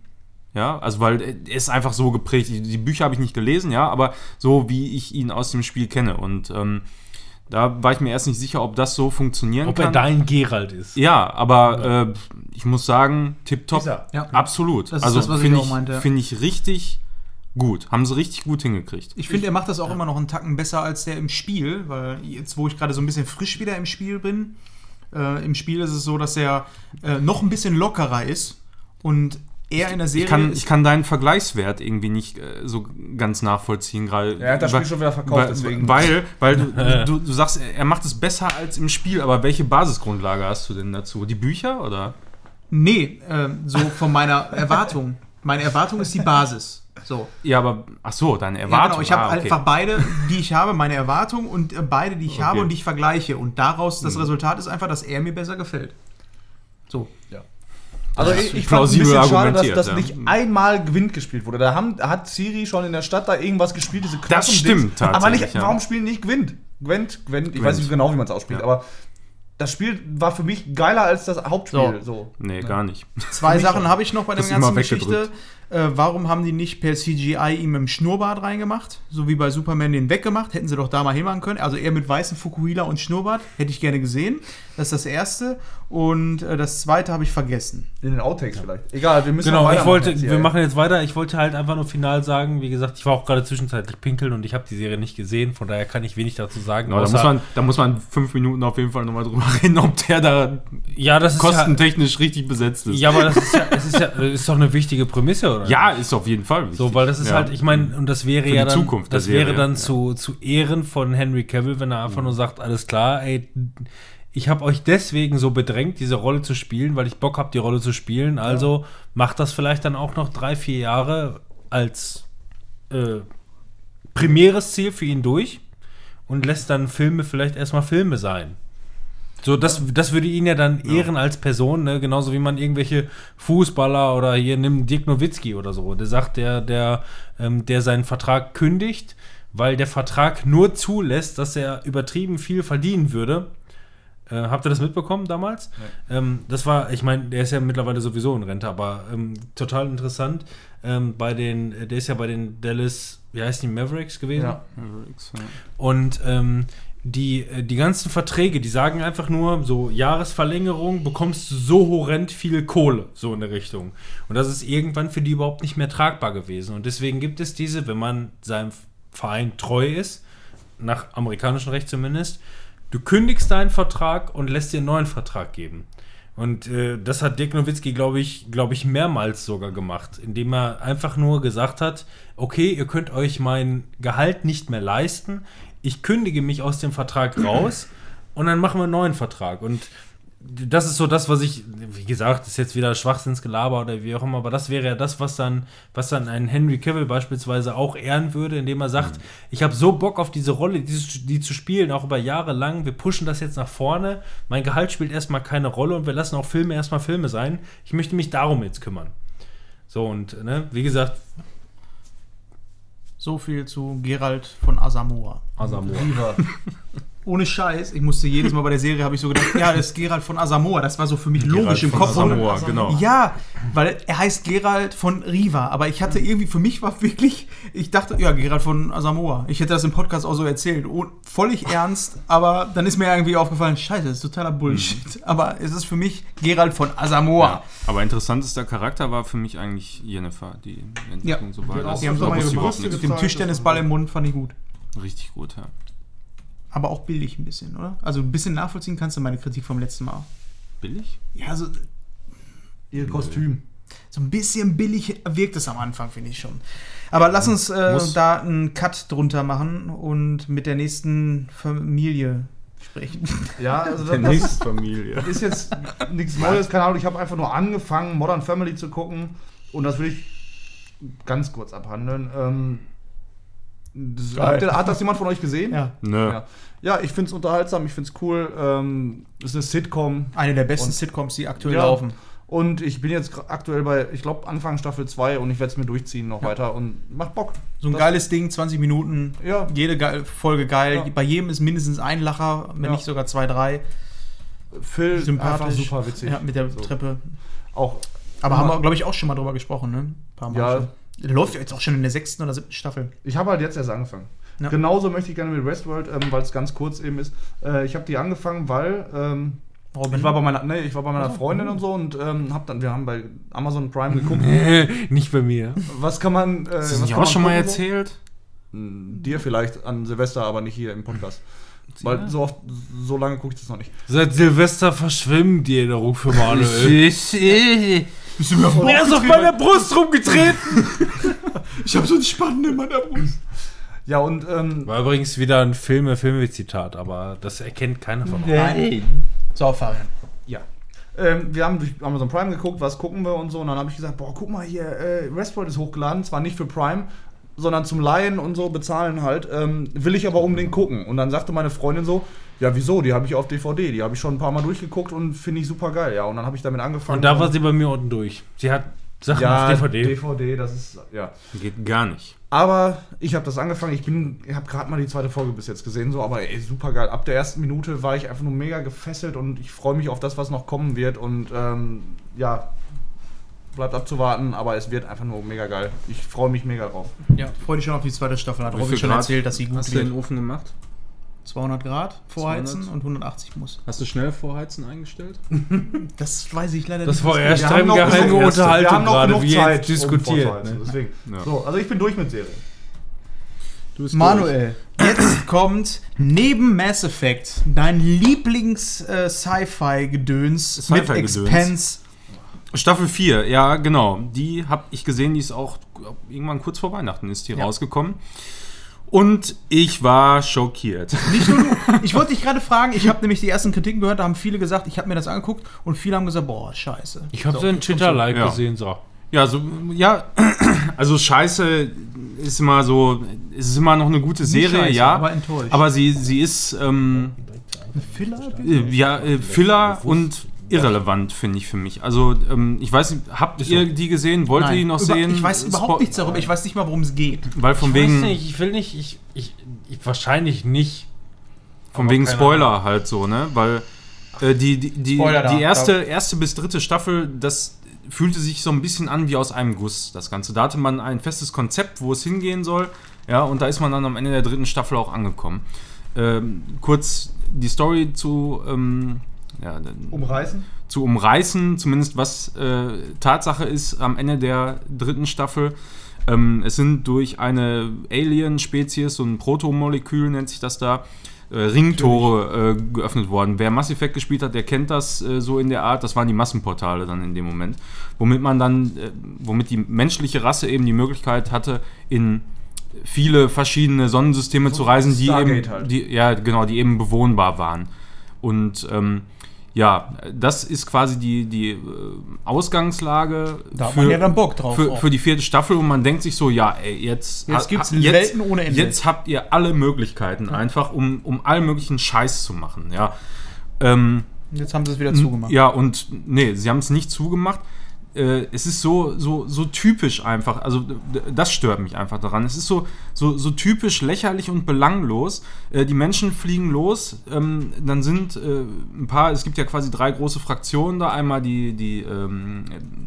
C: ja, also weil er ist einfach so geprägt. Die, Bücher habe ich nicht gelesen, ja, aber so wie ich ihn aus dem Spiel kenne. Und ähm, da war ich mir erst nicht sicher, ob das so funktionieren
B: Ob er
C: kann.
B: dein Gerald ist.
C: ja, aber äh, ich muss sagen, tipptopp.
D: Er.
A: Ja.
C: Absolut.
A: Das ist
C: also
A: ich
C: finde
A: auch
C: ich,
A: meinte.
C: finde ich richtig, gut. Haben sie richtig gut hingekriegt.
A: Ich finde, er macht das auch immer noch einen Tacken besser als der im Spiel, weil jetzt, wo ich gerade so ein bisschen frisch wieder im Spiel bin, äh, im Spiel ist es so, dass er äh, noch ein bisschen lockerer ist und er in der Serie
C: Ich kann, ich kann deinen Vergleichswert irgendwie nicht äh, so ganz nachvollziehen, gerade.
D: Er hat das Spiel schon wieder verkauft,
C: weil,
D: deswegen.
C: Weil, weil du, *laughs* du, du sagst, er macht es besser als im Spiel, aber welche Basisgrundlage hast du denn dazu? Die Bücher oder?
A: Nee, äh, so von meiner Erwartung. Meine Erwartung ist die Basis. So.
C: Ja, aber ach so, deine
A: Ja,
C: Erwartung.
A: genau. Ich habe
C: Ah, okay.
A: einfach beide, die ich habe, meine Erwartung und äh, beide, die ich habe
C: Okay.
A: und die ich vergleiche. Und daraus, das Resultat ist einfach, dass er mir besser gefällt. So.
D: Also
C: Das
D: ich, ich fand es ein bisschen schade, dass, dass
C: ja.
D: nicht einmal Gewinn gespielt wurde. Da haben, hat Siri schon in der Stadt da irgendwas gespielt, diese
C: Das
D: Knochen-
C: stimmt
D: Aber nicht,
C: tatsächlich, ja.
D: warum spielen nicht Gwent? Gwent, Gwent, ich
C: Gwent.
D: weiß nicht genau, wie man es ausspricht,
C: Ja.
D: aber das Spiel war für mich geiler als das Hauptspiel.
A: So.
D: So.
C: Nee, gar nicht. *laughs*
A: Zwei Sachen habe ich noch bei der ganzen Geschichte. Äh, warum haben die nicht per CGI ihm im Schnurrbart reingemacht? So wie bei Superman den weggemacht. Hätten sie doch da mal hinmachen können. Also er mit weißem Fukuhila und Schnurrbart. Hätte ich gerne gesehen. Das ist das Erste. Und äh, das Zweite habe ich vergessen.
D: In den Outtakes vielleicht. Egal, wir müssen
B: Genau, ich wollte,
D: jetzt hier,
B: wir
D: ey.
B: machen jetzt weiter. Ich wollte halt einfach nur final sagen, wie gesagt, ich war auch gerade zwischenzeitlich pinkeln und ich habe die Serie nicht gesehen, von daher kann ich wenig dazu sagen.
C: Aber da,
B: außer-
C: muss man, da muss man fünf Minuten auf jeden Fall nochmal drüber *laughs* reden, ob der da
B: ja, das ist
C: kostentechnisch richtig besetzt
B: ja,
C: ist.
B: ja, aber das ist ja, es ist ja, ist doch eine wichtige Prämisse, oder?
C: Ja, ist auf jeden Fall wichtig.
B: So, weil das ist
C: ja.
B: halt, ich meine, und das wäre
C: Für
B: ja dann,
C: Zukunft
B: das wäre dann
C: ja.
B: zu, zu Ehren von Henry Cavill, wenn er einfach nur sagt, alles klar, ey, ich habe euch deswegen so bedrängt, diese Rolle zu spielen, weil ich Bock habe, die Rolle zu spielen. Also macht das vielleicht dann auch noch drei, vier Jahre als äh, primäres Ziel für ihn durch und lässt dann Filme vielleicht erstmal Filme sein. So, das, das würde ihn ja dann ehren als Person, ne? genauso wie man irgendwelche Fußballer oder hier nimm Dirk Nowitzki oder so. Der sagt, der, der, ähm, der seinen Vertrag kündigt, weil der Vertrag nur zulässt, dass er übertrieben viel verdienen würde. Äh, habt ihr das mitbekommen damals? Ähm, das war, ich meine, der ist ja mittlerweile sowieso in Rente, aber ähm, total interessant. Ähm, bei den, der ist ja bei den Dallas, wie heißt die, Mavericks gewesen?
D: Ja.
B: Und ähm, die, äh, die ganzen Verträge, die sagen einfach nur, so Jahresverlängerung bekommst du so horrend viel Kohle, so in der Richtung. Und das ist irgendwann für die überhaupt nicht mehr tragbar gewesen. Und deswegen gibt es diese, wenn man seinem Verein treu ist, nach amerikanischem Recht zumindest, du kündigst deinen Vertrag und lässt dir einen neuen Vertrag geben. Und äh, das hat Dirk Nowitzki, glaube ich, glaube ich, mehrmals sogar gemacht, indem er einfach nur gesagt hat, okay, ihr könnt euch mein Gehalt nicht mehr leisten, ich kündige mich aus dem Vertrag raus *clears throat* und dann machen wir einen neuen Vertrag. Und das ist so das, was ich, wie gesagt, ist jetzt wieder Schwachsinnsgelaber oder wie auch immer, aber das wäre ja das, was dann, was dann ein Henry Cavill beispielsweise auch ehren würde, indem er sagt, ich habe so Bock auf diese Rolle, die, die zu spielen, auch über Jahre lang, wir pushen das jetzt nach vorne, mein Gehalt spielt erstmal keine Rolle und wir lassen auch Filme erstmal Filme sein. Ich möchte mich darum jetzt kümmern. So, und ne, wie gesagt,
A: So viel zu Gerald von Asamoah.
D: Viva. *laughs*
A: Ohne Scheiß, ich musste jedes Mal bei der Serie, habe ich so gedacht, ja, das ist Gerald von Asamoah. Das war so für mich logisch im
C: von
A: Kopf.
C: Asamoah, genau.
A: Ja, weil er heißt Gerald von Riva, aber ich hatte irgendwie, für mich war wirklich, ich dachte, ja, Gerald von Asamoah. Ich hätte das im Podcast auch so erzählt, oh, völlig ernst, aber dann ist mir irgendwie aufgefallen, scheiße, das ist totaler Bullshit. Aber es ist für mich Gerald von Asamoah.
C: Ja, aber interessantester Charakter war für mich eigentlich Jennifer, die Entwicklung
A: Ja.
C: so war. Das-
A: Die haben so mal
C: nichts.
A: mit dem Tischtennisball im Mund, fand ich gut.
C: Richtig gut, ja.
A: Aber auch billig ein bisschen, oder? Also ein bisschen nachvollziehen kannst du meine Kritik vom letzten Mal.
C: Billig?
A: Ja, so,
D: Ihr Kostüm.
A: so ein bisschen billig wirkt es am Anfang, finde ich schon. Aber lass uns äh, da einen Cut drunter machen und mit der nächsten Familie sprechen.
D: Ja, also *laughs* das, das
C: Familie.
D: ist jetzt nichts Neues, keine Ahnung. Ich habe einfach nur angefangen, Modern Family zu gucken. Und das will ich ganz kurz abhandeln. Ähm, ihr, hat das jemand von euch gesehen?
A: ja.
C: Nö.
D: Ja, ja ich finde es unterhaltsam, ich finde es cool. Ähm, ist eine Sitcom.
A: Eine der besten
D: Und-
A: Sitcoms, die aktuell
D: Ja.
A: laufen.
D: Und ich bin jetzt aktuell bei, ich glaube, Anfang Staffel 2 und ich werde es mir durchziehen noch weiter und macht Bock.
A: So ein
D: Das-
A: geiles Ding, 20 Minuten,
D: Ja.
A: jede geil, Folge geil.
D: Ja.
A: Bei jedem ist mindestens ein Lacher, wenn
D: Ja.
A: nicht sogar zwei, drei.
D: Phil
A: Sympathisch.
D: einfach super witzig.
A: Ja, mit der
D: So.
A: Treppe.
D: Auch
A: Aber
D: Ja.
A: haben wir, glaube ich, auch schon mal drüber gesprochen, ne? Ein paar Mal
D: Ja.
A: schon. Der läuft ja jetzt auch schon in der sechsten oder siebten Staffel.
D: Ich habe halt jetzt erst angefangen.
A: Ja.
D: Genauso möchte ich gerne mit Westworld, ähm, weil es ganz kurz eben ist. Äh, ich habe die angefangen, weil ähm,
A: Robin.
D: Ich war bei meiner, nee, ich war bei meiner Freundin und so und ähm, hab dann, wir haben bei Amazon Prime geguckt, *laughs*
B: Nicht bei mir.
D: was kann man. Äh,
C: Hast du
D: was
C: auch schon mal
D: gucken, so?
C: erzählt?
D: Dir vielleicht an Silvester, aber nicht hier im Podcast. *laughs* Weil so oft, so lange gucke ich das noch nicht.
B: Seit Silvester verschwimmt die Erinnerung für Manuel.
A: Bist du mir auf den
B: er ist auf meiner Brust rumgetreten. *laughs*
A: Ich habe so ein Spannen in meiner Brust.
D: Ja, und ähm,
B: War übrigens wieder ein Filme, Filme-Zitat, aber das erkennt keiner von uns.
A: Nein. So, Fabian.
D: ja. Ähm, wir haben durch Amazon Prime geguckt, was gucken wir und so. Und dann habe ich gesagt, boah, guck mal hier, äh, Westworld ist hochgeladen, zwar nicht für Prime, sondern zum Laien und so bezahlen halt. Ähm, will ich aber unbedingt gucken. Und dann sagte meine Freundin so, ja, wieso? Die habe ich auf DVD, die habe ich schon ein paar Mal durchgeguckt und finde ich super geil. Ja, und dann habe ich damit angefangen.
B: Und da war sie bei mir unten durch. Sie hat Sachen
D: ja,
B: auf DVD.
D: DVD, das ist, ja.
C: Geht gar nicht.
D: Aber ich habe das angefangen. Ich bin, ich habe gerade mal die zweite Folge bis jetzt gesehen, so, aber ey, super geil. Ab der ersten Minute war ich einfach nur mega gefesselt und ich freue mich auf das, was noch kommen wird. Und ähm, ja, bleibt abzuwarten, aber es wird einfach nur mega geil. Ich freue mich mega drauf.
A: Ja, freue dich schon auf die zweite Staffel. Hat Robin schon
C: Grad
A: erzählt, dass sie gut
C: Hast du in
A: wird.
C: den Ofen gemacht?
A: 200 Grad vorheizen
C: 200?
A: und 180 muss.
C: Hast du schnell vorheizen eingestellt? *laughs*
A: Das weiß ich leider
B: Das
A: nicht.
B: war
A: was-
B: erst eine geheime Unterhaltung
D: wir haben noch
B: gerade,
D: genug
B: wie
D: Zeit,
B: diskutiert. ne?
D: Deswegen.
C: Ja.
D: So, also ich bin durch mit Serien.
C: Du bist
A: Manuel, jetzt *coughs* kommt neben Mass Effect dein Lieblings-Sci-Fi-Gedöns mit
C: Sci-Fi-Gedöns.
A: Expense.
C: Staffel 4, ja, genau. Die habe ich gesehen, die ist auch irgendwann kurz vor Weihnachten ist die
A: Ja.
C: rausgekommen. Und ich war schockiert.
A: Nicht nur du. *laughs* Ich wollte dich gerade fragen, ich habe nämlich die ersten Kritiken gehört, da haben viele gesagt, ich habe mir das angeguckt und viele haben gesagt, boah, scheiße.
B: Ich habe
A: So,
B: einen Twitter-Like
C: Ja.
B: gesehen, so.
C: Ja, so, ja, *clears throat* also Scheiße ist immer so, es ist immer noch eine gute. Serie,
A: scheiße,
C: ja.
A: Aber enttäuscht.
C: Aber sie, sie ist, ähm,
A: Filler?
C: äh, ja, äh, Filler und irrelevant, finde ich für mich. Also, ähm, ich weiß nicht, habt ihr die gesehen? Wollt ihr die noch
A: Über-
C: sehen?
A: Ich weiß überhaupt
C: Spo-
A: nichts darüber. Ich weiß nicht mal, worum es geht.
C: Weil von
B: Ich
C: wegen,
B: weiß nicht, ich will nicht, ich, ich, ich wahrscheinlich nicht.
C: von wegen Spoiler halt so, ne? Weil äh, die, die, die,
A: Spoiler da,
C: die erste, erste bis dritte Staffel, das fühlte sich so ein bisschen an wie aus einem Guss, das Ganze. Da hatte man ein festes Konzept, wo es hingehen soll. Ja, und da ist man dann am Ende der dritten Staffel auch angekommen. Ähm, kurz die Story zu, ähm, ja,
D: Umreißen?
C: zu umreißen, zumindest was äh, Tatsache ist am Ende der dritten Staffel. Ähm, es sind durch eine Alien-Spezies, so ein Protomolekül nennt sich das da, äh, Ringtore äh, geöffnet worden. Wer Mass Effect gespielt hat, der kennt das äh, so in der Art. Das waren die Massenportale dann in dem Moment. Womit man dann, äh, womit die menschliche Rasse eben die Möglichkeit hatte, in viele verschiedene Sonnensysteme zu reisen, die
D: Stargate
C: eben,
D: halt.
C: die, ja genau, die eben bewohnbar waren. Und ähm, ja, das ist quasi die, die äh, Ausgangslage
A: Da hat man ja dann Bock drauf
C: für, für die vierte Staffel und man denkt sich so, ja, ey, jetzt,
A: Jetzt gibt's
C: ha- jetzt,
A: Welten ohne Ende.
C: Jetzt habt ihr alle Möglichkeiten einfach, um, um allen möglichen Scheiß zu machen, ja. Ähm,
A: Jetzt haben sie es wieder zugemacht.
C: ja, und nee, sie haben es nicht zugemacht. Äh, es ist so, so, so typisch einfach, also das stört mich einfach daran. Es ist so, so, so typisch lächerlich und belanglos. Äh, die Menschen fliegen los, ähm, dann sind äh, ein paar, es gibt ja quasi drei große Fraktionen da. Einmal die, die, ähm,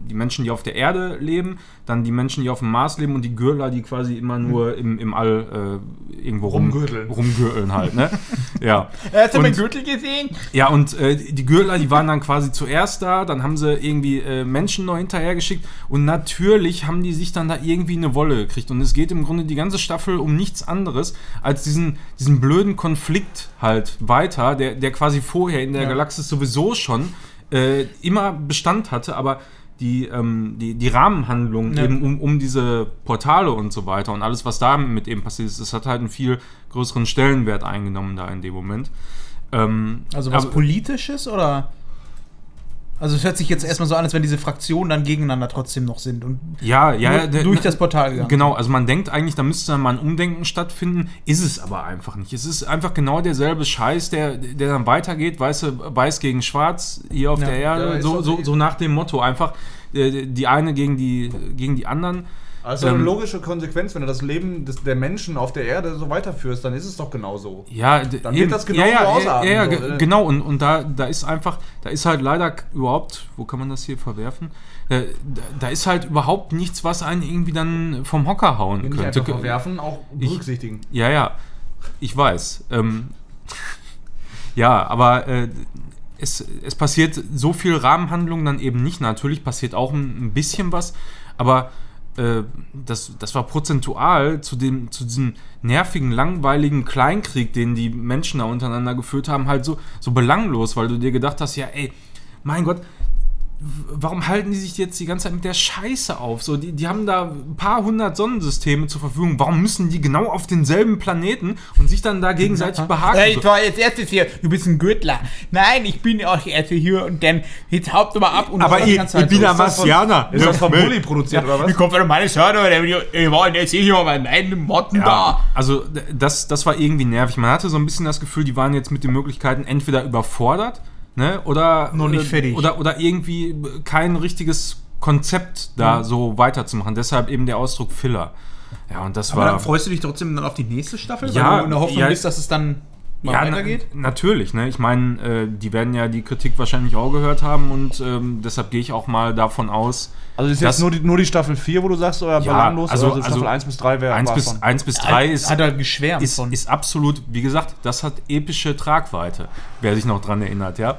C: die Menschen, die auf der Erde leben, dann die Menschen, die auf dem Mars leben und die Gürler, die quasi immer nur im, im All äh, irgendwo rum,
D: Rumgürteln.
C: rumgürteln halt, ne? *laughs* ja.
A: Hast du
C: Und-
A: meinen Gürtel gesehen?
C: Ja, und äh, die Gürtler, die waren dann quasi zuerst da, dann haben sie irgendwie äh, Menschen noch hinterhergeschickt und natürlich haben die sich dann da irgendwie eine Wolle gekriegt. Und es geht im Grunde die ganze Staffel um nichts anderes als diesen, diesen blöden Konflikt halt weiter, der, der quasi vorher in der
A: Ja.
C: Galaxis sowieso schon äh, immer Bestand hatte, aber die, ähm, die, die Rahmenhandlung
A: Ja.
C: eben um, um diese Portale und so weiter und alles, was da mit eben passiert ist, das hat halt einen viel größeren Stellenwert eingenommen da in dem Moment. Ähm,
A: Also was
C: aber-
A: Politisches oder? Also es hört sich jetzt erstmal so an, als wenn diese Fraktionen dann gegeneinander trotzdem noch sind und
C: Ja, ja,
A: durch das Portal gegangen.
C: Genau, also man denkt eigentlich, da müsste dann mal ein Umdenken stattfinden, ist es aber einfach nicht. Es ist einfach genau derselbe Scheiß, der, der dann weitergeht, weiße, weiß gegen schwarz hier auf
A: Ja.
C: der Erde, so, so, so nach dem Motto einfach äh, die eine gegen die, gegen die anderen.
D: Also eine
C: Ähm,
D: logische Konsequenz, wenn du das Leben des, der Menschen auf der Erde so weiterführst, dann ist es doch genauso.
C: Ja,
D: Dann wird das genauso
C: ja, ja, ja,
D: ausarten,
C: ja,
D: so,
C: ge- genau. Und, und da, da ist einfach, da ist halt leider überhaupt, wo kann man das hier verwerfen? Äh, da, da ist halt überhaupt nichts, was einen irgendwie dann vom Hocker hauen
D: Nicht
C: könnte.
D: einfach verwerfen, auch
C: Ich-
D: berücksichtigen.
C: Ja, ja, ich weiß. Ähm, *laughs* ja, aber äh, es, es passiert so viel Rahmenhandlung dann eben nicht. Natürlich passiert auch ein, ein bisschen was, aber äh, das, das war prozentual zu, dem, zu diesem nervigen, langweiligen Kleinkrieg, den die Menschen da untereinander geführt haben, halt so, so belanglos, weil du dir gedacht hast, ja, ey, mein Gott, warum halten die sich jetzt die ganze Zeit mit der Scheiße auf? So, die, die haben da ein paar hundert Sonnensysteme zur Verfügung. Warum müssen die genau auf denselben Planeten und sich dann da gegenseitig behaken?
A: Hey, ich war jetzt erstes hier, du bist ein Gürtler. Nein, ich bin auch erste hier und dann jetzt haupt mal ab und
C: Aber ich, ich bin ja
A: von-
C: Marsianer.
D: Ist das von
C: Ja,
D: Bulli produziert oder was?
A: Wie kommt von meine oder wir waren jetzt hier mal meine Motten
C: Ja,
A: da.
C: also das, das war irgendwie nervig. Man hatte so ein bisschen das Gefühl, die waren jetzt mit den Möglichkeiten entweder überfordert, ne, oder
A: Noch nicht
C: äh,
A: fertig.
C: Oder, oder irgendwie kein richtiges Konzept da so weiterzumachen. Deshalb eben der Ausdruck Filler. Ja, und das
A: Aber
C: war
A: dann freust du dich trotzdem dann auf die nächste Staffel?
C: Ja,
A: weil du in der Hoffnung
C: ja.
A: bist, dass es dann mal
C: ja, na,
A: weitergeht?
C: natürlich, ne? Ich meine, äh, die werden ja die Kritik wahrscheinlich auch gehört haben und ähm, deshalb gehe ich auch mal davon aus,
D: Also ist
C: Das-
D: jetzt nur die, nur die Staffel 4, wo du sagst, oder
C: Ja,
D: belanglos?
C: also-
D: oder Staffel
C: also
D: 1 bis 3 wäre
C: 1
D: war's
C: bis,
D: schon.
C: 1 bis 3 ist,
A: Hat er geschwärmt
C: ist,
A: von.
C: ist absolut, wie gesagt, das hat epische Tragweite, wer sich noch dran erinnert, ja.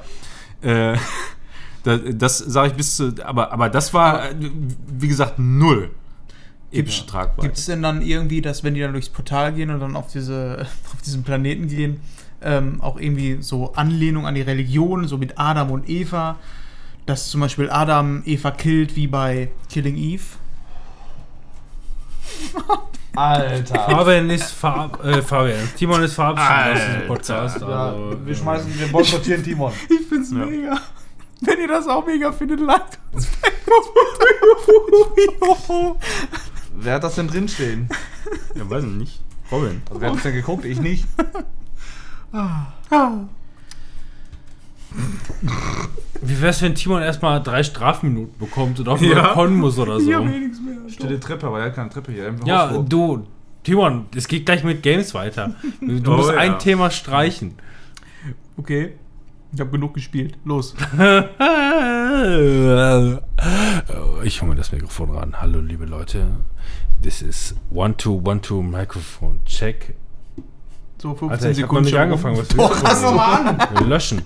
C: Äh, *laughs* das das sage ich bis zu, aber, aber das war, äh, wie gesagt, null epische Tragweite.
A: Gibt es denn dann irgendwie, dass wenn die dann durchs Portal gehen und dann auf, diese, *laughs* auf diesen Planeten gehen, ähm, auch irgendwie so Anlehnung an die Religion, so mit Adam und Eva, dass zum Beispiel Adam Eva killt, wie bei Killing Eve?
D: Alter.
B: Fabian ist Farb, äh, Fabian. Timon ist verabschiedet aus diesem Podcast.
D: Ja,
B: Also,
D: wir schmeißen, wir boykottieren Timon. *laughs*
A: Ich find's mega. Wenn ihr das auch mega findet, liked uns. *laughs*
D: Wer hat das denn drinstehen?
C: Ja, weiß ich nicht. Robin.
D: Also, wer hat das denn geguckt? Ich nicht.
B: wie wär's, wenn Timon erstmal drei Strafminuten bekommt und auf den
C: Ja.
B: Balkon muss oder so?
A: Ich hab eh nichts mehr.
D: Stille Treppe, aber er hat keine Treppe hier. Einfach
B: Ja,
D: Hausflur.
B: du, Timon, es geht gleich mit Games weiter. Du
C: Oh,
B: musst
C: ja.
B: ein Thema streichen.
A: Okay. Ich habe genug gespielt. Los. *laughs*
B: Ich hole mir das Mikrofon ran. Hallo, liebe Leute. This is One Two One Two Microphone Check.
A: So 15
B: Alter, ich hab noch
A: Sekunden.
B: nicht angefangen. Was willst du
A: Fass
B: von
A: doch mal an.
B: Wir löschen.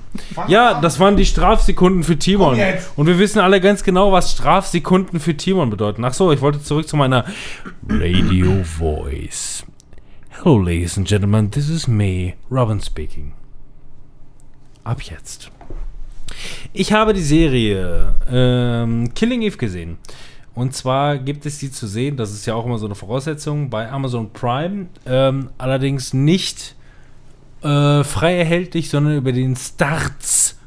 B: Ja, das waren die Strafsekunden für Timon.
A: Jetzt.
B: Und wir wissen alle ganz genau, was Strafsekunden für Timon bedeuten. Ach so, ich wollte zurück zu meiner Radio Voice. Hello, ladies and gentlemen, this is me, Robin speaking. Ab jetzt. Ich habe die Serie ähm, Killing Eve gesehen. Und zwar gibt es die zu sehen, das ist ja auch immer so eine Voraussetzung, bei Amazon Prime. Ähm, allerdings nicht äh, frei erhältlich, sondern über den Starts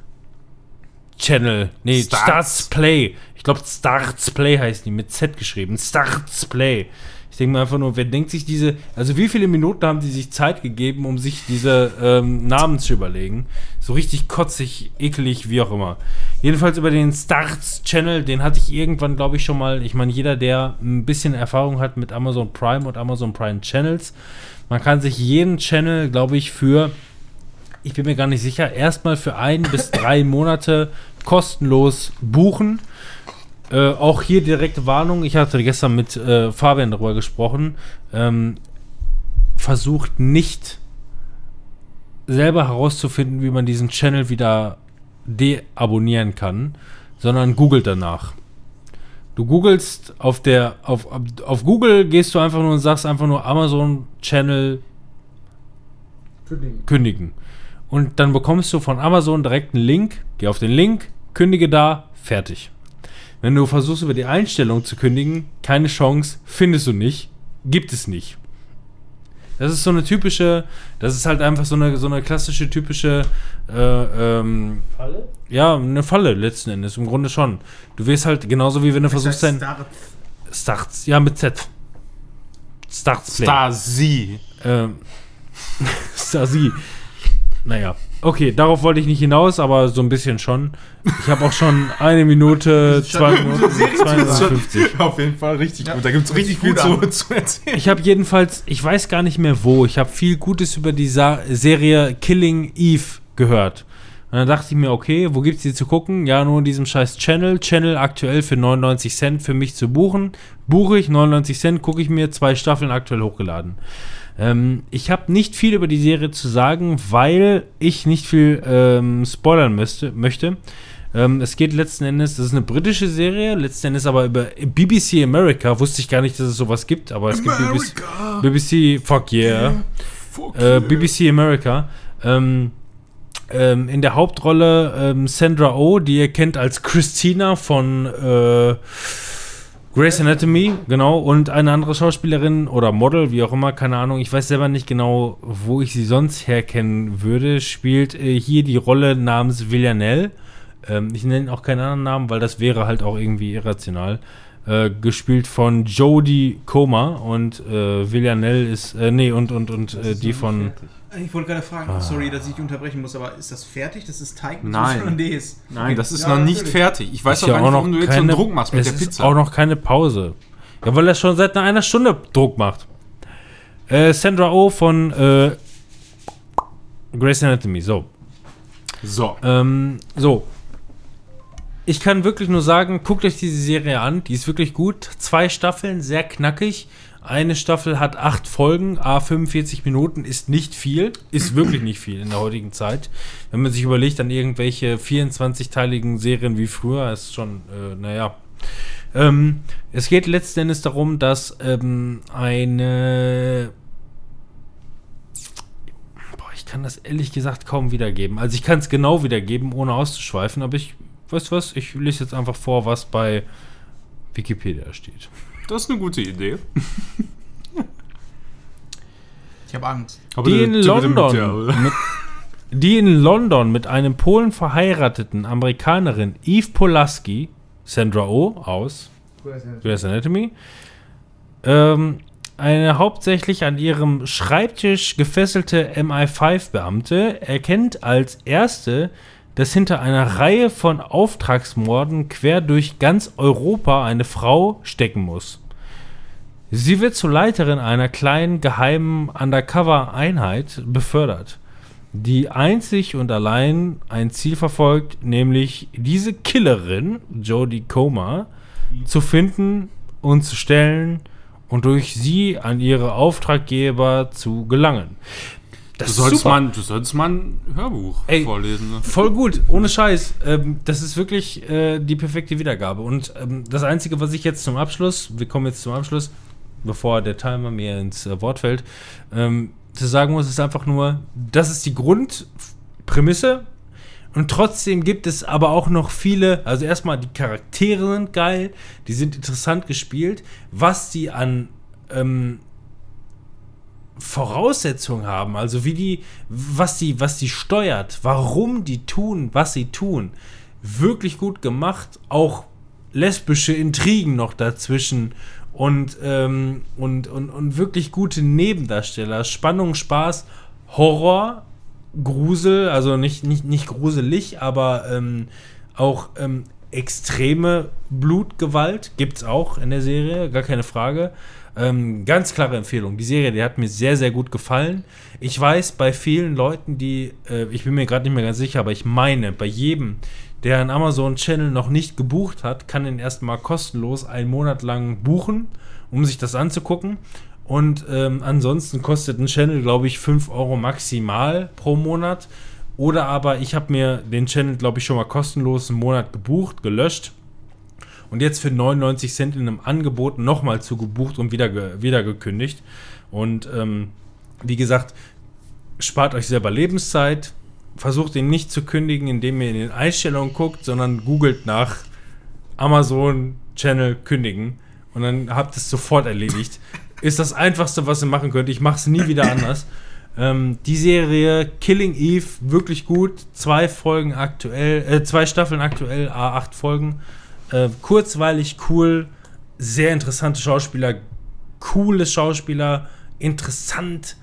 B: Channel. Nee,
C: Starts.
B: Starts, Play. Ich glaube, Starts Play heißt die, mit Z geschrieben. Starts Play. Ich denke mir einfach nur, wer denkt sich diese, also wie viele Minuten haben die sich Zeit gegeben, um sich diese ähm, Namen zu überlegen? So richtig kotzig, ekelig, wie auch immer. Jedenfalls über den Starts Channel, den hatte ich irgendwann, glaube ich, schon mal. Ich meine, jeder, der ein bisschen Erfahrung hat mit Amazon Prime und Amazon Prime Channels, man kann sich jeden Channel, glaube ich, für ich bin mir gar nicht sicher, erstmal für ein bis drei Monate kostenlos buchen. Äh, auch hier direkte Warnung, ich hatte gestern mit äh, Fabian darüber gesprochen. Ähm, versucht nicht selber herauszufinden, wie man diesen Channel wieder deabonnieren kann, sondern googelt danach. Du googelst auf der, auf, auf Google gehst du einfach nur und sagst einfach nur Amazon Channel kündigen. Und dann bekommst du von Amazon direkt einen Link. Geh auf den Link, kündige da, fertig. Wenn du versuchst über die Einstellung zu kündigen, keine Chance, findest du nicht, gibt es nicht. Das ist so eine typische, das ist halt einfach so eine, so eine klassische, typische äh, ähm,
E: Falle?
B: ja, eine Falle letzten Endes, im Grunde schon. Du wirst halt genauso wie wenn du versuchst dein Starts, ja mit Z. Starts Play.
C: Stasi.
B: Ähm, *laughs* Stasi. Naja. Okay, darauf wollte ich nicht hinaus, aber so ein bisschen schon. Ich habe auch schon eine Minute, *laughs* zwei Minuten, 52. *laughs*
C: Auf jeden Fall richtig gut. Da gibt es richtig viel
A: gut
C: zu, zu erzählen.
B: Ich habe jedenfalls, ich weiß gar nicht mehr wo, ich habe viel Gutes über die Sa Serie Killing Eve gehört. Und dann dachte ich mir, okay, wo gibt's die zu gucken? Ja, nur in diesem scheiß Channel. Channel aktuell für 99 Cent für mich zu buchen. Buche ich 99 Cent, gucke ich mir zwei Staffeln aktuell hochgeladen. Ähm, ich habe nicht viel über die Serie zu sagen, weil ich nicht viel ähm, spoilern müsste, möchte. Ähm, es geht letzten Endes, das ist eine britische Serie, letzten Endes aber über BBC America. Wusste ich gar nicht, dass es sowas gibt, aber es gibt BBC, BBC, fuck yeah. Äh, BBC America. Ähm, ähm, in der Hauptrolle ähm, Sandra Oh, die ihr kennt als Christina von äh, Grey's Anatomy, genau, und eine andere Schauspielerin oder Model, wie auch immer, keine Ahnung, ich weiß selber nicht genau, wo ich sie sonst herkennen würde, spielt äh, hier die Rolle namens Villanelle. Ähm, ich nenne auch keinen anderen Namen, weil das wäre halt auch irgendwie irrational. Äh, gespielt von Jodie Comer und äh, Villanelle ist, äh, nee, und, und, und äh, die von.
A: Ich wollte gerade fragen,
B: Ah.
A: sorry, dass ich unterbrechen muss, aber ist das fertig? Das ist Teig mit
C: Nein.
A: Hollandaise.
C: Nein, das ist
A: Ja,
C: noch nicht
A: natürlich.
C: fertig. Ich weiß
B: Ist
C: auch gar nicht, warum du jetzt so einen Druck machst mit
B: es
C: der
B: ist
C: Pizza.
B: auch noch keine Pause. Ja, weil er schon seit einer Stunde Druck macht. Äh, Sandra Oh von äh, Grey's Anatomy, so.
C: so.
B: Ähm, so. Ich kann wirklich nur sagen, guckt euch diese Serie an. Die ist wirklich gut. Zwei Staffeln, sehr knackig. Eine Staffel hat acht Folgen, a 45 Minuten, ist nicht viel, ist *clears throat* wirklich nicht viel in der heutigen Zeit. Wenn man sich überlegt an irgendwelche 24-teiligen Serien wie früher, ist schon, äh, naja. Ähm, es geht letzten Endes darum, dass ähm, eine Boah, ich kann das ehrlich gesagt kaum wiedergeben. Also ich kann es genau wiedergeben, ohne auszuschweifen, aber ich, weißt du was, ich lese jetzt einfach vor, was bei Wikipedia steht.
C: Das ist eine gute Idee.
A: Ich habe Angst.
B: Die in London mit, die in London mit einem Polen verheirateten Amerikanerin Eve Polaski, Sandra Oh aus Grey's Anatomy, ähm, eine hauptsächlich an ihrem Schreibtisch gefesselte MI5-Beamte erkennt als erste, dass hinter einer Reihe von Auftragsmorden quer durch ganz Europa eine Frau stecken muss. Sie wird zur Leiterin einer kleinen geheimen Undercover-Einheit befördert, die einzig und allein ein Ziel verfolgt, nämlich diese Killerin, Jodie Comer, zu finden und zu stellen und durch sie an ihre Auftraggeber zu gelangen. Das
C: Du
B: ist
C: solltest,
B: super.
C: mal, du solltest mal ein Hörbuch
B: Ey.
C: vorlesen. Ne?
B: Voll gut, ohne Scheiß. Ähm, das ist wirklich äh, die perfekte Wiedergabe. Und ähm, das Einzige, was ich jetzt zum Abschluss, wir kommen jetzt zum Abschluss, bevor der Timer mir ins äh, Wort fällt, ähm, zu sagen muss, ist einfach nur, das ist die Grundprämisse. Und trotzdem gibt es aber auch noch viele, also erstmal die Charaktere sind geil, die sind interessant gespielt, was die an ähm, Voraussetzungen haben, also wie die, was die, was die steuert, warum die tun, was sie tun, wirklich gut gemacht. Auch lesbische Intrigen noch dazwischen und, ähm, und, und, und wirklich gute Nebendarsteller. Spannung, Spaß, Horror, Grusel, also nicht, nicht, nicht gruselig, aber ähm, auch ähm, extreme Blutgewalt gibt es auch in der Serie, gar keine Frage. Ähm, ganz klare Empfehlung. Die Serie, die hat mir sehr, sehr gut gefallen. Ich weiß, bei vielen Leuten, die, äh, ich bin mir gerade nicht mehr ganz sicher, aber ich meine, bei jedem, der einen Amazon-Channel noch nicht gebucht hat, kann ihn erstmal kostenlos einen Monat lang buchen, um sich das anzugucken. Und ähm, ansonsten kostet ein Channel, glaube ich, 5 Euro maximal pro Monat. Oder aber ich habe mir den Channel, glaube ich, schon mal kostenlos einen Monat gebucht, gelöscht und jetzt für 99 Cent in einem Angebot nochmal zugebucht und wieder, wieder gekündigt. Und ähm, wie gesagt, spart euch selber Lebenszeit, versucht ihn nicht zu kündigen, indem ihr in den Einstellungen guckt, sondern googelt nach Amazon Channel kündigen und dann habt es sofort erledigt. Ist das einfachste, was ihr machen könnt. Ich mache es nie wieder anders. Ähm, die Serie Killing Eve wirklich gut. Zwei Folgen aktuell, äh, zwei Staffeln aktuell, A8 Folgen. Äh, kurzweilig, cool, sehr interessante Schauspieler, coole Schauspieler, interessant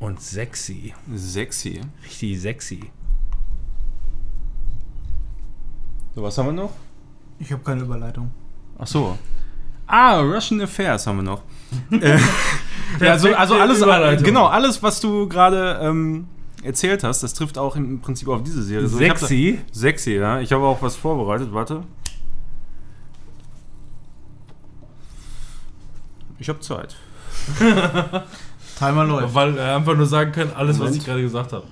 B: und sexy.
C: Sexy.
B: Richtig sexy.
C: So, was haben wir noch?
A: Ich habe keine Überleitung.
C: Ach so. Ah, Russian Affairs haben wir noch. *laughs* äh, ja, also, also alles, genau, alles, was du gerade ähm, erzählt hast, das trifft auch im Prinzip auf diese Serie. So, ich hab da-
B: Sexy.
C: Sexy, ja. Ich habe auch was vorbereitet. Warte. Ich habe Zeit. *laughs*
A: Timer läuft.
B: Weil er einfach nur sagen kann, alles, was
C: Moment.
B: ich gerade gesagt habe.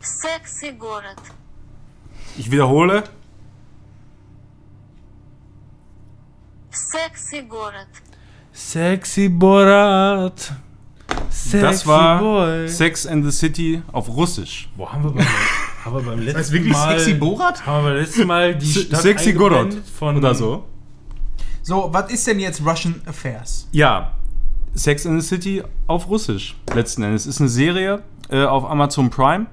E: Sexy город.
C: Ich wiederhole.
E: Sexy город.
B: Sexy Borat. Sexy
C: Das war
B: Boy.
C: Sex and the City auf Russisch.
B: Wo haben wir beim, haben wir beim letzten
A: heißt wirklich
B: Mal.
A: Sexy Borat?
B: Haben wir beim letzten Mal die Stadt
C: Sexy Gorod
B: eingeblendet von
C: oder so.
A: So, was ist denn jetzt Russian Affairs?
C: Ja, Sex and the City auf Russisch letzten Endes. Ist eine Serie äh, auf Amazon Prime.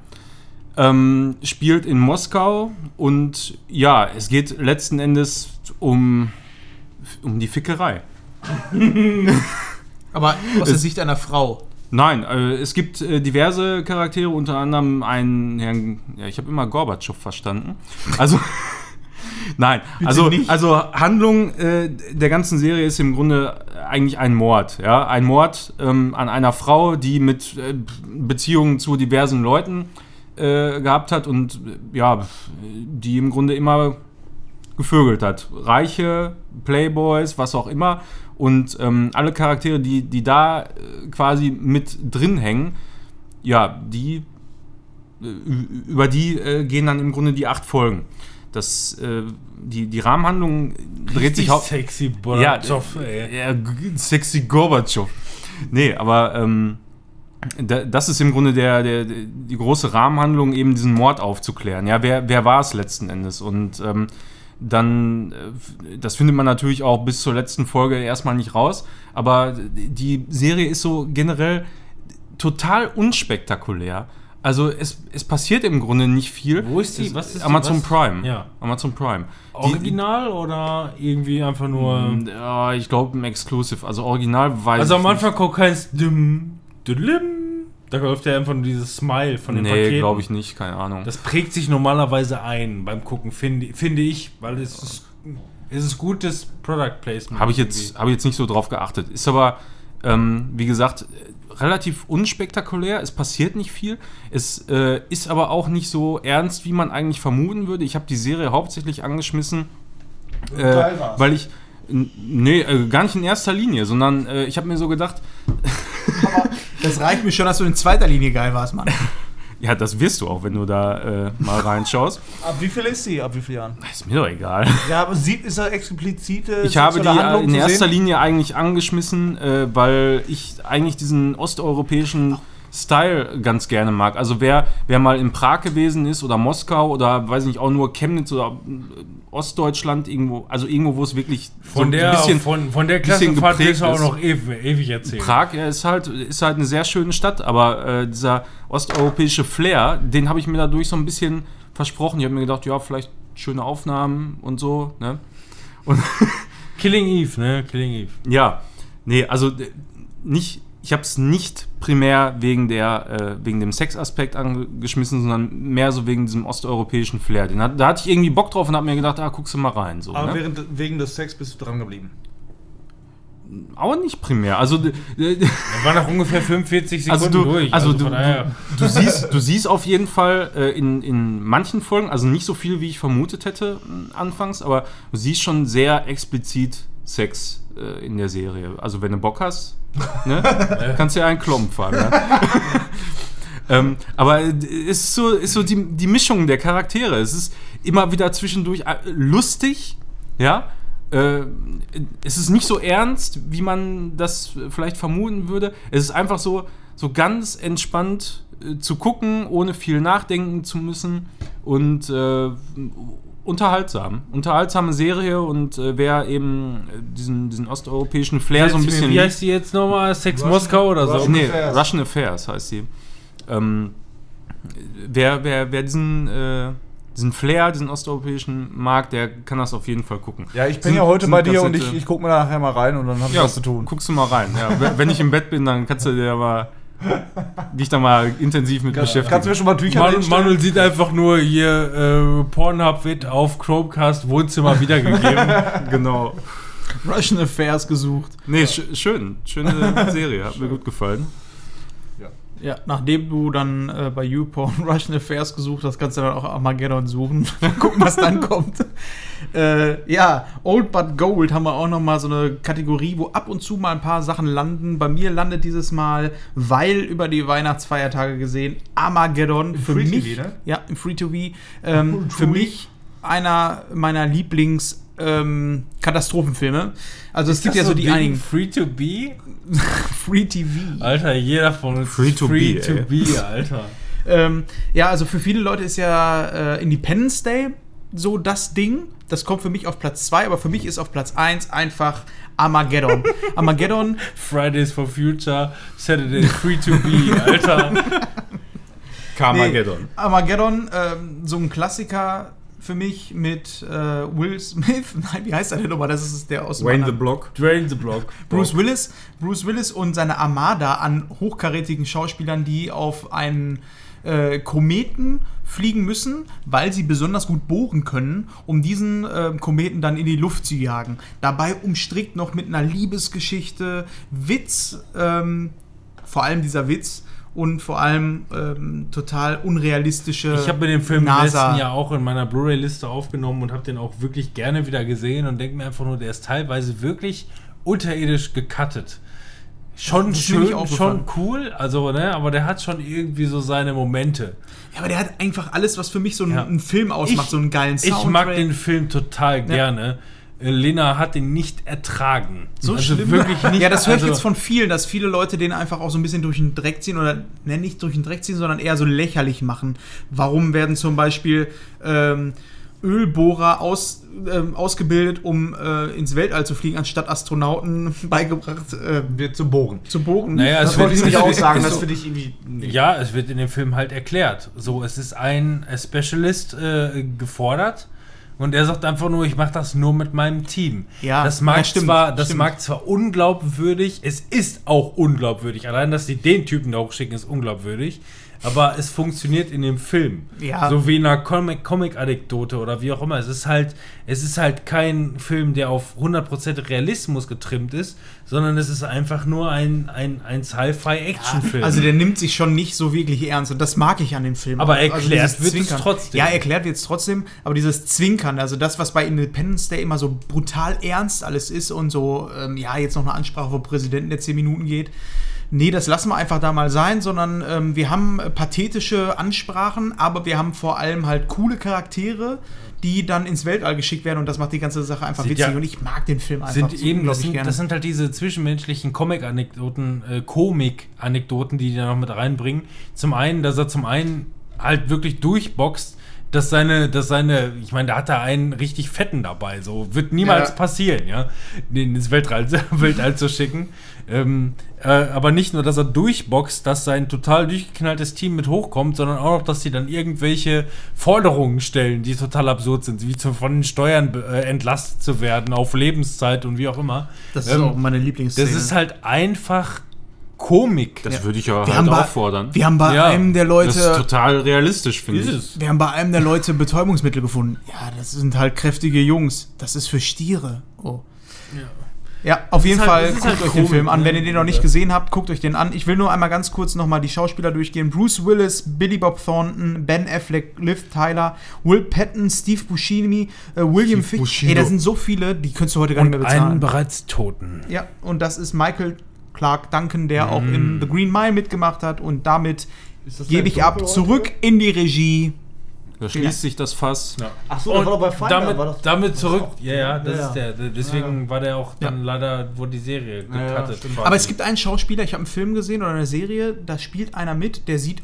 C: Ähm, spielt in Moskau und ja, es geht letzten Endes um, um die Fickerei. *laughs*
A: Aber aus der Sicht einer Frau.
C: Nein, äh, es gibt äh, diverse Charaktere, unter anderem einen Herrn, ja, ich habe immer Gorbatschow verstanden. Also, *laughs* nein, also,
A: nicht.
C: also Handlung äh, der ganzen Serie ist im Grunde eigentlich ein Mord. Ja? Ein Mord ähm, an einer Frau, die mit äh, Beziehungen zu diversen Leuten äh, gehabt hat und äh, ja, die im Grunde immer gevögelt hat. Reiche, Playboys, was auch immer. Und ähm, alle Charaktere, die, die da äh, quasi mit drin hängen, ja, die äh, über die äh, gehen dann im Grunde die acht Folgen. Das, äh, die, die Rahmenhandlung dreht sich hau-
B: Sexy
C: ja,
B: Borat. ey.
C: ja, g- sexy Gorbatschow. Nee, aber ähm, da, das ist im Grunde der, der, der, die große Rahmenhandlung, eben diesen Mord aufzuklären. Ja, wer, wer war es letzten Endes? Und ähm, dann, äh, das findet man natürlich auch bis zur letzten Folge erstmal nicht raus, aber die Serie ist so generell total unspektakulär. Also es, es passiert im Grunde nicht viel.
B: Wo ist die?
C: Es-
B: Was ist die?
C: Amazon
B: Was?
C: Prime.
B: Ja.
C: Amazon Prime. Die-
B: Original oder irgendwie einfach nur.
C: ja, ich glaube im Exclusive. Also original weiß
B: Also am
C: nicht.
B: Anfang kommt keins Dim, Dilim. Da läuft ja einfach nur dieses Smile von dem
C: Nee,
B: Paket.
C: glaube ich nicht, keine Ahnung.
B: Das prägt sich normalerweise ein beim Gucken, finde, finde ich, weil es ist, es ist gutes Product Placement.
C: Habe ich, jetzt, hab ich jetzt nicht so drauf geachtet. Ist aber, ähm, wie gesagt, äh, relativ unspektakulär. Es passiert nicht viel. Es äh, ist aber auch nicht so ernst, wie man eigentlich vermuten würde. Ich habe die Serie hauptsächlich angeschmissen, äh, weil ich. Nee, äh, gar nicht in erster Linie, sondern äh, ich habe mir so gedacht,
A: Das reicht mir schon, dass du in zweiter Linie geil warst, Mann. *laughs*
C: ja, das wirst du auch, wenn du da äh, mal reinschaust. *laughs*
D: Ab wie viel ist sie? Ab wie vielen Jahren?
C: Ist mir doch egal.
D: Ja, aber sieht, ist da explizite
C: Ich habe die
D: Handlung
C: in erster? Linie eigentlich angeschmissen, äh, weil ich eigentlich diesen osteuropäischen Style ganz gerne mag. Also wer, wer mal in Prag gewesen ist oder Moskau oder weiß nicht, auch nur Chemnitz oder äh, Ostdeutschland irgendwo, also irgendwo, wo es wirklich
B: Von
C: so
B: der,
C: ein bisschen
B: von, von der Klassenfahrt du auch
C: ist.
B: noch ewig, ewig erzählen.
C: Prag ja, ist halt ist halt eine sehr schöne Stadt, aber äh, dieser osteuropäische Flair, den habe ich mir dadurch so ein bisschen versprochen. Ich habe mir gedacht, ja, vielleicht schöne Aufnahmen und so, ne?
B: Killing Eve, ne? Killing Eve.
C: Ja, nee, also äh, nicht, ich habe es nicht primär wegen, der, äh, wegen dem Sexaspekt angeschmissen, sondern mehr so wegen diesem osteuropäischen Flair. Den hat, da hatte ich irgendwie Bock drauf und habe mir gedacht, ah, guckst du mal rein. So,
D: Aber
C: ne?
D: während, wegen des Sex bist du dran geblieben.
C: Aber nicht primär. Also,
B: Da war nach ungefähr 45 Sekunden
C: also, du,
B: durch.
C: also, du,
B: daher-
C: du, du, siehst, du siehst auf jeden Fall äh, in, in manchen Folgen, also nicht so viel, wie ich vermutet hätte äh, anfangs, aber du siehst schon sehr explizit Sex äh, in der Serie. Also wenn du Bock hast, *laughs* ne, kannst du ja einen Klomp fahren. Ja? *laughs* ähm, aber es ist so, ist so die, die Mischung der Charaktere. Es ist immer wieder zwischendurch äh, lustig, ja. Äh, es ist nicht so ernst, wie man das vielleicht vermuten würde. Es ist einfach so, so ganz entspannt äh, zu gucken, ohne viel nachdenken zu müssen und äh, unterhaltsam. Unterhaltsame Serie und äh, wer eben äh, diesen, diesen osteuropäischen Flair so ein bisschen.
B: Wie heißt die jetzt nochmal? Sex Moskau oder so?
D: Russian
C: Nee,
D: Affairs.
C: Russian Affairs heißt sie. Ähm, wer, wer, wer diesen, äh, diesen Flair, diesen osteuropäischen mag, der kann das auf jeden Fall gucken.
D: Ja, ich bin
C: Sind-
D: ja heute bei dir und ich, ich gucke mir da nachher mal rein und dann habe ich
C: ja,
D: was zu tun.
C: guckst du mal rein. Ja, wenn- wenn ich im Bett bin, dann kannst du dir mal dich da mal intensiv mit
D: Kannst du mir
C: beschäftigen.
D: schon mal Tücher
B: Manu? Manuel sieht einfach nur hier, äh, Pornhub wird auf Chromecast Wohnzimmer wiedergegeben. *laughs*
C: Genau.
A: Russian Affairs gesucht.
C: Nee, sch schön. Schöne Serie. Hat mir gut gefallen.
A: Ja, nachdem du dann äh, bei YouPorn *laughs* Russian Affairs gesucht hast, kannst du dann auch Armageddon suchen. *laughs* Gucken, was dann *laughs* kommt. Äh, ja, Old But Gold haben wir auch noch mal so eine Kategorie, wo ab und zu mal ein paar Sachen landen. Bei mir landet dieses Mal, weil über die Weihnachtsfeiertage gesehen, Armageddon für
D: Free
A: mich.
D: TV, ne?
A: Ja, im Free TV. Ähm, für mich einer meiner Lieblings ähm, Katastrophenfilme. Also es gibt ja so die einigen
B: Free to be? *laughs*
A: Free TV.
B: Alter, jeder von uns
C: Free
B: ist
C: to
B: free
C: be,
B: to
C: ey.
B: be, Alter.
A: Ähm, ja, also für viele Leute ist ja äh, Independence Day so das Ding. Das kommt für mich auf Platz 2, aber für mich ist auf Platz 1 einfach Armageddon. *laughs* Armageddon,
B: Fridays for Future, Saturday Free to be, Alter.
C: Carmageddon. *laughs*
A: Nee, Armageddon, ähm, so ein Klassiker für mich mit äh, Will Smith. *laughs* Nein, wie heißt er denn nochmal? Das ist der aus dem
C: Wayne the Block.
B: Drain the Block. *laughs*
A: Bruce Willis, Bruce Willis und seine Armada an hochkarätigen Schauspielern, die auf einen äh, Kometen fliegen müssen, weil sie besonders gut bohren können, um diesen äh, Kometen dann in die Luft zu jagen. Dabei umstrickt noch mit einer Liebesgeschichte, Witz, ähm, vor allem dieser Witz und vor allem ähm, total unrealistische
B: Ich habe mir den Film im
A: NASA.
B: letzten Jahr auch in meiner Blu-ray-Liste aufgenommen und habe den auch wirklich gerne wieder gesehen und denke mir einfach nur, der ist teilweise wirklich unterirdisch gecuttet. Schon schön, schon cool, also ne, aber der hat schon irgendwie so seine Momente.
A: Ja, aber der hat einfach alles, was für mich so ein,
B: Ja.
A: ein Film ausmacht,
B: Ich-
A: so einen geilen Soundtrack.
B: Ich mag den Film total gerne. Äh, Lena hat den nicht ertragen.
A: So
B: also
A: schlimm.
B: wirklich nicht.
A: Ja, das höre ich
B: also,
A: jetzt von vielen, dass viele Leute den einfach auch so ein bisschen durch den Dreck ziehen oder ne, nicht durch den Dreck ziehen, sondern eher so lächerlich machen. Warum werden zum Beispiel ähm, Ölbohrer aus, ähm, ausgebildet, um äh, ins Weltall zu fliegen, anstatt Astronauten *laughs* beigebracht äh,
D: Wird zu bohren.
A: zu bohren?
B: Naja,
D: Das wollte ich nicht *laughs*
B: es
D: auch
B: wird-
D: sagen,
B: es
D: das
B: so-
D: finde ich irgendwie. nee.
B: Ja, es wird in dem Film halt erklärt. So, es ist ein Specialist äh, gefordert und er sagt einfach nur, ich mache das nur mit meinem Team.
A: Ja,
B: das mag
A: ja, stimmt,
B: zwar, das
A: stimmt.
B: mag zwar unglaubwürdig, es ist auch unglaubwürdig. Allein, dass sie den Typen da hochschicken, ist unglaubwürdig. Aber es funktioniert in dem Film.
A: Ja.
B: So wie in einer Comic- Comic-Anekdote oder wie auch immer. Es ist halt, es ist halt kein Film, der auf 100% Realismus getrimmt ist, sondern es ist einfach nur ein, ein, ein Sci-Fi-Action-Film.
A: Also der nimmt sich schon nicht so wirklich ernst und das mag ich an dem Film.
B: Aber
A: Also
B: erklärt wird es trotzdem.
A: Ja, erklärt wird es trotzdem, aber dieses Zwinkern, also das, was bei Independence Day immer so brutal ernst alles ist und so, ähm, ja, jetzt noch eine Ansprache vom Präsidenten, der 10 Minuten geht. Nee, das lassen wir einfach da mal sein, sondern ähm, wir haben äh, pathetische Ansprachen, aber wir haben vor allem halt coole Charaktere, die dann ins Weltall geschickt werden und das macht die ganze Sache einfach
B: Sind
A: witzig
B: ja-
A: und ich mag den Film einfach
B: sind
A: so
B: eben, das sind,
A: gerne.
B: das sind halt diese zwischenmenschlichen Comic-Anekdoten, äh, Komik-Anekdoten, die die da noch mit reinbringen. Zum einen, dass er zum einen halt wirklich durchboxt, dass seine, dass seine, ich meine, da hat er einen richtig fetten dabei, so wird niemals
A: Ja.
B: passieren, ja, den ins Weltall, *laughs* Weltall zu schicken. Ähm, äh, aber nicht nur, dass er durchboxt, dass sein total durchgeknalltes Team mit hochkommt, sondern auch noch, dass sie dann irgendwelche Forderungen stellen, die total absurd sind, wie zu, von den Steuern äh, entlastet zu werden auf Lebenszeit und wie auch immer.
A: das ist
B: Ähm,
A: auch meine Lieblingsszene.
B: das ist halt einfach Komik.
C: Das
A: Ja.
C: würde ich ja
A: wir
C: halt
A: bei,
C: auch fordern.
A: Wir haben bei
B: Ja,
A: einem der
C: das ist
A: Leute
C: total realistisch, finde
B: Ist
C: ich.
B: es.
A: Wir haben bei einem der Leute Betäubungsmittel gefunden. Ja, das sind halt kräftige Jungs. Das ist für Stiere. Oh. Ja, auf jeden
B: halt-
A: Fall
B: ist
A: guckt
B: halt
A: euch den
B: Komik,
A: Film an.
B: ne?
A: Wenn ihr den noch nicht gesehen habt, guckt euch den an. Ich will nur einmal ganz kurz nochmal die Schauspieler durchgehen. Bruce Willis, Billy Bob Thornton, Ben Affleck, Liv Tyler, Will Patton, Steve Buscemi, äh, William Fick.
C: Bushido.
A: Ey, das sind so viele, die könntest du heute gar nicht
B: Und
A: mehr
B: einen
A: bezahlen.
B: bereits Toten.
A: Ja, und das ist Michael Clark Duncan, der auch
B: Mm.
A: in The Green Mile mitgemacht hat. Und damit gebe ich ab zurück in die Regie.
C: Da schließt sich das Fass.
D: Ach so, das war doch bei Finder.
B: damit,
D: war das-
B: damit zurück. Ja, ja, das
D: Ja,
B: ist der. Deswegen war der auch dann leider, wurde die Serie
D: Ja, ja,
B: gecuttet.
A: Aber es gibt einen Schauspieler, ich habe einen Film gesehen oder eine Serie, da spielt einer mit, der sieht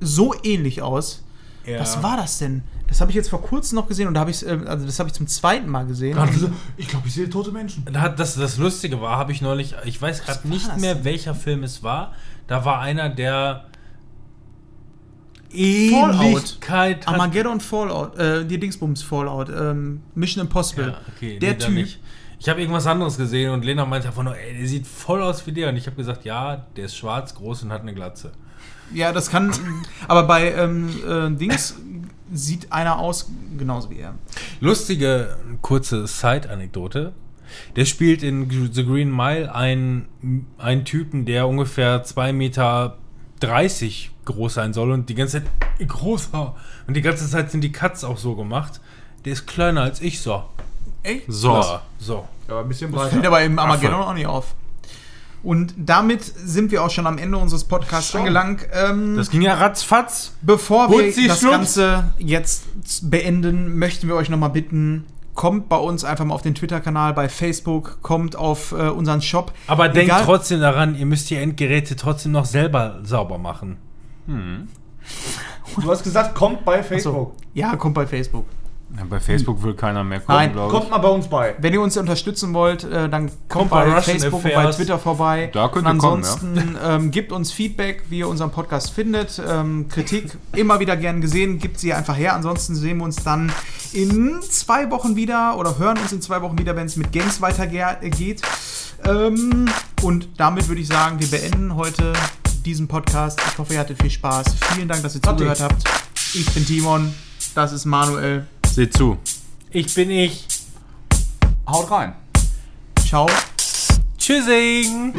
A: so ähnlich aus.
B: Ja.
A: Was war das denn? Das habe ich jetzt vor kurzem noch gesehen und da habe ich also das habe ich zum zweiten Mal gesehen.
D: Ich glaube, ich sehe tote Menschen.
B: Das, das Lustige war, habe ich neulich, ich weiß gerade nicht mehr,
A: denn?
B: welcher Film es war. Da war einer, der
A: Fallout.
B: Ähnlichkeit hat.
A: Armageddon Fallout, äh, die Dingsbums Fallout, ähm, Mission Impossible.
B: Ja, okay,
A: der
B: nee,
A: Typ.
B: nicht. Ich habe irgendwas anderes gesehen und Lena meinte einfach nur, ey, der sieht voll aus wie der. Und ich habe gesagt, ja, der ist schwarz, groß und hat eine Glatze.
A: Ja, das kann. aber bei ähm, äh, Dings sieht einer aus genauso wie er.
B: Lustige, kurze Side-Anekdote. Der spielt in The Green Mile einen, einen Typen, der ungefähr 2 Meter 30 groß sein soll und die ganze Zeit großer. Und die ganze Zeit sind die Cuts auch so gemacht. Der ist kleiner als ich, so.
A: Echt?
C: So.
B: Ja, so.
D: Ja, ein bisschen
A: Das fällt
D: breiter.
A: aber im Armageddon auch nicht auf. Und damit sind wir auch schon am Ende unseres Podcasts angelangt. Ähm,
C: Das ging ja ratzfatz.
A: Bevor wir
C: Hutzi,
A: das
C: schlups.
A: Ganze jetzt beenden, möchten wir euch nochmal bitten, kommt bei uns einfach mal auf den Twitter-Kanal, bei Facebook, kommt auf äh, unseren Shop.
B: Aber denkt
A: Egal-
B: trotzdem daran, ihr müsst die Endgeräte trotzdem noch selber sauber machen.
D: Du hast gesagt, kommt bei Facebook.
A: Ja, kommt bei Facebook.
C: Ja, bei Facebook will keiner mehr kommen,
A: Nein,
D: Kommt
C: ich.
D: mal bei uns bei.
A: Wenn ihr uns unterstützen wollt, äh, dann kommt,
B: Kommt
A: bei,
B: bei
A: Facebook und bei
B: Affairs.
A: Twitter vorbei.
C: Da könnt
A: und
C: ihr kommen,
A: ansonsten ähm, gebt uns Feedback, wie ihr unseren Podcast findet. Ähm, Kritik immer wieder gern gesehen, gibt sie einfach her. Ansonsten sehen wir uns dann in zwei Wochen wieder oder hören uns in zwei Wochen wieder, wenn es mit Games weitergeht. Ähm, und damit würde ich sagen, wir beenden heute diesen Podcast. Ich hoffe, ihr hattet viel Spaß. Vielen Dank, dass ihr
D: Hatte
A: zugehört
D: ich.
A: habt. Ich bin Timon, das ist Manuel.
C: Seht zu.
B: Ich bin ich.
D: Haut rein.
A: Ciao.
B: Tschüssing.